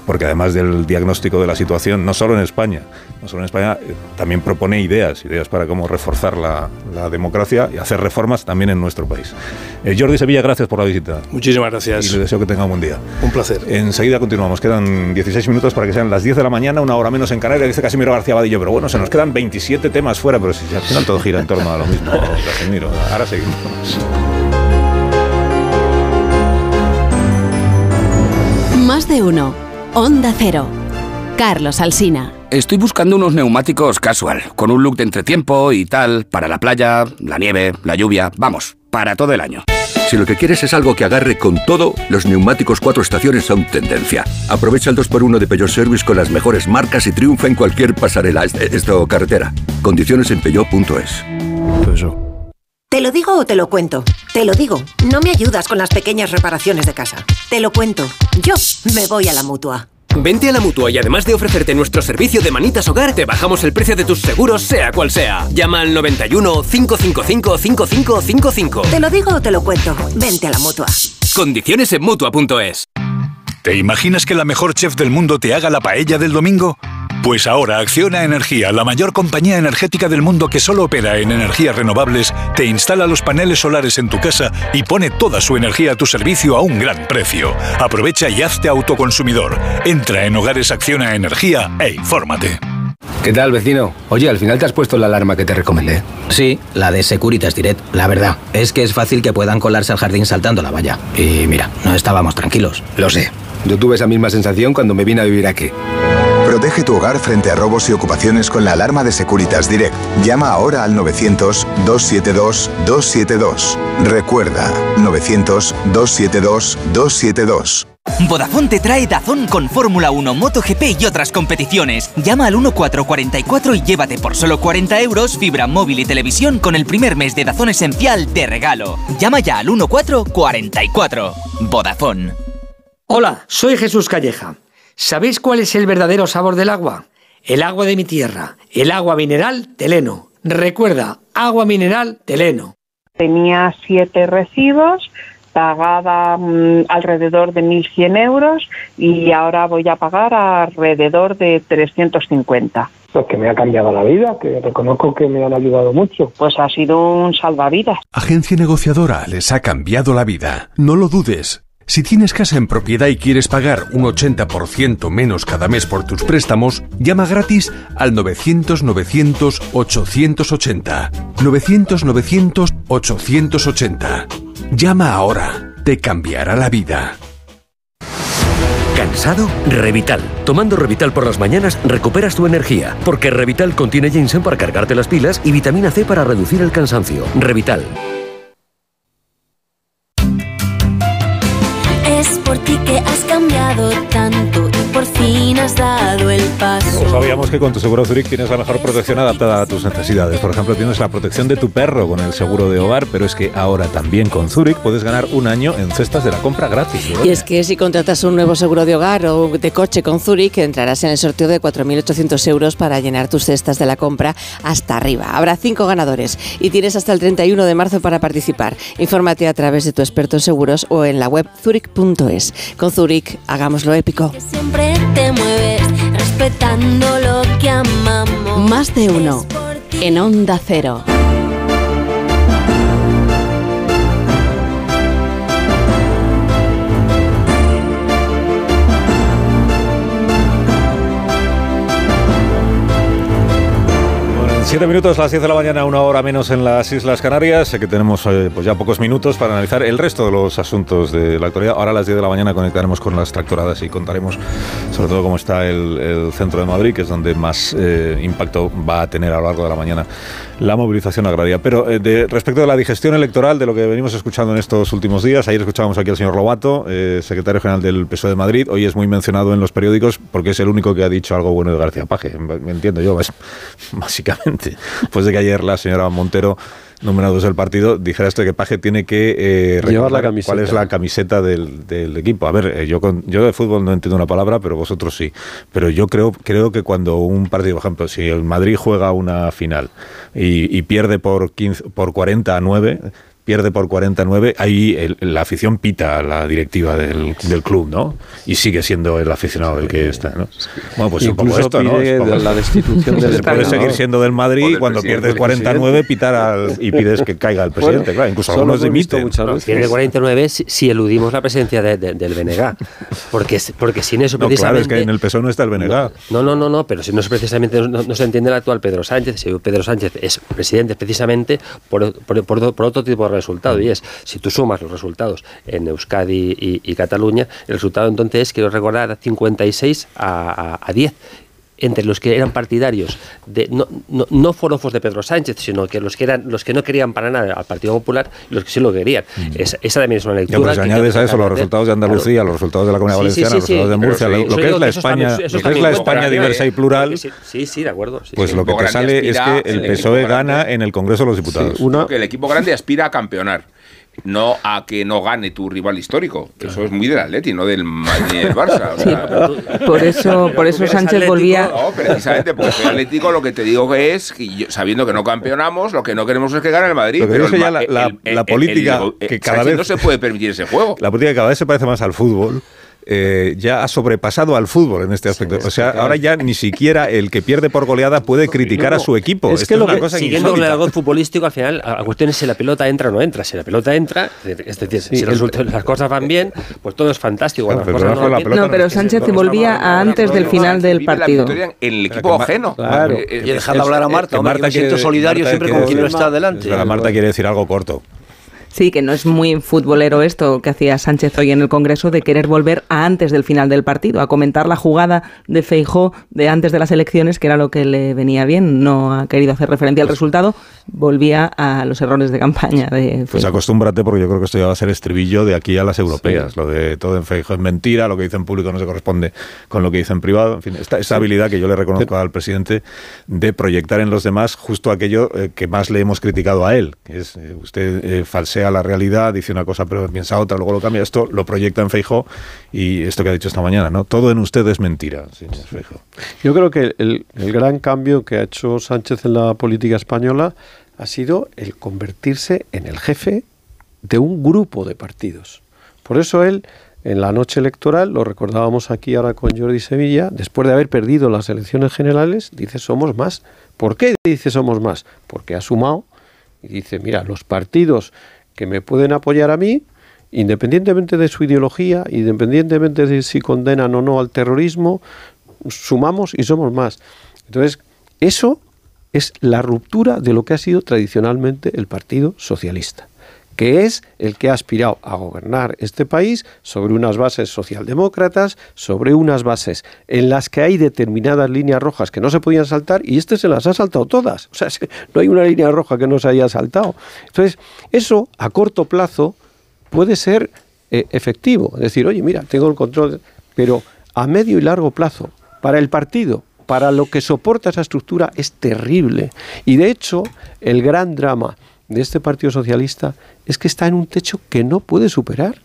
Speaker 64: Porque además del diagnóstico de la situación, no solo en España, no solo en España, eh, también propone ideas, ideas para cómo reforzar la, la, democracia y hacer reformas también en nuestro país. Eh, Jordi Sevilla, gracias por la visita.
Speaker 148: Muchísimas gracias.
Speaker 64: Y le deseo que tenga un buen día.
Speaker 148: Un placer.
Speaker 64: Enseguida continuamos. Quedan 16 minutos para que sean las 10 de la mañana, una hora menos en Canarias dice Casimiro García Badillo, pero bueno, se nos quedan 27 temas fuera, pero si al final todo gira en torno a lo mismo, Casimiro. Ahora seguimos.
Speaker 30: Más de uno. Onda Cero. Carlos Alsina.
Speaker 150: Estoy buscando unos neumáticos casual, con un look de entretiempo y tal, para la playa, la nieve, la lluvia, vamos, para todo el año.
Speaker 151: Si lo que quieres es algo que agarre con todo, los neumáticos cuatro estaciones son tendencia. Aprovecha el 2x1 de Peugeot Service con las mejores marcas y triunfa en cualquier pasarela, esto carretera. Condiciones en peugeot.es.
Speaker 152: ¿Te lo digo o te lo cuento? Te lo digo. No me ayudas con las pequeñas reparaciones de casa. Te lo cuento. Yo me voy a la mutua.
Speaker 153: Vente a la mutua y además de ofrecerte nuestro servicio de manitas hogar, te bajamos el precio de tus seguros, sea cual sea. Llama al 91 555 5555.
Speaker 152: Te lo digo o te lo cuento. Vente a la mutua.
Speaker 153: Condiciones en mutua.es.
Speaker 154: ¿Te imaginas que la mejor chef del mundo te haga la paella del domingo? Pues ahora Acciona Energía, la mayor compañía energética del mundo que solo opera en energías renovables, te instala los paneles solares en tu casa y pone toda su energía a tu servicio a un gran precio. Aprovecha y hazte autoconsumidor. Entra en Hogares Acciona Energía e infórmate.
Speaker 155: ¿Qué tal, vecino? Oye, al final te has puesto la alarma que te recomendé.
Speaker 156: Sí, la de Securitas Direct. La verdad, es que es fácil que puedan colarse al jardín saltando la valla. Y mira, no estábamos tranquilos.
Speaker 155: Lo sé. Yo tuve esa misma sensación cuando me vine a vivir aquí.
Speaker 157: Protege tu hogar frente a robos y ocupaciones con la alarma de Securitas Direct. Llama ahora al 900-272-272. Recuerda, 900-272-272.
Speaker 84: Vodafone te trae Dazón con Fórmula 1, MotoGP y otras competiciones. Llama al 1444 y llévate por solo 40 euros fibra móvil y televisión con el primer mes de Dazón Esencial de regalo. Llama ya al 1444. Vodafone.
Speaker 158: Hola, soy Jesús Calleja. ¿Sabéis cuál es el verdadero sabor del agua? El agua de mi tierra, el agua mineral Teleno. Recuerda, agua mineral Teleno.
Speaker 81: Tenía siete recibos, pagaba mm, alrededor de 1.100 euros y ahora voy a pagar alrededor de 350.
Speaker 159: Pues que me ha cambiado la vida, que reconozco que me han ayudado mucho.
Speaker 81: Pues ha sido un salvavidas.
Speaker 122: Agencia negociadora les ha cambiado la vida. No lo dudes. Si tienes casa en propiedad y quieres pagar un 80% menos cada mes por tus préstamos, llama gratis al 900-900-880. 900-900-880. Llama ahora. Te cambiará la vida.
Speaker 160: ¿Cansado? Revital. Tomando Revital por las mañanas recuperas tu energía, porque Revital contiene ginseng para cargarte las pilas y vitamina C para reducir el cansancio. Revital.
Speaker 161: Ti que has cambiado tanto por fin has dado el paso.
Speaker 64: Sabíamos que con tu seguro Zurich tienes la mejor protección adaptada a tus necesidades. Por ejemplo, tienes la protección de tu perro con el seguro de hogar, pero es que ahora también con Zurich puedes ganar un año en cestas de la compra gratis.
Speaker 162: Y es que si contratas un nuevo seguro de hogar o de coche con Zurich, entrarás en el sorteo de 4.800 euros para llenar tus cestas de la compra hasta arriba. Habrá cinco ganadores y tienes hasta el 31 de marzo para participar. Infórmate a través de tu experto en seguros o en la web zurich.es. Con Zurich, hagámoslo épico.
Speaker 161: Siempre te mueves respetando lo que amamos.
Speaker 30: Más de uno. En Onda Cero.
Speaker 64: Siete minutos, las 10 de la mañana, una hora menos en las Islas Canarias. Sé que tenemos eh, pues ya pocos minutos para analizar el resto de los asuntos de la actualidad. Ahora a las 10 de la mañana conectaremos con las tractoradas y contaremos sobre todo cómo está el, centro de Madrid, que es donde más eh, impacto va a tener a lo largo de la mañana la movilización agraria. Pero eh, de, respecto de la digestión electoral, de lo que venimos escuchando en estos últimos días, ayer escuchábamos aquí al señor Lobato, eh, secretario general del PSOE de Madrid. Hoy es muy mencionado en los periódicos porque es el único que ha dicho algo bueno de García Paje. Me entiendo yo, básicamente. Pues de que ayer la señora Montero número dos del partido, dijera esto de que Paje tiene que eh,
Speaker 116: Llevar la camiseta.
Speaker 64: cuál es la camiseta del, del equipo. A ver, eh, yo con, yo de fútbol no entiendo una palabra, pero vosotros sí. Pero yo creo, creo que cuando un partido, por ejemplo, si el Madrid juega una final y, y pierde por 15, por 40 a 9, pierde por 49, ahí el- la afición pita a la directiva del, del club, ¿no? Y sigue siendo el aficionado el que está, ¿no? Bueno, pues un poco
Speaker 116: Incluso
Speaker 64: esto, ¿no?
Speaker 116: pide
Speaker 64: Es poco-
Speaker 116: la destitución del
Speaker 64: Se puede seguir siendo del Madrid
Speaker 116: del
Speaker 64: cuando pierdes 49 pitar al, y pides que caiga el presidente,
Speaker 116: Bueno,
Speaker 64: claro, incluso algunos dimiten.
Speaker 114: Pierde 49 si, si eludimos la presencia de- de- del BNG. Porque, porque sin eso
Speaker 64: No, claro,
Speaker 114: precisamente...
Speaker 64: es que en el PSOE no está el BNG.
Speaker 114: No, no, no, no, pero si no es precisamente no, no se entiende el actual Pedro Sánchez, si Pedro Sánchez es presidente precisamente por, por- por- por otro tipo de resultado, y es, si tú sumas los resultados en Euskadi y, y Cataluña, el resultado entonces es, quiero recordar, 56 a, a- a 10 entre los que eran partidarios de no, no, no forofos de Pedro Sánchez, sino que los que eran los que no querían para nada al Partido Popular y los que sí lo querían. Esa, esa también es una
Speaker 64: Ya,
Speaker 114: lectura.
Speaker 64: pues
Speaker 114: que
Speaker 64: añades
Speaker 114: que
Speaker 64: a eso los resultados de Andalucía,
Speaker 114: Claro.
Speaker 64: los resultados de la Comunidad
Speaker 114: Sí, sí,
Speaker 64: Valenciana,
Speaker 114: sí,
Speaker 64: los
Speaker 114: sí,
Speaker 64: resultados de
Speaker 114: pero
Speaker 64: Murcia, lo, lo que es la
Speaker 114: que
Speaker 64: España,
Speaker 114: eso
Speaker 64: lo que es la España diversa y plural,
Speaker 114: Sí, sí, de acuerdo. sí,
Speaker 64: pues
Speaker 114: sí.
Speaker 64: lo que te sale es que el
Speaker 73: el
Speaker 64: PSOE gana en el Congreso de los Diputados.
Speaker 73: Porque el equipo grande aspira a campeonar. No a que no gane tu rival histórico. que Eso es muy del Atleti, no del Madrid del Barça. o sea,
Speaker 72: Por eso, por eso Sánchez volvía.
Speaker 73: No, precisamente porque soy atlético, lo que te digo que es, que yo- sabiendo que no campeonamos, lo que no queremos es que gane el Madrid.
Speaker 64: Que
Speaker 73: pero el
Speaker 64: ya la- la-
Speaker 73: el-
Speaker 64: la
Speaker 73: el-
Speaker 64: política,
Speaker 73: el-
Speaker 64: que cada
Speaker 73: Sánchez
Speaker 64: vez-
Speaker 73: no se puede permitir ese juego.
Speaker 64: La política cada vez se parece más al fútbol. Eh, ya ha sobrepasado al fútbol en este aspecto. O sea, ahora ya ni siquiera el que pierde por goleada puede criticar a su equipo.
Speaker 114: Es
Speaker 64: Esto
Speaker 114: que
Speaker 64: es
Speaker 114: lo
Speaker 64: una
Speaker 114: que,
Speaker 64: cosa
Speaker 114: siguiendo con el argot futbolístico, al final, la cuestión es si la pelota entra o no entra. Si la pelota entra, es decir, si
Speaker 116: el-
Speaker 114: resulta- las cosas van bien, pues todo es fantástico.
Speaker 64: Pero
Speaker 72: No, pero Sánchez volvía a antes del final del partido.
Speaker 73: En el equipo ajeno.
Speaker 64: Claro.
Speaker 73: Eh, eh,
Speaker 64: Y dejad hablar a Marta, me siento solidario
Speaker 73: Marta
Speaker 64: siempre con quien no está delante. Marta quiere decir algo corto.
Speaker 72: Sí, que no es muy futbolero esto que hacía Sánchez hoy en el Congreso de querer volver a antes del final del partido, a comentar la jugada de Feijó de antes de las elecciones, que era lo que le venía bien. No ha querido hacer referencia al resultado, volvía a los errores de campaña de
Speaker 64: Pues acostúmbrate porque yo creo que esto ya va a ser estribillo de aquí a las europeas. Lo de todo en Feijóo es mentira, lo que dice en público no se corresponde con lo que dice en privado. En fin, esta, esta habilidad que yo le reconozco al presidente de proyectar en los demás justo aquello eh, que más le hemos criticado a él. Que es, eh, usted eh, falsea la realidad, dice una cosa pero piensa otra, luego lo cambia. Esto lo proyecta en Feijóo y esto que ha dicho esta mañana, ¿no? Todo en usted es mentira, señor Feijóo.
Speaker 116: Yo creo que el, el gran cambio que ha hecho Sánchez en la política española ha sido el convertirse en el jefe de un grupo de partidos. Por eso él, en la noche electoral, lo recordábamos aquí ahora con Jordi Sevilla, después de haber perdido las elecciones generales, dice somos más. ¿Por qué dice somos más? Porque ha sumado y dice, mira, los partidos que me pueden apoyar a mí, independientemente de su ideología, independientemente de si condenan o no al terrorismo, sumamos y somos más. Entonces, eso es la ruptura de lo que ha sido tradicionalmente el Partido Socialista, que es el que ha aspirado a gobernar este país sobre unas bases socialdemócratas, sobre unas bases en las que hay determinadas líneas rojas que no se podían saltar y este se las ha saltado todas. O sea, no hay una línea roja que no se haya saltado. Entonces, eso a corto plazo puede ser eh, efectivo. Es decir, oye, mira, tengo el control, pero a medio y largo plazo, para el partido, para lo que soporta esa estructura, es terrible. Y de hecho, el gran drama de este Partido Socialista es que está en un techo que no puede superar.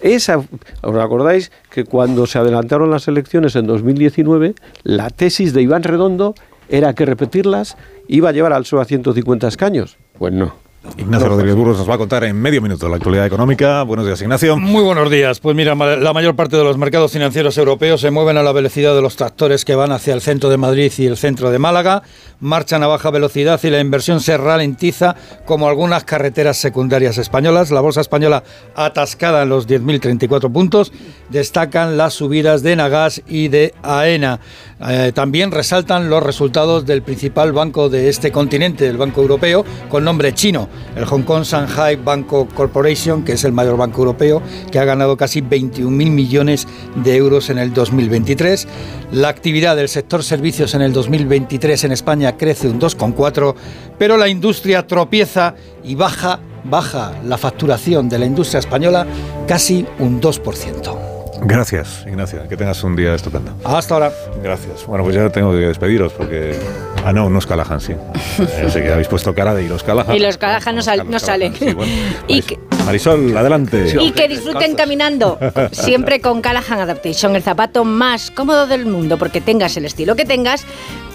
Speaker 116: Esa, ¿Os acordáis que cuando se adelantaron las elecciones en 2019, la tesis de Iván Redondo era que repetirlas iba a llevar al PSOE a 150 escaños? Pues no.
Speaker 64: Ignacio Rodríguez Burgos nos va a contar en medio minuto la actualidad económica. Buenos días, Ignacio.
Speaker 163: Muy buenos días. Pues mira, la mayor parte de los mercados financieros europeos se mueven a la velocidad de los tractores que van hacia el centro de Madrid y el centro de Málaga. Marchan a baja velocidad y la inversión se ralentiza como algunas carreteras secundarias españolas. La bolsa española atascada en los 10.034 puntos. Destacan las subidas de Nagas y de AENA. Eh, también resaltan los resultados del principal banco de este continente, el Banco Europeo, con nombre chino, el Hong Kong Shanghai Banco Corporation, que es el mayor banco europeo, que ha ganado casi 21.000 millones de euros en el 2023. La actividad del sector servicios en el 2023 en España crece un 2,4, pero la industria tropieza y baja, baja la facturación de la industria española casi un 2%.
Speaker 64: Gracias, Ignacio. Que tengas un día estupendo.
Speaker 163: Hasta ahora.
Speaker 64: Gracias. Bueno, pues ya tengo que despediros porque... Ah, no, no es Callahan, sí. Ya sé que habéis puesto cara de ir los Callahan.
Speaker 164: Y los Callahan no, sal- no salen. y, que,
Speaker 64: Marisol, adelante.
Speaker 164: y que disfruten caminando. Siempre con Callahan Adaptation, el zapato más cómodo del mundo, porque tengas el estilo que tengas.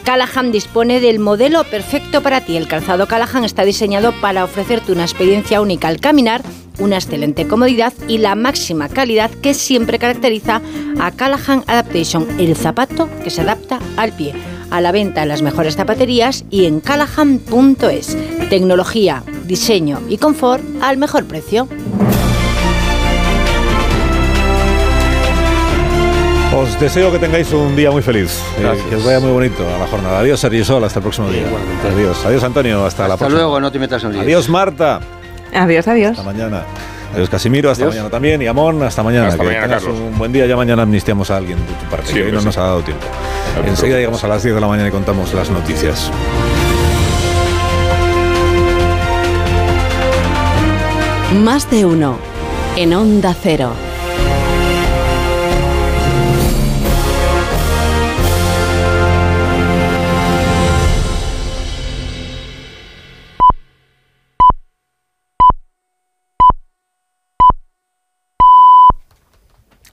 Speaker 164: Callahan dispone del modelo perfecto para ti. El calzado Callahan está diseñado para ofrecerte una experiencia única al caminar, una excelente comodidad y la máxima calidad que siempre caracteriza a Callahan Adaptation, el zapato que se adapta al pie. A la venta en las mejores zapaterías y en callahan.es. Tecnología, diseño y confort al mejor precio.
Speaker 64: Os deseo que tengáis un día muy feliz. Eh, que os vaya muy bonito a la jornada. Adiós, Sergio Sol. Hasta el próximo día. Adiós. Adiós, Antonio. Hasta, la
Speaker 165: Hasta
Speaker 64: próxima.
Speaker 165: luego, no te metas en líos.
Speaker 64: Adiós, Marta.
Speaker 72: Adiós, adiós.
Speaker 64: Hasta mañana. Adiós, Casimiro. Hasta
Speaker 165: Adiós.
Speaker 64: mañana también. Y Amón, hasta mañana.
Speaker 73: Hasta
Speaker 64: que
Speaker 73: mañana,
Speaker 64: tengas
Speaker 73: Carlos.
Speaker 64: un buen día. Ya mañana amnistiamos a alguien de tu parte.
Speaker 73: Sí,
Speaker 64: que hoy no
Speaker 73: sí.
Speaker 64: nos ha dado tiempo. Enseguida llegamos a las 10 de la mañana y contamos las noticias.
Speaker 81: Más de uno. En Onda Cero.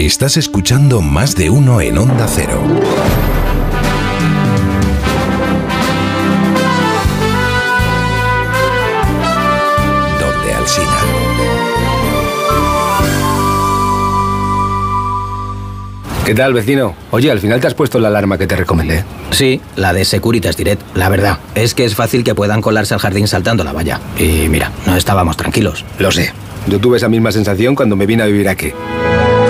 Speaker 154: Estás escuchando más de uno en Onda Cero. Donde Alsina.
Speaker 165: ¿Qué tal, vecino? Oye, al final te has puesto la alarma que te recomendé.
Speaker 166: Sí, la de Securitas Direct. La verdad, es que es fácil que puedan colarse al jardín saltando la valla. Y mira, no estábamos tranquilos.
Speaker 165: Lo sé. Yo tuve esa misma sensación cuando me vine a vivir aquí.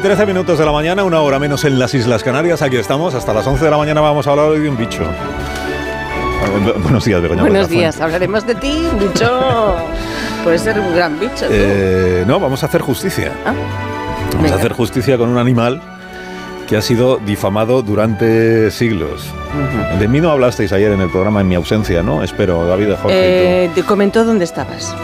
Speaker 64: Y 13 minutos de la mañana, una hora menos en las Islas Canarias. Aquí estamos, hasta las 11 de la mañana vamos a hablar hoy de un bicho. Buenos días, Begoña.
Speaker 81: Buenos días, hablaremos de ti, bicho. Puede ser un gran bicho.
Speaker 64: Eh, no, vamos a hacer justicia.
Speaker 81: Ah,
Speaker 64: vamos
Speaker 81: venga.
Speaker 64: a hacer justicia con un animal que ha sido difamado durante siglos. De mí no hablasteis ayer en el programa en mi ausencia, ¿no? Espero, David Jorge. y
Speaker 81: Eh, te comentó dónde estabas.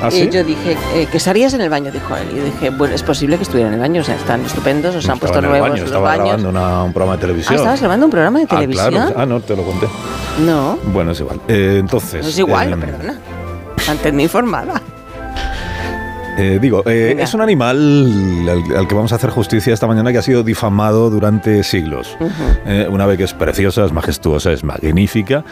Speaker 64: ¿Ah,
Speaker 81: yo dije, eh, que estarías en el baño, dijo él. Y yo dije, bueno, es posible que estuviera en el baño, o sea, están estupendos, os han
Speaker 64: Estaba
Speaker 81: puesto nuevos
Speaker 64: baño,
Speaker 81: los
Speaker 64: estaba
Speaker 81: baños.
Speaker 64: grabando una- un programa de
Speaker 81: Ah,
Speaker 64: televisión.
Speaker 81: ¿estabas grabando un programa de
Speaker 64: Ah,
Speaker 81: televisión?
Speaker 64: claro. Ah, no, te lo conté.
Speaker 81: No,
Speaker 64: Bueno, es igual. Eh, entonces.
Speaker 81: no es igual,
Speaker 64: eh,
Speaker 81: no, perdona. Antes me informada.
Speaker 64: Eh, digo, eh, es un animal al, al que vamos a hacer justicia esta mañana que ha sido difamado durante siglos. Eh, una vez que es preciosa, es majestuosa, es magnífica.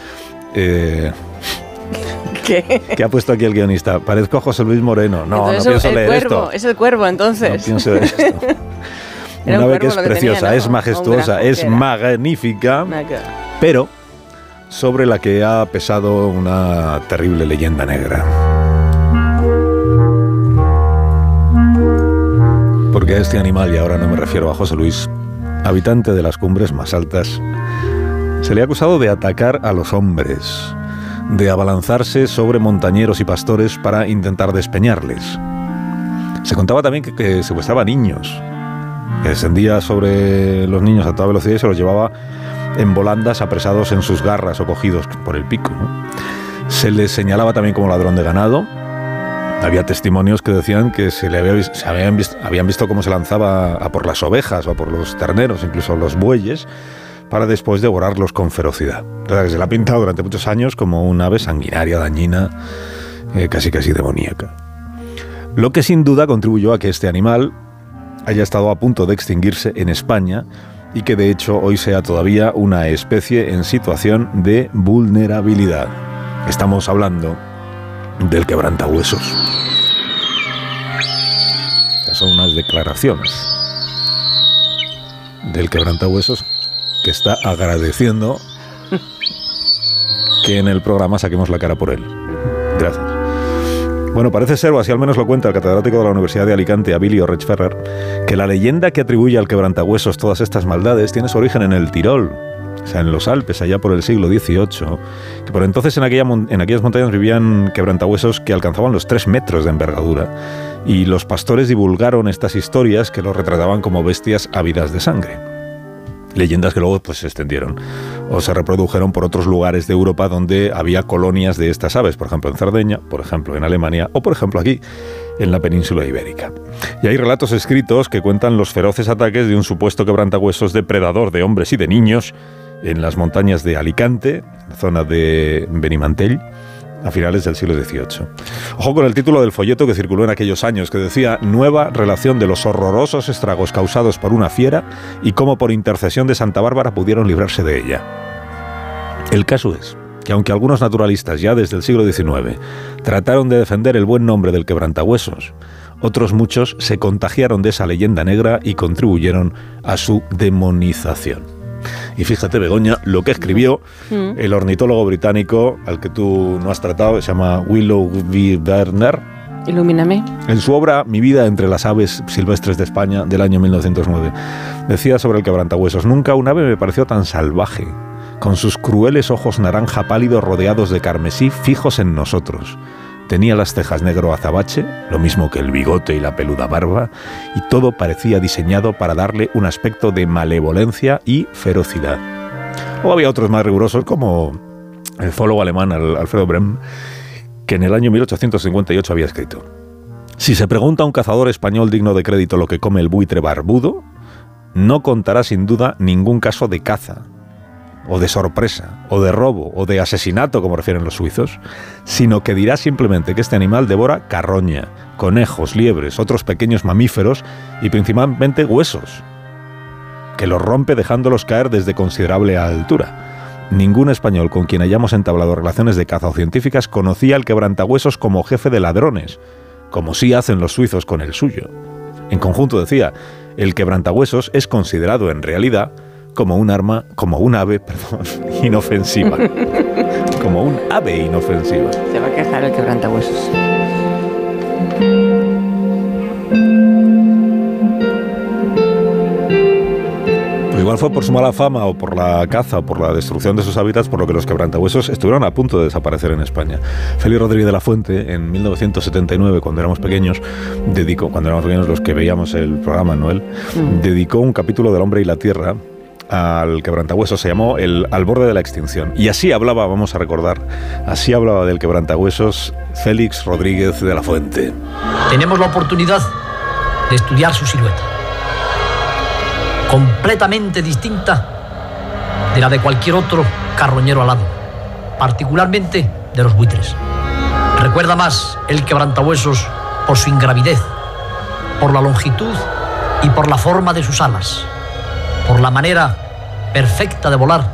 Speaker 81: ¿Qué?
Speaker 64: ¿Qué ha puesto aquí el guionista? Parezco a José Luis Moreno. No,
Speaker 81: Entonces,
Speaker 64: no pienso
Speaker 81: el
Speaker 64: leer
Speaker 81: cuervo,
Speaker 64: esto.
Speaker 81: es el cuervo, entonces.
Speaker 64: No pienso leer esto.
Speaker 81: Era un
Speaker 64: Una vez que es
Speaker 81: que tenía,
Speaker 64: preciosa,
Speaker 81: ¿no?
Speaker 64: es majestuosa, es magnífica, pero sobre la que ha pesado una terrible leyenda negra. Porque a este animal, y ahora no me refiero a José Luis, habitante de las cumbres más altas, se le ha acusado de atacar a los hombres, de abalanzarse sobre montañeros y pastores para intentar despeñarles. Se contaba también que, que secuestraba niños, que descendía sobre los niños a toda velocidad y se los llevaba en volandas apresados en sus garras o cogidos por el pico. Se le señalaba también como ladrón de ganado. Había testimonios que decían que se le habían, visto, habían visto cómo se lanzaba a por las ovejas o por los terneros, incluso los bueyes, para después devorarlos con ferocidad. Que se le ha pintado durante muchos años como un ave sanguinaria, dañina, eh, casi casi demoníaca. Lo que sin duda contribuyó a que este animal haya estado a punto de extinguirse en España y que de hecho hoy sea todavía una especie en situación de vulnerabilidad. Estamos hablando del quebrantahuesos. Estas son unas declaraciones del quebrantahuesos que está agradeciendo que en el programa saquemos la cara por él. Gracias. Bueno, parece ser, o así al menos lo cuenta el catedrático de la Universidad de Alicante, Abilio Rechferrer, que la leyenda que atribuye al quebrantahuesos todas estas maldades tiene su origen en el Tirol, o sea, en los Alpes, allá por el siglo XVIII, que por entonces en, aquellas montañas vivían quebrantahuesos que alcanzaban los tres metros de envergadura, y los pastores divulgaron estas historias que los retrataban como bestias ávidas de sangre. Leyendas que luego pues, se extendieron o se reprodujeron por otros lugares de Europa donde había colonias de estas aves, por ejemplo en Cerdeña, por ejemplo en Alemania o por ejemplo aquí en la península ibérica. Y hay relatos escritos que cuentan los feroces ataques de un supuesto quebrantahuesos depredador de hombres y de niños en las montañas de Alicante, zona de Benimantell, a finales del siglo XVIII. Ojo con el título del folleto que circuló en aquellos años, que decía Nueva relación de los horrorosos estragos causados por una fiera y cómo por intercesión de Santa Bárbara pudieron librarse de ella. El caso es que aunque algunos naturalistas ya desde el siglo XIX trataron de defender el buen nombre del quebrantahuesos, otros muchos se contagiaron de esa leyenda negra y contribuyeron a su demonización. Y fíjate, Begoña, lo que escribió
Speaker 81: Mm.
Speaker 64: el ornitólogo británico al que tú no has tratado, se llama Willow V. Werner,
Speaker 81: Ilumíname.
Speaker 64: en su obra Mi vida entre las aves silvestres de España del año 1909, decía sobre el quebrantahuesos, nunca un ave me pareció tan salvaje, con sus crueles ojos naranja pálidos rodeados de carmesí fijos en nosotros. Tenía las cejas negro azabache, lo mismo que el bigote y la peluda barba, y todo parecía diseñado para darle un aspecto de malevolencia y ferocidad. O había otros más rigurosos como el zoólogo alemán Alfredo Brem, que en el año 1858 había escrito, si se pregunta a un cazador español digno de crédito lo que come el buitre barbudo, no contará sin duda ningún caso de caza, o de sorpresa, o de robo, o de asesinato, como refieren los suizos, sino que dirá simplemente que este animal devora carroña, conejos, liebres, otros pequeños mamíferos y principalmente huesos, que los rompe dejándolos caer desde considerable altura. Ningún español con quien hayamos entablado relaciones de caza o científicas conocía al quebrantahuesos como jefe de ladrones, como sí hacen los suizos con el suyo. En conjunto decía, el quebrantahuesos es considerado en realidad como un arma, como un ave, perdón, inofensiva. como un ave inofensiva.
Speaker 81: Se va a quejar el quebrantahuesos.
Speaker 64: Pues igual fue por su mala fama o por la caza o por la destrucción de sus hábitats por lo que los quebrantahuesos estuvieron a punto de desaparecer en España. Félix Rodríguez de la Fuente, en 1979, cuando éramos pequeños, dedicó, cuando éramos pequeños los que veíamos el programa Noel, dedicó un capítulo del hombre y la tierra al quebrantahuesos, se llamó el Al borde de la extinción. Y así hablaba, vamos a recordar, así hablaba del quebrantahuesos Félix Rodríguez de la Fuente.
Speaker 167: Tenemos la oportunidad de estudiar su silueta, completamente distinta de la de cualquier otro carroñero alado, particularmente de los buitres. Recuerda más el quebrantahuesos por su ingravidez, por la longitud y por la forma de sus alas por la manera perfecta de volar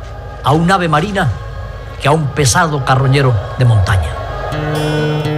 Speaker 167: a un ave marina que a un pesado carroñero de montaña.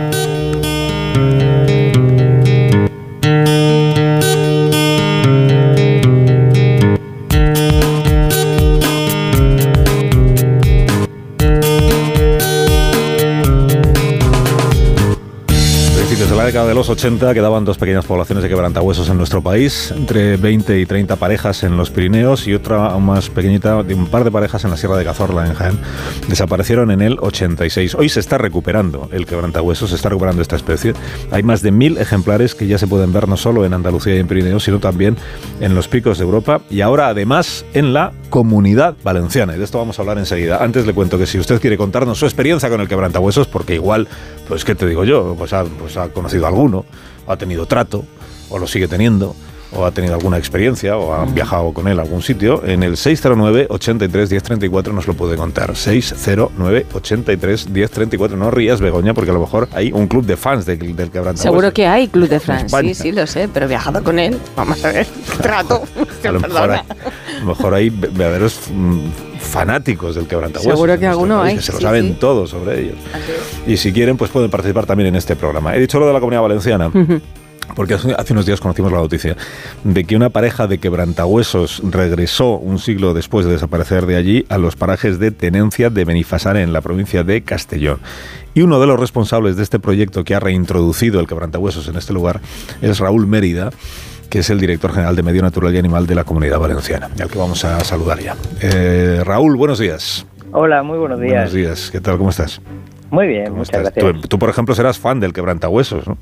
Speaker 64: Década de los 80 quedaban dos pequeñas poblaciones de quebrantahuesos en nuestro país, entre 20 y 30 parejas en los Pirineos y otra más pequeñita, de un par de parejas en la Sierra de Cazorla, en Jaén. Desaparecieron en el 86. Hoy se está recuperando el quebrantahuesos, se está recuperando esta especie. Hay más de mil ejemplares que ya se pueden ver no solo en Andalucía y en Pirineos, sino también en los picos de Europa y ahora además en la comunidad valenciana. Y de esto vamos a hablar enseguida. Antes le cuento que si usted quiere contarnos su experiencia con el quebrantahuesos, porque igual, pues qué te digo yo, pues ha, pues ha conocido a alguno, ha tenido trato, o lo sigue teniendo, o ha tenido alguna experiencia, o ha viajado con él a algún sitio, en el 609 83 1034 nos lo puede contar. 609 83 1034 No rías, Begoña, porque a lo mejor hay un club de fans del, del quebrantahuesos.
Speaker 81: Seguro que hay Club de
Speaker 64: España.
Speaker 81: sí, sí, lo sé, pero viajado con él. Vamos a ver, trato.
Speaker 64: A lo mejor hay, a lo mejor hay verdaderos mm, fanáticos del quebrantahuesos.
Speaker 81: Seguro que
Speaker 64: nuestro
Speaker 81: alguno
Speaker 64: país,
Speaker 81: hay,
Speaker 64: Que se lo saben
Speaker 81: sí.
Speaker 64: todos sobre ellos. Y si quieren, pues pueden participar también en este programa. He dicho lo de la comunidad valenciana. Porque hace hace unos días conocimos la noticia de que una pareja de quebrantahuesos regresó un siglo después de desaparecer de allí a los parajes de tenencia de Benifasar en la provincia de Castellón. Y uno de los responsables de este proyecto que ha reintroducido el quebrantahuesos en este lugar es Raúl Mérida, que es el director general de Medio Natural y Animal de la Comunidad Valenciana, al que vamos a saludar ya. Eh, Raúl, buenos días.
Speaker 168: Hola, muy buenos días.
Speaker 64: Buenos días, ¿qué tal? ¿Cómo estás?
Speaker 168: Muy bien,
Speaker 64: ¿Cómo
Speaker 168: muchas
Speaker 64: estás?
Speaker 168: gracias.
Speaker 64: Tú, tú, por ejemplo, serás fan del quebrantahuesos, ¿no?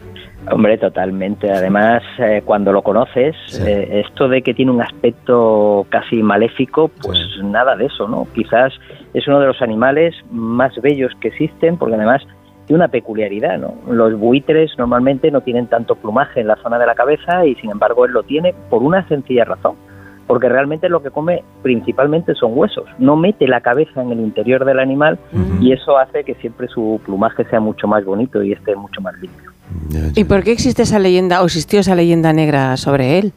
Speaker 168: Hombre, totalmente. Además, eh, cuando lo conoces, eh, esto de que tiene un aspecto casi maléfico, pues nada de eso, ¿no? Quizás es uno de los animales más bellos que existen, porque además tiene una peculiaridad, ¿no? Los buitres normalmente no tienen tanto plumaje en la zona de la cabeza y sin embargo él lo tiene por una sencilla razón, porque realmente lo que come principalmente son huesos, no mete la cabeza en el interior del animal y eso hace que siempre su plumaje sea mucho más bonito y esté mucho más limpio.
Speaker 81: ¿Y por qué existe esa leyenda o existió esa leyenda negra sobre él?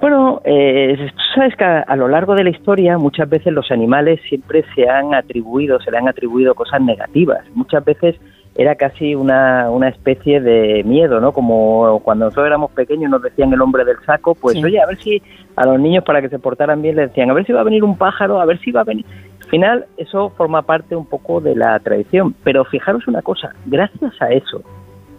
Speaker 168: Bueno, eh, tú sabes que a, a lo largo de la historia muchas veces los animales siempre se han atribuido, se le han atribuido cosas negativas. Muchas veces era casi una, una especie de miedo, ¿no? Como cuando nosotros éramos pequeños nos decían el hombre del saco, pues
Speaker 81: Sí.
Speaker 168: oye, a ver si a los niños para que se portaran bien les decían, a ver si va a venir un pájaro, a ver si va a venir... Al final eso forma parte un poco de la tradición, pero fijaros una cosa, gracias a eso,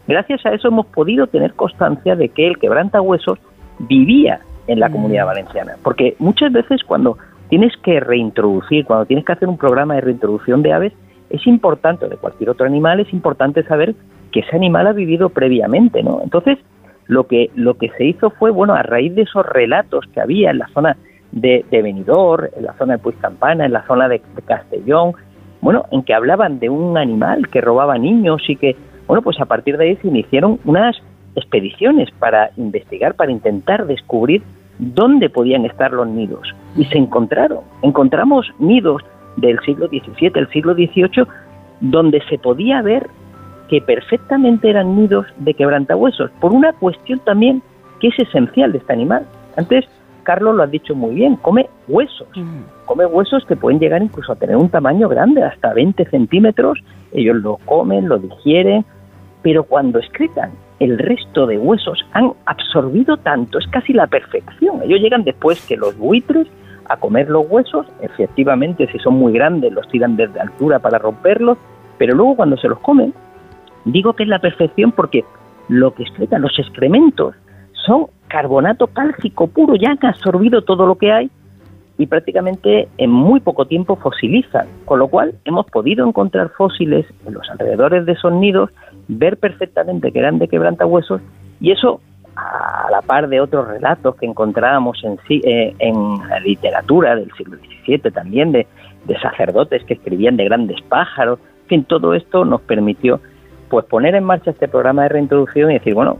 Speaker 168: gracias a eso hemos podido tener constancia de que el quebrantahuesos vivía en la comunidad valenciana, porque muchas veces cuando tienes que reintroducir, cuando tienes que hacer un programa de reintroducción de aves, es importante, o de cualquier otro animal, es importante saber que ese animal ha vivido previamente, ¿no? Entonces, lo que, lo que se hizo fue, bueno, a raíz de esos relatos que había en la zona de, de Benidorm, en la zona de Puigcampana, en la zona de, de Castellón, bueno, en que hablaban de un animal que robaba niños y que, bueno, pues a partir de ahí se iniciaron unas expediciones para investigar, para intentar descubrir dónde podían estar los nidos. Y se encontraron, encontramos nidos del siglo XVII, el siglo XVIII, donde se podía ver que perfectamente eran nidos de quebrantahuesos, por una cuestión también que es esencial de este animal. Antes, Carlos lo ha dicho muy bien, come huesos, come huesos que pueden llegar incluso a tener un tamaño grande, hasta 20 centímetros, ellos lo comen, lo digieren, pero cuando excretan el resto de huesos han absorbido tanto, es casi la perfección. Ellos llegan después que los buitres a comer los huesos, efectivamente si son muy grandes los tiran desde altura para romperlos, pero luego cuando se los comen, digo que es la perfección porque lo que excretan, los excrementos, son carbonato cálcico puro, ya han absorbido todo lo que hay y prácticamente en muy poco tiempo fosilizan, con lo cual hemos podido encontrar fósiles en los alrededores de esos nidos, ver perfectamente que eran de quebrantahuesos y eso a la par de otros relatos que encontrábamos en, eh, en la literatura del siglo XVII también, de, de sacerdotes que escribían de grandes pájaros, en fin, todo esto nos permitió pues poner en marcha este programa de reintroducción y decir, bueno,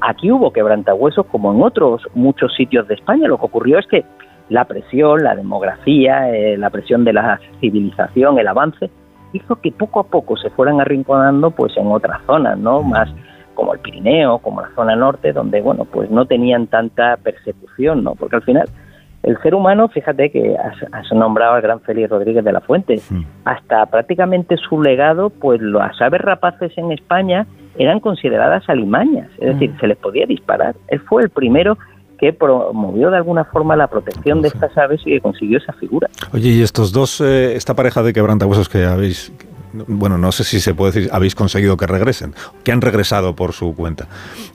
Speaker 168: aquí hubo quebrantahuesos como en otros muchos sitios de España. Lo que ocurrió es que la presión, la demografía, eh, la presión de la civilización, el avance, hizo que poco a poco se fueran arrinconando pues en otras zonas, ¿no? Más como el Pirineo, como la zona norte, donde, bueno, pues no tenían tanta persecución, ¿no? Porque al final el ser humano, fíjate que has, nombrado al gran Félix Rodríguez de la Fuente, hasta prácticamente su legado, pues las aves rapaces en España eran consideradas alimañas, es decir, se les podía disparar. Él fue el primero que promovió de alguna forma la protección de estas aves y que consiguió esa figura.
Speaker 146: Oye, y estos dos, eh, esta pareja de quebrantahuesos que habéis, bueno, no sé si se puede decir, habéis conseguido que regresen, que han regresado por su cuenta.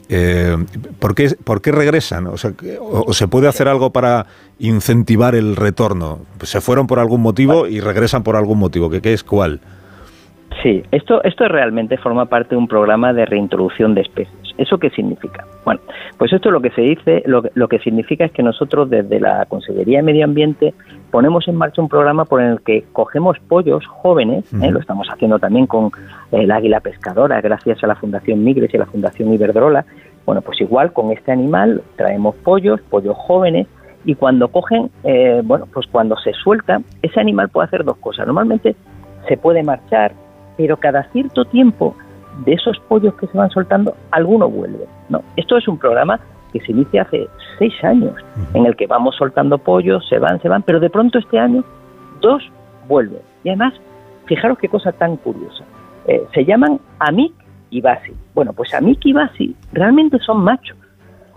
Speaker 146: Eh, ¿por, qué, ¿Por qué regresan? O, sea, o, se puede hacer algo para incentivar el retorno? ¿Se fueron por algún motivo y regresan por algún motivo? ¿Qué, qué es cuál?
Speaker 168: Sí, esto, esto realmente forma parte de un programa de reintroducción de especies. ¿Eso qué significa? Bueno, pues esto lo que se dice, lo, lo que significa es que nosotros desde la Consejería de Medio Ambiente ponemos en marcha un programa por el que cogemos pollos jóvenes, ¿eh? lo estamos haciendo también con el águila pescadora, gracias a la Fundación Migres y a la Fundación Iberdrola. Bueno, pues igual con este animal traemos pollos, pollos jóvenes, y cuando cogen, eh, bueno, pues cuando se suelta, ese animal puede hacer dos cosas. Normalmente se puede marchar, pero cada cierto tiempo de esos pollos que se van soltando, alguno vuelve. No, esto es un programa que se inicia hace seis años, en el que vamos soltando pollos, se van, se van, pero de pronto este año dos vuelven. Y además, fijaros qué cosa tan curiosa. Eh, se llaman Amik y Basi. Bueno, pues Amik y Basi realmente son machos.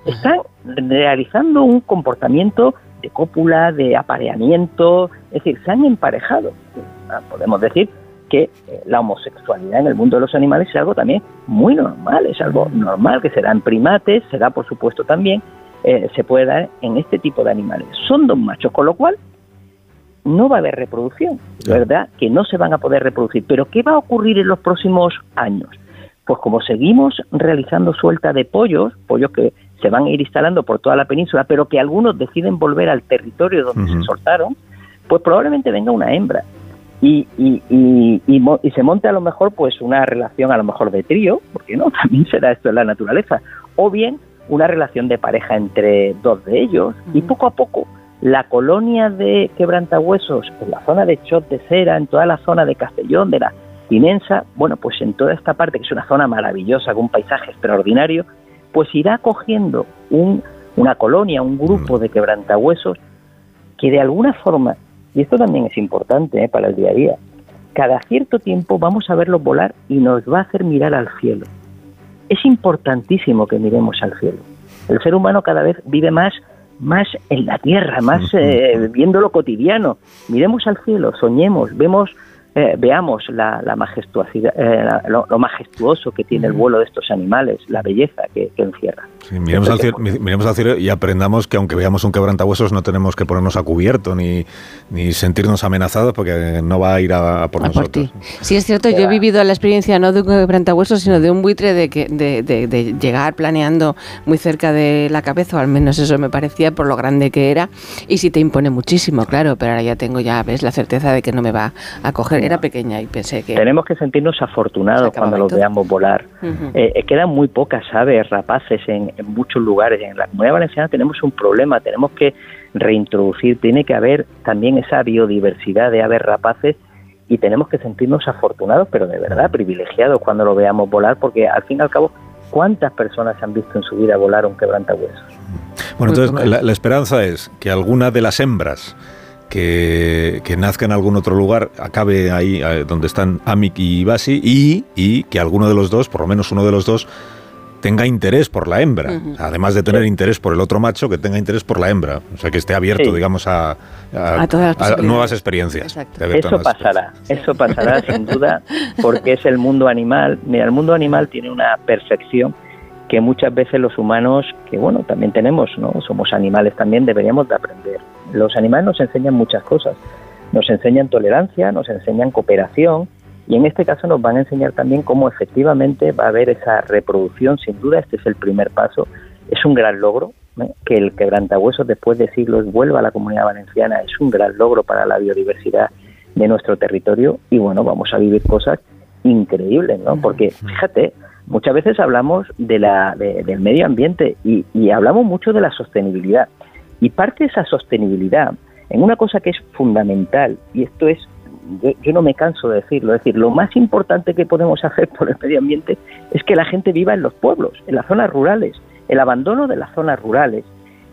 Speaker 168: Están realizando un comportamiento de cópula, de apareamiento, es decir, se han emparejado. Ah, podemos decir que eh, la homosexualidad en el mundo de los animales es algo también muy normal, es algo normal que se da en primates, se da por supuesto también, eh, se puede dar en este tipo de animales. Son dos machos, con lo cual no va a haber reproducción, ¿verdad? Que no se van a poder reproducir. Pero ¿qué va a ocurrir en los próximos años? Pues como seguimos realizando suelta de pollos, pollos que se van a ir instalando por toda la península, pero que algunos deciden volver al territorio donde se soltaron, pues probablemente venga una hembra y, y, y, y, se monte a lo mejor pues una relación a lo mejor de trío, porque no, también será esto en la naturaleza, o bien una relación de pareja entre dos de ellos. Y poco a poco la colonia de quebrantahuesos en la zona de Chot de Cera, en toda la zona de Castellón, de la Tinensa, bueno, pues en toda esta parte que es una zona maravillosa, con un paisaje extraordinario, pues irá cogiendo un, una colonia, un grupo de quebrantahuesos que de alguna forma y esto también es importante ¿eh? para el día a día. Cada cierto tiempo vamos a verlos volar y nos va a hacer mirar al cielo. Es importantísimo que miremos al cielo. El ser humano cada vez vive más, más en la tierra, más eh, viendo lo cotidiano. Miremos al cielo, soñemos, vemos eh, veamos la, la majestuosidad, eh, la- lo, lo majestuoso que tiene el vuelo de estos animales, la belleza que, que encierra.
Speaker 64: Sí, miremos, al cielo, mi- miremos al cielo y aprendamos que aunque veamos un quebrantahuesos no tenemos que ponernos a cubierto ni, ni sentirnos amenazados porque no va a ir a, a por nosotros.
Speaker 81: Sí, es cierto, yo he vivido la experiencia no de un quebrantahuesos, sino de un buitre de, que, de, de- de llegar planeando muy cerca de la cabeza, o al menos eso me parecía por lo grande que era, y sí te impone muchísimo, claro, pero ahora ya tengo ya, ves, la certeza de que no me va a coger. Era pequeña y pensé que...
Speaker 168: Tenemos que sentirnos afortunados cuando los
Speaker 81: todo.
Speaker 168: veamos volar.
Speaker 81: Ujú.
Speaker 168: Eh, eh, quedan muy pocas aves rapaces en, en muchos lugares. En la comunidad valenciana tenemos un problema, tenemos que reintroducir, tiene que haber también esa biodiversidad de aves rapaces y tenemos que sentirnos afortunados, pero de verdad privilegiados cuando lo veamos volar, porque al fin y al cabo, ¿cuántas personas han visto en su vida volar un quebrantahuesos?
Speaker 64: Bueno, entonces la, la esperanza es que alguna de las hembras que, que nazca en algún otro lugar acabe ahí eh, donde están Amik y Basi y, y que alguno de los dos, por lo menos uno de los dos, tenga interés por la hembra. Además de tener interés por el otro macho, que tenga interés por la hembra. O sea, que esté abierto,
Speaker 168: Sí.
Speaker 64: digamos, a,
Speaker 168: A todas las
Speaker 64: nuevas experiencias.
Speaker 168: Eso pasará, eso pasará sin duda, porque es el mundo animal. Mira, el mundo animal tiene una perfección que muchas veces los humanos, que bueno, también tenemos, ¿no? Somos animales también, deberíamos de aprender. Los animales nos enseñan muchas cosas. Nos enseñan tolerancia, nos enseñan cooperación y en este caso nos van a enseñar también cómo efectivamente va a haber esa reproducción. Sin duda, este es el primer paso. Es un gran logro ¿no? que el quebrantahuesos después de siglos vuelva a la comunidad valenciana. Es un gran logro para la biodiversidad de nuestro territorio y bueno, vamos a vivir cosas increíbles, ¿no? Porque fíjate, muchas veces hablamos de la, de- del medio ambiente y, y hablamos mucho de la sostenibilidad. Y parte de esa sostenibilidad en una cosa que es fundamental, y esto es, yo, yo no me canso de decirlo, es decir, lo más importante que podemos hacer por el medio ambiente es que la gente viva en los pueblos, en las zonas rurales. El abandono de las zonas rurales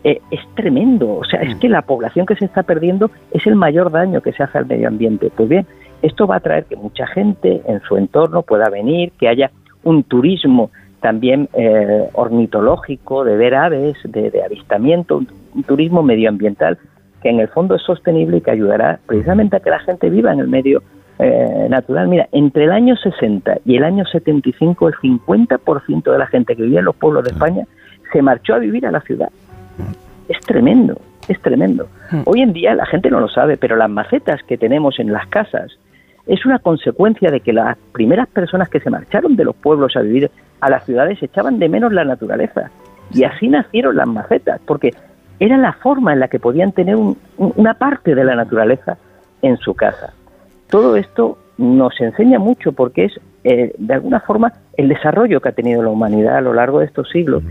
Speaker 168: eh, es tremendo, o sea, es que la población que se está perdiendo es el mayor daño que se hace al medio ambiente. Pues bien, esto va a traer que mucha gente en su entorno pueda venir, que haya un turismo también eh, ornitológico, de ver aves, de, de avistamiento, un, turismo medioambiental que en el fondo es sostenible y que ayudará precisamente a que la gente viva en el medio eh, natural. Mira, entre el año 60 y el año 75, el 50% de la gente que vivía en los pueblos de España se marchó a vivir a la ciudad. Es tremendo, es tremendo. Hoy en día la gente no lo sabe, pero las macetas que tenemos en las casas es una consecuencia de que las primeras personas que se marcharon de los pueblos a vivir a las ciudades echaban de menos la naturaleza. Y así nacieron las macetas, porque era la forma en la que podían tener un- un- una parte de la naturaleza en su casa. Todo esto nos enseña mucho porque es, eh, de alguna forma, el desarrollo que ha tenido la humanidad a lo largo de estos siglos,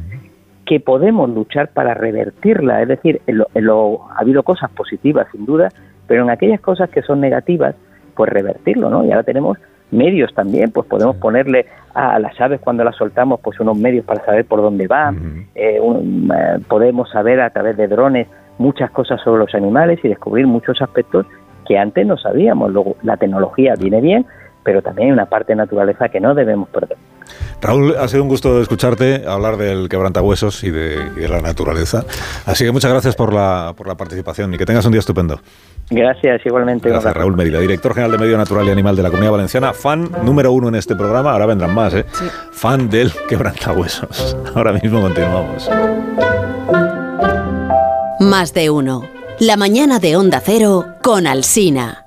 Speaker 168: que podemos luchar para revertirla. Es decir, en lo- en lo- ha habido cosas positivas, sin duda, pero en aquellas cosas que son negativas, pues revertirlo, ¿no? Y ahora tenemos medios también, pues podemos ponerle a las aves cuando las soltamos, pues unos medios para saber por dónde van, Eh, un- eh, podemos saber a través de drones muchas cosas sobre los animales y descubrir muchos aspectos que antes no sabíamos. Luego, la tecnología viene bien, pero también hay una parte de naturaleza que no debemos perder.
Speaker 64: Raúl, ha sido un gusto escucharte hablar del quebrantahuesos y de, y de la naturaleza. Así que muchas gracias por la, por la participación y que tengas un día estupendo.
Speaker 168: Gracias, igualmente.
Speaker 64: Gracias, Raúl Mérida, director general de Medio Natural y Animal de la Comunidad Valenciana, fan número uno en este programa, ahora vendrán más, ¿eh? Fan del quebrantahuesos. Ahora mismo continuamos.
Speaker 169: Más de uno. La mañana de Onda Cero con Alsina.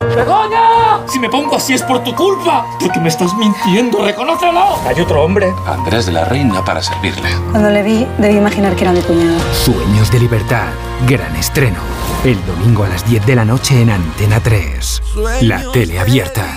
Speaker 170: ¡Begoña! Si me pongo así es por tu culpa. Porque me estás mintiendo, reconócelo. Hay otro hombre.
Speaker 171: Andrés de la Reina para servirle.
Speaker 172: Cuando le vi, debí imaginar que era mi cuñado.
Speaker 173: Sueños de libertad. Gran estreno. El domingo a las 10 de la noche en Antena 3. La tele abierta.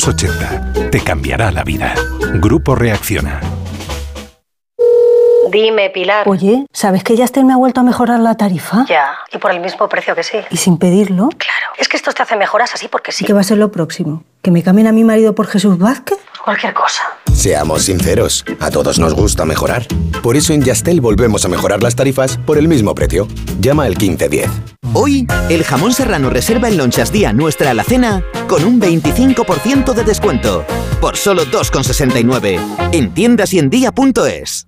Speaker 122: Te cambiará la vida. Grupo Reacciona.
Speaker 174: Dime, Pilar. Oye, ¿sabes que Yastel me ha vuelto a mejorar la tarifa? Ya, y por el mismo precio que sí. ¿Y sin pedirlo? Claro, es que estos te hacen mejoras así porque sí. ¿Qué va a ser lo próximo? ¿Que me cambien a mi marido por Jesús Vázquez? Cualquier cosa.
Speaker 175: Seamos sinceros, a todos nos gusta mejorar. Por eso en Yastel volvemos a mejorar las tarifas por el mismo precio. Llama al 1510.
Speaker 176: Hoy, el jamón serrano reserva en Lonchas Día nuestra alacena con un 25% de descuento. Por solo 2,69. En tiendas y en día.es.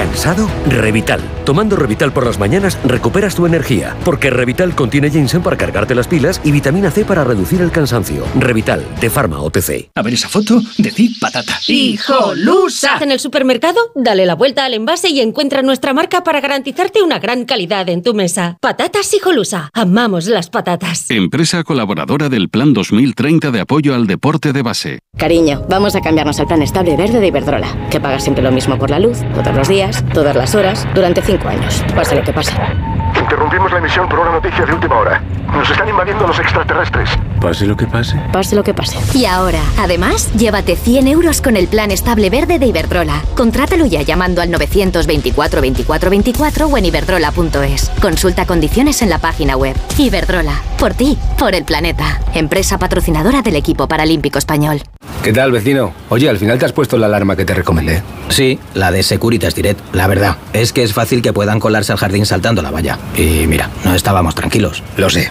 Speaker 177: ¿Cansado? Revital. Tomando Revital por las mañanas recuperas tu energía, porque Revital contiene ginseng para cargarte las pilas y vitamina C para reducir el cansancio. Revital, de Pharma OTC.
Speaker 178: A ver esa foto, decir patata.
Speaker 179: ¡Hijolusa! En el supermercado, dale la vuelta al envase y encuentra nuestra marca para garantizarte una gran calidad en tu mesa. Patatas Hijolusa. Amamos las patatas.
Speaker 180: Empresa colaboradora del Plan 2030 de apoyo al deporte de base.
Speaker 181: Cariño, vamos a cambiarnos al plan estable verde de Iberdrola, que paga siempre lo mismo por la luz, todos los días todas las horas, durante cinco años. Pase lo que pase.
Speaker 182: Interrumpimos la emisión por una noticia de última hora. Nos están invadiendo los extraterrestres.
Speaker 180: Pase lo que pase.
Speaker 181: Pase lo que pase.
Speaker 179: Y ahora, además, llévate 100 euros con el plan estable verde de Iberdrola. Contrátalo ya llamando al 924 24 24 o en iberdrola.es. Consulta condiciones en la página web. Iberdrola. Por ti, por el planeta. Empresa patrocinadora del equipo paralímpico español.
Speaker 183: ¿Qué tal, vecino? Oye, al final te has puesto la alarma que te recomendé.
Speaker 184: Sí, la de Securitas Direct. La verdad, es que es fácil que puedan colarse al jardín saltando la valla. Y mira, no estábamos tranquilos.
Speaker 183: Lo sé.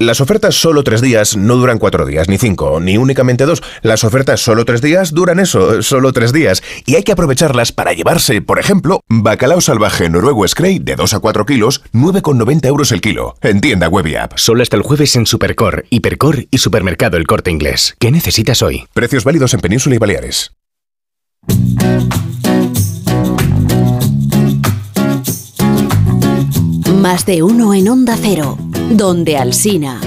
Speaker 182: Las ofertas solo tres días no duran cuatro días, ni cinco, ni únicamente dos. Las ofertas solo tres días duran eso, solo tres días. Y hay que aprovecharlas para llevarse, por ejemplo, bacalao salvaje noruego Scray de 2 a 4 kilos, 9,90 euros el kilo. En tienda web y app.
Speaker 178: Solo hasta el jueves en Supercor, Hipercor y Supermercado El Corte Inglés. ¿Qué necesitas hoy?
Speaker 182: Precios válidos en Península y Baleares.
Speaker 185: Más de uno en Onda Cero, donde Alsina.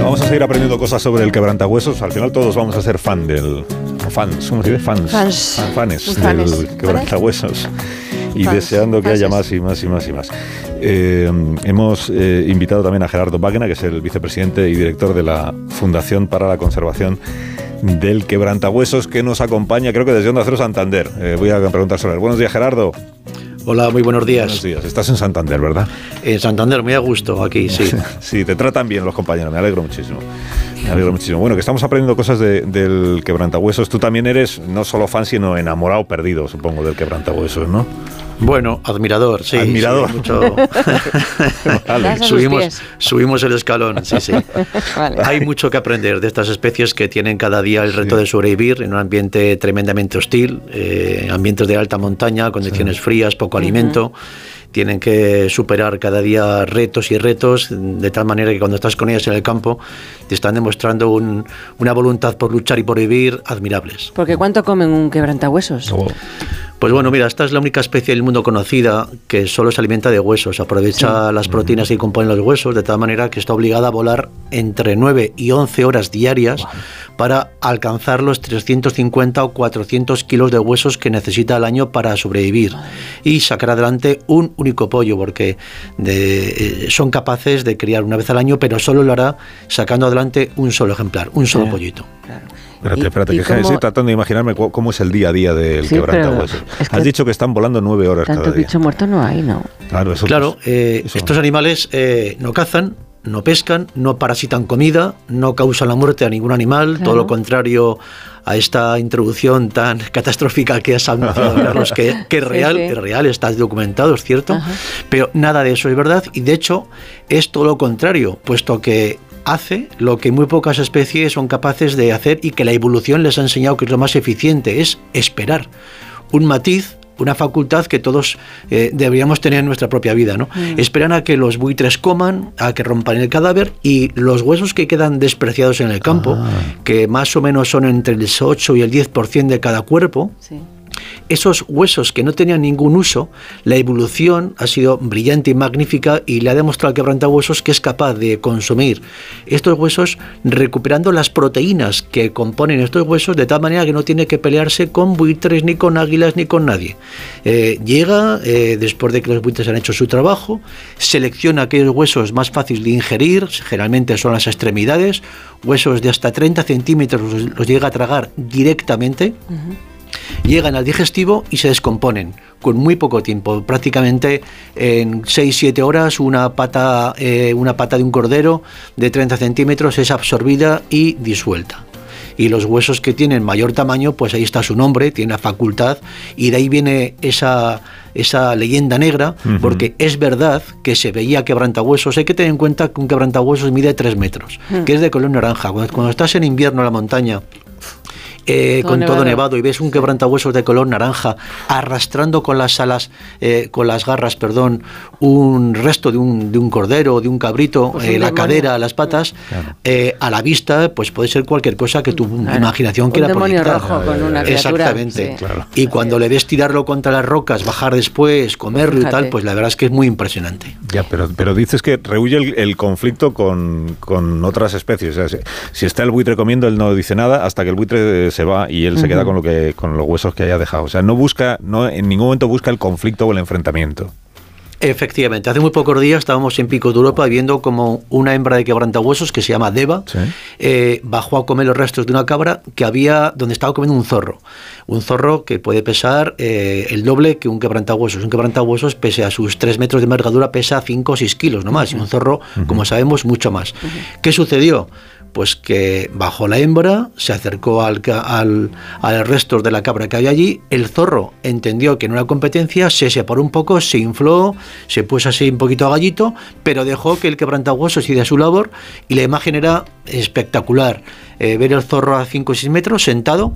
Speaker 64: Vamos a seguir aprendiendo cosas sobre el quebrantahuesos. Al final todos vamos a ser fan del fans, ¿cómo se dice? Fans.
Speaker 186: Fans.
Speaker 64: Fanes
Speaker 186: Muy fanes.
Speaker 64: del quebrantahuesos. Y
Speaker 186: Fans,
Speaker 64: deseando que haya más y más y más y más. Eh, hemos eh, invitado también a Gerardo Wagner, que es el vicepresidente y director de la Fundación para la Conservación del Quebrantahuesos, que nos acompaña, creo que desde Onda Cero Santander. Eh, voy a preguntar sobre él. Buenos días, Gerardo.
Speaker 187: Hola, muy buenos días.
Speaker 64: Buenos días. Estás en Santander, ¿verdad?
Speaker 187: En Santander, muy a gusto aquí, sí.
Speaker 64: sí, te tratan bien los compañeros, me alegro muchísimo. Me alegro muchísimo. Bueno, que estamos aprendiendo cosas de- del quebrantahuesos. Tú también eres no solo fan, sino enamorado, perdido, supongo, del quebrantahuesos, ¿no?
Speaker 187: Bueno, admirador, sí.
Speaker 64: Admirador.
Speaker 187: sí, mucho.
Speaker 64: Vale.
Speaker 187: Subimos, subimos el escalón, sí, sí. Hay mucho que aprender de estas especies que tienen cada día el reto de sobrevivir en un ambiente tremendamente hostil, eh, ambientes de alta montaña, condiciones frías, poco alimento. tienen que superar cada día retos y retos, de tal manera que cuando estás con ellas en el campo te están demostrando una voluntad por luchar y por vivir admirables.
Speaker 188: Porque ¿cuánto comen un quebrantahuesos?
Speaker 187: Oh. Pues bueno, mira, esta es la única especie del mundo conocida que solo se alimenta de huesos, aprovecha las proteínas que componen los huesos, de tal manera que está obligada a volar entre 9 y 11 horas diarias para alcanzar los 350 o 400 kilos de huesos que necesita al año para sobrevivir y sacar adelante un único pollo, porque eh, son capaces de criar una vez al año, pero solo lo hará sacando adelante un solo ejemplar, un solo pollito.
Speaker 146: Espérate, espérate, que estoy tratando de imaginarme cómo es el día a día del sí, quebrantahuesos. Has dicho que están volando nueve horas
Speaker 188: tanto
Speaker 146: cada día.
Speaker 188: bicho muerto no hay, ¿no?
Speaker 187: Claro, claro eh, estos animales eh, no cazan, no pescan, no parasitan comida, no causan la muerte a ningún animal, todo lo contrario a esta introducción tan catastrófica que has anunciado, Carlos, que, que es real, es real, está documentado, es cierto, pero nada de eso es verdad y de hecho es todo lo contrario, puesto que hace lo que muy pocas especies son capaces de hacer y que la evolución les ha enseñado que es lo más eficiente, es esperar. Un matiz una facultad que todos eh, deberíamos tener en nuestra propia vida. ¿no? Mm. Esperan a que los buitres coman, a que rompan el cadáver y los huesos que quedan despreciados en el campo, ah. que más o menos son entre el 8 y el 10% de cada cuerpo, esos huesos que no tenían ningún uso, la evolución ha sido brillante y magnífica y le ha demostrado al quebrantahuesos que es capaz de consumir estos huesos recuperando las proteínas que componen estos huesos de tal manera que no tiene que pelearse con buitres, ni con águilas, ni con nadie. Eh, llega, eh, después de que los buitres han hecho su trabajo, selecciona aquellos huesos más fáciles de ingerir, generalmente son las extremidades, huesos de hasta 30 centímetros los, llega a tragar directamente llegan al digestivo y se descomponen con muy poco tiempo. Prácticamente en 6-7 horas una pata, eh, una pata de un cordero de 30 centímetros es absorbida y disuelta y los huesos que tienen mayor tamaño, pues ahí está su nombre, tiene la facultad, y de ahí viene esa, esa leyenda negra, porque es verdad que se veía quebrantahuesos. Hay que tener en cuenta que un quebrantahuesos mide 3 metros, que es de color naranja. Cuando, cuando estás en invierno en la montaña eh, con todo nevado. y ves un quebrantahuesos de color naranja arrastrando con las alas, eh, con las garras, perdón, un resto de un, de un cordero, de un cabrito, pues eh, la cadera, las patas, a la vista, pues puede ser cualquier cosa que tu imaginación quiera proyectar. Exactamente. Y cuando le ves tirarlo contra las rocas, bajar después, comerlo y tal, pues la verdad es que es muy impresionante.
Speaker 146: Ya, pero, pero dices que rehuye el, conflicto con, con, otras especies. si, si, está el buitre comiendo, él no dice nada hasta que el buitre se va y él se queda con lo que con los huesos que haya dejado. O sea, no busca, no en ningún momento busca el conflicto o el enfrentamiento.
Speaker 187: Efectivamente, hace muy pocos días estábamos en Pico de Europa viendo como una hembra de quebrantahuesos que se llama Deva eh, bajó a comer los restos de una cabra que había donde estaba comiendo un zorro. Un zorro que puede pesar eh, el doble que un quebrantahuesos. Un quebrantahuesos, pese a sus 3 metros de envergadura, pesa 5 o 6 kilos no más. Y un zorro, como sabemos, mucho más. ¿Qué sucedió? Pues que bajó la hembra, se acercó al, al, al resto de la cabra que había allí, el zorro entendió que no era competencia, se separó un poco, se infló, se puso así un poquito a gallito, pero dejó que el quebrantahuesos hiciera su labor y la imagen era espectacular. Eh, ver el zorro a 5 o 6 metros sentado,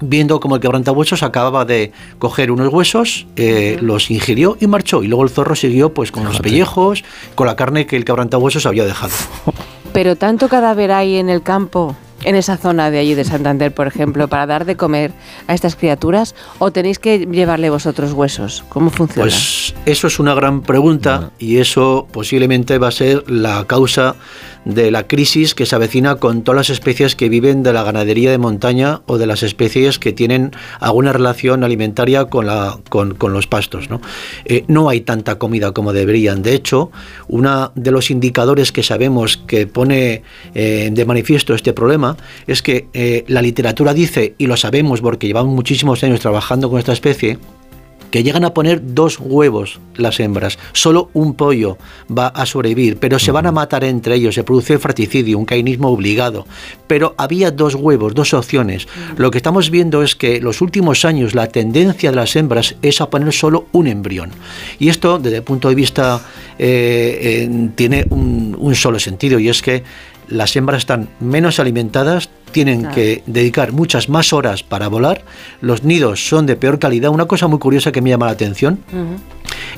Speaker 187: viendo como el quebrantahuesos acababa de coger unos huesos, eh, los ingirió y marchó. Y luego el zorro siguió pues con los pellejos, con la carne que el quebrantahuesos había dejado.
Speaker 188: Pero tanto cadáver hay en el campo, en esa zona de allí de Santander, por ejemplo, para dar de comer a estas criaturas, o tenéis que llevarle vosotros huesos? ¿Cómo funciona?
Speaker 187: Pues eso es una gran pregunta y eso posiblemente va a ser la causa de la crisis que se avecina con todas las especies que viven de la ganadería de montaña o de las especies que tienen alguna relación alimentaria con, la, con, los pastos. ¿no? Eh, no hay tanta comida como deberían. De hecho, uno de los indicadores que sabemos que pone eh, de manifiesto este problema es que eh, la literatura dice, y lo sabemos porque llevamos muchísimos años trabajando con esta especie, que llegan a poner dos huevos las hembras. Solo un pollo va a sobrevivir, pero se van a matar entre ellos, se produce fratricidio, un cainismo obligado. Pero había dos huevos, dos opciones. Lo que estamos viendo es que los últimos años la tendencia de las hembras es a poner solo un embrión. Y esto, desde el punto de vista, eh, tiene un solo sentido, y es que las hembras están menos alimentadas, tienen que dedicar muchas más horas para volar, los nidos son de peor calidad. Una cosa muy curiosa que me llama la atención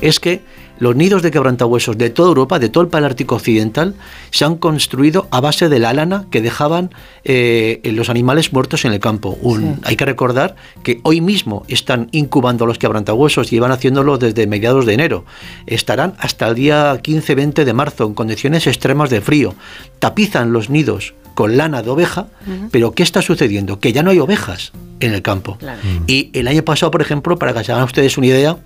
Speaker 187: es que Los nidos de quebrantahuesos de toda Europa, de todo el Paleártico Occidental, se han construido a base de la lana que dejaban eh, los animales muertos en el campo. Hay que recordar que hoy mismo están incubando los quebrantahuesos y van haciéndolo desde mediados de enero. Estarán hasta el día 15-20 de marzo en condiciones extremas de frío. Tapizan los nidos con lana de oveja, pero ¿qué está sucediendo? Que ya no hay ovejas en el campo. Y el año pasado, por ejemplo, para que se hagan ustedes una idea,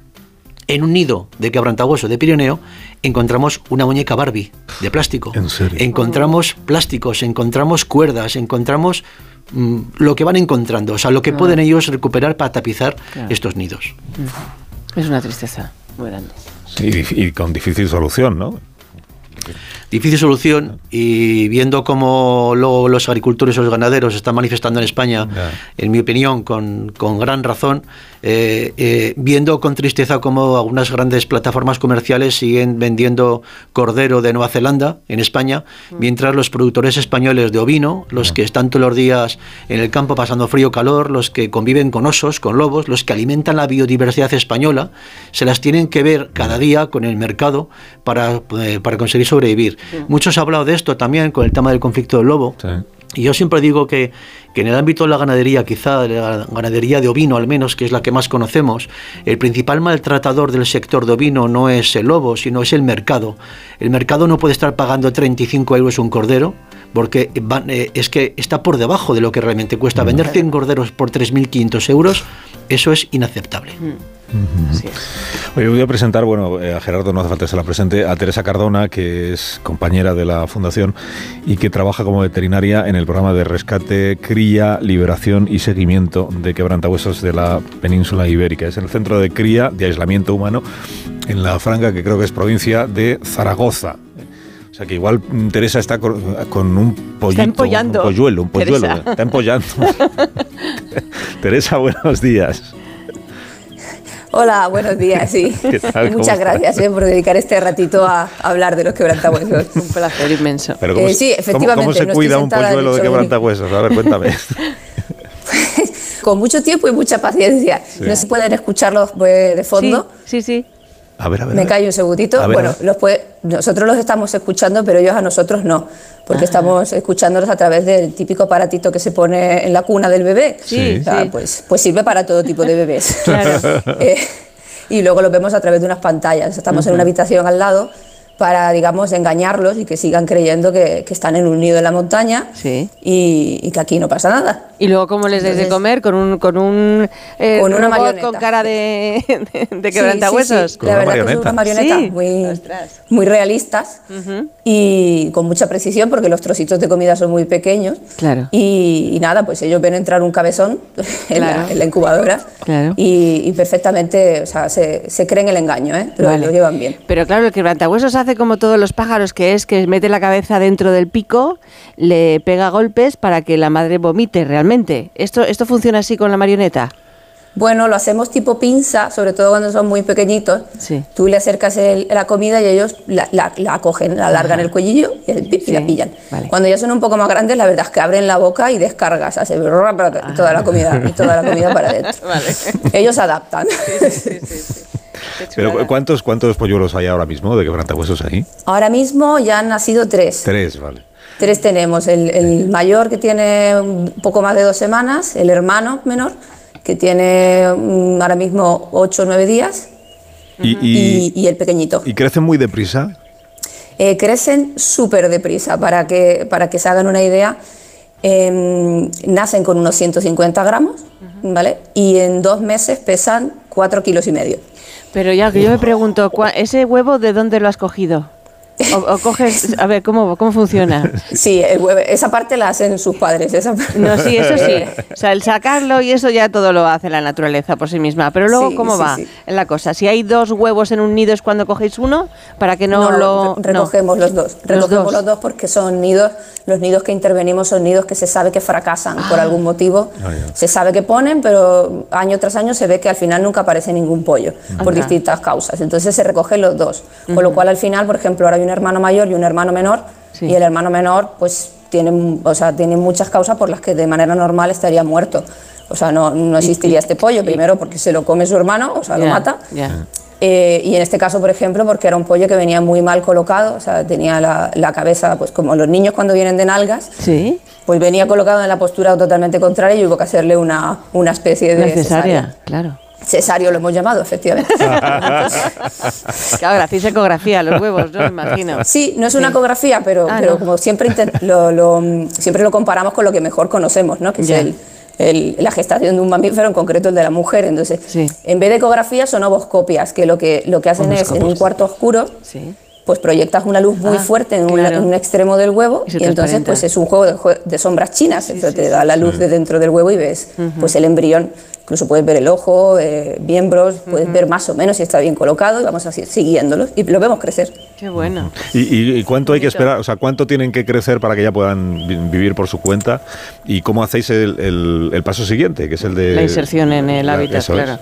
Speaker 187: en un nido de quebrantahueso de Pirineo encontramos una muñeca Barbie de plástico.
Speaker 146: ¿En serio?
Speaker 187: Encontramos plásticos, encontramos cuerdas, encontramos mm, lo que van encontrando, o sea, lo que pueden ellos recuperar para tapizar estos nidos.
Speaker 188: Es una tristeza muy grande.
Speaker 146: Sí, y con difícil solución, ¿no?
Speaker 187: difícil solución y viendo cómo los agricultores y los ganaderos están manifestando en España, en mi opinión, con, con gran razón, eh, eh, viendo con tristeza cómo algunas grandes plataformas comerciales siguen vendiendo cordero de Nueva Zelanda en España, mm. mientras los productores españoles de ovino, los que están todos los días en el campo pasando frío calor, los que conviven con osos, con lobos, los que alimentan la biodiversidad española, se las tienen que ver cada día con el mercado para, eh, para conseguir sobrevivir. Muchos han hablado de esto también con el tema del conflicto del lobo. Y yo siempre digo que, en el ámbito de la ganadería, quizá de la ganadería de ovino al menos, que es la que más conocemos, el principal maltratador del sector de ovino no es el lobo, sino es el mercado. El mercado no puede estar pagando 35 euros un cordero, porque eh, es que está por debajo de lo que realmente cuesta. Vender 100 corderos por 3.500 euros, eso es inaceptable.
Speaker 146: Hoy voy a presentar, bueno, eh, a Gerardo no hace falta que se la presente, a Teresa Cardona, que es compañera de la Fundación y que trabaja como veterinaria en el programa de rescate, cría, liberación y seguimiento de quebrantahuesos de la península ibérica. Es el centro de cría, de aislamiento humano, en la franja que creo que es provincia de Zaragoza. O sea que igual Teresa está con, un pollito, un polluelo, un polluelo, está empollando. Teresa, buenos días.
Speaker 189: Hola, buenos días, sí. Muchas gracias eh, por dedicar este ratito a, hablar de los quebrantahuesos.
Speaker 188: Un placer inmenso.
Speaker 189: Eh, sí, efectivamente.
Speaker 146: ¿Cómo, se cuida un polluelo de quebrantahuesos? A ver, cuéntame.
Speaker 189: Con mucho tiempo y mucha paciencia. No se pueden escucharlos pues, de fondo.
Speaker 188: Sí, sí.
Speaker 146: A ver, a ver.
Speaker 189: Me callo un segundito. bueno, los nosotros los estamos escuchando, pero ellos a nosotros no, porque ah. estamos escuchándolos a través del típico aparatito que se pone en la cuna del bebé.
Speaker 188: Sí,
Speaker 189: Pues, pues sirve para todo tipo de bebés. Eh, y luego los vemos a través de unas pantallas. Estamos en una habitación al lado para, digamos, engañarlos y que sigan creyendo que, están en un nido en la montaña y, que aquí no pasa nada.
Speaker 188: ¿Y luego cómo les des de comer? ¿Con un, con un eh, con una marioneta. con cara de, de, quebrantahuesos?
Speaker 189: La verdad que son unas marionetas muy, muy realistas y con mucha precisión porque los trocitos de comida son muy pequeños.
Speaker 188: Claro.
Speaker 189: Y, nada, pues ellos ven entrar un cabezón en, la, incubadora y, perfectamente, o sea, se, se creen el engaño, ¿eh? lo, lo llevan bien.
Speaker 188: Pero claro, el quebrantahuesos hace como todos los pájaros, que es que mete la cabeza dentro del pico, le pega golpes para que la madre vomite realmente. ¿Esto, esto funciona así con la marioneta?
Speaker 189: Bueno, lo hacemos tipo pinza, sobre todo cuando son muy pequeñitos.
Speaker 188: Sí.
Speaker 189: Tú le acercas la comida y ellos la, la, cogen, la alargan el cuellillo y, la pillan. Cuando ya son un poco más grandes, la verdad es que abren la boca y descargas, hace toda la comida y toda la comida para adentro. Ellos adaptan. Sí,
Speaker 146: pero ¿cuántos, ¿cuántos polluelos hay ahora mismo de quebrantahuesos ahí?
Speaker 189: Ahora mismo ya han nacido tres.
Speaker 146: Tres, vale.
Speaker 189: Tres tenemos. El, mayor que tiene un poco más de dos semanas, el hermano menor que tiene ahora mismo ocho o nueve días y, el pequeñito.
Speaker 146: ¿Y crecen muy deprisa?
Speaker 189: Eh, crecen súper deprisa. Para que, para que se hagan una idea, em, nacen con unos 150 gramos, ¿vale? Y en dos meses pesan cuatro kilos y medio.
Speaker 188: Pero ya que yo me pregunto, ¿ese huevo de dónde lo has cogido? O, coges, a ver, ¿cómo, cómo funciona?
Speaker 189: Sí, esa parte la hacen sus padres.
Speaker 188: No, sí, eso sí. O sea, el sacarlo y eso ya todo lo hace la naturaleza por sí misma. Pero luego, ¿cómo va la cosa? Si hay dos huevos en un nido es cuando cogéis uno, para que no, lo...
Speaker 189: recogemos los dos. Recogemos los dos. porque son nidos, los nidos que intervenimos son nidos que se sabe que fracasan por ah. algún motivo. Ah, se sabe que ponen, pero año tras año se ve que al final nunca aparece ningún pollo, por distintas causas. Entonces se recogen los dos. Con lo cual al final, por ejemplo, ahora hay un hermano mayor y un hermano menor, y el hermano menor pues tiene, o sea, tiene muchas causas por las que de manera normal estaría muerto. O sea, no, no existiría este pollo, primero porque se lo come su hermano, o sea, lo mata. Eh, y en este caso, por ejemplo, porque era un pollo que venía muy mal colocado, o sea, tenía la, la cabeza, pues como los niños cuando vienen de nalgas,
Speaker 188: Sí.
Speaker 189: pues venía colocado en la postura totalmente contraria y hubo que hacerle una, una especie de
Speaker 188: Necesaria, claro.
Speaker 189: Cesario lo hemos llamado, efectivamente.
Speaker 188: Claro, ahora hacéis ecografía, los huevos, ¿no? Me imagino.
Speaker 189: Sí, no es una ecografía, pero,
Speaker 188: Ah,
Speaker 189: pero
Speaker 188: no.
Speaker 189: como siempre, lo, lo, siempre lo comparamos con lo que mejor conocemos, ¿no? que es el- la gestación de un mamífero, en concreto el de la mujer. Entonces, en vez de ecografía son ovoscopias, que lo que, lo que hacen es en un cuarto oscuro, pues proyectas una luz muy
Speaker 188: Ah,
Speaker 189: fuerte en, una-
Speaker 188: claro.
Speaker 189: en un extremo del huevo
Speaker 188: Y
Speaker 189: entonces pues es un juego de, de sombras chinas, entonces te da la luz de dentro del huevo y ves pues el embrión. Incluso puedes ver el ojo, eh, miembros, puedes ver más o menos si está bien colocado y vamos así siguiéndolo y lo vemos crecer.
Speaker 188: Qué bueno.
Speaker 146: ¿Y, y- y cuánto hay que esperar? O sea, ¿cuánto tienen que crecer para que ya puedan vi- vivir por su cuenta? ¿Y cómo hacéis el, el- el paso siguiente, que es el de...
Speaker 188: La inserción en el
Speaker 146: La-
Speaker 188: hábitat, claro.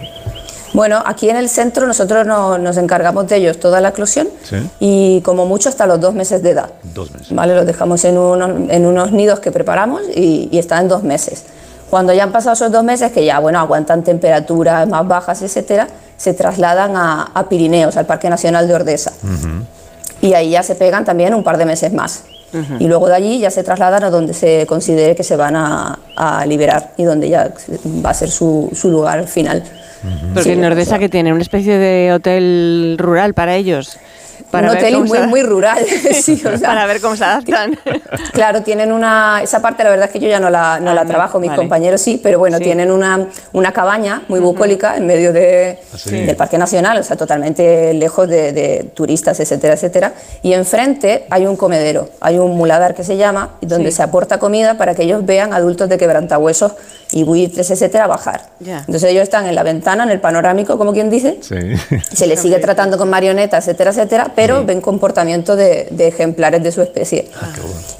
Speaker 189: Bueno, aquí en el centro nosotros no- nos encargamos de ellos toda la eclosión
Speaker 146: Sí,
Speaker 189: y como mucho hasta los dos meses de edad.
Speaker 146: dos meses.
Speaker 189: ¿vale? Los dejamos en unos, en unos nidos que preparamos y, y están dos meses. Cuando ya han pasado esos dos meses, que ya bueno, aguantan temperaturas más bajas, etcétera, se trasladan a, a Pirineos, al Parque Nacional de Ordesa. Y ahí ya se pegan también un par de meses más. Y luego de allí ya se trasladan a donde se considere que se van a, a liberar y donde ya va a ser su, su lugar final.
Speaker 188: Porque
Speaker 189: Sí,
Speaker 188: en Nordesa que tiene una especie de hotel rural para ellos. Para
Speaker 189: un
Speaker 188: ver
Speaker 189: hotel
Speaker 188: cómo
Speaker 189: muy, muy rural. sí, o sea,
Speaker 188: para ver cómo se adaptan.
Speaker 189: Claro, tienen una. Esa parte, la verdad es que yo ya no la, no
Speaker 188: Ah,
Speaker 189: la trabajo, mis
Speaker 188: vale.
Speaker 189: compañeros sí, pero bueno,
Speaker 188: Sí.
Speaker 189: tienen una, una cabaña muy bucólica en medio de,
Speaker 188: sí.
Speaker 189: del Parque Nacional, o sea, totalmente lejos de, de turistas, etcétera, etcétera. Y enfrente hay un comedero, hay un muladar que se llama, donde
Speaker 188: Sí.
Speaker 189: se aporta comida para que ellos vean adultos de quebrantahuesos y buitres, etcétera, bajar.
Speaker 188: Ya.
Speaker 189: Entonces ellos están en la ventana, en el panorámico, como quien dice,
Speaker 146: Sí.
Speaker 189: se les sigue tratando con marionetas, etcétera, etcétera, pero ven comportamiento de, de ejemplares de su especie.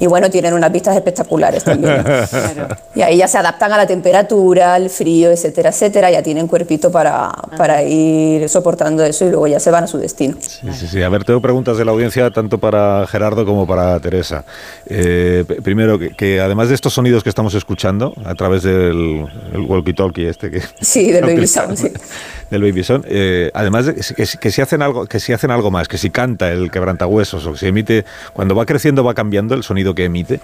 Speaker 189: Y bueno, tienen unas vistas espectaculares también. Y ahí ya se adaptan a la temperatura, al frío, etcétera, etcétera, ya tienen cuerpito para, para ir soportando eso y luego ya se van a su destino.
Speaker 146: Sí, sí, sí. A ver, tengo preguntas de la audiencia tanto para Gerardo como para Teresa. Eh, primero, que, que además de estos sonidos que estamos escuchando a través del el walkie-talkie este que
Speaker 189: Sí, del Baby Sound, sí.
Speaker 146: del Baby Sound, eh, además de que, si- que, si- que si hacen algo que si hacen algo más, que si el quebrantahuesos o que emite cuando va creciendo va cambiando el sonido que emite.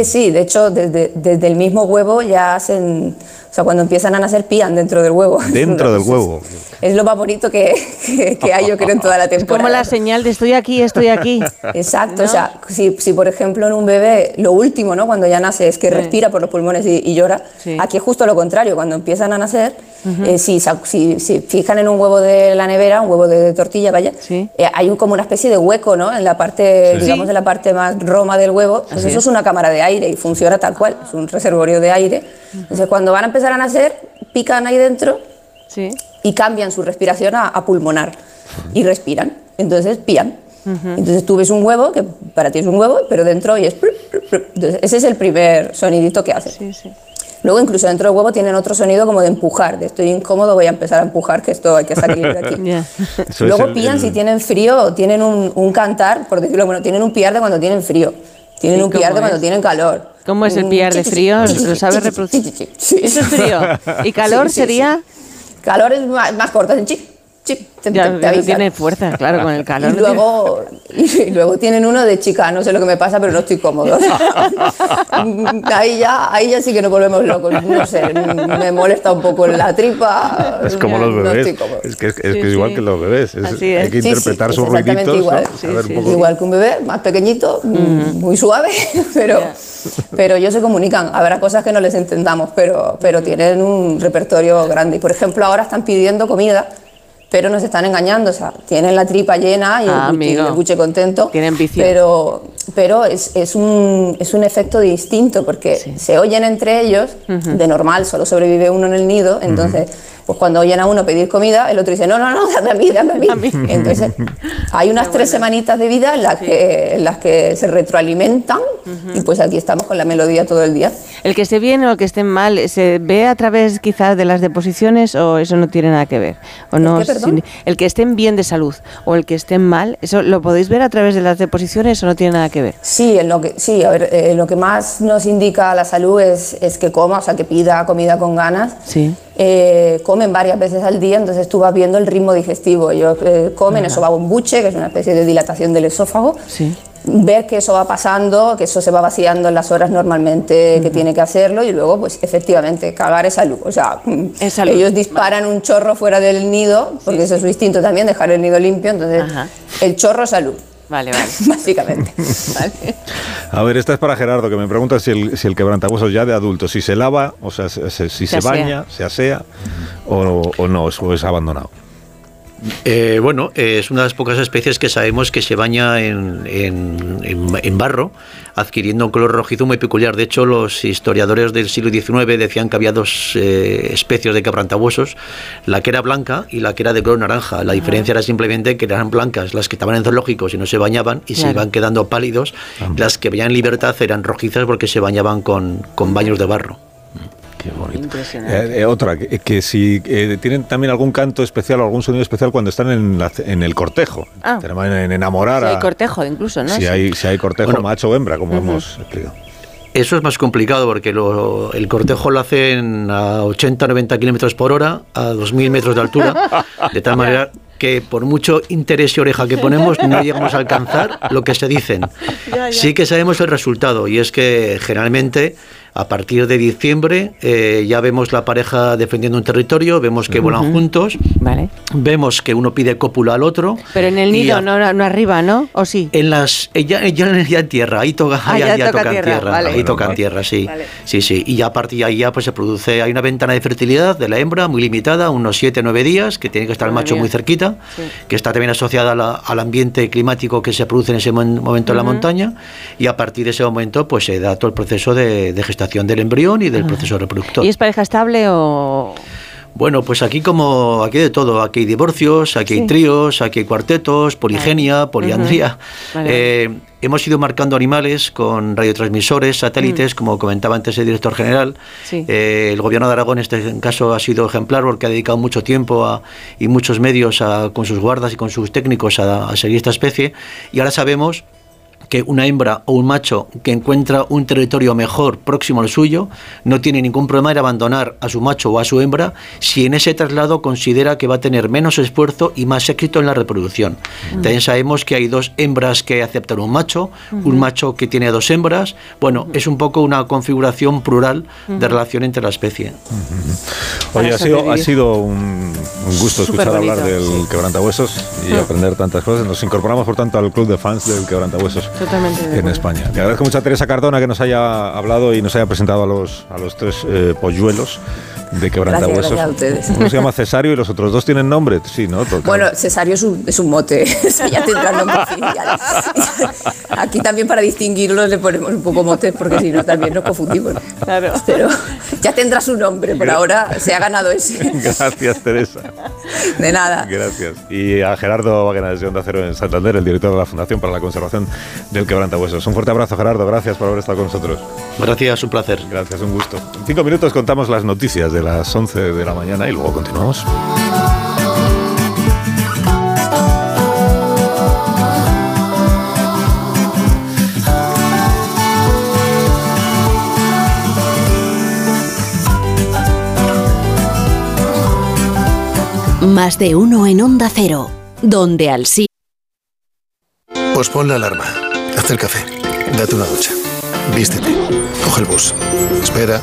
Speaker 189: Eh, sí, de hecho, desde, desde el mismo huevo ya hacen, o sea, cuando empiezan a nacer pían dentro del huevo.
Speaker 146: Dentro del huevo.
Speaker 189: Es lo más bonito que, que, que hay, yo creo, en toda la temporada.
Speaker 188: Como la señal de estoy aquí, estoy aquí.
Speaker 189: Exacto, o sea, si, si por ejemplo en un bebé lo último, ¿no? Cuando ya nace es que
Speaker 188: Sí.
Speaker 189: respira por los pulmones y, y llora,
Speaker 188: Sí.
Speaker 189: aquí es justo lo contrario, cuando empiezan a nacer,
Speaker 188: Ujú.
Speaker 189: eh, si, si, si fijan en un huevo de la nevera, un huevo de tortilla, vaya, eh, hay un, como una especie de hueco, ¿no? En la parte,
Speaker 188: Sí.
Speaker 189: digamos, en la parte más roma del huevo, pues
Speaker 188: Así
Speaker 189: eso
Speaker 188: es.
Speaker 189: es una cámara de aire y funciona tal cual, es un reservorio de aire. Entonces cuando van a empezar a nacer, pican ahí dentro
Speaker 188: Sí.
Speaker 189: y cambian su respiración a, a pulmonar y respiran. Entonces pían. Entonces tú ves un huevo, que para ti es un huevo, pero dentro y es... Entonces, ese es el primer sonidito que hace. Luego incluso dentro del huevo tienen otro sonido como de empujar, de estoy incómodo, voy a empezar a empujar, que esto hay que salir de aquí. Luego
Speaker 146: el-
Speaker 189: pían
Speaker 146: el-
Speaker 189: si tienen frío o tienen un, un cantar, por decirlo bueno, tienen un piar de cuando tienen frío, tienen
Speaker 188: ¿Y
Speaker 189: un piar de cuando
Speaker 188: es?
Speaker 189: tienen calor.
Speaker 188: ¿Cómo es el
Speaker 189: Un
Speaker 188: piar de frío? ¿Lo sabes reproducir? Eso es frío. ¿Y calor sería?
Speaker 189: Calor es más, más corto, hacen chi, chi, te-
Speaker 188: Ya,
Speaker 189: te- te
Speaker 188: ya tiene fuerza, claro, con el calor.
Speaker 189: Y luego, y luego tienen uno de chica, no sé lo que me pasa, pero no estoy cómodo. ahí, ya, ahí ya sí que nos volvemos locos. No sé, me molesta un poco la tripa.
Speaker 146: Es como los
Speaker 189: no
Speaker 146: bebés.
Speaker 189: estoy cómodo.
Speaker 146: es que es, es
Speaker 189: Sí,
Speaker 146: que es igual
Speaker 189: sí.
Speaker 146: que los bebés. Es-
Speaker 189: Así
Speaker 146: Hay que
Speaker 189: Sí, sí,
Speaker 146: interpretar sus ruiditos.
Speaker 189: igual.
Speaker 146: ¿no? Un poco-
Speaker 189: Igual que un bebé, más pequeñito, muy suave, pero, pero ellos se comunican. Habrá cosas que no les entendamos, pero, pero tienen un repertorio grande. Y por ejemplo, ahora están pidiendo comida, pero nos están engañando. O sea, tienen la tripa llena y,
Speaker 188: Ah,
Speaker 189: el, buche,
Speaker 188: amigo.
Speaker 189: el buche contento.
Speaker 188: Tienen vicio.
Speaker 189: Pero, pero es, es, un, es un efecto distinto porque se oyen entre ellos. De normal, solo sobrevive uno en el nido. Entonces. Pues cuando oyen a uno pedir comida, el otro dice, no, no, no, dame a mí, dame a mí. Entonces, hay unas tres semanitas de vida en las, que, en las que se retroalimentan y pues aquí estamos con la melodía todo el día.
Speaker 188: ¿El que esté bien o el que esté mal se ve a través quizás de las deposiciones o eso no tiene nada que ver? ¿O no,
Speaker 189: qué, perdón?
Speaker 188: sin- el que estén bien de salud o el que estén mal, ¿eso lo podéis ver a través de las deposiciones o no tiene nada que ver?
Speaker 189: Sí, en lo que, sí a ver, eh, lo que más nos indica la salud es, es que coma, o sea, que pida comida con ganas.
Speaker 188: Sí.
Speaker 189: eh, comen varias veces al día, entonces tú vas viendo el ritmo digestivo. Ellos eh, comen eso va a un buche, que es una especie de dilatación del esófago. Ver que eso va pasando, que eso se va vaciando en las horas normalmente que tiene que hacerlo y luego, pues efectivamente, cagar es salud. O sea, ellos disparan un chorro fuera del nido, porque ese es su instinto también, dejar el nido limpio, entonces el chorro es salud.
Speaker 188: Vale, vale.
Speaker 189: Básicamente.
Speaker 64: A ver, esta es para Gerardo, que me pregunta si el, si el quebrantahuesos ya de adulto, si se lava, o sea, si se, baña, se asea o, o no, o es abandonado.
Speaker 187: Eh, bueno, es una de las pocas especies que sabemos que se baña en, en, barro, adquiriendo un color rojizo muy peculiar. De hecho, los historiadores del siglo XIX decían que había dos eh, especies de quebrantahuesos, la que era blanca y la que era de color naranja. La diferencia era simplemente que eran blancas las que estaban en zoológicos y no se bañaban y se iban quedando pálidos. Las que veían en libertad eran rojizas porque se bañaban con, con baños de barro.
Speaker 64: Eh, eh, otra, que, si eh, tienen también algún canto especial o algún sonido especial cuando están en, en el cortejo. Ah. En enamorar
Speaker 188: si hay cortejo incluso, ¿no?
Speaker 64: Si, hay, si hay cortejo macho o hembra, como hemos explicado.
Speaker 187: Eso es más complicado porque el cortejo lo hacen a 80-90 kilómetros por hora, a 2.000 metros de altura, de tal manera que por mucho interés y oreja que ponemos no llegamos a alcanzar lo que se dicen. Sí que sabemos el resultado y es que generalmente a partir de diciembre eh, ya vemos la pareja defendiendo un territorio, vemos que vuelan juntos,
Speaker 188: vale.
Speaker 187: vemos que uno pide cópula al otro.
Speaker 188: Pero en el nido, no, no, arriba, ¿no? ¿O sí?
Speaker 187: En las, eh, ya, ya, en tierra, ahí, toca, ah, ya, ya, tocan tierra, ahí tocan tierra, sí. Sí, sí. Y ya a partir de ahí ya pues se produce, hay una ventana de fertilidad de la hembra muy limitada, unos 7 9 días, que tiene que estar el macho muy cerquita, que está también asociada al ambiente climático que se produce en ese momento en la montaña, y a partir de ese momento pues se da todo el proceso de, de gestación del embrión y del proceso reproductor.
Speaker 188: ¿Y es pareja estable o...?
Speaker 187: Bueno, pues aquí como aquí de todo, aquí hay divorcios, aquí hay tríos, aquí hay cuartetos, poligenia, poliandría. Eh, hemos ido marcando animales con radiotransmisores, satélites, mm. como comentaba antes el director general. Eh, el gobierno de Aragón en este caso ha sido ejemplar porque ha dedicado mucho tiempo y muchos medios con sus guardas y con sus técnicos a seguir esta especie. Y ahora sabemos que una hembra o un macho que encuentra un territorio mejor próximo al suyo no tiene ningún problema en abandonar a su macho o a su hembra si en ese traslado considera que va a tener menos esfuerzo y más éxito en la reproducción. También sabemos que hay dos hembras que aceptan un macho, un macho que tiene dos hembras. Bueno, es un poco una configuración plural de relación entre la especie.
Speaker 64: Oye, ha sido, ha sido un, gusto escuchar hablar del quebrantahuesos y aprender tantas cosas. Nos incorporamos, por tanto, al club de fans del quebrantahuesos en España. Le agradezco mucho a Teresa Cardona que nos haya hablado y nos haya presentado a los, a los tres eh, polluelos de quebrantahuesos. Uno se llama Cesario y los otros dos tienen nombre, sí, ¿no?
Speaker 189: Bueno, Cesario es un, es un mote, ya tendrá nombre Aquí también para distinguirlos le ponemos un poco motes porque si no también nos confundimos. Claro. Pero ya tendrá su nombre, por ahora se ha ganado ese.
Speaker 64: Gracias, Teresa.
Speaker 189: De nada.
Speaker 64: Gracias. Y a Gerardo Vaquenas de Onda Cero en Santander, el director de la Fundación para la Conservación del Quebrantahuesos. Un fuerte abrazo, Gerardo. Gracias por haber estado con nosotros.
Speaker 187: Gracias, un placer.
Speaker 64: Gracias, un gusto. En cinco minutos contamos las noticias de las 11 de la mañana y luego continuamos.
Speaker 190: Más de uno en Onda Cero, donde al sí.
Speaker 191: Pues pon la alarma, haz el café, date una ducha, vístete, coge el bus, espera,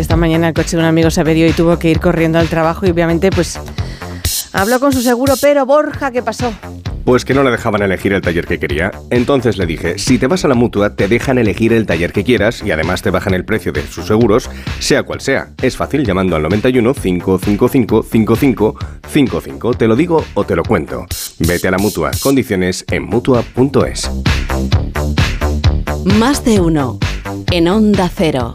Speaker 188: Esta mañana el coche de un amigo se averió y tuvo que ir corriendo al trabajo y obviamente pues habló con su seguro, pero Borja, ¿qué pasó?
Speaker 191: Pues que no le dejaban elegir el taller que quería. Entonces le dije, si te vas a la mutua, te dejan elegir el taller que quieras y además te bajan el precio de sus seguros, sea cual sea. Es fácil llamando al 91 555 55 55. Te lo digo o te lo cuento. Vete a la mutua. Condiciones en mutua.es.
Speaker 192: Más de uno. En Onda Cero.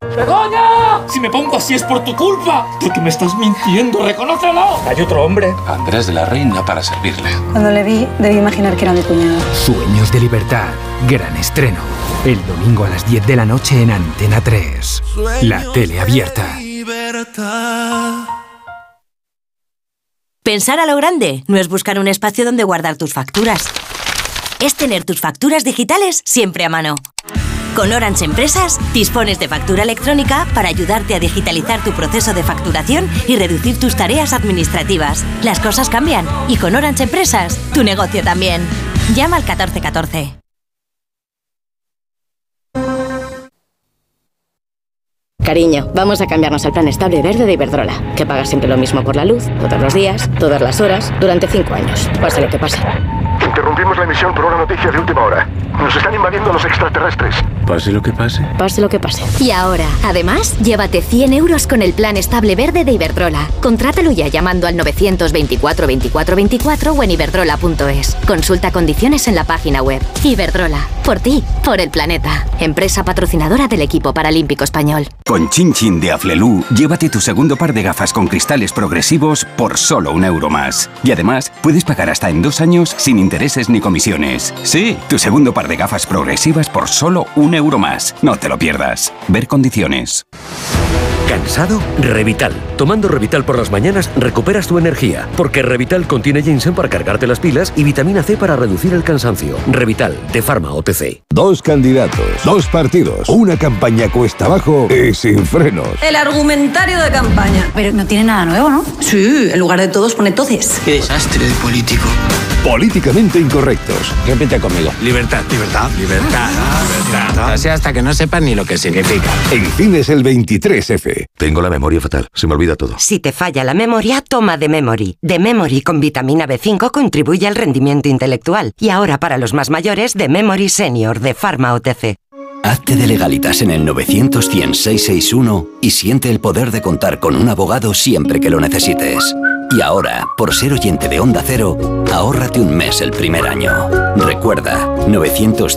Speaker 193: ¡Begoña! Si me pongo así es por tu culpa. Porque me estás mintiendo, reconócelo.
Speaker 194: Hay otro hombre. Andrés de la Reina para servirle.
Speaker 195: Cuando le vi, debí imaginar que era mi cuñado.
Speaker 196: Sueños de libertad. Gran estreno. El domingo a las 10 de la noche en Antena 3. La tele abierta.
Speaker 197: Pensar a lo grande no es buscar un espacio donde guardar tus facturas. Es tener tus facturas digitales siempre a mano. Con Orange Empresas dispones de factura electrónica para ayudarte a digitalizar tu proceso de facturación y reducir tus tareas administrativas. Las cosas cambian y con Orange Empresas tu negocio también. Llama al 1414.
Speaker 198: Cariño, vamos a cambiarnos al plan estable verde de Iberdrola, que paga siempre lo mismo por la luz, todos los días, todas las horas, durante cinco años, pase lo que pase.
Speaker 199: Interrumpimos la emisión por una noticia de última hora. Nos están invadiendo los extraterrestres.
Speaker 194: Pase lo que pase.
Speaker 198: Pase lo que pase.
Speaker 200: Y ahora, además, llévate 100 euros con el plan estable verde de Iberdrola. Contrátalo ya llamando al 924 24 24 o en iberdrola.es. Consulta condiciones en la página web. Iberdrola. Por ti, por el planeta. Empresa patrocinadora del equipo paralímpico español.
Speaker 201: Con Chin Chin de Aflelu, llévate tu segundo par de gafas con cristales progresivos por solo un euro más. Y además, puedes pagar hasta en dos años sin intereses ni comisiones. Sí, tu segundo par de gafas progresivas por solo un euro más. No te lo pierdas. Ver condiciones.
Speaker 202: ¿Cansado? Revital. Tomando Revital por las mañanas recuperas tu energía, porque Revital contiene ginseng para cargarte las pilas y vitamina C para reducir el cansancio. Revital, de Pharma OTC.
Speaker 203: Dos candidatos, dos partidos, una campaña cuesta abajo y sin frenos.
Speaker 204: El argumentario de campaña.
Speaker 205: Pero no tiene nada nuevo, ¿no?
Speaker 204: Sí, en lugar de todos pone todes.
Speaker 194: Qué desastre de político.
Speaker 203: Políticamente incorrectos.
Speaker 194: Repite conmigo. Libertad. Libertad. Libertad. Libertad. Así hasta que no sepan ni lo que significa.
Speaker 203: En cines el 23F.
Speaker 206: Tengo la memoria fatal. Se me olvida todo.
Speaker 207: Si te falla la memoria, toma de Memory. De Memory con vitamina B5 contribuye al rendimiento intelectual. Y ahora para los más mayores, de Memory Senior de Pharma OTC.
Speaker 208: Hazte de legalitas en el 900 y siente el poder de contar con un abogado siempre que lo necesites. Y ahora, por ser oyente de Onda Cero, ahórrate un mes el primer año. Recuerda, 900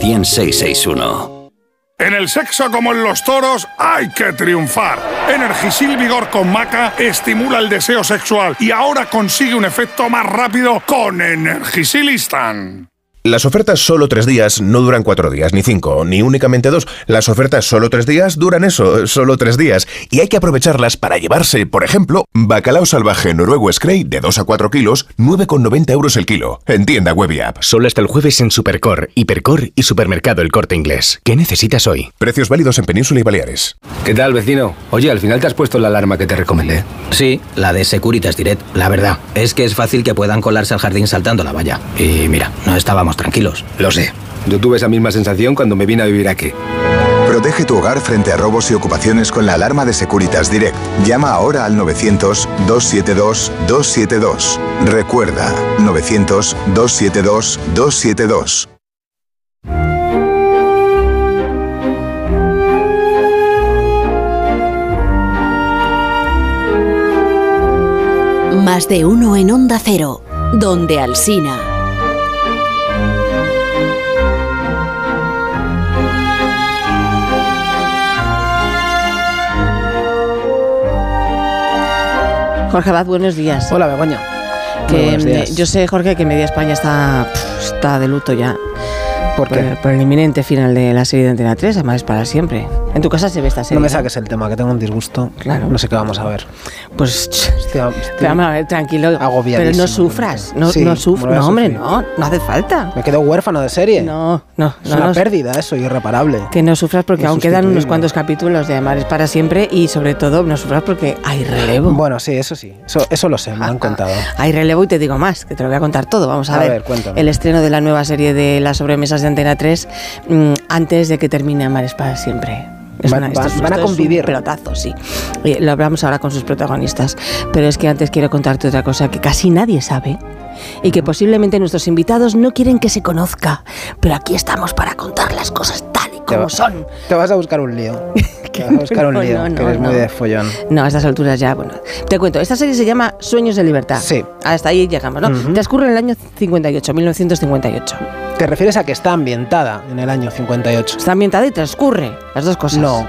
Speaker 209: En el sexo como en los toros hay que triunfar. Energisil Vigor con Maca estimula el deseo sexual y ahora consigue un efecto más rápido con Energisilistan.
Speaker 210: Las ofertas solo tres días no duran cuatro días, ni cinco, ni únicamente dos. Las ofertas solo tres días duran eso, solo tres días. Y hay que aprovecharlas para llevarse, por ejemplo, bacalao salvaje noruego Scray de 2 a 4 kilos, 9,90 euros el kilo. En tienda web y app.
Speaker 211: Solo hasta el jueves en Supercor, Hipercor y Supermercado El Corte Inglés. ¿Qué necesitas hoy?
Speaker 210: Precios válidos en Península y Baleares.
Speaker 212: ¿Qué tal, vecino? Oye, al final te has puesto la alarma que te recomendé.
Speaker 213: Sí, la de Securitas Direct. La verdad, es que es fácil que puedan colarse al jardín saltando la valla. Y mira, no estábamos tranquilos.
Speaker 212: Lo sé. Yo tuve esa misma sensación cuando me vine a vivir aquí.
Speaker 157: Protege tu hogar frente a robos y ocupaciones con la alarma de Securitas Direct. Llama ahora al 900-272-272. Recuerda, 900-272-272.
Speaker 192: Más de uno en Onda Cero, donde Alsina.
Speaker 188: Jorge Abad, buenos días.
Speaker 214: Hola, Begoña.
Speaker 188: Que,
Speaker 214: días.
Speaker 188: Yo sé, Jorge, que media España está, está de luto ya.
Speaker 214: ¿Por qué?
Speaker 188: Por, por el inminente final de la serie de Antena 3, además es para siempre. En tu casa se ve esta serie.
Speaker 214: No me saques el tema, que tengo un disgusto.
Speaker 188: Claro.
Speaker 214: No sé qué vamos a ver.
Speaker 188: Pues
Speaker 214: Estoy- estoy
Speaker 188: pero vamos a ver, tranquilo. Pero no sufras, no,
Speaker 214: Sí,
Speaker 188: no sufras. No, hombre, no, no hace falta.
Speaker 214: Me quedo huérfano de serie.
Speaker 188: No, no,
Speaker 214: Es
Speaker 188: no,
Speaker 214: una
Speaker 188: no.
Speaker 214: pérdida eso, irreparable.
Speaker 188: Que no sufras porque aún quedan unos cuantos capítulos de Amar es para siempre y sobre todo no sufras porque hay relevo.
Speaker 214: Bueno, sí, eso sí. Eso, eso lo sé, me lo han contado.
Speaker 188: Hay relevo y te digo más, que te lo voy a contar todo. Vamos a,
Speaker 214: A
Speaker 188: ver,
Speaker 214: ver, cuéntame.
Speaker 188: el estreno de la nueva serie de las de Antena 3 mm, antes de que termine Amar es para siempre.
Speaker 214: Van-
Speaker 188: esto
Speaker 214: van- van a
Speaker 188: un
Speaker 214: convivir.
Speaker 188: pelotazo, sí. Y lo hablamos ahora con sus protagonistas. Pero es que antes quiero contarte otra cosa que casi nadie sabe y que posiblemente nuestros invitados no quieren que se conozca. Pero aquí estamos para contar las cosas
Speaker 214: Te
Speaker 188: como son.
Speaker 214: Te vas a buscar un lío. Te vas a buscar un lío,
Speaker 188: no,
Speaker 214: que
Speaker 188: no,
Speaker 214: eres muy
Speaker 188: no.
Speaker 214: de follón.
Speaker 188: No, a estas alturas ya, bueno. Te cuento, esta serie se llama Sueños de Libertad.
Speaker 214: Sí.
Speaker 188: Hasta ahí llegamos, ¿no?
Speaker 214: Ujú.
Speaker 188: Transcurre en el año 58, 1958.
Speaker 214: ¿Te refieres a que está ambientada en el año 58?
Speaker 188: Está ambientada y transcurre, las dos cosas.
Speaker 214: No,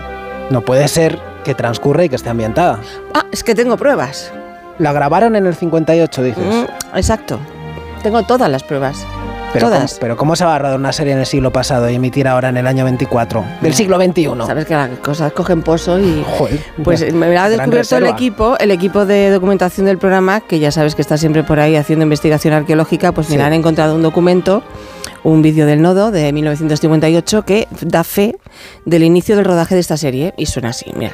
Speaker 214: no puede ser que transcurra y que esté ambientada.
Speaker 188: Ah, es que tengo pruebas.
Speaker 214: La grabaron en el 58, dices.
Speaker 188: Mm, exacto. Tengo todas las pruebas.
Speaker 214: Pero,
Speaker 188: todas.
Speaker 214: ¿cómo, pero ¿cómo se va a rodar una serie en el siglo pasado y emitir ahora en el año 24? Del siglo XXI.
Speaker 188: Sabes que las cosas cogen pozo y...
Speaker 214: Joder,
Speaker 188: Pues
Speaker 214: gran-
Speaker 188: me ha descubierto el equipo, el equipo de documentación del programa, que ya sabes que está siempre por ahí haciendo investigación arqueológica, pues mira,
Speaker 214: Sí.
Speaker 188: han encontrado un documento, un vídeo del nodo de 1958 que da fe del inicio del rodaje de esta serie y suena así, mira.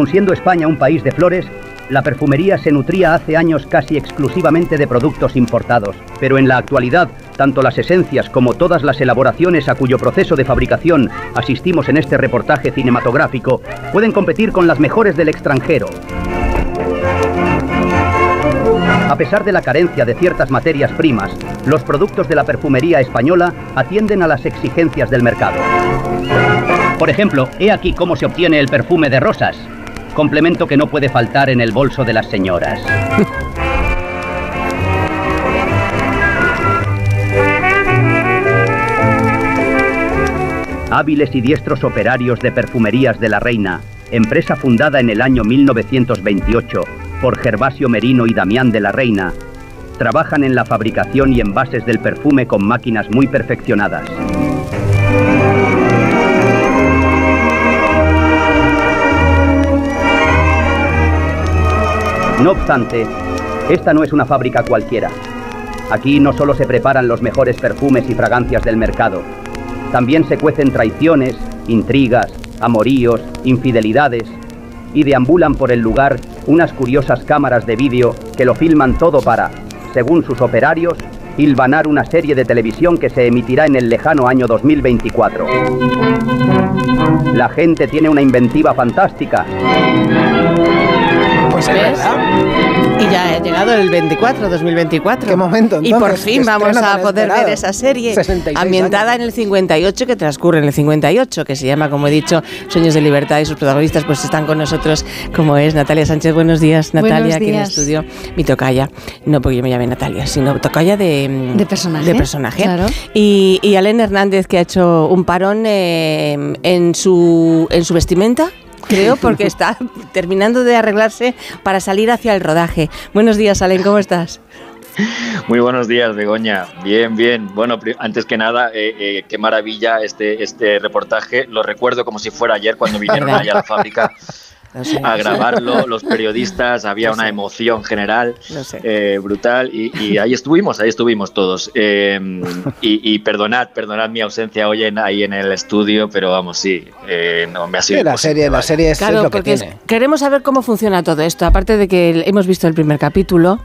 Speaker 106: Aun siendo España un país de flores, la perfumería se nutría hace años casi exclusivamente de productos importados. Pero en la actualidad, tanto las esencias como todas las elaboraciones a cuyo proceso de fabricación asistimos en este reportaje cinematográfico pueden competir con las mejores del extranjero. A pesar de la carencia de ciertas materias primas, los productos de la perfumería española atienden a las exigencias del mercado. Por ejemplo, he aquí cómo se obtiene el perfume de rosas, complemento que no puede faltar en el bolso de las señoras. Hábiles y diestros operarios de Perfumerías de la Reina, empresa fundada en el año 1928 por Gervasio Merino y Damián de la Reina, trabajan en la fabricación y envases del perfume con máquinas muy perfeccionadas. No obstante, esta no es una fábrica cualquiera. Aquí no solo se preparan los mejores perfumes y fragancias del mercado, también se cuecen traiciones, intrigas, amoríos, infidelidades y deambulan por el lugar unas curiosas cámaras de vídeo que lo filman todo para, según sus operarios, hilvanar una serie de televisión que se emitirá en el lejano año 2024. La gente tiene una inventiva fantástica.
Speaker 214: Pues es
Speaker 188: ¿Ves?
Speaker 214: verdad.
Speaker 188: Y ya ha llegado el 24, 2024.
Speaker 214: ¿Qué momento,
Speaker 188: Y por
Speaker 214: entonces?
Speaker 188: fin vamos a poder ver esa serie
Speaker 214: 66
Speaker 188: ambientada
Speaker 214: años.
Speaker 188: en el 58, que transcurre en el 58, que se llama, como he dicho, Sueños de Libertad y sus protagonistas pues están con nosotros, como es Natalia Sánchez. Buenos días, Natalia, aquí en estudio. Mi tocaya, no porque yo me llame Natalia, sino tocaya de,
Speaker 215: De personaje,
Speaker 188: De personaje.
Speaker 215: claro.
Speaker 188: Y, y Alén Hernández, que ha hecho un parón eh, en, su, en su vestimenta. Creo, porque está terminando de arreglarse para salir hacia el rodaje. Buenos días, Alén, ¿cómo estás?
Speaker 84: Muy buenos días, Begoña. Bien, bien. Bueno, antes que nada, eh, eh, qué maravilla este, este reportaje. Lo recuerdo como si fuera ayer cuando vinieron allá a la fábrica
Speaker 188: sé,
Speaker 84: a
Speaker 188: lo
Speaker 84: grabarlo, los periodistas, había
Speaker 188: Lo
Speaker 84: una
Speaker 188: sé.
Speaker 84: emoción general
Speaker 188: Lo
Speaker 84: eh, brutal y, y ahí estuvimos, ahí estuvimos todos. Eh, y, y perdonad, perdonad mi ausencia hoy en, ahí en el estudio, pero vamos, sí, eh, no me ha sido
Speaker 214: Sí, la serie, la serie es, es
Speaker 188: Claro,
Speaker 214: lo que
Speaker 188: porque es-
Speaker 214: tiene.
Speaker 188: queremos saber cómo funciona todo esto. Aparte de que hemos visto el primer capítulo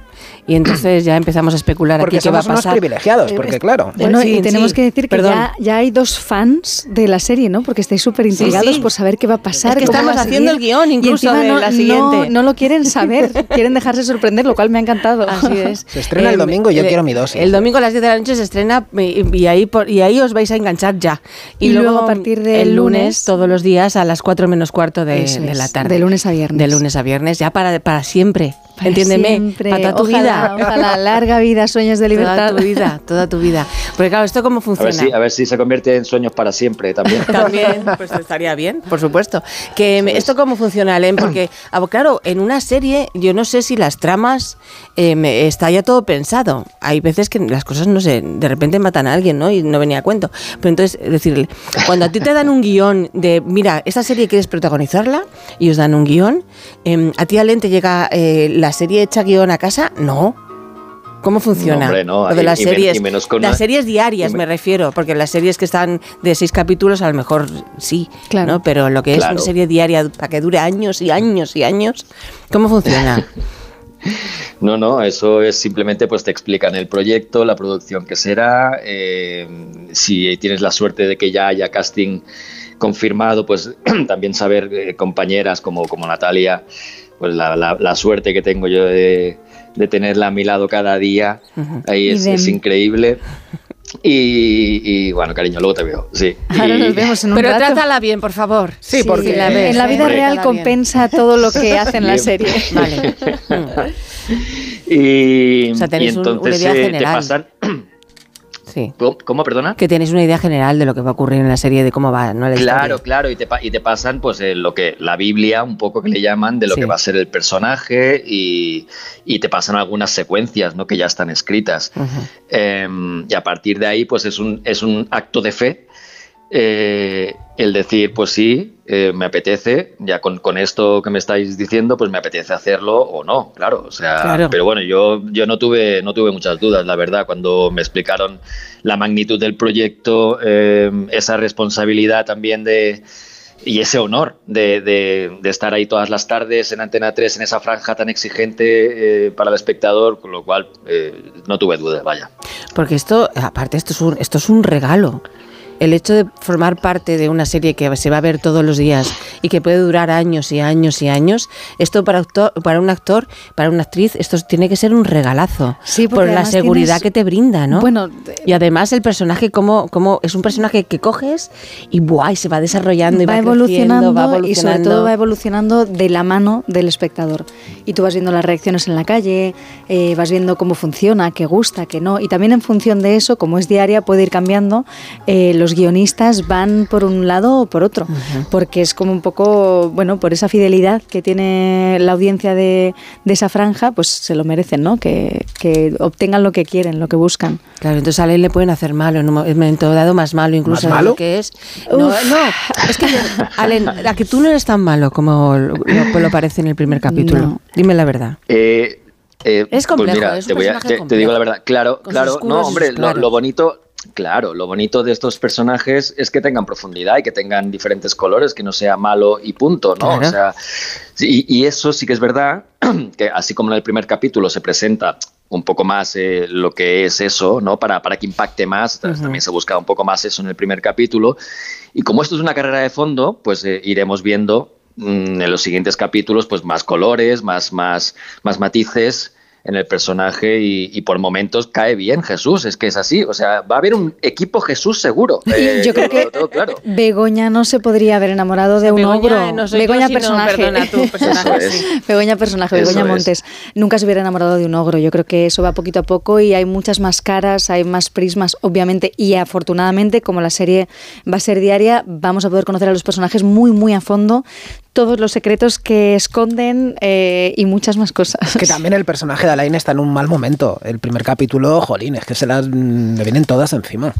Speaker 188: y entonces ya empezamos a especular
Speaker 214: Porque
Speaker 188: aquí qué va a
Speaker 214: somos unos
Speaker 188: pasar.
Speaker 214: privilegiados, porque claro.
Speaker 215: Bueno,
Speaker 188: Sí,
Speaker 215: y tenemos
Speaker 188: sí,
Speaker 215: que decir que ya, ya hay dos fans de la serie, ¿no? Porque estáis súper intrigados
Speaker 188: sí.
Speaker 215: por saber qué va a pasar.
Speaker 188: Es que estamos haciendo el guion
Speaker 215: Y
Speaker 188: incluso de
Speaker 215: no,
Speaker 188: la
Speaker 215: no-
Speaker 188: siguiente.
Speaker 215: No, lo quieren saber, quieren dejarse sorprender, lo cual me ha encantado.
Speaker 188: Así es.
Speaker 214: Se estrena el
Speaker 188: Eh,
Speaker 214: domingo y yo
Speaker 188: eh,
Speaker 214: quiero mi dosis.
Speaker 188: El domingo a las 10 de la noche se estrena y, y ahí, por- y ahí os vais a enganchar ya.
Speaker 215: Y luego a partir del
Speaker 188: el lunes,
Speaker 215: lunes-
Speaker 188: todos los días a las 4 menos cuarto de, de la tarde.
Speaker 215: de lunes a viernes.
Speaker 188: De lunes a viernes, ya para, para siempre.
Speaker 215: Para
Speaker 188: Entiéndeme,
Speaker 215: siempre.
Speaker 188: para toda tu tu vida.
Speaker 215: Ojalá, larga vida, sueños de libertad.
Speaker 188: Toda tu vida, toda tu vida. Porque claro, ¿esto cómo
Speaker 120: A
Speaker 188: funciona?
Speaker 120: ver, si, a ver si se convierte en sueños para siempre también.
Speaker 188: También, pues estaría bien, por supuesto. Que esto cómo funciona, Len, porque ah, claro, en una serie yo no sé si las tramas eh, está ya todo pensado. Hay veces que las cosas no sé, de repente matan a alguien, ¿no? Y no venía a cuento. Pero entonces, es decir, cuando a ti te dan un guion de, mira, esta serie quieres protagonizarla y os dan un guion, em, a ti, Len, te llega eh, la serie hecha guion a casa, no. ¿Cómo funciona?
Speaker 120: No, hombre, no,
Speaker 188: Lo de las
Speaker 120: y
Speaker 188: series.
Speaker 120: y menos con
Speaker 188: las
Speaker 120: una-
Speaker 188: series diarias
Speaker 120: me-
Speaker 188: me refiero, porque las series que están de seis capítulos a lo mejor sí, ¿no? Pero lo que es
Speaker 120: Claro.
Speaker 188: una serie diaria para que dure años y años y años, ¿cómo funciona?
Speaker 120: No, no, eso es simplemente pues te explican el proyecto, la producción que será, eh, si tienes la suerte de que ya haya casting confirmado, pues también saber eh, compañeras como, como Natalia, pues la, la- la suerte que tengo yo de, de tenerla a mi lado cada día, ahí es, increíble. Y, y, bueno, cariño, luego te veo, sí.
Speaker 215: Ahora
Speaker 120: Y-
Speaker 215: nos vemos en un
Speaker 188: Pero
Speaker 215: rato.
Speaker 188: trátala bien, por favor.
Speaker 215: Sí,
Speaker 120: porque-
Speaker 215: la
Speaker 188: ves,
Speaker 215: en la vida real
Speaker 188: Trátala bien.
Speaker 215: compensa todo lo que hace en la serie.
Speaker 188: Vale.
Speaker 120: Y,
Speaker 188: O sea, tenéis
Speaker 120: y
Speaker 188: un- una
Speaker 120: entonces
Speaker 188: idea
Speaker 120: eh, te pasan...
Speaker 188: Sí.
Speaker 120: ¿Cómo, perdona?
Speaker 188: Que tenéis una idea general de lo que va a ocurrir en la serie, de cómo va, ¿no? La
Speaker 120: Claro,
Speaker 188: historia.
Speaker 120: claro, y te, y te pasan pues eh, lo que la Biblia, un poco que le llaman, de lo
Speaker 188: Sí.
Speaker 120: que va a ser el personaje y, y te pasan algunas secuencias ¿no? que ya están escritas. Eh, y a partir de ahí pues es un, es un acto de fe eh, el decir, pues sí, eh, me apetece, ya con, con esto que me estáis diciendo, pues me apetece hacerlo o no, claro. O sea,
Speaker 188: Claro.
Speaker 120: pero bueno, yo, yo no tuve, no tuve muchas dudas, la verdad, cuando me explicaron la magnitud del proyecto, eh, esa responsabilidad también de y ese honor de, de- de estar ahí todas las tardes en Antena 3, en esa franja tan exigente eh, para el espectador, con lo cual eh, no tuve dudas, vaya.
Speaker 188: Porque esto, aparte, esto es un, esto es un regalo. El hecho de formar parte de una serie que se va a ver todos los días y que puede durar años y años y años, esto para, actor, para un actor, para una actriz, esto tiene que ser un regalazo.
Speaker 215: Sí,
Speaker 188: por la seguridad
Speaker 215: tienes-
Speaker 188: que te brinda, ¿no?
Speaker 215: Bueno,
Speaker 188: y además el personaje, como, como es un personaje que coges y, ¡buah! y se va desarrollando y va,
Speaker 215: va evolucionando,
Speaker 188: va
Speaker 215: y sobre
Speaker 188: evolucionando.
Speaker 215: todo va evolucionando de la mano del espectador. Y tú vas viendo las reacciones en la calle, eh, vas viendo cómo funciona, qué gusta, qué no. Y también en función de eso, como es diaria, puede ir cambiando. eh, los guionistas van por un lado o por otro, porque es como un poco, bueno, por esa fidelidad que tiene la audiencia de, de esa franja, pues se lo merecen, ¿no? Que, que obtengan lo que quieren, lo que buscan.
Speaker 188: Claro, entonces a él le pueden hacer malo, en un momento dado más malo incluso
Speaker 215: ¿Más
Speaker 188: de
Speaker 215: malo?
Speaker 188: lo que es. No,
Speaker 215: Uf.
Speaker 188: no, es que Alen, a que tú no eres tan malo como lo, lo- lo parece en el primer capítulo.
Speaker 215: No.
Speaker 188: Dime la verdad.
Speaker 120: Eh, eh,
Speaker 188: Es complejo,
Speaker 120: pues mira,
Speaker 188: es un
Speaker 120: te, voy a-
Speaker 188: personaje
Speaker 120: te- te digo la
Speaker 188: complejo.
Speaker 120: verdad. Claro,
Speaker 188: Con
Speaker 120: claro. No, hombre, lo, lo bonito, claro, lo bonito de estos personajes es que tengan profundidad y que tengan diferentes colores, que no sea malo y punto, ¿no?
Speaker 188: Claro.
Speaker 120: O sea, y, y eso sí que es verdad, que así como en el primer capítulo se presenta un poco más eh, lo que es eso, ¿no? Para, para que impacte más, también se busca un poco más eso en el primer capítulo. Y como esto es una carrera de fondo, pues eh, iremos viendo mm, en los siguientes capítulos pues más colores, más, más, más matices en el personaje y, y por momentos cae bien Jesús, es que es así, o sea, va a haber un equipo Jesús seguro. Eh,
Speaker 215: yo creo que
Speaker 120: todo claro.
Speaker 215: Begoña no se podría haber enamorado de un
Speaker 188: Begoña,
Speaker 215: ogro.
Speaker 188: no soy
Speaker 215: Begoña
Speaker 188: yo, sino,
Speaker 215: personaje.
Speaker 188: perdona, tú, personaje,
Speaker 120: Eso es.
Speaker 215: Begoña personaje,
Speaker 120: Eso
Speaker 215: Begoña
Speaker 120: es.
Speaker 215: Montes. Nunca se hubiera enamorado de un ogro. Yo creo que eso va poquito a poco y hay muchas más caras, hay más prismas, obviamente, y afortunadamente, como la serie va a ser diaria, vamos a poder conocer a los personajes muy, muy a fondo, todos los secretos que esconden eh, y muchas más cosas.
Speaker 214: Que también el personaje de Alain está en un mal momento. El primer capítulo, jolín, es que se las mm, le vienen todas encima.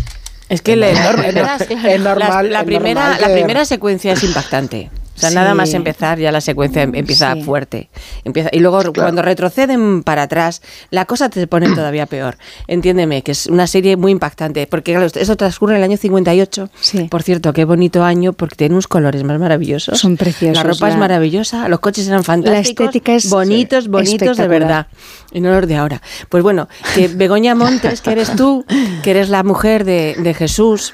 Speaker 188: Es que le-
Speaker 214: Es normal,
Speaker 188: la, primera, la primera secuencia es impactante. O sea,
Speaker 215: Sí.
Speaker 188: nada más empezar ya la secuencia em- empieza
Speaker 215: Sí.
Speaker 188: fuerte. Empieza, y luego cuando retroceden para atrás, la cosa te pone todavía peor. Entiéndeme, que es una serie muy impactante. Porque claro, eso transcurre en el año 58.
Speaker 215: Sí.
Speaker 188: Por cierto, qué bonito año porque tiene unos colores más maravillosos.
Speaker 215: Son preciosos,
Speaker 188: La ropa es
Speaker 215: la-
Speaker 188: maravillosa, los coches eran fantásticos.
Speaker 215: estética es
Speaker 188: bonitos, bonitos de verdad. Y no los de ahora. Pues bueno, que Begoña Montes, que eres tú, que eres la mujer de, de Jesús,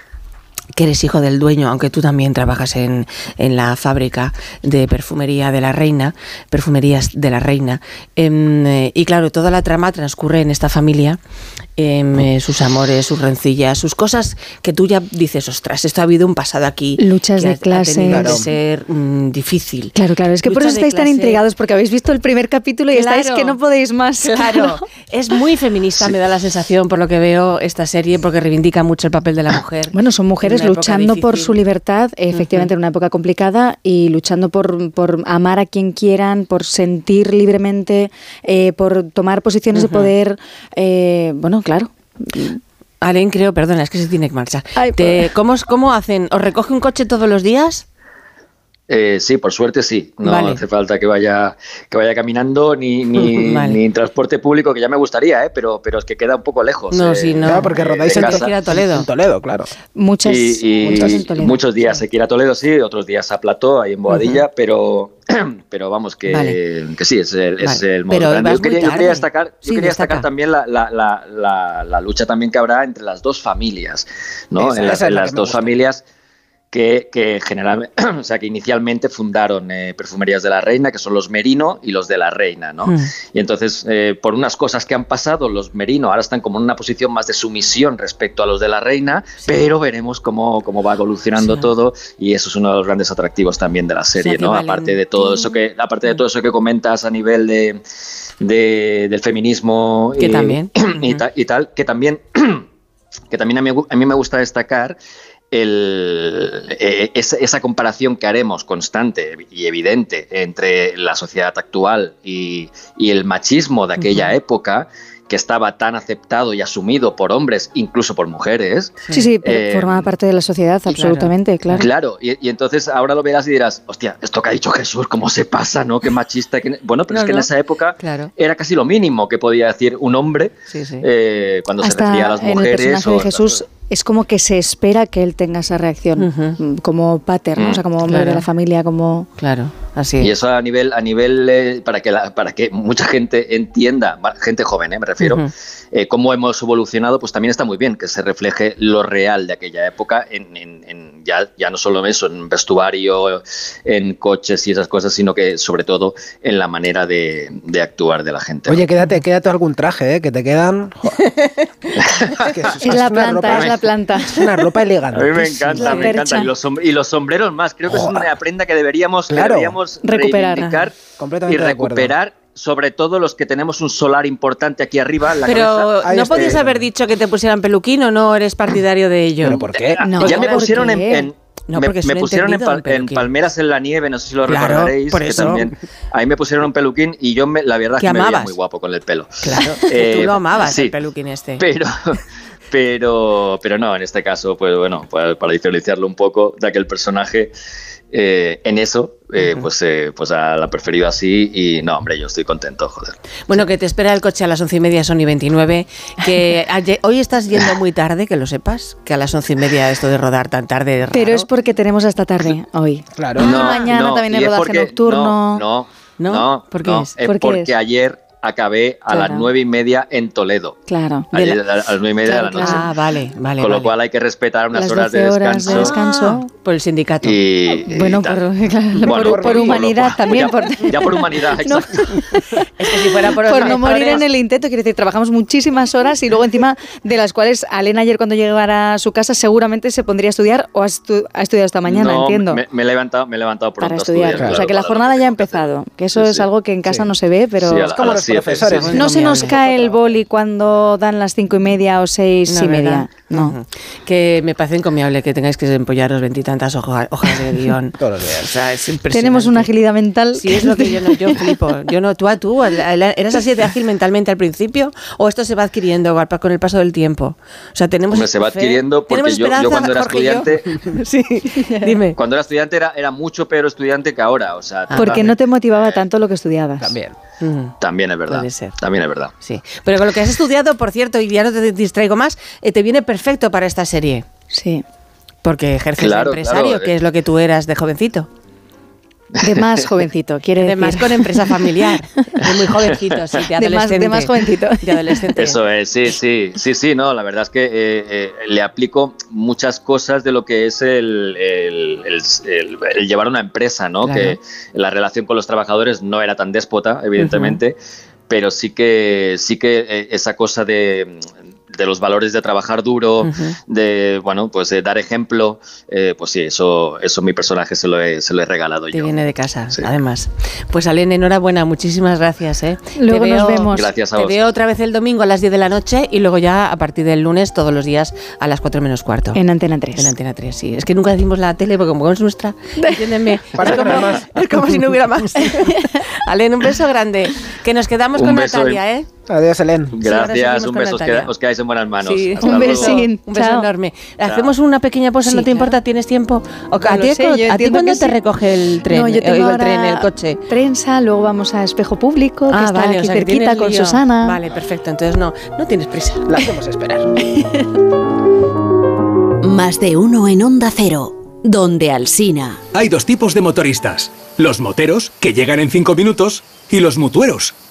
Speaker 188: que eres hijo del dueño, aunque tú también trabajas en, en la fábrica de perfumería de la reina, perfumerías de la reina. Em, eh, y claro, toda la trama transcurre en esta familia, eh, sus amores, sus rencillas, sus cosas que tú ya dices, ostras, esto ha habido un pasado aquí.
Speaker 215: Luchas
Speaker 188: que
Speaker 215: de
Speaker 188: que
Speaker 215: Claro.
Speaker 188: ser mm, difícil.
Speaker 215: Claro, claro, es que por eso estáis tan
Speaker 188: clase.
Speaker 215: intrigados, porque habéis visto el primer capítulo y estáis que no podéis más.
Speaker 188: Claro, es muy feminista, me da la sensación, por lo que veo esta serie, porque reivindica mucho el papel de la mujer.
Speaker 215: Bueno, son mujeres luchando por su libertad, efectivamente en una época complicada, y luchando por, por amar a quien quieran, por sentir libremente, eh, por tomar posiciones de poder. eh, bueno, claro.
Speaker 188: Alen, creo, perdona, es que se tiene que marchar.
Speaker 215: Ay,
Speaker 188: Te- ¿cómo, os- ¿Cómo hacen? ¿Os recoge un coche todos los días?
Speaker 120: Eh, sí, por suerte sí. No
Speaker 188: Vale.
Speaker 120: hace falta que vaya, que vaya caminando ni, ni,
Speaker 188: Vale.
Speaker 120: ni en transporte público, que ya me gustaría, ¿eh? pero, pero es que queda un poco lejos.
Speaker 188: No,
Speaker 120: eh,
Speaker 188: sí, no.
Speaker 214: Claro, porque rodáis en,
Speaker 120: casa.
Speaker 188: que ir a Toledo.
Speaker 214: en Toledo, claro.
Speaker 215: Muchas,
Speaker 120: y, y
Speaker 215: muchas en Toledo.
Speaker 120: muchos días hay que ir a Toledo, sí, otros días a Plató, ahí en Boadilla, pero, pero vamos, que,
Speaker 188: Vale.
Speaker 120: que sí, es el, es
Speaker 188: Vale.
Speaker 120: el modo
Speaker 188: Pero
Speaker 120: grande. Yo quería, yo destacar, yo
Speaker 188: Sí,
Speaker 120: quería
Speaker 188: destaca.
Speaker 120: destacar también la, la, la, la, la lucha también que habrá entre las dos familias, ¿no?
Speaker 214: Esa-
Speaker 120: en las, en dos
Speaker 214: gusta.
Speaker 120: familias que, que generalmente, o sea, que inicialmente fundaron eh, Perfumerías de la Reina, que son los Merino y los de la Reina, ¿no?
Speaker 188: Mm.
Speaker 120: Y entonces, eh, por unas cosas que han pasado, los Merino ahora están como en una posición más de sumisión respecto a los de la Reina, pero veremos cómo, cómo va evolucionando
Speaker 188: Sí.
Speaker 120: todo y eso es uno de los grandes atractivos también de la serie, ¿no? Aparte de todo eso que, aparte de todo eso que comentas a nivel de, de- del feminismo
Speaker 188: Que
Speaker 120: y,
Speaker 188: también.
Speaker 120: y, ta- y tal, que también que también a mí, a mí me gusta destacar el, eh, esa, esa comparación que haremos constante y evidente entre la sociedad actual y, y el machismo de aquella época que estaba tan aceptado y asumido por hombres, incluso por mujeres.
Speaker 215: Sí, sí,
Speaker 120: Eh,
Speaker 215: formaba parte de la sociedad, absolutamente, claro.
Speaker 120: Claro, y, y entonces ahora lo verás y dirás, hostia, esto que ha dicho Jesús, ¿cómo se pasa, no? Qué machista. qué-". Bueno, pero
Speaker 188: No,
Speaker 120: es que
Speaker 188: no.
Speaker 120: en esa época
Speaker 188: Claro.
Speaker 120: era casi lo mínimo que podía decir un hombre
Speaker 188: Sí, sí.
Speaker 120: eh, cuando se
Speaker 215: Hasta
Speaker 120: refería a las
Speaker 215: en el
Speaker 120: mujeres.
Speaker 215: personaje
Speaker 120: o-
Speaker 215: de Jesús es como que se espera que él tenga esa reacción, mm, como pater, ¿no? o sea, como hombre
Speaker 188: Claro.
Speaker 215: de la familia, como...
Speaker 188: Claro, así
Speaker 120: Y
Speaker 188: es.
Speaker 120: eso a nivel, a nivel eh, para, que la- para que mucha gente entienda, gente joven, eh, me refiero, eh, cómo hemos evolucionado, pues también está muy bien que se refleje lo real de aquella época, en, en- en ya, ya no solo eso, en vestuario, en coches y esas cosas, sino que sobre todo en la manera de, de actuar de la gente.
Speaker 214: Oye, quédate, quédate algún traje, ¿eh? que te quedan. Es
Speaker 215: Es la planta,
Speaker 214: ropa-
Speaker 215: es la planta.
Speaker 214: Es una ropa elegante.
Speaker 120: A mí me encanta,
Speaker 215: La
Speaker 120: me encanta. Y los, y los sombreros más. Creo que es una prenda que deberíamos, que
Speaker 214: Claro.
Speaker 120: deberíamos
Speaker 215: Recuperar.
Speaker 120: reivindicar y recuperar, sobre todo los que tenemos un solar importante aquí arriba. en la
Speaker 188: Pero
Speaker 120: cabeza.
Speaker 188: No podías haber dicho que te pusieran peluquín o no eres partidario de ello.
Speaker 214: ¿Pero por qué?
Speaker 215: No,
Speaker 120: ya me
Speaker 215: ¿por
Speaker 120: pusieron en,
Speaker 215: qué?
Speaker 120: en-
Speaker 188: No,
Speaker 120: me,
Speaker 188: porque es
Speaker 120: me
Speaker 188: un
Speaker 120: pusieron en, pal- en palmeras en la nieve, no sé si lo
Speaker 188: Claro,
Speaker 120: recordaréis,
Speaker 188: por
Speaker 120: que
Speaker 188: eso.
Speaker 120: también ahí me pusieron un peluquín y yo me, la verdad
Speaker 188: Que
Speaker 120: que me veía
Speaker 188: amabas.
Speaker 120: muy guapo con el pelo.
Speaker 188: Claro, que tú
Speaker 120: Eh,
Speaker 188: lo amabas,
Speaker 120: sí,
Speaker 188: el peluquín este.
Speaker 120: Pero, pero, pero no, en este caso, pues bueno, para, para diferenciarlo un poco de aquel personaje, eh, en eso, eh, pues, eh, pues a- la preferido así y no, hombre, yo estoy contento, joder.
Speaker 188: Bueno, que te espera el coche a las once y media, son y 29. Que ayer- hoy estás yendo muy tarde, que lo sepas, que a las once y media esto de rodar tan tarde es raro.
Speaker 215: Pero es porque tenemos hasta tarde hoy.
Speaker 214: Claro.
Speaker 215: Ah, mañana también
Speaker 120: es
Speaker 215: rodaje
Speaker 120: porque-
Speaker 215: nocturno.
Speaker 120: No,
Speaker 188: ¿No?
Speaker 120: no, no.
Speaker 188: ¿Por qué
Speaker 120: no,
Speaker 188: es?
Speaker 120: es
Speaker 215: ¿Por qué
Speaker 120: porque
Speaker 215: es?
Speaker 120: ayer acabé a las nueve y media en Toledo.
Speaker 215: Claro.
Speaker 188: De
Speaker 120: Ayer
Speaker 188: la-
Speaker 120: a las nueve y media
Speaker 215: Claro,
Speaker 120: de la noche.
Speaker 188: Ah, vale, vale.
Speaker 120: Con lo
Speaker 188: vale.
Speaker 120: cual hay que respetar unas
Speaker 215: Las
Speaker 120: horas de
Speaker 215: 12 horas de
Speaker 120: descanso.
Speaker 215: descanso.
Speaker 188: Por el sindicato.
Speaker 120: Y, y
Speaker 215: Bueno, por,
Speaker 120: Bueno,
Speaker 215: por, por
Speaker 120: lo-
Speaker 215: humanidad
Speaker 120: ya-
Speaker 215: también. por,
Speaker 120: Ya por humanidad,
Speaker 215: No.
Speaker 120: exacto.
Speaker 188: Es que si fuera por,
Speaker 215: por no morir en el intento, quiero decir, trabajamos muchísimas horas y luego encima de las cuales Alena ayer cuando llegara a su casa seguramente se pondría a estudiar o ha, estu- ha estudiado esta mañana,
Speaker 120: No,
Speaker 215: entiendo.
Speaker 120: Me, me he levantado, me he levantado pronto
Speaker 215: para
Speaker 120: a
Speaker 215: estudiar. o sea que la jornada ya ha empezado, que eso
Speaker 120: Sí,
Speaker 215: es algo que en casa
Speaker 214: Sí.
Speaker 215: no se ve, pero
Speaker 214: Es como los
Speaker 120: siete,
Speaker 214: profesores.
Speaker 120: sí, sí.
Speaker 215: no se nos cae el boli cuando dan las cinco y media o seis
Speaker 188: No,
Speaker 215: y
Speaker 188: ¿verdad?
Speaker 215: media. No.
Speaker 188: Que me parece encomiable que tengáis que empollaros veintitantas hoja- hojas de guion.
Speaker 214: Todos los días.
Speaker 188: O sea, es impresionante.
Speaker 215: Tenemos una agilidad mental.
Speaker 188: Sí, es lo que yo no, yo flipo. Yo no, tú a tú, ¿eras así de ágil mentalmente al principio o esto se va adquiriendo con el paso del tiempo? O sea, tenemos
Speaker 120: Hombre, se va adquiriendo porque
Speaker 188: tenemos
Speaker 120: yo, cuando era
Speaker 188: Jorge
Speaker 120: estudiante,
Speaker 188: sí, dime.
Speaker 120: cuando era estudiante era, era mucho peor estudiante que ahora. O sea,
Speaker 215: Porque no te motivaba tanto lo que estudiabas.
Speaker 214: También.
Speaker 120: También es verdad.
Speaker 188: Puede ser.
Speaker 120: También es verdad.
Speaker 188: Sí, pero con lo que has estudiado, por cierto, y ya no te distraigo más, eh, te viene perfecto para esta serie.
Speaker 215: Sí.
Speaker 188: Porque ejerces
Speaker 120: Claro,
Speaker 188: de empresario,
Speaker 120: claro,
Speaker 188: que
Speaker 120: eh.
Speaker 188: es lo que tú eras de jovencito.
Speaker 215: De más jovencito, quiere
Speaker 216: De
Speaker 215: decir.
Speaker 216: más con empresa familiar. De muy jovencito, sí, de
Speaker 215: De más- de jovencito.
Speaker 216: De adolescente.
Speaker 120: Eso es, sí, sí, sí, sí, no, la verdad es que eh, eh, le aplico muchas cosas de lo que es el, el- el- el- el llevar una empresa, ¿no?
Speaker 216: Claro.
Speaker 120: Que la relación con los trabajadores no era tan déspota, evidentemente, pero sí que, sí que eh, esa cosa de, de los valores de trabajar duro, de, bueno, pues de dar ejemplo, eh, pues sí, eso, eso mi personaje se lo he, se lo he regalado
Speaker 216: Te
Speaker 120: yo.
Speaker 216: viene de casa, además. Pues Alen, enhorabuena, muchísimas gracias. ¿eh?
Speaker 215: Luego
Speaker 216: Te
Speaker 215: nos
Speaker 216: veo-
Speaker 215: vemos.
Speaker 120: Gracias a
Speaker 216: Te
Speaker 120: vos.
Speaker 216: veo otra vez el domingo a las 10 de la noche y luego ya a partir del lunes todos los días a las 4 menos cuarto.
Speaker 215: En Antena 3.
Speaker 216: En Antena 3, sí. Es que nunca decimos la tele porque como es nuestra, entiéndeme.
Speaker 214: Para
Speaker 216: es, como, es como si no hubiera más. Alen, un beso grande. Que nos quedamos
Speaker 120: Un
Speaker 216: con
Speaker 120: beso
Speaker 216: Natalia, ¿eh?
Speaker 214: Adiós, Helen.
Speaker 120: Gracias, un beso, os, queda- os quedáis en buenas manos.
Speaker 216: Sí,
Speaker 215: Un besín.
Speaker 216: Un beso
Speaker 215: Chao.
Speaker 216: enorme. ¿Hacemos una pequeña pausa?
Speaker 215: Sí,
Speaker 216: ¿No te
Speaker 215: claro.
Speaker 216: importa? ¿Tienes tiempo? ¿O
Speaker 215: No
Speaker 216: a ti, cuándo te
Speaker 215: sí.
Speaker 216: recoge el tren?
Speaker 215: No, yo
Speaker 216: Eh,
Speaker 215: tengo
Speaker 216: el
Speaker 215: ahora
Speaker 216: tren, el coche.
Speaker 215: Prensa, luego vamos a Espejo Público, que
Speaker 216: Ah,
Speaker 215: está
Speaker 216: vale, o
Speaker 215: aquí
Speaker 216: sea
Speaker 215: cerquita con
Speaker 216: lío.
Speaker 215: Susana.
Speaker 216: Vale, perfecto. Entonces no, no tienes prisa.
Speaker 214: La hacemos esperar.
Speaker 30: Más de uno en Onda Cero, donde Alsina.
Speaker 188: Hay dos tipos de motoristas. Los moteros, que llegan en 5 minutos, y los mutueros,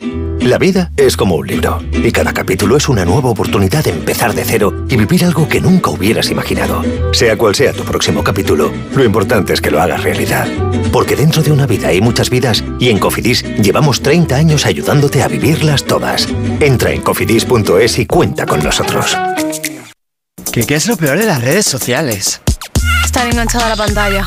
Speaker 217: La vida es como un libro y cada capítulo es una nueva oportunidad de empezar de cero y vivir algo que nunca hubieras imaginado. Sea cual sea tu próximo capítulo, lo importante es que lo hagas realidad. Porque dentro de una vida hay muchas vidas y en Cofidis llevamos 30 años ayudándote a vivirlas todas. Entra en cofidis.es y cuenta con nosotros.
Speaker 195: ¿Qué, ¿Qué es lo peor de las redes sociales?
Speaker 218: Estar enganchada a la pantalla.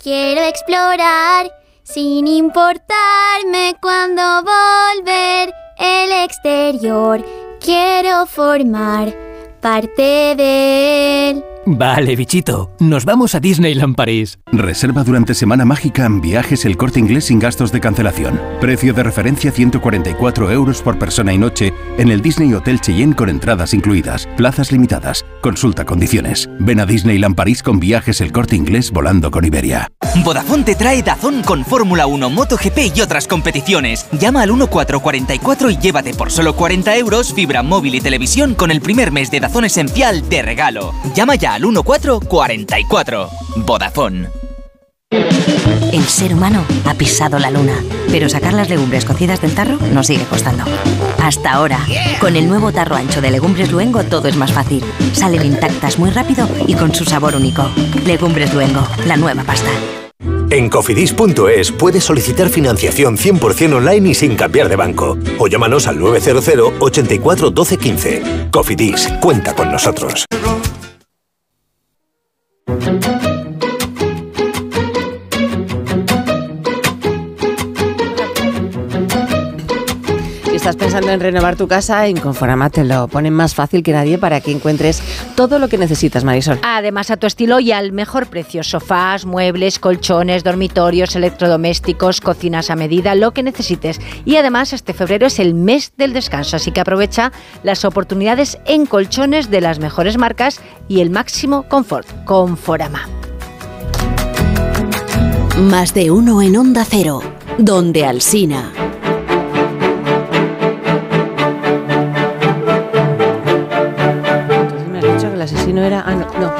Speaker 219: Quiero explorar sin importarme cuando volver el exterior. Quiero formar parte de él.
Speaker 220: Vale, bichito, nos vamos a Disneyland París.
Speaker 221: Reserva durante Semana Mágica en viajes el corte inglés sin gastos de cancelación. Precio de referencia 144 euros por persona y noche en el Disney Hotel Cheyenne con entradas incluidas. Plazas limitadas. Consulta condiciones. Ven a Disneyland París con viajes el corte inglés volando con Iberia.
Speaker 84: Vodafone te trae Dazón con Fórmula 1, MotoGP y otras competiciones. Llama al 1444 y llévate por solo 40 euros fibra móvil y televisión con el primer mes de Dazón Esencial de regalo. Llama ya al 1444. Vodafone.
Speaker 222: El ser humano ha pisado la luna, pero sacar las legumbres cocidas del tarro nos sigue costando. Hasta ahora, con el nuevo tarro ancho de Legumbres Luengo todo es más fácil. Salen intactas muy rápido y con su sabor único. Legumbres Luengo, la nueva pasta.
Speaker 217: En cofidis.es puedes solicitar financiación 100% online y sin cambiar de banco. O llámanos al 900 84 12 15. Cofidis, cuenta con nosotros.
Speaker 216: Estás pensando en renovar tu casa, en Conforama te lo ponen más fácil que nadie para que encuentres todo lo que necesitas, Marisol.
Speaker 223: Además, a tu estilo y al mejor precio. Sofás, muebles, colchones, dormitorios, electrodomésticos, cocinas a medida, lo que necesites. Y además, este febrero es el mes del descanso, así que aprovecha las oportunidades en colchones de las mejores marcas y el máximo confort. Conforama.
Speaker 224: Más de uno en Onda Cero, donde Alsina.
Speaker 188: Asesino era. Ah, no, no.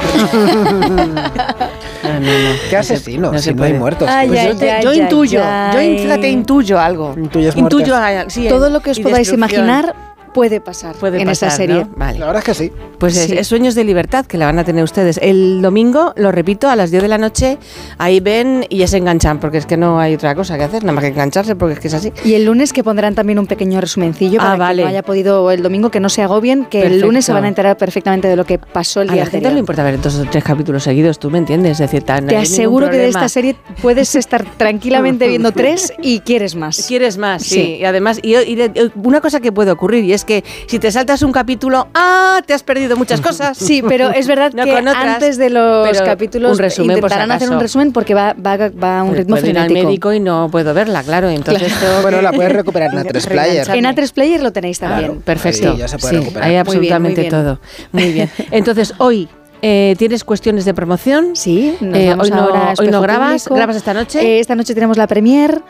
Speaker 188: No, no, no.
Speaker 214: ¿Qué asesino?
Speaker 188: no
Speaker 214: si no hay muertos.
Speaker 215: Ay,
Speaker 188: Pues
Speaker 215: ay,
Speaker 188: yo, te-
Speaker 215: ay,
Speaker 188: yo intuyo,
Speaker 215: ay.
Speaker 188: yo fíjate, intuyo algo. Intuyo, ah, sí,
Speaker 215: Todo lo que os podáis imaginar puede pasar
Speaker 188: Puede
Speaker 215: en
Speaker 188: pasar,
Speaker 215: esa serie.
Speaker 188: ¿no? Vale.
Speaker 214: La verdad es que sí.
Speaker 188: Pues es,
Speaker 215: Sí.
Speaker 188: es Sueños de Libertad que la van a tener ustedes. El domingo, lo repito, a las 10 de la noche, ahí ven y ya se enganchan, porque es que no hay otra cosa que hacer, nada más que engancharse, porque es que es así.
Speaker 215: Y el lunes que pondrán también un pequeño resumencillo
Speaker 188: Ah,
Speaker 215: para
Speaker 188: vale.
Speaker 215: que no haya podido el domingo que no se agobien, que el lunes se van a enterar perfectamente de lo que pasó el
Speaker 188: A
Speaker 215: día
Speaker 188: la gente no
Speaker 215: anterior.
Speaker 188: le importa ver dos o tres capítulos seguidos, tú me entiendes, es decir, tan,
Speaker 215: Te aseguro que de esta serie puedes estar tranquilamente viendo tres y quieres más.
Speaker 188: Quieres más, sí.
Speaker 215: Sí.
Speaker 188: Y además, y, y de- una cosa que puede ocurrir, y es que si te saltas un capítulo, ¡ah! Te has perdido muchas cosas.
Speaker 215: Sí, pero es verdad
Speaker 188: No
Speaker 215: que
Speaker 188: otras,
Speaker 215: antes de los capítulos
Speaker 188: un resumen,
Speaker 215: intentarán hacer un resumen porque va, va, va a un
Speaker 188: Pues
Speaker 215: ritmo
Speaker 188: puedo ir al
Speaker 215: frenético.
Speaker 188: médico y no puedo verla, claro. Entonces
Speaker 215: Claro.
Speaker 214: Bueno, la puedes recuperar en A3 Player.
Speaker 215: En A3 Player lo tenéis
Speaker 214: Claro,
Speaker 215: también.
Speaker 188: Perfecto.
Speaker 214: Sí, ya se puede
Speaker 188: Sí,
Speaker 214: recuperar.
Speaker 188: Hay
Speaker 215: Muy bien,
Speaker 188: absolutamente
Speaker 215: muy bien.
Speaker 188: todo. Muy bien. Entonces, hoy eh, tienes cuestiones de promoción.
Speaker 215: Sí,
Speaker 188: Eh, hoy no, hoy grabas.
Speaker 215: Público.
Speaker 188: ¿Grabas esta noche?
Speaker 215: Eh, esta noche tenemos la premier,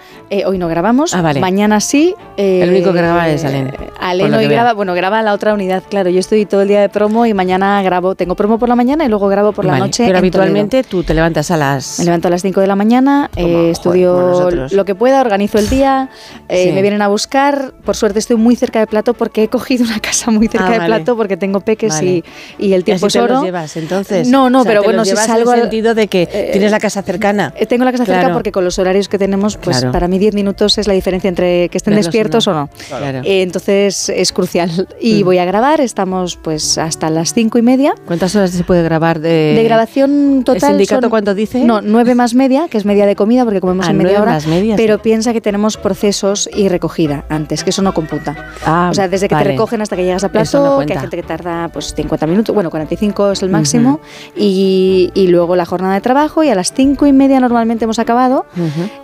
Speaker 215: hoy no grabamos,
Speaker 188: Ah, vale.
Speaker 215: mañana sí.
Speaker 188: El único que graba es Alen,
Speaker 215: Alen hoy graba, bueno, graba la otra unidad, claro. Yo estoy todo el día de promo y mañana grabo, tengo promo por la mañana y luego grabo por la noche.
Speaker 188: Pero
Speaker 215: en Toledo.
Speaker 188: habitualmente tú te levantas a las.
Speaker 215: Me levanto a las 5 de la mañana,
Speaker 188: joder,
Speaker 215: estudio lo que pueda, organizo el día,
Speaker 188: Sí.
Speaker 215: me vienen a buscar. Por suerte estoy muy cerca del plato porque he cogido una casa muy cerca
Speaker 188: Ah,
Speaker 215: del
Speaker 188: vale.
Speaker 215: plato porque tengo peques y, y el
Speaker 188: ¿Y
Speaker 215: tiempo
Speaker 188: así
Speaker 215: es
Speaker 188: te los
Speaker 215: oro.
Speaker 188: llevas entonces?
Speaker 215: No, no,
Speaker 188: O sea,
Speaker 215: pero bueno, si salgo al-
Speaker 188: sentido de que
Speaker 215: eh,
Speaker 188: tienes la casa cercana.
Speaker 215: Eh, Tengo la casa cerca
Speaker 188: Claro.
Speaker 215: porque con los horarios que tenemos, pues
Speaker 188: Claro.
Speaker 215: para mí 10 minutos es la diferencia entre que estén
Speaker 188: Verlos o
Speaker 215: despiertos
Speaker 188: no.
Speaker 215: o no.
Speaker 188: Claro.
Speaker 215: Eh, entonces es crucial. Y
Speaker 188: Mm.
Speaker 215: voy a grabar, estamos pues hasta las 5 y media.
Speaker 188: ¿Cuántas horas se puede grabar de,
Speaker 215: De grabación total.
Speaker 188: ¿El sindicato
Speaker 215: son-
Speaker 188: cuánto dice?
Speaker 215: No, 9 más media, que es media de comida porque comemos
Speaker 188: Ah,
Speaker 215: en media hora.
Speaker 188: más media,
Speaker 215: pero
Speaker 188: sí.
Speaker 215: piensa que tenemos procesos y recogida antes, que eso no computa.
Speaker 188: Ah,
Speaker 215: o sea, desde que
Speaker 188: vale.
Speaker 215: te recogen hasta que llegas a plato,
Speaker 188: no
Speaker 215: que hay gente que tarda pues 50 minutos, bueno, 45 es el máximo, y, y luego la jornada de trabajo y a las 5 y media normalmente hemos acabado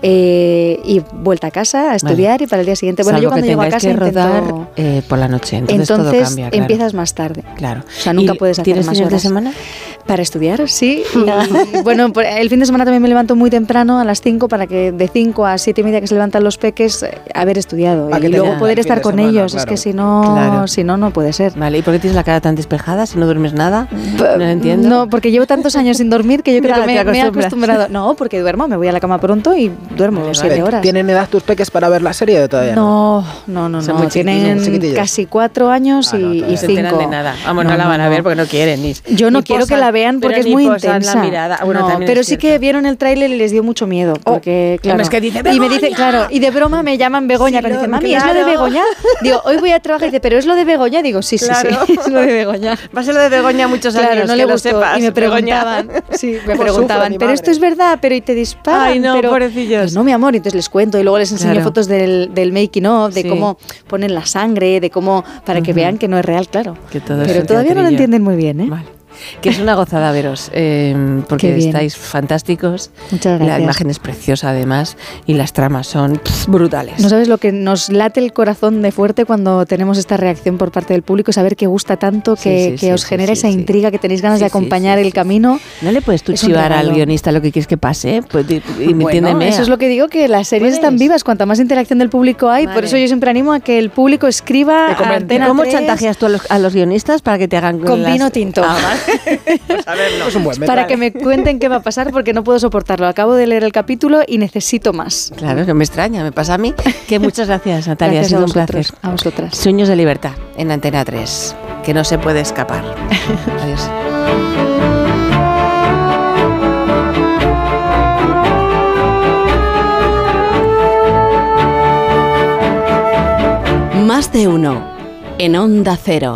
Speaker 215: eh, y vuelta a casa a estudiar y para el día siguiente. Bueno,
Speaker 188: Salvo
Speaker 215: yo cuando
Speaker 188: que
Speaker 215: llego a casa
Speaker 188: que rodar
Speaker 215: intento...
Speaker 188: eh, por la noche, entonces, todo cambia. claro.
Speaker 215: empiezas más tarde.
Speaker 188: Claro.
Speaker 215: O sea, nunca
Speaker 188: ¿Y
Speaker 215: puedes hacer
Speaker 188: ¿Tienes
Speaker 215: más
Speaker 188: fines de
Speaker 215: horas.
Speaker 188: semana?
Speaker 215: Para estudiar, sí. Y, bueno, el fin de semana también me levanto muy temprano, a las 5, para que de 5 a 7 y media que se levantan los peques, eh, haber estudiado.
Speaker 214: Para
Speaker 215: y luego poder estar con
Speaker 214: semana,
Speaker 215: ellos. Es que si no,
Speaker 188: Claro.
Speaker 215: si no, no puede ser.
Speaker 188: Vale, ¿y por qué tienes la cara tan despejada si no duermes nada? Entiendo.
Speaker 215: No, porque llevo tantos años sin dormir que yo creo
Speaker 188: Ya,
Speaker 215: que me, me he acostumbrado. No, porque duermo, me voy a la cama pronto y duermo
Speaker 188: Vale,
Speaker 215: 7
Speaker 214: Eh,
Speaker 215: horas.
Speaker 214: ¿Tienen edad tus peques para ver la serie o todavía no?
Speaker 215: No, no, no, no. Tienen casi 4 años
Speaker 214: Ah, no,
Speaker 215: y,
Speaker 188: enteran
Speaker 215: 5.
Speaker 188: de nada. Vamos, no, la van a ver porque no quieren. Ni,
Speaker 215: Yo no
Speaker 188: ni
Speaker 215: quiero que la vean
Speaker 188: pero
Speaker 215: porque es muy intensa.
Speaker 188: la mirada. Bueno,
Speaker 215: No,
Speaker 188: también
Speaker 215: pero sí que vieron el tráiler y les dio mucho miedo. Porque, claro.
Speaker 188: es que dice,
Speaker 215: y me dice, claro, y de broma me llaman Begoña.
Speaker 188: Lo-
Speaker 215: dice, mami, ¿es lo de. Begoña? Digo, hoy voy a trabajar. Y dice, ¿pero es lo de Begoña? Digo, sí, sí, sí, es lo de Begoña.
Speaker 188: Va a ser lo de Begoña muchos
Speaker 215: Claro,
Speaker 188: años,
Speaker 215: no le gustó.
Speaker 188: sepas,
Speaker 215: y me preguntaban, sí, me
Speaker 214: ¿Cómo
Speaker 215: preguntaban, pero esto es verdad, pero y te disparan.
Speaker 188: Ay, no,
Speaker 215: pero,
Speaker 188: pobrecillos.
Speaker 215: No, mi amor, y entonces les cuento y luego les enseño
Speaker 188: Claro.
Speaker 215: fotos del, del making of, de
Speaker 188: Sí.
Speaker 215: cómo ponen la sangre, de cómo, para que vean que no es real, claro.
Speaker 188: Que todo
Speaker 215: pero todavía no lo entienden muy bien, ¿eh?
Speaker 188: Vale. Que es una gozada veros, eh, porque estáis fantásticos.
Speaker 215: Muchas
Speaker 188: La
Speaker 215: gracias.
Speaker 188: imagen es preciosa además y las tramas son pff, brutales.
Speaker 215: No sabes lo que nos late el corazón de fuerte cuando tenemos esta reacción por parte del público, saber que gusta tanto, que,
Speaker 188: Sí, sí,
Speaker 215: que
Speaker 188: sí,
Speaker 215: os genera esa intriga, que tenéis ganas de acompañar el camino.
Speaker 188: ¿No le puedes tú chivar al guionista lo que quieres que pase? Pues, y
Speaker 215: Bueno,
Speaker 188: entiéndeme.
Speaker 215: eso es lo que digo, que las series están vivas, cuanta más interacción del público hay, por eso yo siempre animo a que el público escriba
Speaker 188: ¿Cómo
Speaker 215: 3
Speaker 188: chantajeas tú a los, a los guionistas para que te hagan
Speaker 215: con
Speaker 188: las-
Speaker 215: vino tinto.
Speaker 188: Ah. Pues a verlo.
Speaker 214: Es un buen método.
Speaker 215: para que me cuenten qué va a pasar porque no puedo soportarlo. Acabo de leer el capítulo y necesito más.
Speaker 188: Claro, no me extraña, me pasa a mí. Que muchas gracias, Natalia,
Speaker 215: Gracias
Speaker 188: ha sido
Speaker 215: a
Speaker 188: un placer.
Speaker 215: A vosotras.
Speaker 188: Sueños de libertad en Antena 3, que no se puede escapar. Adiós.
Speaker 224: Más de uno en Onda Cero.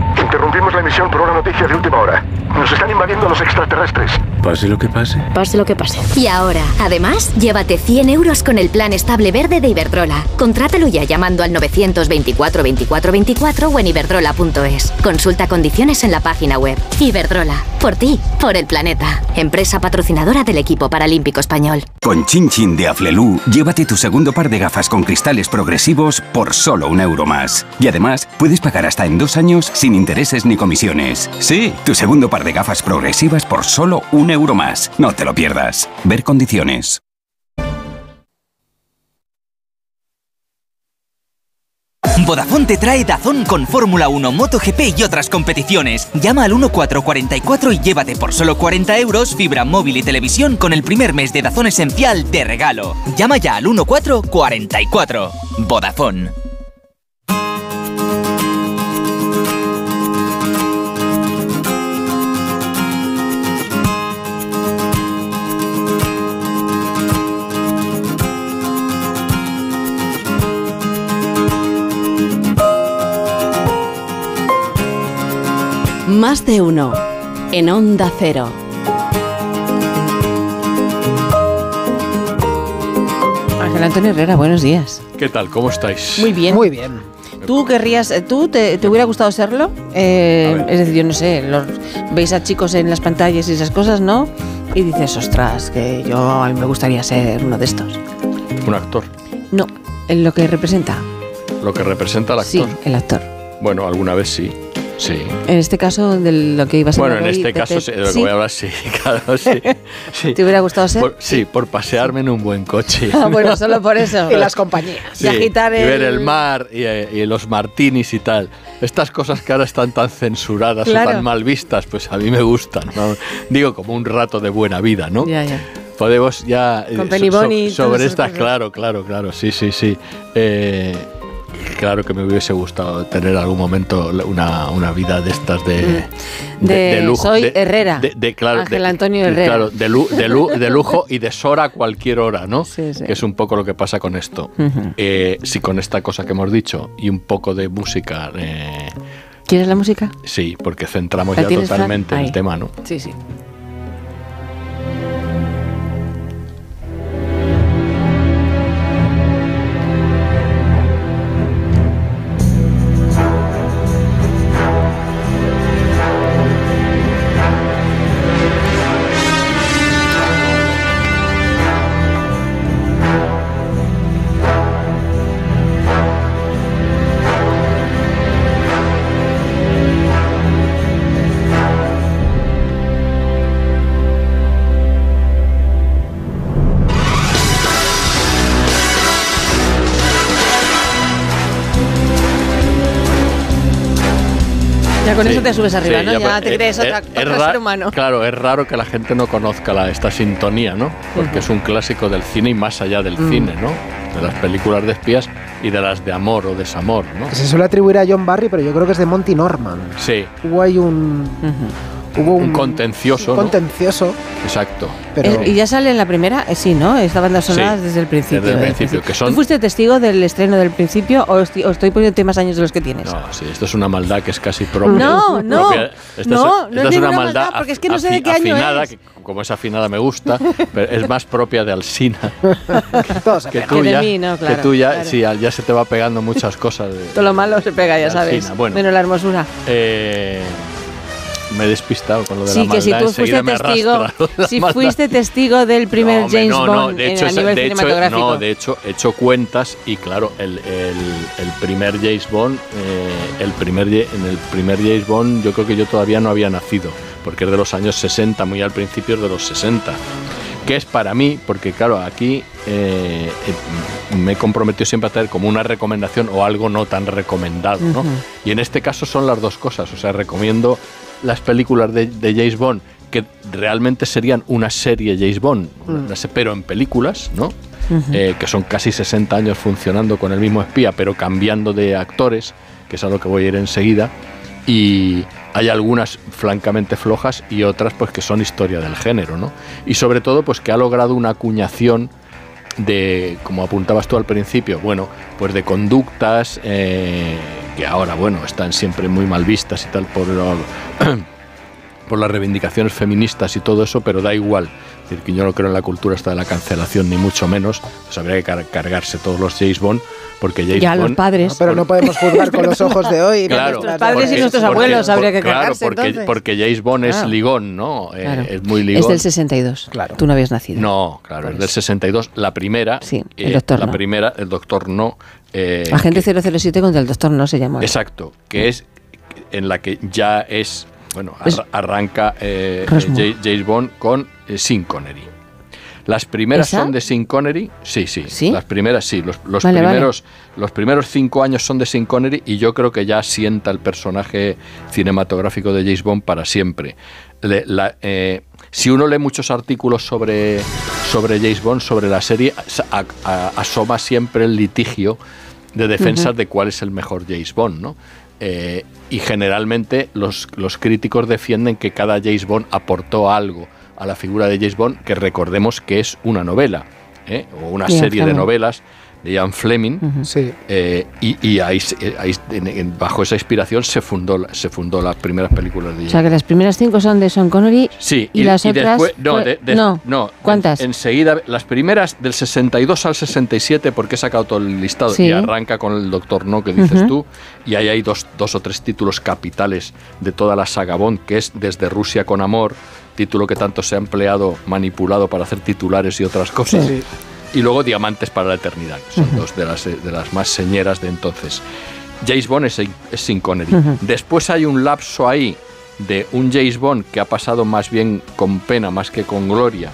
Speaker 217: Interrumpimos la emisión por una noticia de última hora. Nos están invadiendo los extraterrestres.
Speaker 120: Pase lo que pase.
Speaker 225: Pase lo que pase.
Speaker 226: Y ahora, además, llévate 100 euros con el plan estable verde de Iberdrola. Contrátalo ya llamando al 924 24 24 o en iberdrola.es. Consulta condiciones en la página web. Iberdrola. Por ti, por el planeta. Empresa patrocinadora del equipo paralímpico español.
Speaker 227: Con Chin Chin de Aflelu, llévate tu segundo par de gafas con cristales progresivos por solo un euro más. Y además, puedes pagar hasta en dos años sin ni comisiones. Sí, tu segundo par de gafas progresivas por solo un euro más. No te lo pierdas. Ver condiciones.
Speaker 228: Vodafone te trae Dazón con Fórmula 1, MotoGP y otras competiciones. Llama al 1444 y llévate por solo 40 euros fibra móvil y televisión con el primer mes de Dazón Esencial de regalo. Llama ya al 1444. Vodafone.
Speaker 224: Más de uno. En Onda Cero.
Speaker 188: Ángel Antonio Herrera, buenos días.
Speaker 120: ¿Qué tal? ¿Cómo estáis?
Speaker 188: Muy bien.
Speaker 214: Muy bien.
Speaker 188: ¿Tú querrías, eh, tú te, te hubiera gustado serlo? Eh, es decir, yo no sé, los, veis a chicos en las pantallas y esas cosas, ¿no? Y dices, ostras, que yo a mí me gustaría ser uno de estos.
Speaker 120: Un actor.
Speaker 188: No, en lo que representa.
Speaker 120: Lo que representa al actor.
Speaker 188: Sí, el actor.
Speaker 120: Bueno, alguna vez sí. Sí.
Speaker 188: En este caso, de lo que ibas a
Speaker 120: Bueno,
Speaker 188: hablar
Speaker 120: en
Speaker 188: hoy,
Speaker 120: este
Speaker 188: de
Speaker 120: caso, sí, de lo que
Speaker 188: ¿sí?
Speaker 120: voy a hablar, sí, claro, sí. sí.
Speaker 188: ¿Te hubiera gustado ser?
Speaker 120: Por- sí, por pasearme en un buen coche.
Speaker 188: Ah, bueno, solo por eso.
Speaker 214: Y las compañías.
Speaker 120: Sí,
Speaker 188: y agitar
Speaker 120: y ver
Speaker 188: el-
Speaker 120: el mar y, eh, y los martinis y tal. Estas cosas que ahora están tan censuradas
Speaker 188: Claro.
Speaker 120: o tan mal vistas, pues a mí me gustan. ¿no? Digo, como un rato de buena vida, ¿no?
Speaker 188: Ya, ya.
Speaker 120: Podemos ya... eh,
Speaker 188: Con Penny
Speaker 120: so- so-
Speaker 188: Bonnie y todas
Speaker 120: sobre estas, claro, claro, claro, sí, sí, sí. Eh, claro que me hubiese gustado tener algún momento una, una vida de estas de...
Speaker 188: Mm. De soy
Speaker 120: de-
Speaker 188: Herrera.
Speaker 120: De, de- claro,
Speaker 188: Ángel
Speaker 120: de-
Speaker 188: Antonio
Speaker 120: de-
Speaker 188: Herrera.
Speaker 120: Claro, de, lu- de lu- de lujo y de Sora a cualquier hora, ¿no?
Speaker 188: Sí, sí.
Speaker 120: Que es un poco lo que pasa con esto. Eh, sí, con esta cosa que hemos dicho y un poco de música, eh,
Speaker 188: ¿Quieres la música?
Speaker 120: sí, porque centramos
Speaker 188: ¿La
Speaker 120: ya totalmente el tema, ¿no?
Speaker 188: Sí, sí. Con
Speaker 120: Sí,
Speaker 188: eso te subes arriba,
Speaker 120: sí,
Speaker 188: ¿no? Ya,
Speaker 120: pues,
Speaker 188: te
Speaker 120: eh,
Speaker 188: crees
Speaker 120: eh,
Speaker 188: otra,
Speaker 120: es
Speaker 188: otro ser humano.
Speaker 120: Claro, es raro que la gente no conozca la- esta sintonía, ¿no? Porque es un clásico del cine y más allá del
Speaker 214: Mm.
Speaker 120: cine, ¿no? De las películas de espías y de las de amor o desamor, ¿no?
Speaker 214: Que se suele atribuir a John Barry, pero yo creo que es de Monty Norman.
Speaker 120: Sí,
Speaker 214: Hubo ahí un. Hubo un,
Speaker 120: un contencioso,
Speaker 214: un
Speaker 120: ¿no?
Speaker 214: contencioso.
Speaker 120: Exacto.
Speaker 214: Pero-
Speaker 188: Eh, ¿Y ya sale en la primera? Eh, sí, ¿no? Esta banda sonora
Speaker 120: Sí,
Speaker 188: desde el principio.
Speaker 120: desde el
Speaker 188: ¿eh?
Speaker 120: principio, que son-
Speaker 188: ¿Tú fuiste testigo del estreno del principio o estoy, o estoy poniéndote más años de los que tienes?
Speaker 120: No, sí, esto es una maldad que es casi propia.
Speaker 188: No, no,
Speaker 120: propia- esta
Speaker 188: no,
Speaker 120: es,
Speaker 188: no
Speaker 120: esta
Speaker 188: es
Speaker 120: es una maldad
Speaker 188: maldad, porque es que no sé de qué año
Speaker 120: afinada,
Speaker 188: es.
Speaker 120: que como es afinada me gusta, pero es más propia de Alsina. Que
Speaker 188: Que
Speaker 120: tú
Speaker 188: de
Speaker 120: ya,
Speaker 188: mí, no,
Speaker 120: que
Speaker 188: claro,
Speaker 120: tú ya,
Speaker 188: claro.
Speaker 120: sí, ya se te va pegando muchas cosas. de-
Speaker 188: Todo lo malo se pega, ya
Speaker 120: de
Speaker 188: sabes.
Speaker 120: Bueno,
Speaker 188: Menos la hermosura.
Speaker 120: eh, me he despistado con lo de
Speaker 188: Sí,
Speaker 120: la
Speaker 188: que si
Speaker 120: maldad.
Speaker 188: tú fuiste testigo, si
Speaker 120: maldad.
Speaker 188: fuiste testigo del primer
Speaker 120: No,
Speaker 188: James
Speaker 120: no, no,
Speaker 188: Bond
Speaker 120: de hecho,
Speaker 188: en, a nivel
Speaker 120: de hecho,
Speaker 188: cinematográfico.
Speaker 120: no, de hecho, he hecho cuentas y claro, el, el- el primer James Bond, eh, el primer, en el primer James Bond yo creo que yo todavía no había nacido, porque es de los años 60, muy al principio es de los 60. Que es para mí, porque claro, aquí eh, eh, me he comprometido siempre a traer como una recomendación o algo no tan recomendado, ¿no? Y en este caso son las dos cosas, o sea, recomiendo las películas de, de James Bond que realmente serían una serie James Bond,
Speaker 229: Mm.
Speaker 120: pero en películas, ¿no? Eh, que son casi 60 años funcionando con el mismo espía, pero cambiando de actores, que es a lo que voy a ir enseguida. Y hay algunas francamente flojas y otras pues que son historia del género, ¿no? Y sobre todo pues que ha logrado una acuñación de, como apuntabas tú al principio, bueno, pues de conductas eh, que ahora, bueno, están siempre muy mal vistas y tal por, por las reivindicaciones feministas y todo eso, pero da igual. Es decir, que yo no creo en la cultura esta de la cancelación, ni mucho menos. Pues habría que car- cargarse todos los James Bond, porque James
Speaker 188: Ya, los
Speaker 120: Bond...
Speaker 188: padres.
Speaker 214: Pero no podemos juzgar con los ojos de hoy.
Speaker 120: Claro,
Speaker 214: Nuestras-
Speaker 188: padres y nuestros abuelos habría que
Speaker 120: claro,
Speaker 188: cargarse,
Speaker 120: porque,
Speaker 188: entonces.
Speaker 120: porque James Bond es
Speaker 188: Claro.
Speaker 120: ligón, ¿no? Eh,
Speaker 188: Claro.
Speaker 120: es muy ligón.
Speaker 188: Es del 62.
Speaker 214: Claro.
Speaker 188: Tú no habías nacido.
Speaker 120: No, claro, es del 62. La primera,
Speaker 188: Sí, el
Speaker 120: eh,
Speaker 188: Doctor
Speaker 120: la
Speaker 188: No.
Speaker 120: primera, el Doctor No. eh,
Speaker 188: Agente 007 contra el doctor no se llama.
Speaker 120: Exacto, que es en la que ya es, bueno, arranca eh, eh, James Bond con eh, Sean Connery. Las primeras
Speaker 188: ¿Esa?
Speaker 120: son de Sean Connery, sí, sí,
Speaker 188: ¿Sí?
Speaker 120: las primeras sí, los, los
Speaker 188: Vale, vale.
Speaker 120: primeros los primeros cinco años son de Sean Connery y yo creo que ya sienta el personaje cinematográfico de James Bond para siempre. Le- la- eh, si uno lee muchos artículos sobre, sobre James Bond, sobre la serie, a- a- asoma siempre el litigio de defensa
Speaker 230: Ujú.
Speaker 120: de cuál es el mejor James Bond, ¿no? Eh, y generalmente los, los críticos defienden que cada James Bond aportó algo a la figura de James Bond, que recordemos que es una novela, ¿eh? o una
Speaker 214: Ian
Speaker 120: serie de novelas de Ian Fleming,
Speaker 214: Sí.
Speaker 120: eh, y, y ahí, bajo esa inspiración se fundó, la- se fundó las primeras películas de
Speaker 188: O
Speaker 120: James
Speaker 188: sea que las primeras cinco son de Sean Connery
Speaker 120: Sí,
Speaker 188: y, las otras.
Speaker 120: después- no, de- de-
Speaker 188: no.
Speaker 120: no,
Speaker 188: ¿Cuántas?
Speaker 120: en- enseguida, las primeras del 62 al 67, porque he sacado todo el listado
Speaker 188: Sí.
Speaker 120: y arranca con el Doctor No que dices tú, y ahí hay dos, dos o tres títulos capitales de toda la saga Bond, que es Desde Rusia con Amor, título que tanto se ha empleado, manipulado para hacer titulares y otras cosas.
Speaker 214: Sí.
Speaker 120: Y luego Diamantes para la Eternidad, que son dos de las, de las más señeras de entonces. James Bond es, es Sean Connery. Después hay un lapso ahí de un James Bond que ha pasado más bien con pena más que con gloria,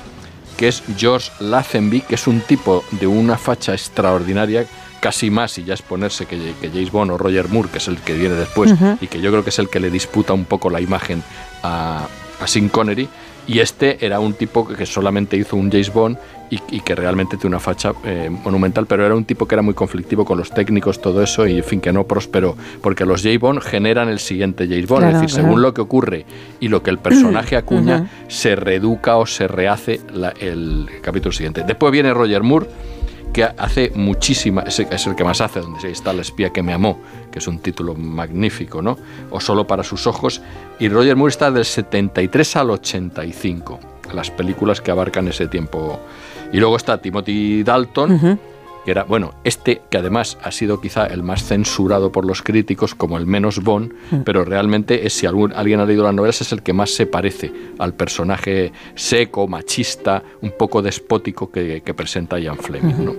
Speaker 120: que es George Lazenby, que es un tipo de una facha extraordinaria, casi más, y ya es ponerse que, que James Bond o Roger Moore, que es el que viene después, y que yo creo que es el que le disputa un poco la imagen a, a Sean Connery. Y este era un tipo que- solamente hizo un James Bond y, y que realmente tiene una facha eh, monumental, pero era un tipo que era muy conflictivo con los técnicos, todo eso, y en fin, que no prosperó, porque los James Bond generan el siguiente James Bond,
Speaker 230: Claro,
Speaker 120: es decir,
Speaker 230: claro.
Speaker 120: según lo que ocurre y lo que el personaje acuña, se reeduca o se rehace la- el capítulo siguiente. Después viene Roger Moore, que hace muchísima, es el, es el que más hace, donde está el espía que me amó, que es un título magnífico, ¿no? O solo para sus ojos. Y Roger Moore está del 73 al 85, las películas que abarcan ese tiempo. Y luego está Timothy Dalton, que era, bueno, este que además ha sido quizá el más censurado por los críticos como el menos Bond,
Speaker 230: Mm.
Speaker 120: pero realmente es, si algún- alguien ha leído las novelas es el que más se parece al personaje seco, machista, un poco despótico que, que presenta Ian Fleming. ¿no?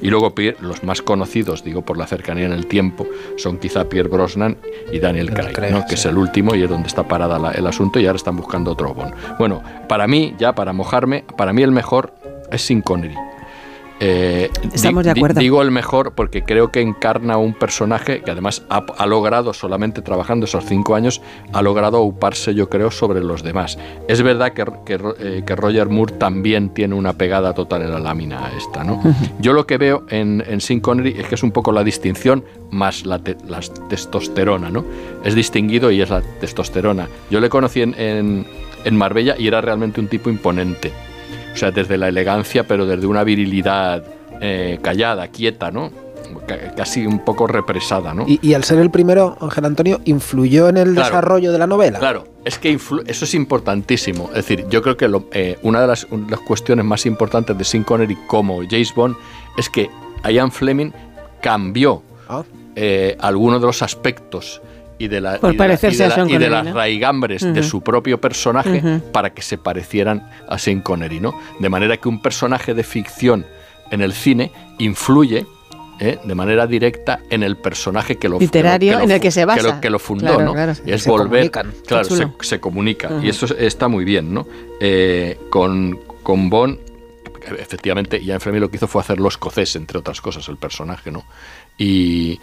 Speaker 120: Y luego Pierre- los más conocidos, digo por la cercanía en el tiempo, son quizá Pierre Brosnan y Daniel Craig,
Speaker 214: Craig,
Speaker 120: ¿no? que es el último y es donde está parada la- el asunto y ahora están buscando otro Bond. Bueno, para mí, ya para mojarme, para mí el mejor es Sin Connery. Eh,
Speaker 188: Estamos
Speaker 120: di-
Speaker 188: de
Speaker 120: di-
Speaker 188: acuerdo.
Speaker 120: Digo el mejor porque creo que encarna un personaje que además ha, ha logrado, solamente trabajando esos cinco años, ha logrado auparse, yo creo, sobre los demás. Es verdad que, eh, que Roger Moore también tiene una pegada total en la lámina esta, ¿no? Yo lo que veo en, en Sean Connery es que es un poco la distinción más la, te- la testosterona, ¿no? Es distinguido y es la testosterona. Yo le conocí en, en, en Marbella y era realmente un tipo imponente. O sea, desde la elegancia, pero desde una virilidad eh, callada, quieta, ¿no? Ca- Casi un poco represada, ¿no?
Speaker 214: Y, y al ser el primero, Ángel Antonio, influyó en el
Speaker 120: Claro.
Speaker 214: desarrollo de la novela.
Speaker 120: Claro, es que eso es importantísimo. Es decir, yo creo que lo- eh, una de las cuestiones más importantes de Sean Connery como James Bond es que Ian Fleming cambió
Speaker 214: Ah.
Speaker 120: eh, algunos de los aspectos y de, la,
Speaker 188: Por
Speaker 120: y de la-
Speaker 188: parecerse
Speaker 120: y de
Speaker 188: a
Speaker 120: la-
Speaker 188: Sean
Speaker 120: y de
Speaker 188: Connery,
Speaker 120: las raigambres de su propio personaje para que se parecieran a Sean Connery, ¿no? De manera que un personaje de ficción en el cine influye ¿eh? de manera directa en el personaje que lo
Speaker 188: Literario,
Speaker 120: que lo-
Speaker 188: en el que se basa.
Speaker 120: Que lo, fundó,
Speaker 188: Claro,
Speaker 120: ¿no?
Speaker 188: claro.
Speaker 120: Es
Speaker 188: Se
Speaker 120: volver,
Speaker 188: comunican.
Speaker 120: claro, se, comunica y eso es- está muy bien, ¿no? Eh, con con Bond efectivamente Ian Fleming lo que hizo fue hacerlo escocés entre otras cosas el personaje, ¿no? Y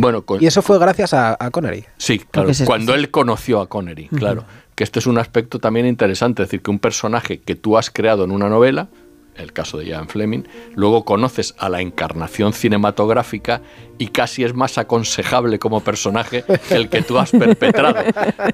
Speaker 120: bueno, con,
Speaker 214: Y eso fue gracias a, a Connery.
Speaker 120: Sí, claro.
Speaker 214: Es
Speaker 120: Cuando él conoció a Connery, claro. Que este es un aspecto también interesante, es decir, que un personaje que tú has creado en una novela, el caso de Ian Fleming, luego conoces a la encarnación cinematográfica y casi es más aconsejable como personaje que el que tú has perpetrado.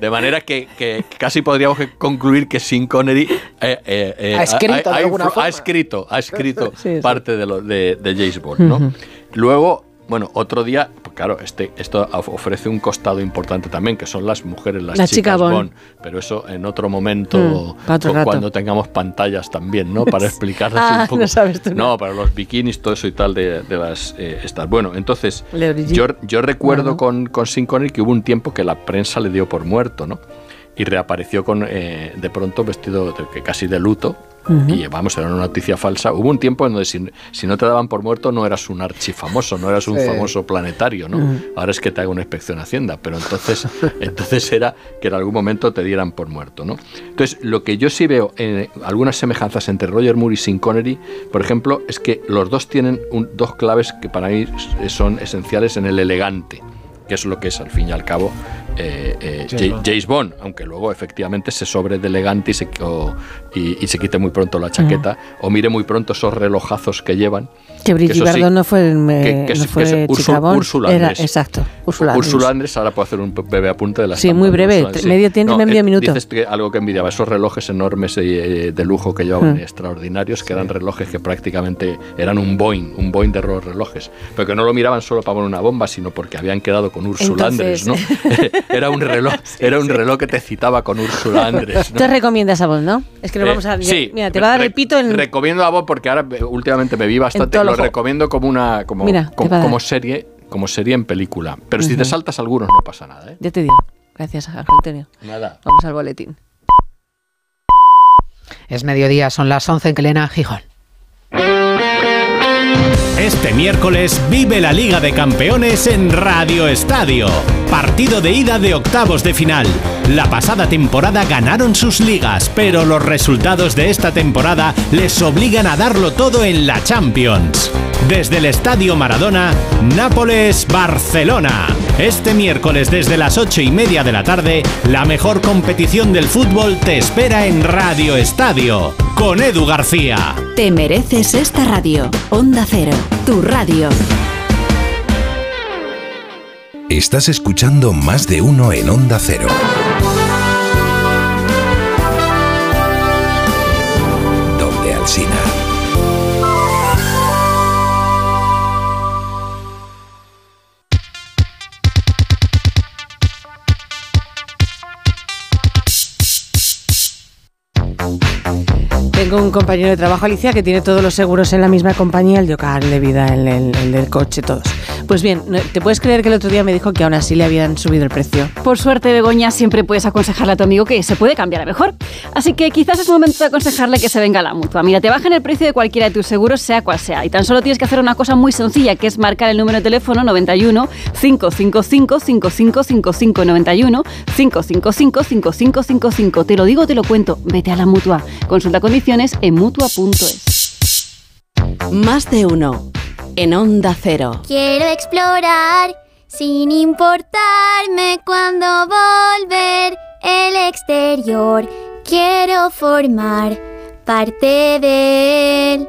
Speaker 120: De manera que, que casi podríamos concluir que Sean Connery eh, eh, eh,
Speaker 214: Ha escrito
Speaker 120: ha escrito, ha escrito
Speaker 214: Sí, sí.
Speaker 120: parte de, lo, de, de James Bond, ¿no? Luego, bueno, otro día, claro, este, esto of- ofrece un costado importante también, que son las mujeres, las
Speaker 231: La chica
Speaker 120: chicas
Speaker 231: Bond.
Speaker 120: Bond. Pero eso en otro momento,
Speaker 231: Mm, otro
Speaker 120: cuando tengamos pantallas también, ¿no? Para explicarles
Speaker 231: Ah,
Speaker 120: un poco.
Speaker 231: no sabes tú, ¿no?
Speaker 120: No, para los bikinis, todo eso y tal de, de las eh, estas. Bueno, entonces, yo, yo recuerdo con, con Connery que hubo un tiempo que la prensa le dio por muerto, ¿no? Y reapareció con eh, de pronto vestido de- casi de luto. Y vamos, era una noticia falsa. Hubo un tiempo en donde si, si no te daban por muerto no eras un archifamoso, no eras un
Speaker 231: Sí.
Speaker 120: famoso planetario, ¿no?
Speaker 231: Ujú.
Speaker 120: Ahora es que te haga una inspección a Hacienda, pero entonces, entonces era que en algún momento te dieran por muerto, ¿no? Entonces, lo que yo sí veo en algunas semejanzas entre Roger Moore y Sean Connery, por ejemplo, es que los dos tienen un- dos claves que para mí son esenciales en el elegante, que es lo que es al fin y al cabo eh, eh,
Speaker 214: James
Speaker 120: Ja-
Speaker 214: Bond.
Speaker 120: James Bond, aunque luego efectivamente se sobre de elegante y se, o- y, y se quite muy pronto la chaqueta, o mire muy pronto esos relojazos que llevan.
Speaker 231: Que Brigitte
Speaker 120: eso sí,
Speaker 231: Bardot no fue, eh,
Speaker 120: que- que
Speaker 231: no fue
Speaker 120: que Úrsula-
Speaker 231: Bond,
Speaker 120: Úrsula
Speaker 231: era,
Speaker 120: Andrés.
Speaker 231: exacto, Úrsula Andrés.
Speaker 120: Úrsula Andrés, ahora puedo hacer un breve apunte de la
Speaker 231: Sí, muy
Speaker 120: de
Speaker 231: breve,
Speaker 120: Úrsula,
Speaker 231: tre- medio tiempo, medio
Speaker 120: eh,
Speaker 231: minuto.
Speaker 120: Dices que algo que envidiaba, esos relojes enormes eh, de lujo que llevaban
Speaker 231: Mm.
Speaker 120: extraordinarios, que eran relojes que prácticamente eran un Boeing, un Boeing de los relojes, pero que no lo miraban solo para poner una bomba, sino porque habían quedado con Úrsula
Speaker 231: Entonces-
Speaker 120: Andrés, ¿no? era un reloj, era un reloj que te citaba con Úrsula Andrés, ¿no?
Speaker 231: Te recomiendas a Bond, ¿no? Es que nos
Speaker 120: Eh,
Speaker 231: vamos a...
Speaker 120: sí,
Speaker 231: Mira, te va a dar el pito en...
Speaker 120: Recomiendo a vos porque ahora últimamente me vi bastante. Lo recomiendo como una como,
Speaker 231: Mira,
Speaker 120: como, serie, como serie en película. Pero si te saltas algunos no pasa nada, ¿eh?
Speaker 231: Ya te digo. Gracias, Antonio.
Speaker 120: Nada.
Speaker 231: Vamos al boletín.
Speaker 232: Es mediodía, son las 11 en Clena, Gijón.
Speaker 188: Este miércoles vive la Liga de Campeones en Radio Estadio. Partido de ida de octavos de final. La pasada temporada ganaron sus ligas, pero los resultados de esta temporada les obligan a darlo todo en la Champions. Desde el Estadio Maradona, Nápoles-Barcelona. Este miércoles desde las ocho y media de la tarde, la mejor competición del fútbol te espera en Radio Estadio, con Edu García.
Speaker 233: Te mereces esta radio. Onda Cero, tu radio.
Speaker 234: Estás escuchando más de uno en Onda Cero.
Speaker 231: Un compañero de trabajo, Alicia, que tiene todos los seguros en la misma compañía, el de hogar, el de vida, el- el del coche, todos. Pues bien, ¿te puedes creer que el otro día me dijo que aún así le habían subido el precio?
Speaker 30: Por suerte, Begoña, siempre puedes aconsejarle a tu amigo que se puede cambiar a mejor. Así que quizás es momento de aconsejarle que se venga a la mutua. Mira, te bajan el precio de cualquiera de tus seguros, sea cual sea. Y tan solo tienes que hacer una cosa muy sencilla, que es marcar el número de teléfono 91 555 5555 91 555 5555. Te lo digo, te lo cuento. Vete a la mutua. Consulta condiciones en mutua.es.
Speaker 233: Más de uno. En Onda Cero.
Speaker 235: Quiero explorar sin importarme cuando volver el exterior. Quiero formar parte de él.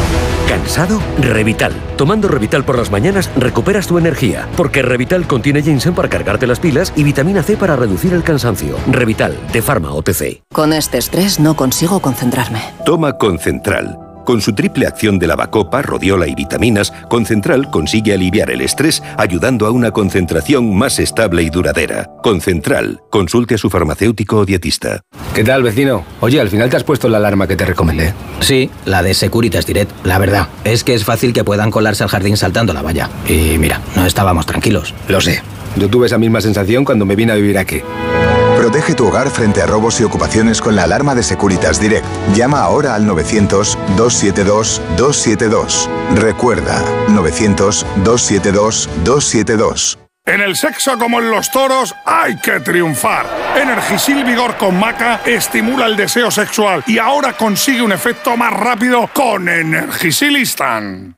Speaker 236: ¿Cansado? Revital. Tomando Revital por las mañanas recuperas tu energía, porque Revital contiene ginseng para cargarte las pilas y vitamina C para reducir el cansancio. Revital, de Pharma OTC.
Speaker 237: Con este estrés no consigo concentrarme.
Speaker 234: Toma Concentral. Con su triple acción de lavacopa, rodiola y vitaminas, Concentral consigue aliviar el estrés ayudando a una concentración más estable y duradera. Concentral. Consulte a su farmacéutico o dietista.
Speaker 238: ¿Qué tal, vecino? Oye, al final te has puesto la alarma que te recomendé. Sí, la de Securitas Direct. La verdad, es que es fácil que puedan colarse al jardín saltando la valla. Y mira, no estábamos tranquilos. Lo sé. Yo tuve esa misma sensación cuando me vine a vivir aquí.
Speaker 157: Protege tu hogar frente a robos y ocupaciones con la alarma de Securitas Direct. Llama ahora al 900-272-272. Recuerda, 900-272-272.
Speaker 239: En el sexo como en los toros hay que triunfar. Energisil Vigor con Maca estimula el deseo sexual y ahora consigue un efecto más rápido con Energisilistan.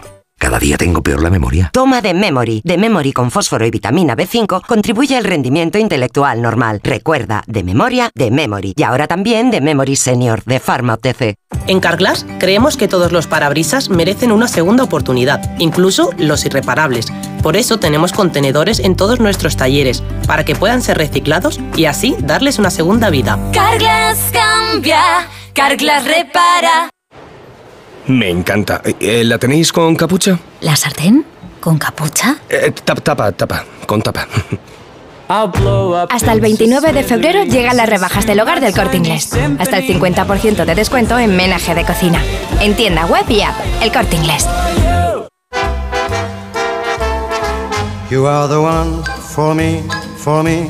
Speaker 240: Cada día tengo peor la memoria.
Speaker 238: Toma de Memory. De Memory con fósforo y vitamina B5 contribuye al rendimiento intelectual normal. Recuerda, de memoria, de Memory. Y ahora también de Memory Senior, de Pharma OTC.
Speaker 241: En Carglass creemos que todos los parabrisas merecen una segunda oportunidad, incluso los irreparables. Por eso tenemos contenedores en todos nuestros talleres, para que puedan ser reciclados y así darles una segunda vida.
Speaker 81: Carglass cambia, Carglass repara.
Speaker 242: Me encanta. Eh, ¿La tenéis con capucha?
Speaker 81: ¿La sartén? ¿Con capucha?
Speaker 242: Eh, tapa, tapa, tapa, con tapa.
Speaker 243: Hasta el 29 de febrero llegan las rebajas del hogar del corte inglés. Hasta el 50% de descuento en menaje de cocina. En tienda web y app, el corte inglés.
Speaker 244: You are the one for me, for me,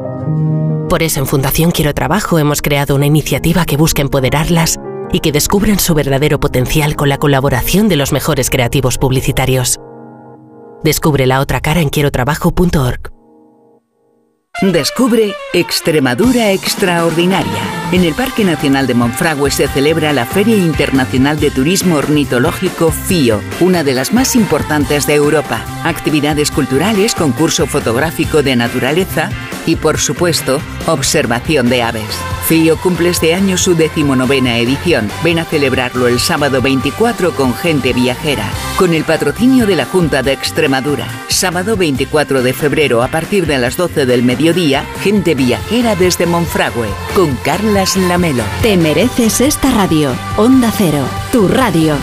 Speaker 245: Por eso en Fundación Quiero Trabajo hemos creado una iniciativa que busca empoderarlas y que descubran su verdadero potencial con la colaboración de los mejores creativos publicitarios. Descubre la otra cara en quierotrabajo.org.
Speaker 39: Descubre Extremadura Extraordinaria. En el Parque Nacional de Monfragüe se celebra la Feria Internacional de Turismo Ornitológico FIO, una de las más importantes de Europa. Actividades culturales, concurso fotográfico de naturaleza y, por supuesto, observación de aves. FIO cumple este año su decimonovena edición. Ven a celebrarlo el sábado 24 con gente viajera, con el patrocinio de la Junta de Extremadura. Sábado 24 de febrero a partir de las 12 del mediodía, gente viajera desde Monfragüe, con Carlas Lamelo.
Speaker 30: Te mereces esta radio. Onda Cero, tu radio.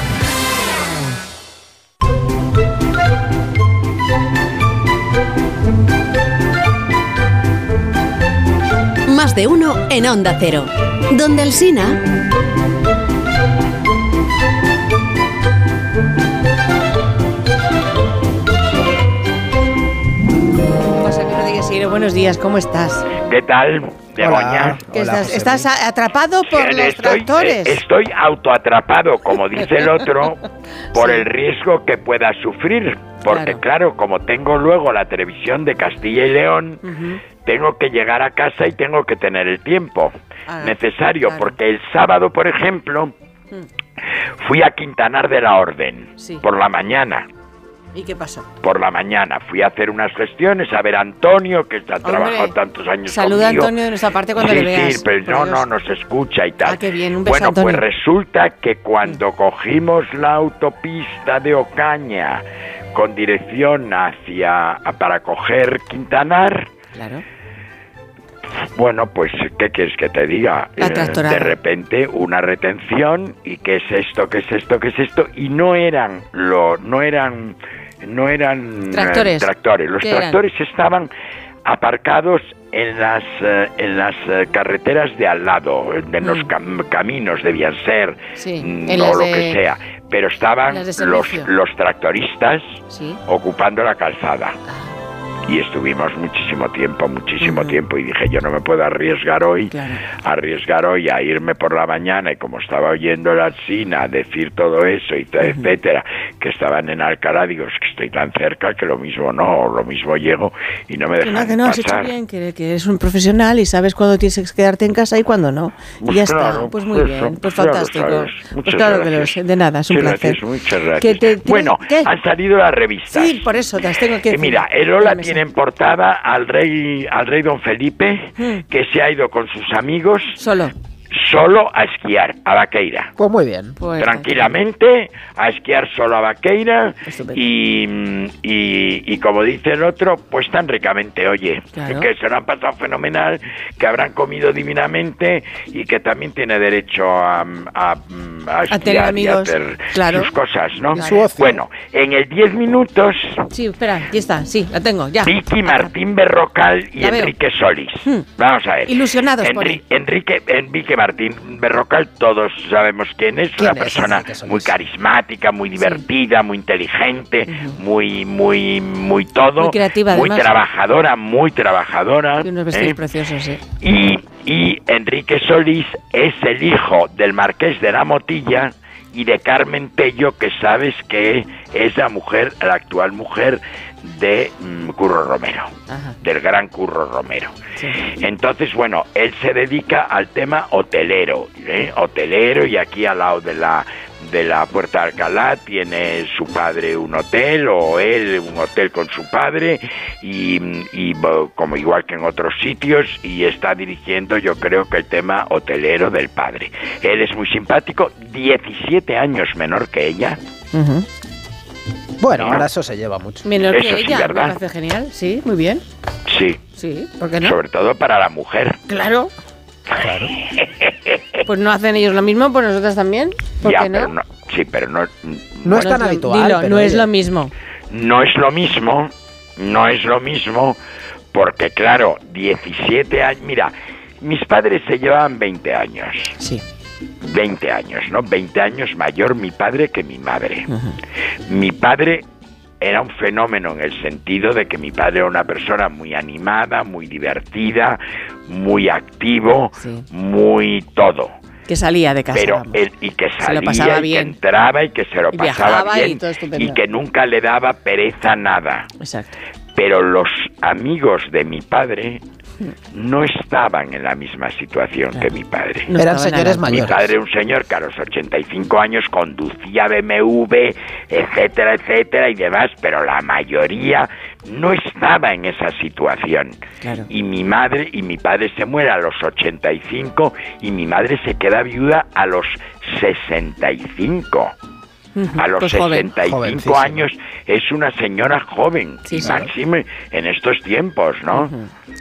Speaker 30: De uno en Onda Cero. Donde el Sina.
Speaker 231: José Rodríguez Siro, buenos días, ¿cómo estás?
Speaker 39: ¿Qué tal, Begoña?
Speaker 231: ¿Qué estás, ¿Estás atrapado por los
Speaker 39: estoy,
Speaker 231: tractores?
Speaker 39: eh, estoy autoatrapado, como dice el otro, por el riesgo que pueda sufrir. Porque claro. como tengo luego la televisión de Castilla y León, tengo que llegar a casa y tengo que tener el tiempo
Speaker 231: Ah,
Speaker 39: necesario. Porque el sábado, por ejemplo, fui a Quintanar de la Orden
Speaker 231: Sí.
Speaker 39: por la mañana.
Speaker 231: ¿Y qué pasó?
Speaker 39: Por la mañana fui a hacer unas gestiones, a ver a Antonio, que ha trabajado tantos años
Speaker 231: Saluda a
Speaker 39: conmigo.
Speaker 231: Antonio de nuestra parte cuando
Speaker 39: sí,
Speaker 231: le veas.
Speaker 39: Sí, pero no,
Speaker 231: Dios.
Speaker 39: no, nos escucha y tal.
Speaker 231: Ah, qué bien, un beso,
Speaker 39: bueno,
Speaker 231: Antonio.
Speaker 39: pues resulta que cuando cogimos la autopista de Ocaña con dirección hacia a- para coger Quintanar,
Speaker 231: Claro.
Speaker 39: Bueno, pues ¿qué quieres que te diga?
Speaker 231: La
Speaker 39: Eh, de repente una retención y qué es esto, qué es esto, qué es esto y no eran lo no eran no eran eh,
Speaker 231: Tractores.
Speaker 39: tractores. Los tractores estaban aparcados en las eh, en las carreteras de al lado, en los cam- caminos debían ser
Speaker 231: Sí,
Speaker 39: mm, o lo
Speaker 231: de-
Speaker 39: que sea, pero estaban los los tractoristas
Speaker 231: Sí.
Speaker 39: ocupando la calzada. Y estuvimos muchísimo tiempo, muchísimo tiempo, y dije, yo no me puedo arriesgar hoy, arriesgar hoy a irme por la mañana, y como estaba oyendo la China decir todo eso, y t- etcétera, que estaban en Alcalá, digo, es que estoy tan cerca que lo mismo no, lo mismo llego, y no me
Speaker 231: Que
Speaker 39: dejan
Speaker 231: no, que no, has hecho
Speaker 39: pasar.
Speaker 231: bien, que, que eres un profesional y sabes cuándo tienes que quedarte en casa y cuándo no. y
Speaker 39: Pues
Speaker 231: ya
Speaker 39: claro,
Speaker 231: está, pues muy
Speaker 39: eso,
Speaker 231: bien, pues
Speaker 39: ya lo
Speaker 231: fantástico. Pues
Speaker 39: Muchas
Speaker 231: claro que lo de nada, es un
Speaker 39: Muchas
Speaker 231: placer.
Speaker 39: gracias, muchas gracias.
Speaker 231: Que te- te-
Speaker 39: bueno,
Speaker 231: ¿qué?
Speaker 39: han salido las revistas.
Speaker 231: Sí, por eso las tengo que
Speaker 39: Eh. Mira, el Ola tiene en portada al rey, al rey don Felipe,
Speaker 231: Mm.
Speaker 39: que se ha ido con sus amigos.
Speaker 231: Solo.
Speaker 39: Solo a esquiar, a Vaqueira.
Speaker 214: Pues muy bien.
Speaker 39: Tranquilamente, a esquiar solo a Vaqueira y, y, y como dice el otro, pues tan ricamente, oye,
Speaker 214: Claro.
Speaker 39: que se lo han pasado fenomenal, que habrán comido divinamente y que también tiene derecho a, a, a esquiar
Speaker 231: tener
Speaker 39: y a
Speaker 231: amigos,
Speaker 39: hacer
Speaker 231: claro.
Speaker 39: sus cosas, ¿no?
Speaker 231: Y.
Speaker 39: Bueno, en el 10 minutos,
Speaker 231: Sí, espera, aquí está, sí, la tengo, ya.
Speaker 39: Vicky Martín Berrocal y. Enrique Solís.
Speaker 231: Hmm.
Speaker 39: Vamos a ver.
Speaker 231: Ilusionados por
Speaker 39: Enri- Enrique, Enrique Martín Berrocal, todos sabemos quién es,
Speaker 214: ¿Quién
Speaker 39: una
Speaker 214: es
Speaker 39: persona muy carismática, muy divertida, muy inteligente, muy, muy, muy todo.
Speaker 231: Muy creativa,
Speaker 39: Muy
Speaker 231: además.
Speaker 39: trabajadora, muy trabajadora.
Speaker 231: Y unos vestidos
Speaker 39: ¿eh?
Speaker 231: preciosos, sí.
Speaker 39: Y, y Enrique Solís es el hijo del marqués de la Motilla y de Carmen Tello, que sabes que es la mujer, la actual mujer de mm, Curro Romero, del gran Curro Romero. Entonces, bueno, él se dedica al tema hotelero, ¿eh? hotelero y aquí al lado de la de la Puerta de Alcalá tiene su padre un hotel o él un hotel con su padre y, y, como igual que en otros sitios y está dirigiendo yo creo que el tema hotelero del padre. Él es muy simpático, 17 años menor que ella.
Speaker 214: Bueno, ahora eso se lleva mucho.
Speaker 231: Menor
Speaker 39: Eso
Speaker 231: que
Speaker 39: sí,
Speaker 231: ella, me
Speaker 39: ¿verdad?
Speaker 231: parece genial, sí, muy bien.
Speaker 39: Sí.
Speaker 231: Sí, ¿por qué no?
Speaker 39: Sobre todo para la mujer.
Speaker 231: Claro. Pues no hacen ellos lo mismo, pues nosotras también. ¿Por
Speaker 39: ya,
Speaker 231: qué no?
Speaker 39: pero no, sí, pero no
Speaker 214: No es tan
Speaker 231: lo-
Speaker 214: habitual,
Speaker 231: Dilo,
Speaker 214: pero
Speaker 231: no es
Speaker 214: oye.
Speaker 231: lo mismo.
Speaker 39: no es lo mismo, no es lo mismo, porque claro, 17 años, mira, mis padres se llevaban 20 años.
Speaker 231: Sí.
Speaker 39: 20 años, ¿no? 20 años mayor mi padre que mi madre. Mi padre era un fenómeno en el sentido de que mi padre era una persona muy animada, muy divertida, muy activo, muy todo.
Speaker 231: Que salía de casa.
Speaker 39: Pero él, y que
Speaker 231: Se lo
Speaker 39: salía y
Speaker 231: bien.
Speaker 39: que entraba y que se lo
Speaker 231: Y
Speaker 39: pasaba
Speaker 231: y
Speaker 39: bien
Speaker 231: todo estupendo.
Speaker 39: y que nunca le daba pereza nada.
Speaker 231: Exacto.
Speaker 39: Pero los amigos de mi padre no estaban en la misma situación que mi padre.
Speaker 214: No Eran señores nada.
Speaker 39: Mi
Speaker 214: mayores.
Speaker 39: padre era un señor que a los 85 años conducía BMW, etcétera, etcétera y demás, pero la mayoría no estaba en esa situación. Y mi madre y mi padre se muere a los 85 y mi madre se queda viuda a los 65. A los
Speaker 231: Pues joven.
Speaker 39: 65
Speaker 214: Jovencísima.
Speaker 39: años es una señora joven,
Speaker 231: Sí,
Speaker 39: máxime en estos tiempos, ¿no?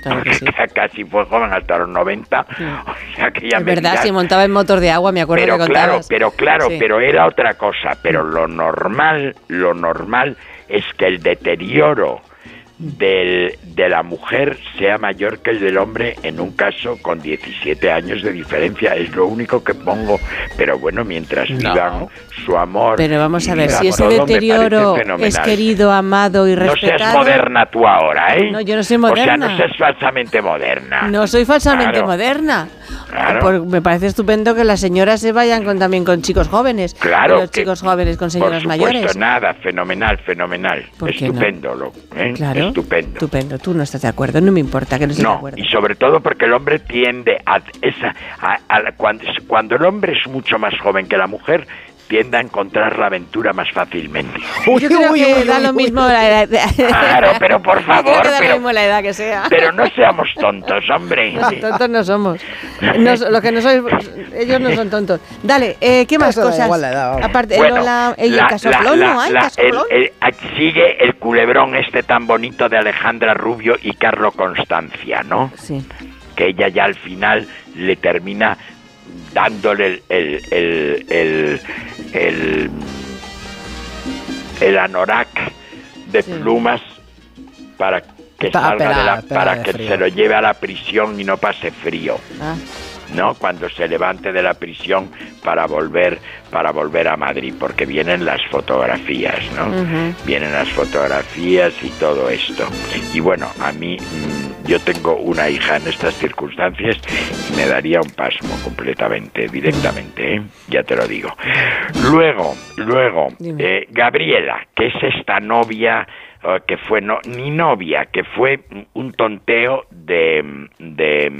Speaker 231: claro que sí.
Speaker 39: Porque casi fue joven hasta los 90, o sea que ya
Speaker 231: Es
Speaker 39: me
Speaker 231: verdad,
Speaker 39: dirás.
Speaker 231: si montaba en motor de agua, me acuerdo
Speaker 39: pero
Speaker 231: que
Speaker 39: claro,
Speaker 231: contabas.
Speaker 39: pero claro, pero era otra cosa, pero lo normal, lo normal es que el deterioro del, de la mujer sea mayor que el del hombre en un caso con 17 años de diferencia. Es lo único que pongo. Pero bueno, mientras
Speaker 231: No.
Speaker 39: vivan su amor.
Speaker 231: Pero vamos a ver, si ese deterioro es querido, amado y
Speaker 39: No
Speaker 231: respetado...
Speaker 39: seas moderna tú ahora, ¿eh?
Speaker 231: No, yo no soy
Speaker 39: O sea,
Speaker 231: moderna.
Speaker 39: no seas falsamente moderna.
Speaker 231: No soy falsamente
Speaker 39: Claro.
Speaker 231: moderna.
Speaker 39: Claro.
Speaker 231: Por- me parece estupendo que las señoras se vayan con, también con chicos jóvenes.
Speaker 39: Claro
Speaker 231: Y los
Speaker 39: que-
Speaker 231: chicos jóvenes con señoras
Speaker 39: Por supuesto,
Speaker 231: mayores.
Speaker 39: nada, fenomenal, fenomenal.
Speaker 231: ¿Por qué no?
Speaker 39: Estupendo, lo, ¿eh?
Speaker 231: Claro.
Speaker 39: Estupendo.
Speaker 231: Estupendo. Tú no estás de acuerdo. No me importa que no estés de acuerdo.
Speaker 39: y sobre todo porque el hombre tiende a esa a- a la- cuando, cuando el hombre es mucho más joven que la mujer tiende a encontrar la aventura más fácilmente.
Speaker 231: Yo creo que da lo mismo la edad.
Speaker 39: Claro, pero por
Speaker 231: Yo creo
Speaker 39: favor,
Speaker 231: que da lo
Speaker 39: pero,
Speaker 231: mismo la edad que sea.
Speaker 39: pero no seamos tontos, hombre.
Speaker 231: No, tontos no somos. No, lo que no sois, ellos no son tontos. Dale, eh, ¿qué más cosas?
Speaker 214: igual la edad, hombre.
Speaker 231: Aparte, el
Speaker 39: Bueno,
Speaker 231: Lola, el
Speaker 39: la-
Speaker 231: casoplón,
Speaker 39: la-
Speaker 231: ¿no hay
Speaker 39: la-
Speaker 231: casoplón?
Speaker 39: el- el- sigue el culebrón este tan bonito de Alejandra Rubio y Carlo Constancia, ¿no?
Speaker 231: Sí.
Speaker 39: Que ella ya al final le termina dándole el el el el, anorak de plumas para que salga de la, para que
Speaker 214: frío.
Speaker 39: se lo lleve a la prisión y no pase frío.
Speaker 231: Ah.
Speaker 39: ¿No? Cuando se levante de la prisión para volver para volver a Madrid, porque vienen las fotografías, ¿no? Vienen las fotografías y todo esto. Y bueno, a mí mm, yo tengo una hija en estas circunstancias y me daría un pasmo completamente, directamente, ¿eh? ya te lo digo. Luego, luego, eh, Gabriela, que es esta novia eh, que fue no, ni novia, que fue un tonteo de, de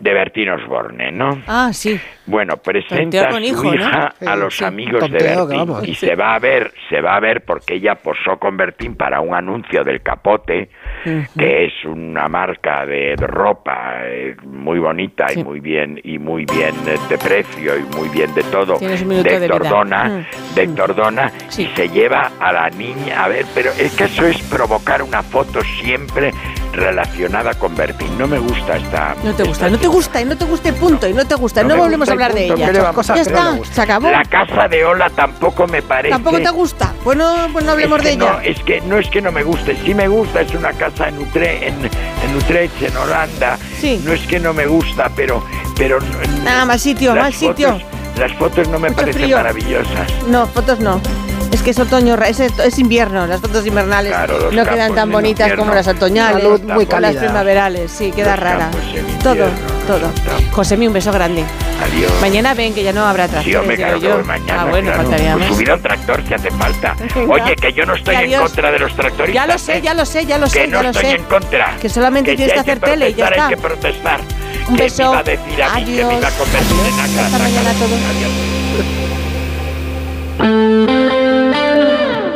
Speaker 39: de Bertín Osborne, ¿no?
Speaker 231: Ah, sí.
Speaker 39: Bueno, presenta a su
Speaker 231: hijo, ¿no?
Speaker 39: hija a los
Speaker 231: sí,
Speaker 39: amigos de Bertín y
Speaker 231: Sí.
Speaker 39: se va a ver, se va a ver porque ella posó con Bertín para un anuncio del Capote, que es una marca de ropa eh, muy bonita y muy bien y muy bien de precio y muy bien de todo de
Speaker 231: de
Speaker 39: Héctor. Dona,
Speaker 231: Mm.
Speaker 39: de Héctor Dona, y se lleva a la niña a ver, pero es que eso es provocar una foto siempre relacionada con Bertín. No me gusta esta
Speaker 231: No te gusta, no te gusta y no te gusta punto, y no te gusta, no,
Speaker 39: me
Speaker 231: volvemos
Speaker 39: gusta
Speaker 231: a hablar de
Speaker 39: punto,
Speaker 231: ella.
Speaker 39: ¿qué le vamos a
Speaker 231: ya?
Speaker 39: No
Speaker 231: está,
Speaker 39: gusta.
Speaker 231: se acabó.
Speaker 39: La casa de Ola tampoco me parece.
Speaker 231: Tampoco te gusta. Pues no, pues no hablemos
Speaker 39: Es que
Speaker 231: de ella.
Speaker 39: No, es que no es que no me guste, sí me gusta, es una casa en, Utre, en, en Utrecht, en Holanda. No es que no me gusta, pero pero no-
Speaker 231: Nada, mal sitio,
Speaker 39: las
Speaker 231: mal sitio.
Speaker 39: fotos- las fotos no me
Speaker 231: Mucho
Speaker 39: parecen
Speaker 231: frío.
Speaker 39: maravillosas.
Speaker 231: No, fotos no. Es que es otoño, es, es invierno, las fotos invernales
Speaker 39: los
Speaker 231: no quedan tan bonitas
Speaker 39: invierno.
Speaker 231: como las otoñales,
Speaker 39: luz muy
Speaker 231: las primaverales, sí, queda rara. Todo, todo. Josemi, un beso grande.
Speaker 39: Adiós.
Speaker 231: Mañana ven que ya no habrá
Speaker 39: Sí,
Speaker 231: tractores,
Speaker 39: hombre,
Speaker 231: ya
Speaker 39: claro que
Speaker 231: yo.
Speaker 39: mañana.
Speaker 231: ah, bueno,
Speaker 39: claro.
Speaker 231: faltaría
Speaker 39: Pues
Speaker 231: más.
Speaker 39: subir a un tractor si hace falta. Oye, que yo no estoy
Speaker 231: Que
Speaker 39: en
Speaker 231: adiós.
Speaker 39: contra de los tractoristas.
Speaker 231: Ya lo sé,
Speaker 39: ¿eh?
Speaker 231: ya lo sé, ya lo
Speaker 39: que
Speaker 231: sé,
Speaker 39: no
Speaker 231: ya lo
Speaker 39: estoy
Speaker 231: sé.
Speaker 39: en contra.
Speaker 231: Que solamente
Speaker 39: si
Speaker 231: tienes que hacer tele y ya está.
Speaker 39: Hay que protestar.
Speaker 231: Un
Speaker 39: ¿Qué
Speaker 231: beso.
Speaker 39: me iba a decir a mí que me iba a
Speaker 231: Adiós.
Speaker 39: convertir en
Speaker 231: Hasta
Speaker 39: acá?
Speaker 231: mañana a todos.
Speaker 39: Adiós.